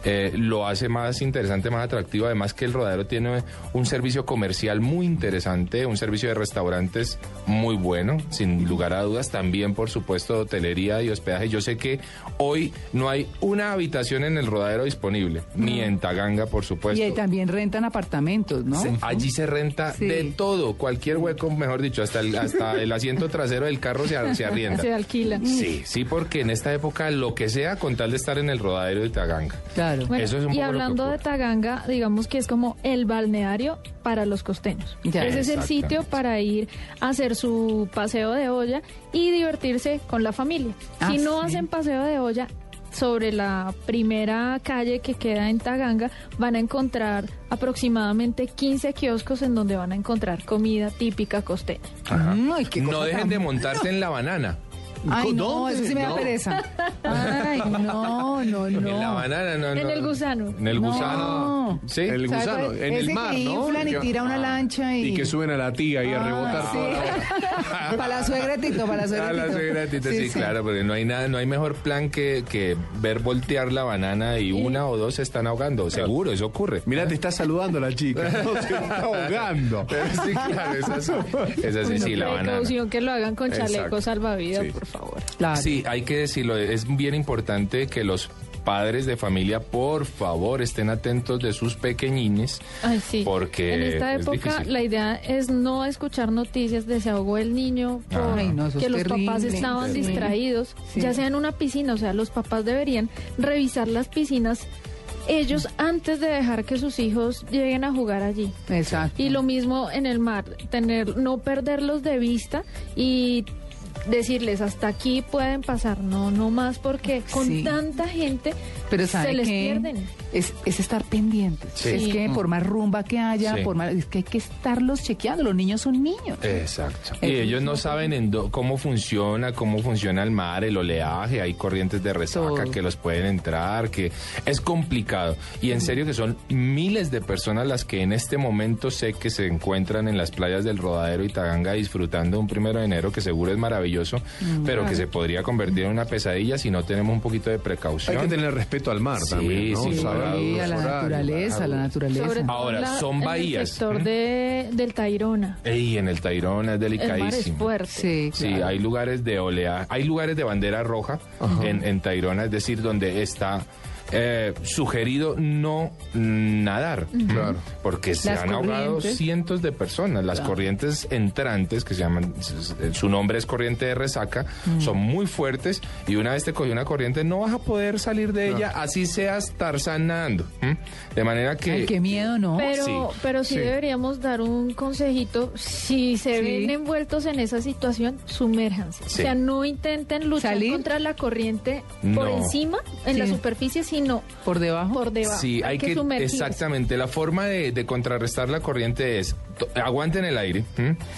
Speaker 7: Eh, lo hace más interesante, más atractivo. Además que el rodadero tiene un servicio comercial muy interesante, un servicio de restaurantes muy bueno, sin lugar a dudas. También, por supuesto, de hotelería y hospedaje. Yo sé que hoy no hay una habitación en el rodadero disponible, ni en Taganga, por supuesto.
Speaker 2: Y ahí también rentan apartamentos, ¿no?
Speaker 7: Se- allí se renta
Speaker 2: Sí.
Speaker 7: de todo, cualquier hueco, mejor dicho, hasta el, hasta el asiento trasero del carro se, ar- se arrienda.
Speaker 6: Se alquila.
Speaker 7: Sí, sí, porque en esta época lo que sea con tal de estar en el rodadero de Taganga.
Speaker 2: Claro.
Speaker 6: Bueno,
Speaker 7: Eso es un
Speaker 6: y hablando de. Taganga, digamos que es como el balneario para los costeños.
Speaker 2: Ya.
Speaker 6: Ese es el sitio para ir a hacer su paseo de olla y divertirse con la familia.
Speaker 2: Ah,
Speaker 6: si no
Speaker 2: sí.
Speaker 6: hacen paseo de olla, sobre la primera calle que queda en Taganga van a encontrar aproximadamente 15 kioscos en donde van a encontrar comida típica costeña.
Speaker 7: Ajá.
Speaker 2: Ay, qué
Speaker 7: No dejen
Speaker 2: tan-
Speaker 7: de montarse en la banana.
Speaker 2: Ay, no,
Speaker 3: ¿Dónde?
Speaker 2: eso sí me da
Speaker 3: No.
Speaker 2: pereza. Ay, no, no,
Speaker 7: En la
Speaker 2: no.
Speaker 7: banana, no,
Speaker 6: En
Speaker 7: no.
Speaker 6: el gusano.
Speaker 7: En el
Speaker 2: No.
Speaker 7: gusano. Sí.
Speaker 3: El
Speaker 2: ¿Sabe
Speaker 3: gusano, en
Speaker 2: Ese
Speaker 3: el mar,
Speaker 2: que
Speaker 3: ¿no?
Speaker 2: inflan y
Speaker 3: Que-
Speaker 2: tira una lancha y...
Speaker 3: Y que suben a la tía y a
Speaker 2: Ah,
Speaker 3: rebotar
Speaker 2: sí.
Speaker 3: toda la hora.
Speaker 2: para la suegra Tito, para la suegra
Speaker 7: Ah, la
Speaker 2: Tito.
Speaker 7: suegra Tito, sí, claro, porque no hay nada, no hay mejor plan que, que ver voltear la banana y una o dos se están ahogando. Seguro, eso ocurre.
Speaker 3: Mirá, te está saludando la chica. No, se está ahogando.
Speaker 7: Pero sí, claro, es así. Es así, sí, la banana.
Speaker 6: Precaución que lo hagan con chalecos salvavidas,
Speaker 7: Sí.
Speaker 6: por favor.
Speaker 2: Claro.
Speaker 7: Sí, hay que decirlo, es bien importante que los padres de familia, por favor, estén atentos de sus pequeñines.
Speaker 6: Ay, sí.
Speaker 7: Porque
Speaker 6: en esta
Speaker 7: es
Speaker 6: época la idea es no escuchar noticias de se ahogó el niño por
Speaker 2: Ay, no, eso es
Speaker 6: que los
Speaker 2: terrible.
Speaker 6: papás estaban
Speaker 2: Terrible.
Speaker 6: distraídos,
Speaker 2: Sí.
Speaker 6: ya sea en una piscina, o sea, los papás deberían revisar las piscinas ellos antes de dejar que sus hijos lleguen a jugar allí.
Speaker 2: Exacto.
Speaker 6: Y lo mismo en el mar, tener no perderlos de vista y decirles hasta aquí pueden pasar, no no más porque con
Speaker 2: Sí.
Speaker 6: tanta gente
Speaker 2: Pero ¿sabe
Speaker 6: se les
Speaker 2: qué?
Speaker 6: pierden.
Speaker 2: Es, es estar pendientes.
Speaker 7: Sí.
Speaker 2: Es que por más rumba que haya,
Speaker 7: Sí.
Speaker 2: por más, es que hay que estarlos chequeando. Los niños son niños.
Speaker 7: Exacto. Y ellos no saben en do- cómo funciona, cómo funciona el mar, el oleaje, hay corrientes de resaca
Speaker 2: Todo.
Speaker 7: que los pueden entrar, que es complicado. Y en serio que son miles de personas las que en este momento sé que se encuentran en las playas del Rodadero y Taganga disfrutando un primero de enero que seguro es maravilloso,
Speaker 2: Mm,
Speaker 7: pero que se podría convertir en una pesadilla si no tenemos un poquito de precaución.
Speaker 3: Hay que tener respeto al mar
Speaker 7: Sí,
Speaker 3: también, ¿no?
Speaker 7: sí.
Speaker 2: Sí, a la
Speaker 3: horarios,
Speaker 2: naturaleza, a la naturaleza.
Speaker 6: Sobre
Speaker 7: Ahora,
Speaker 6: la-
Speaker 7: son
Speaker 6: en
Speaker 7: bahías.
Speaker 6: el sector
Speaker 7: ¿Mm?
Speaker 6: de, del Tairona.
Speaker 7: Ey, en el Tairona es
Speaker 6: El mar es
Speaker 7: delicadísimo.
Speaker 6: fuerte.
Speaker 2: Sí,
Speaker 7: Sí,
Speaker 2: claro.
Speaker 7: hay lugares de oleaje, hay lugares de bandera roja en, en Tairona, es decir, donde está eh, sugerido no nadar.
Speaker 3: Claro.
Speaker 7: Porque se
Speaker 2: Las
Speaker 7: han ahogado cientos de personas. Las
Speaker 2: Claro.
Speaker 7: corrientes entrantes, que se llaman, su nombre es corriente de resaca,
Speaker 2: Mm.
Speaker 7: son muy fuertes y una vez te cogió una corriente no vas a poder salir de ella así seas Tarzán nadando. ¿m? De manera que...
Speaker 2: Ay, qué miedo, ¿no?
Speaker 6: Pero,
Speaker 7: Sí,
Speaker 6: pero sí,
Speaker 7: sí.
Speaker 6: deberíamos dar un consejito. Si se
Speaker 2: Sí.
Speaker 6: ven envueltos en esa situación, sumérjanse.
Speaker 7: Sí.
Speaker 6: O sea, no intenten luchar
Speaker 2: ¿Salir?
Speaker 6: contra la corriente por
Speaker 7: No.
Speaker 6: encima, en la superficie, sino
Speaker 2: por debajo.
Speaker 6: por debajo.
Speaker 7: Sí, hay, que, exactamente. La forma de, de contrarrestar la corriente es to- aguanten el aire.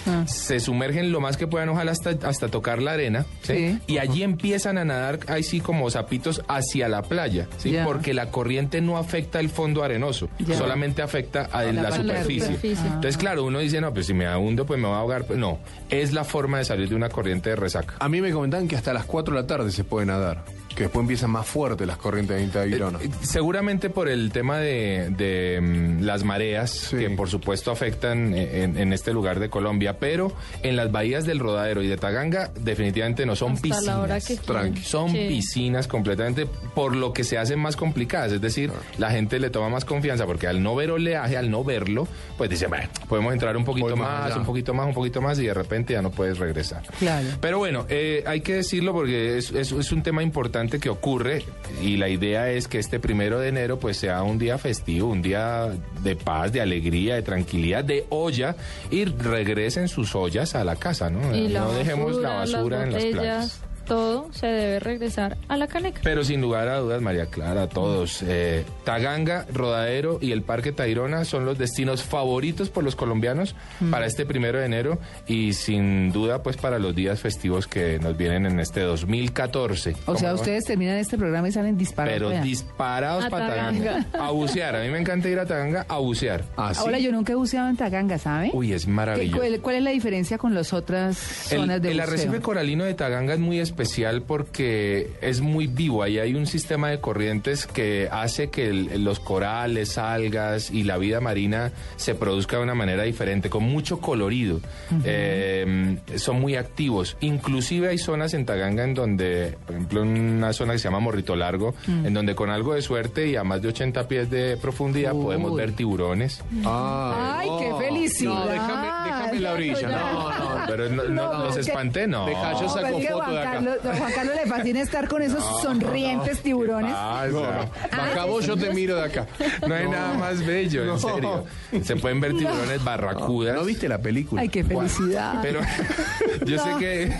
Speaker 2: Ah.
Speaker 7: se sumergen lo más que puedan, ojalá hasta, hasta tocar la arena, ¿sí?
Speaker 2: Sí.
Speaker 7: y allí empiezan a nadar, ahí sí como zapitos hacia la playa, ¿sí? Porque la corriente no afecta el fondo arenoso, solamente afecta a
Speaker 2: la
Speaker 7: superficie.
Speaker 6: superficie.
Speaker 7: Entonces, claro, uno dice, no, pues si me hundo, pues me voy a ahogar. Pues, no, es la forma de salir de una corriente de resaca.
Speaker 3: A mí me comentaban que hasta las 4 de la tarde se puede nadar. Que después empiezan más fuertes las corrientes de Tavirona.
Speaker 7: Eh, Seguramente por el tema de, de, mm, las mareas, que por supuesto afectan eh, en, en este lugar de Colombia, pero en las bahías del Rodadero y de Taganga definitivamente no son
Speaker 6: Hasta
Speaker 7: piscinas.
Speaker 6: la hora que quieran.
Speaker 7: Tranqui. Son
Speaker 6: Sí.
Speaker 7: piscinas completamente, por lo que se hacen más complicadas. Es decir, la gente le toma más confianza porque al no ver oleaje, al no verlo, pues dice, bueno, podemos entrar un poquito
Speaker 3: más
Speaker 7: un poquito más, un poquito más y de repente ya no puedes regresar.
Speaker 2: Claro.
Speaker 7: Pero bueno, eh, hay que decirlo porque es, es- es un tema importante que ocurre y la idea es que este primero de enero pues sea un día festivo, un día de paz, de alegría, de tranquilidad, de olla y regresen sus ollas a la casa, ¿no? No dejemos la
Speaker 6: las
Speaker 7: basura en las playas.
Speaker 6: Todo se debe regresar a la caneca.
Speaker 7: Pero sin lugar a dudas, María Clara, todos, eh, Taganga, Rodadero y el Parque Tayrona son los destinos favoritos por los colombianos para este primero de enero y sin duda pues para los días festivos que nos vienen en este 2014.
Speaker 2: O sea, ustedes terminan este programa y salen disparados.
Speaker 7: Pero
Speaker 2: allá.
Speaker 7: disparados para
Speaker 6: Taganga.
Speaker 7: Taganga. A bucear. A mí me encanta ir a Taganga a bucear.
Speaker 3: Ah, sí.
Speaker 2: Ahora, yo nunca he buceado en Taganga, ¿sabe?
Speaker 7: Uy, es
Speaker 2: ¿Qué-
Speaker 7: maravilloso.
Speaker 2: cuál, cuál es la diferencia con las otras
Speaker 7: El,
Speaker 2: zonas de
Speaker 7: el arrecife coralino de Taganga es muy especial porque es muy vivo. Ahí hay un sistema de corrientes que hace que el- los corales, algas y la vida marina se produzca de una manera diferente, con mucho colorido. Eh, son muy activos. Inclusive hay zonas en Taganga en donde, por ejemplo, una zona que se llama Morrito Largo,
Speaker 2: Mm.
Speaker 7: en donde con algo de suerte y a más de 80 pies de profundidad podemos ver tiburones.
Speaker 2: Ay, qué felicidad.
Speaker 3: No, déjame, la orilla. No, no.
Speaker 7: Pero no, no-
Speaker 2: No,
Speaker 7: los espanté, no.
Speaker 3: Deja, yo saco
Speaker 2: pero es que
Speaker 3: foto de acá.
Speaker 2: Carlos, a Juan Carlos le fascina estar con esos sonrientes tiburones.
Speaker 3: Baja vos, yo te miro de acá.
Speaker 7: No hay nada más bello,
Speaker 3: No.
Speaker 7: en serio. Se pueden ver tiburones barracudas.
Speaker 3: ¿No viste la película?
Speaker 2: Ay, qué felicidad.
Speaker 7: Pero yo sé que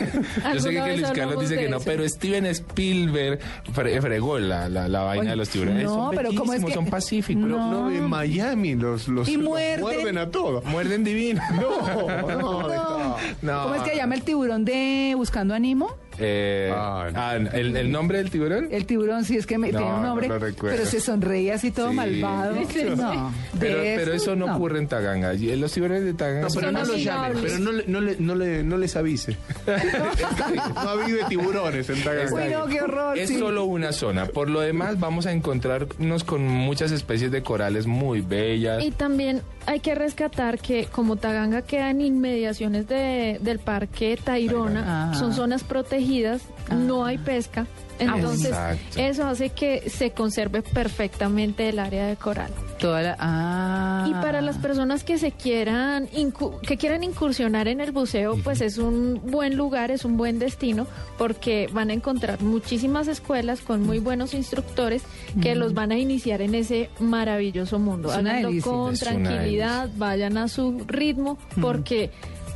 Speaker 7: yo sé que, Luis Carlos dice que no,
Speaker 6: eso.
Speaker 7: pero Steven Spielberg fre- fregó la, la, la vaina
Speaker 2: Oye,
Speaker 7: de los tiburones.
Speaker 2: no,
Speaker 7: son
Speaker 2: pero ¿cómo es que-
Speaker 7: son pacíficos.
Speaker 2: No.
Speaker 3: no, en Miami los, los,
Speaker 2: Y
Speaker 3: los
Speaker 2: muerden.
Speaker 3: muerden a todos.
Speaker 7: Muerden divino.
Speaker 3: No, no,
Speaker 2: No.
Speaker 7: No.
Speaker 2: ¿Cómo es que llama el tiburón de Buscando Animo?
Speaker 7: Eh,
Speaker 3: Ah, no.
Speaker 7: ah, ¿el, el nombre del tiburón?
Speaker 2: El tiburón, sí, es que me,
Speaker 7: No,
Speaker 2: tiene un
Speaker 7: no
Speaker 2: nombre, pero se sonreía así todo
Speaker 7: Sí.
Speaker 2: malvado. No,
Speaker 7: Pero, eso no, ocurre en Taganga. Y Los tiburones de Taganga
Speaker 3: No, pero
Speaker 7: son
Speaker 3: no lo llamen, pero no, le- no, le- no, le- no les avise. no avive tiburones en Taganga.
Speaker 2: Uy, no, qué horror.
Speaker 7: Es
Speaker 2: sí.
Speaker 7: solo una zona. Por lo demás, vamos a encontrarnos con muchas especies de corales muy bellas.
Speaker 6: Y también hay que rescatar que como Taganga queda en inmediaciones de- del parque Tayrona,
Speaker 2: Ah.
Speaker 6: son zonas protegidas, no hay pesca. Entonces,
Speaker 7: Exacto.
Speaker 6: eso hace que se conserve perfectamente el área de coral.
Speaker 2: Toda la- ah.
Speaker 6: Y para las personas que se quieran incu- que quieran incursionar en el buceo, pues es un buen lugar, es un buen destino porque van a encontrar muchísimas escuelas con muy buenos instructores que los van a iniciar en ese maravilloso mundo. Háganlo con tranquilidad, vayan a su ritmo porque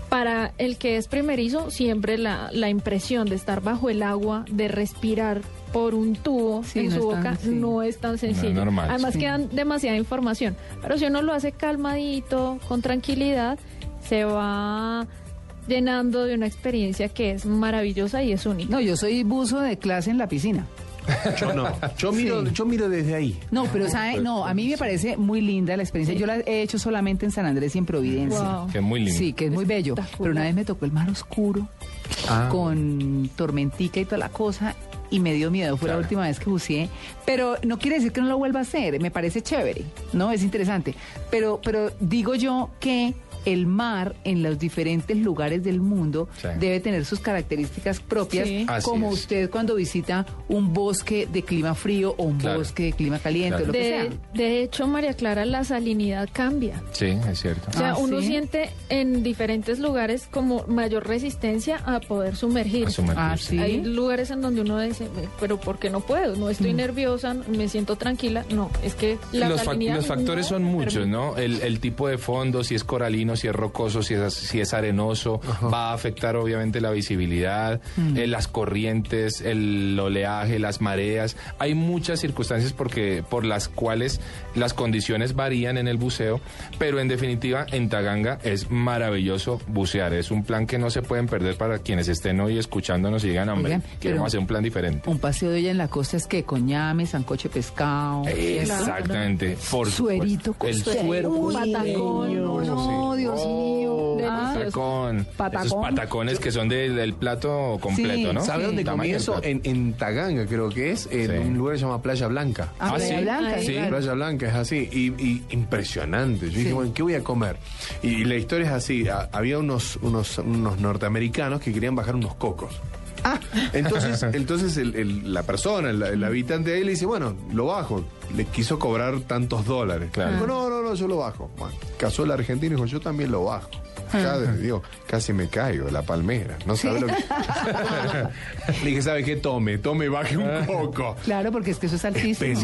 Speaker 6: para el que es primerizo, siempre la, la impresión de estar bajo el agua, de respirar por un tubo
Speaker 2: Sí,
Speaker 6: en
Speaker 2: no
Speaker 6: su
Speaker 2: tan-
Speaker 6: boca,
Speaker 2: sí.
Speaker 6: no es tan sencillo.
Speaker 7: normal,
Speaker 6: Además
Speaker 2: sí.
Speaker 6: quedan demasiada información. Pero si uno lo hace calmadito, con tranquilidad, se va llenando de una experiencia que es maravillosa y es única.
Speaker 2: No, yo soy buzo de clase en la piscina.
Speaker 3: Yo no. Yo miro,
Speaker 2: Sí.
Speaker 3: yo miro desde ahí.
Speaker 2: No, pero ¿sabe? No, a mí me parece muy linda la experiencia. Yo la he hecho solamente en San Andrés y en Providencia.
Speaker 6: Wow.
Speaker 7: Que es muy lindo.
Speaker 2: Sí, que es muy bello. Pero una vez me tocó el mar oscuro,
Speaker 7: Ah.
Speaker 2: con tormentica y toda la cosa, y me dio miedo. Fue
Speaker 7: Claro.
Speaker 2: la última vez que buceé. Pero no quiere decir que no lo vuelva a hacer. Me parece chévere, ¿no? Es interesante. Pero, pero digo yo que el mar en los diferentes lugares del mundo
Speaker 38: Sí.
Speaker 2: debe tener sus características propias,
Speaker 6: Sí.
Speaker 2: Como
Speaker 38: es.
Speaker 2: usted cuando visita un bosque de clima frío o un
Speaker 38: Claro.
Speaker 2: bosque de clima caliente, o lo que sea.
Speaker 6: De, hecho, María Clara, la salinidad cambia.
Speaker 38: Sí, es cierto.
Speaker 6: O sea,
Speaker 2: Ah,
Speaker 6: uno
Speaker 2: ¿sí?
Speaker 6: siente en diferentes lugares como mayor resistencia a poder sumergirse.
Speaker 2: Ah, sí.
Speaker 6: Hay lugares en donde uno dice, pero ¿por qué no puedo? No estoy nerviosa, me siento tranquila. No, es que la
Speaker 7: los, los factores
Speaker 6: no
Speaker 7: son muchos,
Speaker 6: permite.
Speaker 7: ¿no? El, el tipo de fondo, si es coralino, si es rocoso, si es, si es arenoso, va a afectar obviamente la visibilidad, eh, las corrientes, el oleaje, las mareas. Hay muchas circunstancias porque, por las cuales las condiciones varían en el buceo, pero en definitiva en Taganga es maravilloso bucear. Es un plan que no se pueden perder para quienes estén hoy escuchándonos y digan, hombre,
Speaker 2: Oigan,
Speaker 7: queremos hacer un plan diferente.
Speaker 2: Un paseo de ella en la costa es que coñame, sancoche pescado.
Speaker 7: Exactamente. Por
Speaker 2: Suerito con
Speaker 7: el
Speaker 2: suero.
Speaker 6: patacón.
Speaker 2: No, no, Dios mío. Ah,
Speaker 7: Patacón.
Speaker 2: Patacón.
Speaker 7: Esos patacones que son del, del plato completo,
Speaker 2: Sí.
Speaker 7: ¿no?
Speaker 3: ¿Sabe dónde comí eso? En, en Taganga, creo que es, en
Speaker 7: Sí.
Speaker 3: un lugar que se llama Playa Blanca.
Speaker 2: Ah,
Speaker 7: Ah,
Speaker 2: Playa
Speaker 7: ¿sí?
Speaker 2: Blanca,
Speaker 7: Sí.
Speaker 2: claro.
Speaker 3: Playa Blanca es así, y, y impresionante. Yo dije, bueno, ¿qué voy a comer? Y, la historia es así, a- había unos, unos, unos norteamericanos que querían bajar unos cocos.
Speaker 2: Ah.
Speaker 3: Entonces, entonces el- el- la persona, el, el habitante de ahí le dice, bueno, lo bajo. Le quiso cobrar tantos dólares.
Speaker 7: Claro.
Speaker 3: Dijo, no, no, no, yo lo bajo. Bueno, casó el argentino y dijo, yo también lo bajo.
Speaker 2: Ah.
Speaker 3: Ya, digo, casi me caigo, la palmera. No sabe lo que... le dije, ¿sabe qué? Tome, tome, baje un coco.
Speaker 2: Claro, porque es que eso es altísimo.
Speaker 7: Sí, sí,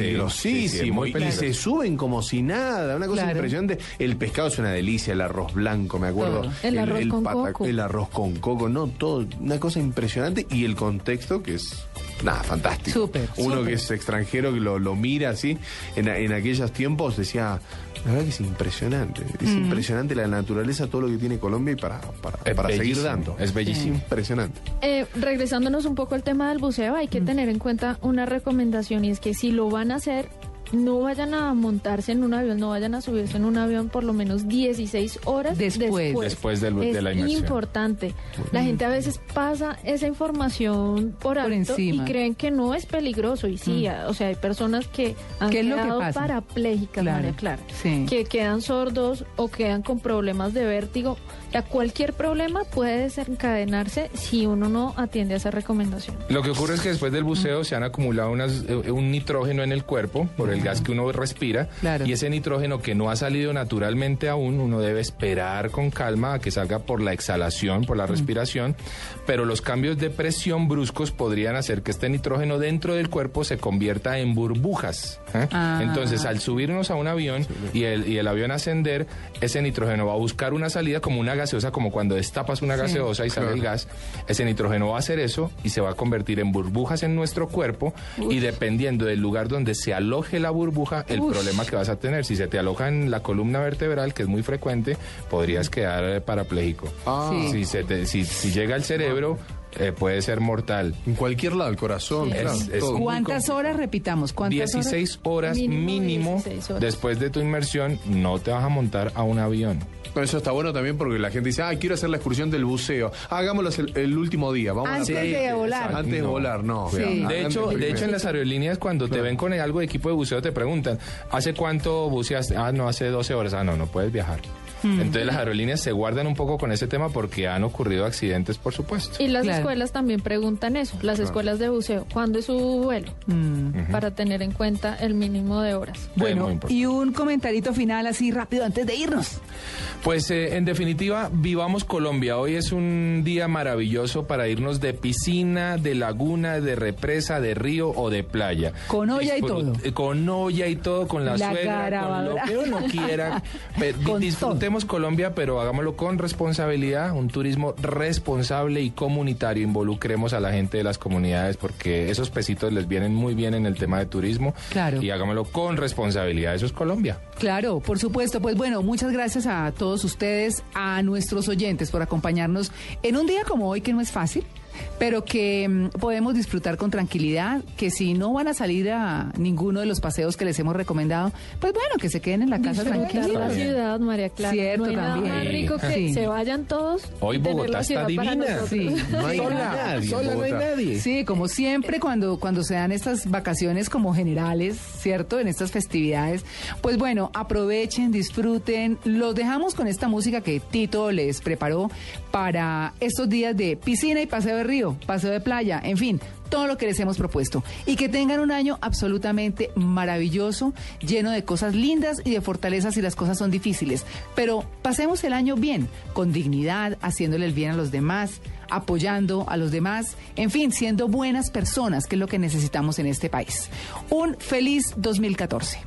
Speaker 3: Peligrosísimo. y se suben como si nada. Una cosa
Speaker 2: Claro.
Speaker 3: impresionante. El pescado es una delicia, el arroz blanco, me acuerdo.
Speaker 2: Todo.
Speaker 6: El arroz con coco.
Speaker 3: El arroz con coco, no, todo. Una cosa impresionante. Y el contexto que es. Nada, fantástico.
Speaker 2: Súper,
Speaker 3: Uno
Speaker 2: súper.
Speaker 3: que es extranjero que lo, lo mira así. En, en aquellos tiempos decía. La verdad que es impresionante. Es
Speaker 2: Mm.
Speaker 3: impresionante la naturaleza, todo lo que tiene Colombia y para, para, para seguir dando.
Speaker 7: es bellísimo.
Speaker 3: Impresionante.
Speaker 6: Eh, regresándonos un poco al tema del buceo, hay que tener en cuenta una recomendación y es que si lo van a hacer, no vayan a montarse en un avión, no vayan a subirse en un avión por lo menos 16 horas
Speaker 2: Después.
Speaker 7: Después del- de
Speaker 6: es
Speaker 7: la inmersión.
Speaker 6: importante. La gente a veces pasa esa información por, alto
Speaker 2: encima.
Speaker 6: y creen que no es peligroso y sí, a- o sea, hay personas que han
Speaker 2: ¿Qué es lo que
Speaker 6: quedado
Speaker 2: pasa?
Speaker 6: parapléjicas,
Speaker 2: Claro,
Speaker 6: María Clara,
Speaker 2: sí.
Speaker 6: que quedan sordos o quedan con problemas de vértigo. O sea, cualquier problema puede desencadenarse si uno no atiende a esa recomendación.
Speaker 7: Lo que ocurre es que después del buceo se han acumulado unas, eh, un nitrógeno en el cuerpo por el gas que uno respira
Speaker 2: Claro.
Speaker 7: y ese nitrógeno que no ha salido naturalmente aún, uno debe esperar con calma a que salga por la exhalación, por la respiración, pero los cambios de presión bruscos podrían hacer que este nitrógeno dentro del cuerpo se convierta en burbujas. ¿eh?
Speaker 2: Ah.
Speaker 7: Entonces, al subirnos a un avión y el, y el avión ascender, ese nitrógeno va a buscar una salida como una gaseosa, como cuando destapas una
Speaker 2: Sí,
Speaker 7: gaseosa y sale el gas. Ese nitrógeno va a hacer eso y se va a convertir en burbujas en nuestro cuerpo y dependiendo del lugar donde se aloje la burbuja, el problema que vas a tener. Si se te aloja en la columna vertebral, que es muy frecuente, podrías quedar parapléjico.
Speaker 3: Ah.
Speaker 2: Sí.
Speaker 7: Si, se te- si, si llega al cerebro, eh, puede ser mortal.
Speaker 3: En cualquier lado, el corazón,
Speaker 7: Sí.
Speaker 3: claro,
Speaker 7: Es- es
Speaker 3: todo.
Speaker 7: muy
Speaker 2: ¿Cuántas horas, repitamos? ¿Cuántas
Speaker 7: 16 horas
Speaker 6: Mínimo
Speaker 7: mínimo,
Speaker 6: 16 horas.
Speaker 7: después de tu inmersión, no te vas a montar a un avión.
Speaker 3: Bueno, eso está bueno también porque la gente dice, ah, quiero hacer la excursión del buceo. Hagámoslo el, el último día. Vamos
Speaker 2: Antes
Speaker 3: a
Speaker 2: de volar.
Speaker 3: Antes de
Speaker 7: No.
Speaker 3: volar, no.
Speaker 2: Sí.
Speaker 7: De hecho, de hecho en las aerolíneas cuando te ven con algo de equipo de buceo te preguntan, ¿hace cuánto buceaste? Ah, no, hace 12 horas. Ah, no, no puedes viajar.
Speaker 2: Hmm.
Speaker 7: Entonces las aerolíneas se guardan un poco con ese tema porque han ocurrido accidentes, por supuesto.
Speaker 6: Y las
Speaker 2: Claro.
Speaker 6: escuelas también preguntan eso, las escuelas de buceo, ¿cuándo es su vuelo?
Speaker 2: Mm.
Speaker 6: Para tener en cuenta el mínimo de horas.
Speaker 2: Bueno, y un comentarito final así rápido antes de irnos.
Speaker 7: Pues eh, en definitiva, vivamos Colombia. Hoy es un día maravilloso para irnos de piscina, de laguna, de represa, de río o de playa.
Speaker 2: Con olla y todo.
Speaker 7: eh, Con olla y todo, con la,
Speaker 2: La
Speaker 7: suegra, con lo que uno quiera. Pe-
Speaker 2: Con
Speaker 7: disfrutemos Colombia, pero hagámoslo con responsabilidad, un turismo responsable y comunitario. Involucremos a la gente de las comunidades porque esos pesitos les vienen muy bien en el tema de turismo.
Speaker 2: Claro.
Speaker 7: Y hagámoslo con responsabilidad. Eso es Colombia.
Speaker 2: Claro, por supuesto. Pues bueno, muchas gracias a todos ustedes, a nuestros oyentes por acompañarnos en un día como hoy que no es fácil. Pero que mm, podemos disfrutar con tranquilidad, que si no van a salir a ninguno de los paseos que les hemos recomendado, pues bueno, que se queden en la casa tranquilos.
Speaker 34: la ciudad, María Clara.
Speaker 2: Cierto,
Speaker 34: no hay nada
Speaker 2: también.
Speaker 34: más rico que
Speaker 2: Sí.
Speaker 34: se vayan todos.
Speaker 5: Hoy Bogotá está divina.
Speaker 2: Sí.
Speaker 5: No hay
Speaker 2: Sola,
Speaker 5: nadie.
Speaker 3: sola no hay nadie.
Speaker 2: Sí, como siempre cuando, cuando se dan estas vacaciones como generales, ¿cierto? En estas festividades. Pues bueno, aprovechen, disfruten. Los dejamos con esta música que Tito les preparó para estos días de piscina y paseo de río, paseo de playa, en fin. Todo lo que les hemos propuesto. Y que tengan un año absolutamente maravilloso, lleno de cosas lindas y de fortalezas si las cosas son difíciles. Pero pasemos el año bien, con dignidad, haciéndole el bien a los demás, apoyando a los demás, en fin, siendo buenas personas, que es lo que necesitamos en este país. Un feliz 2014.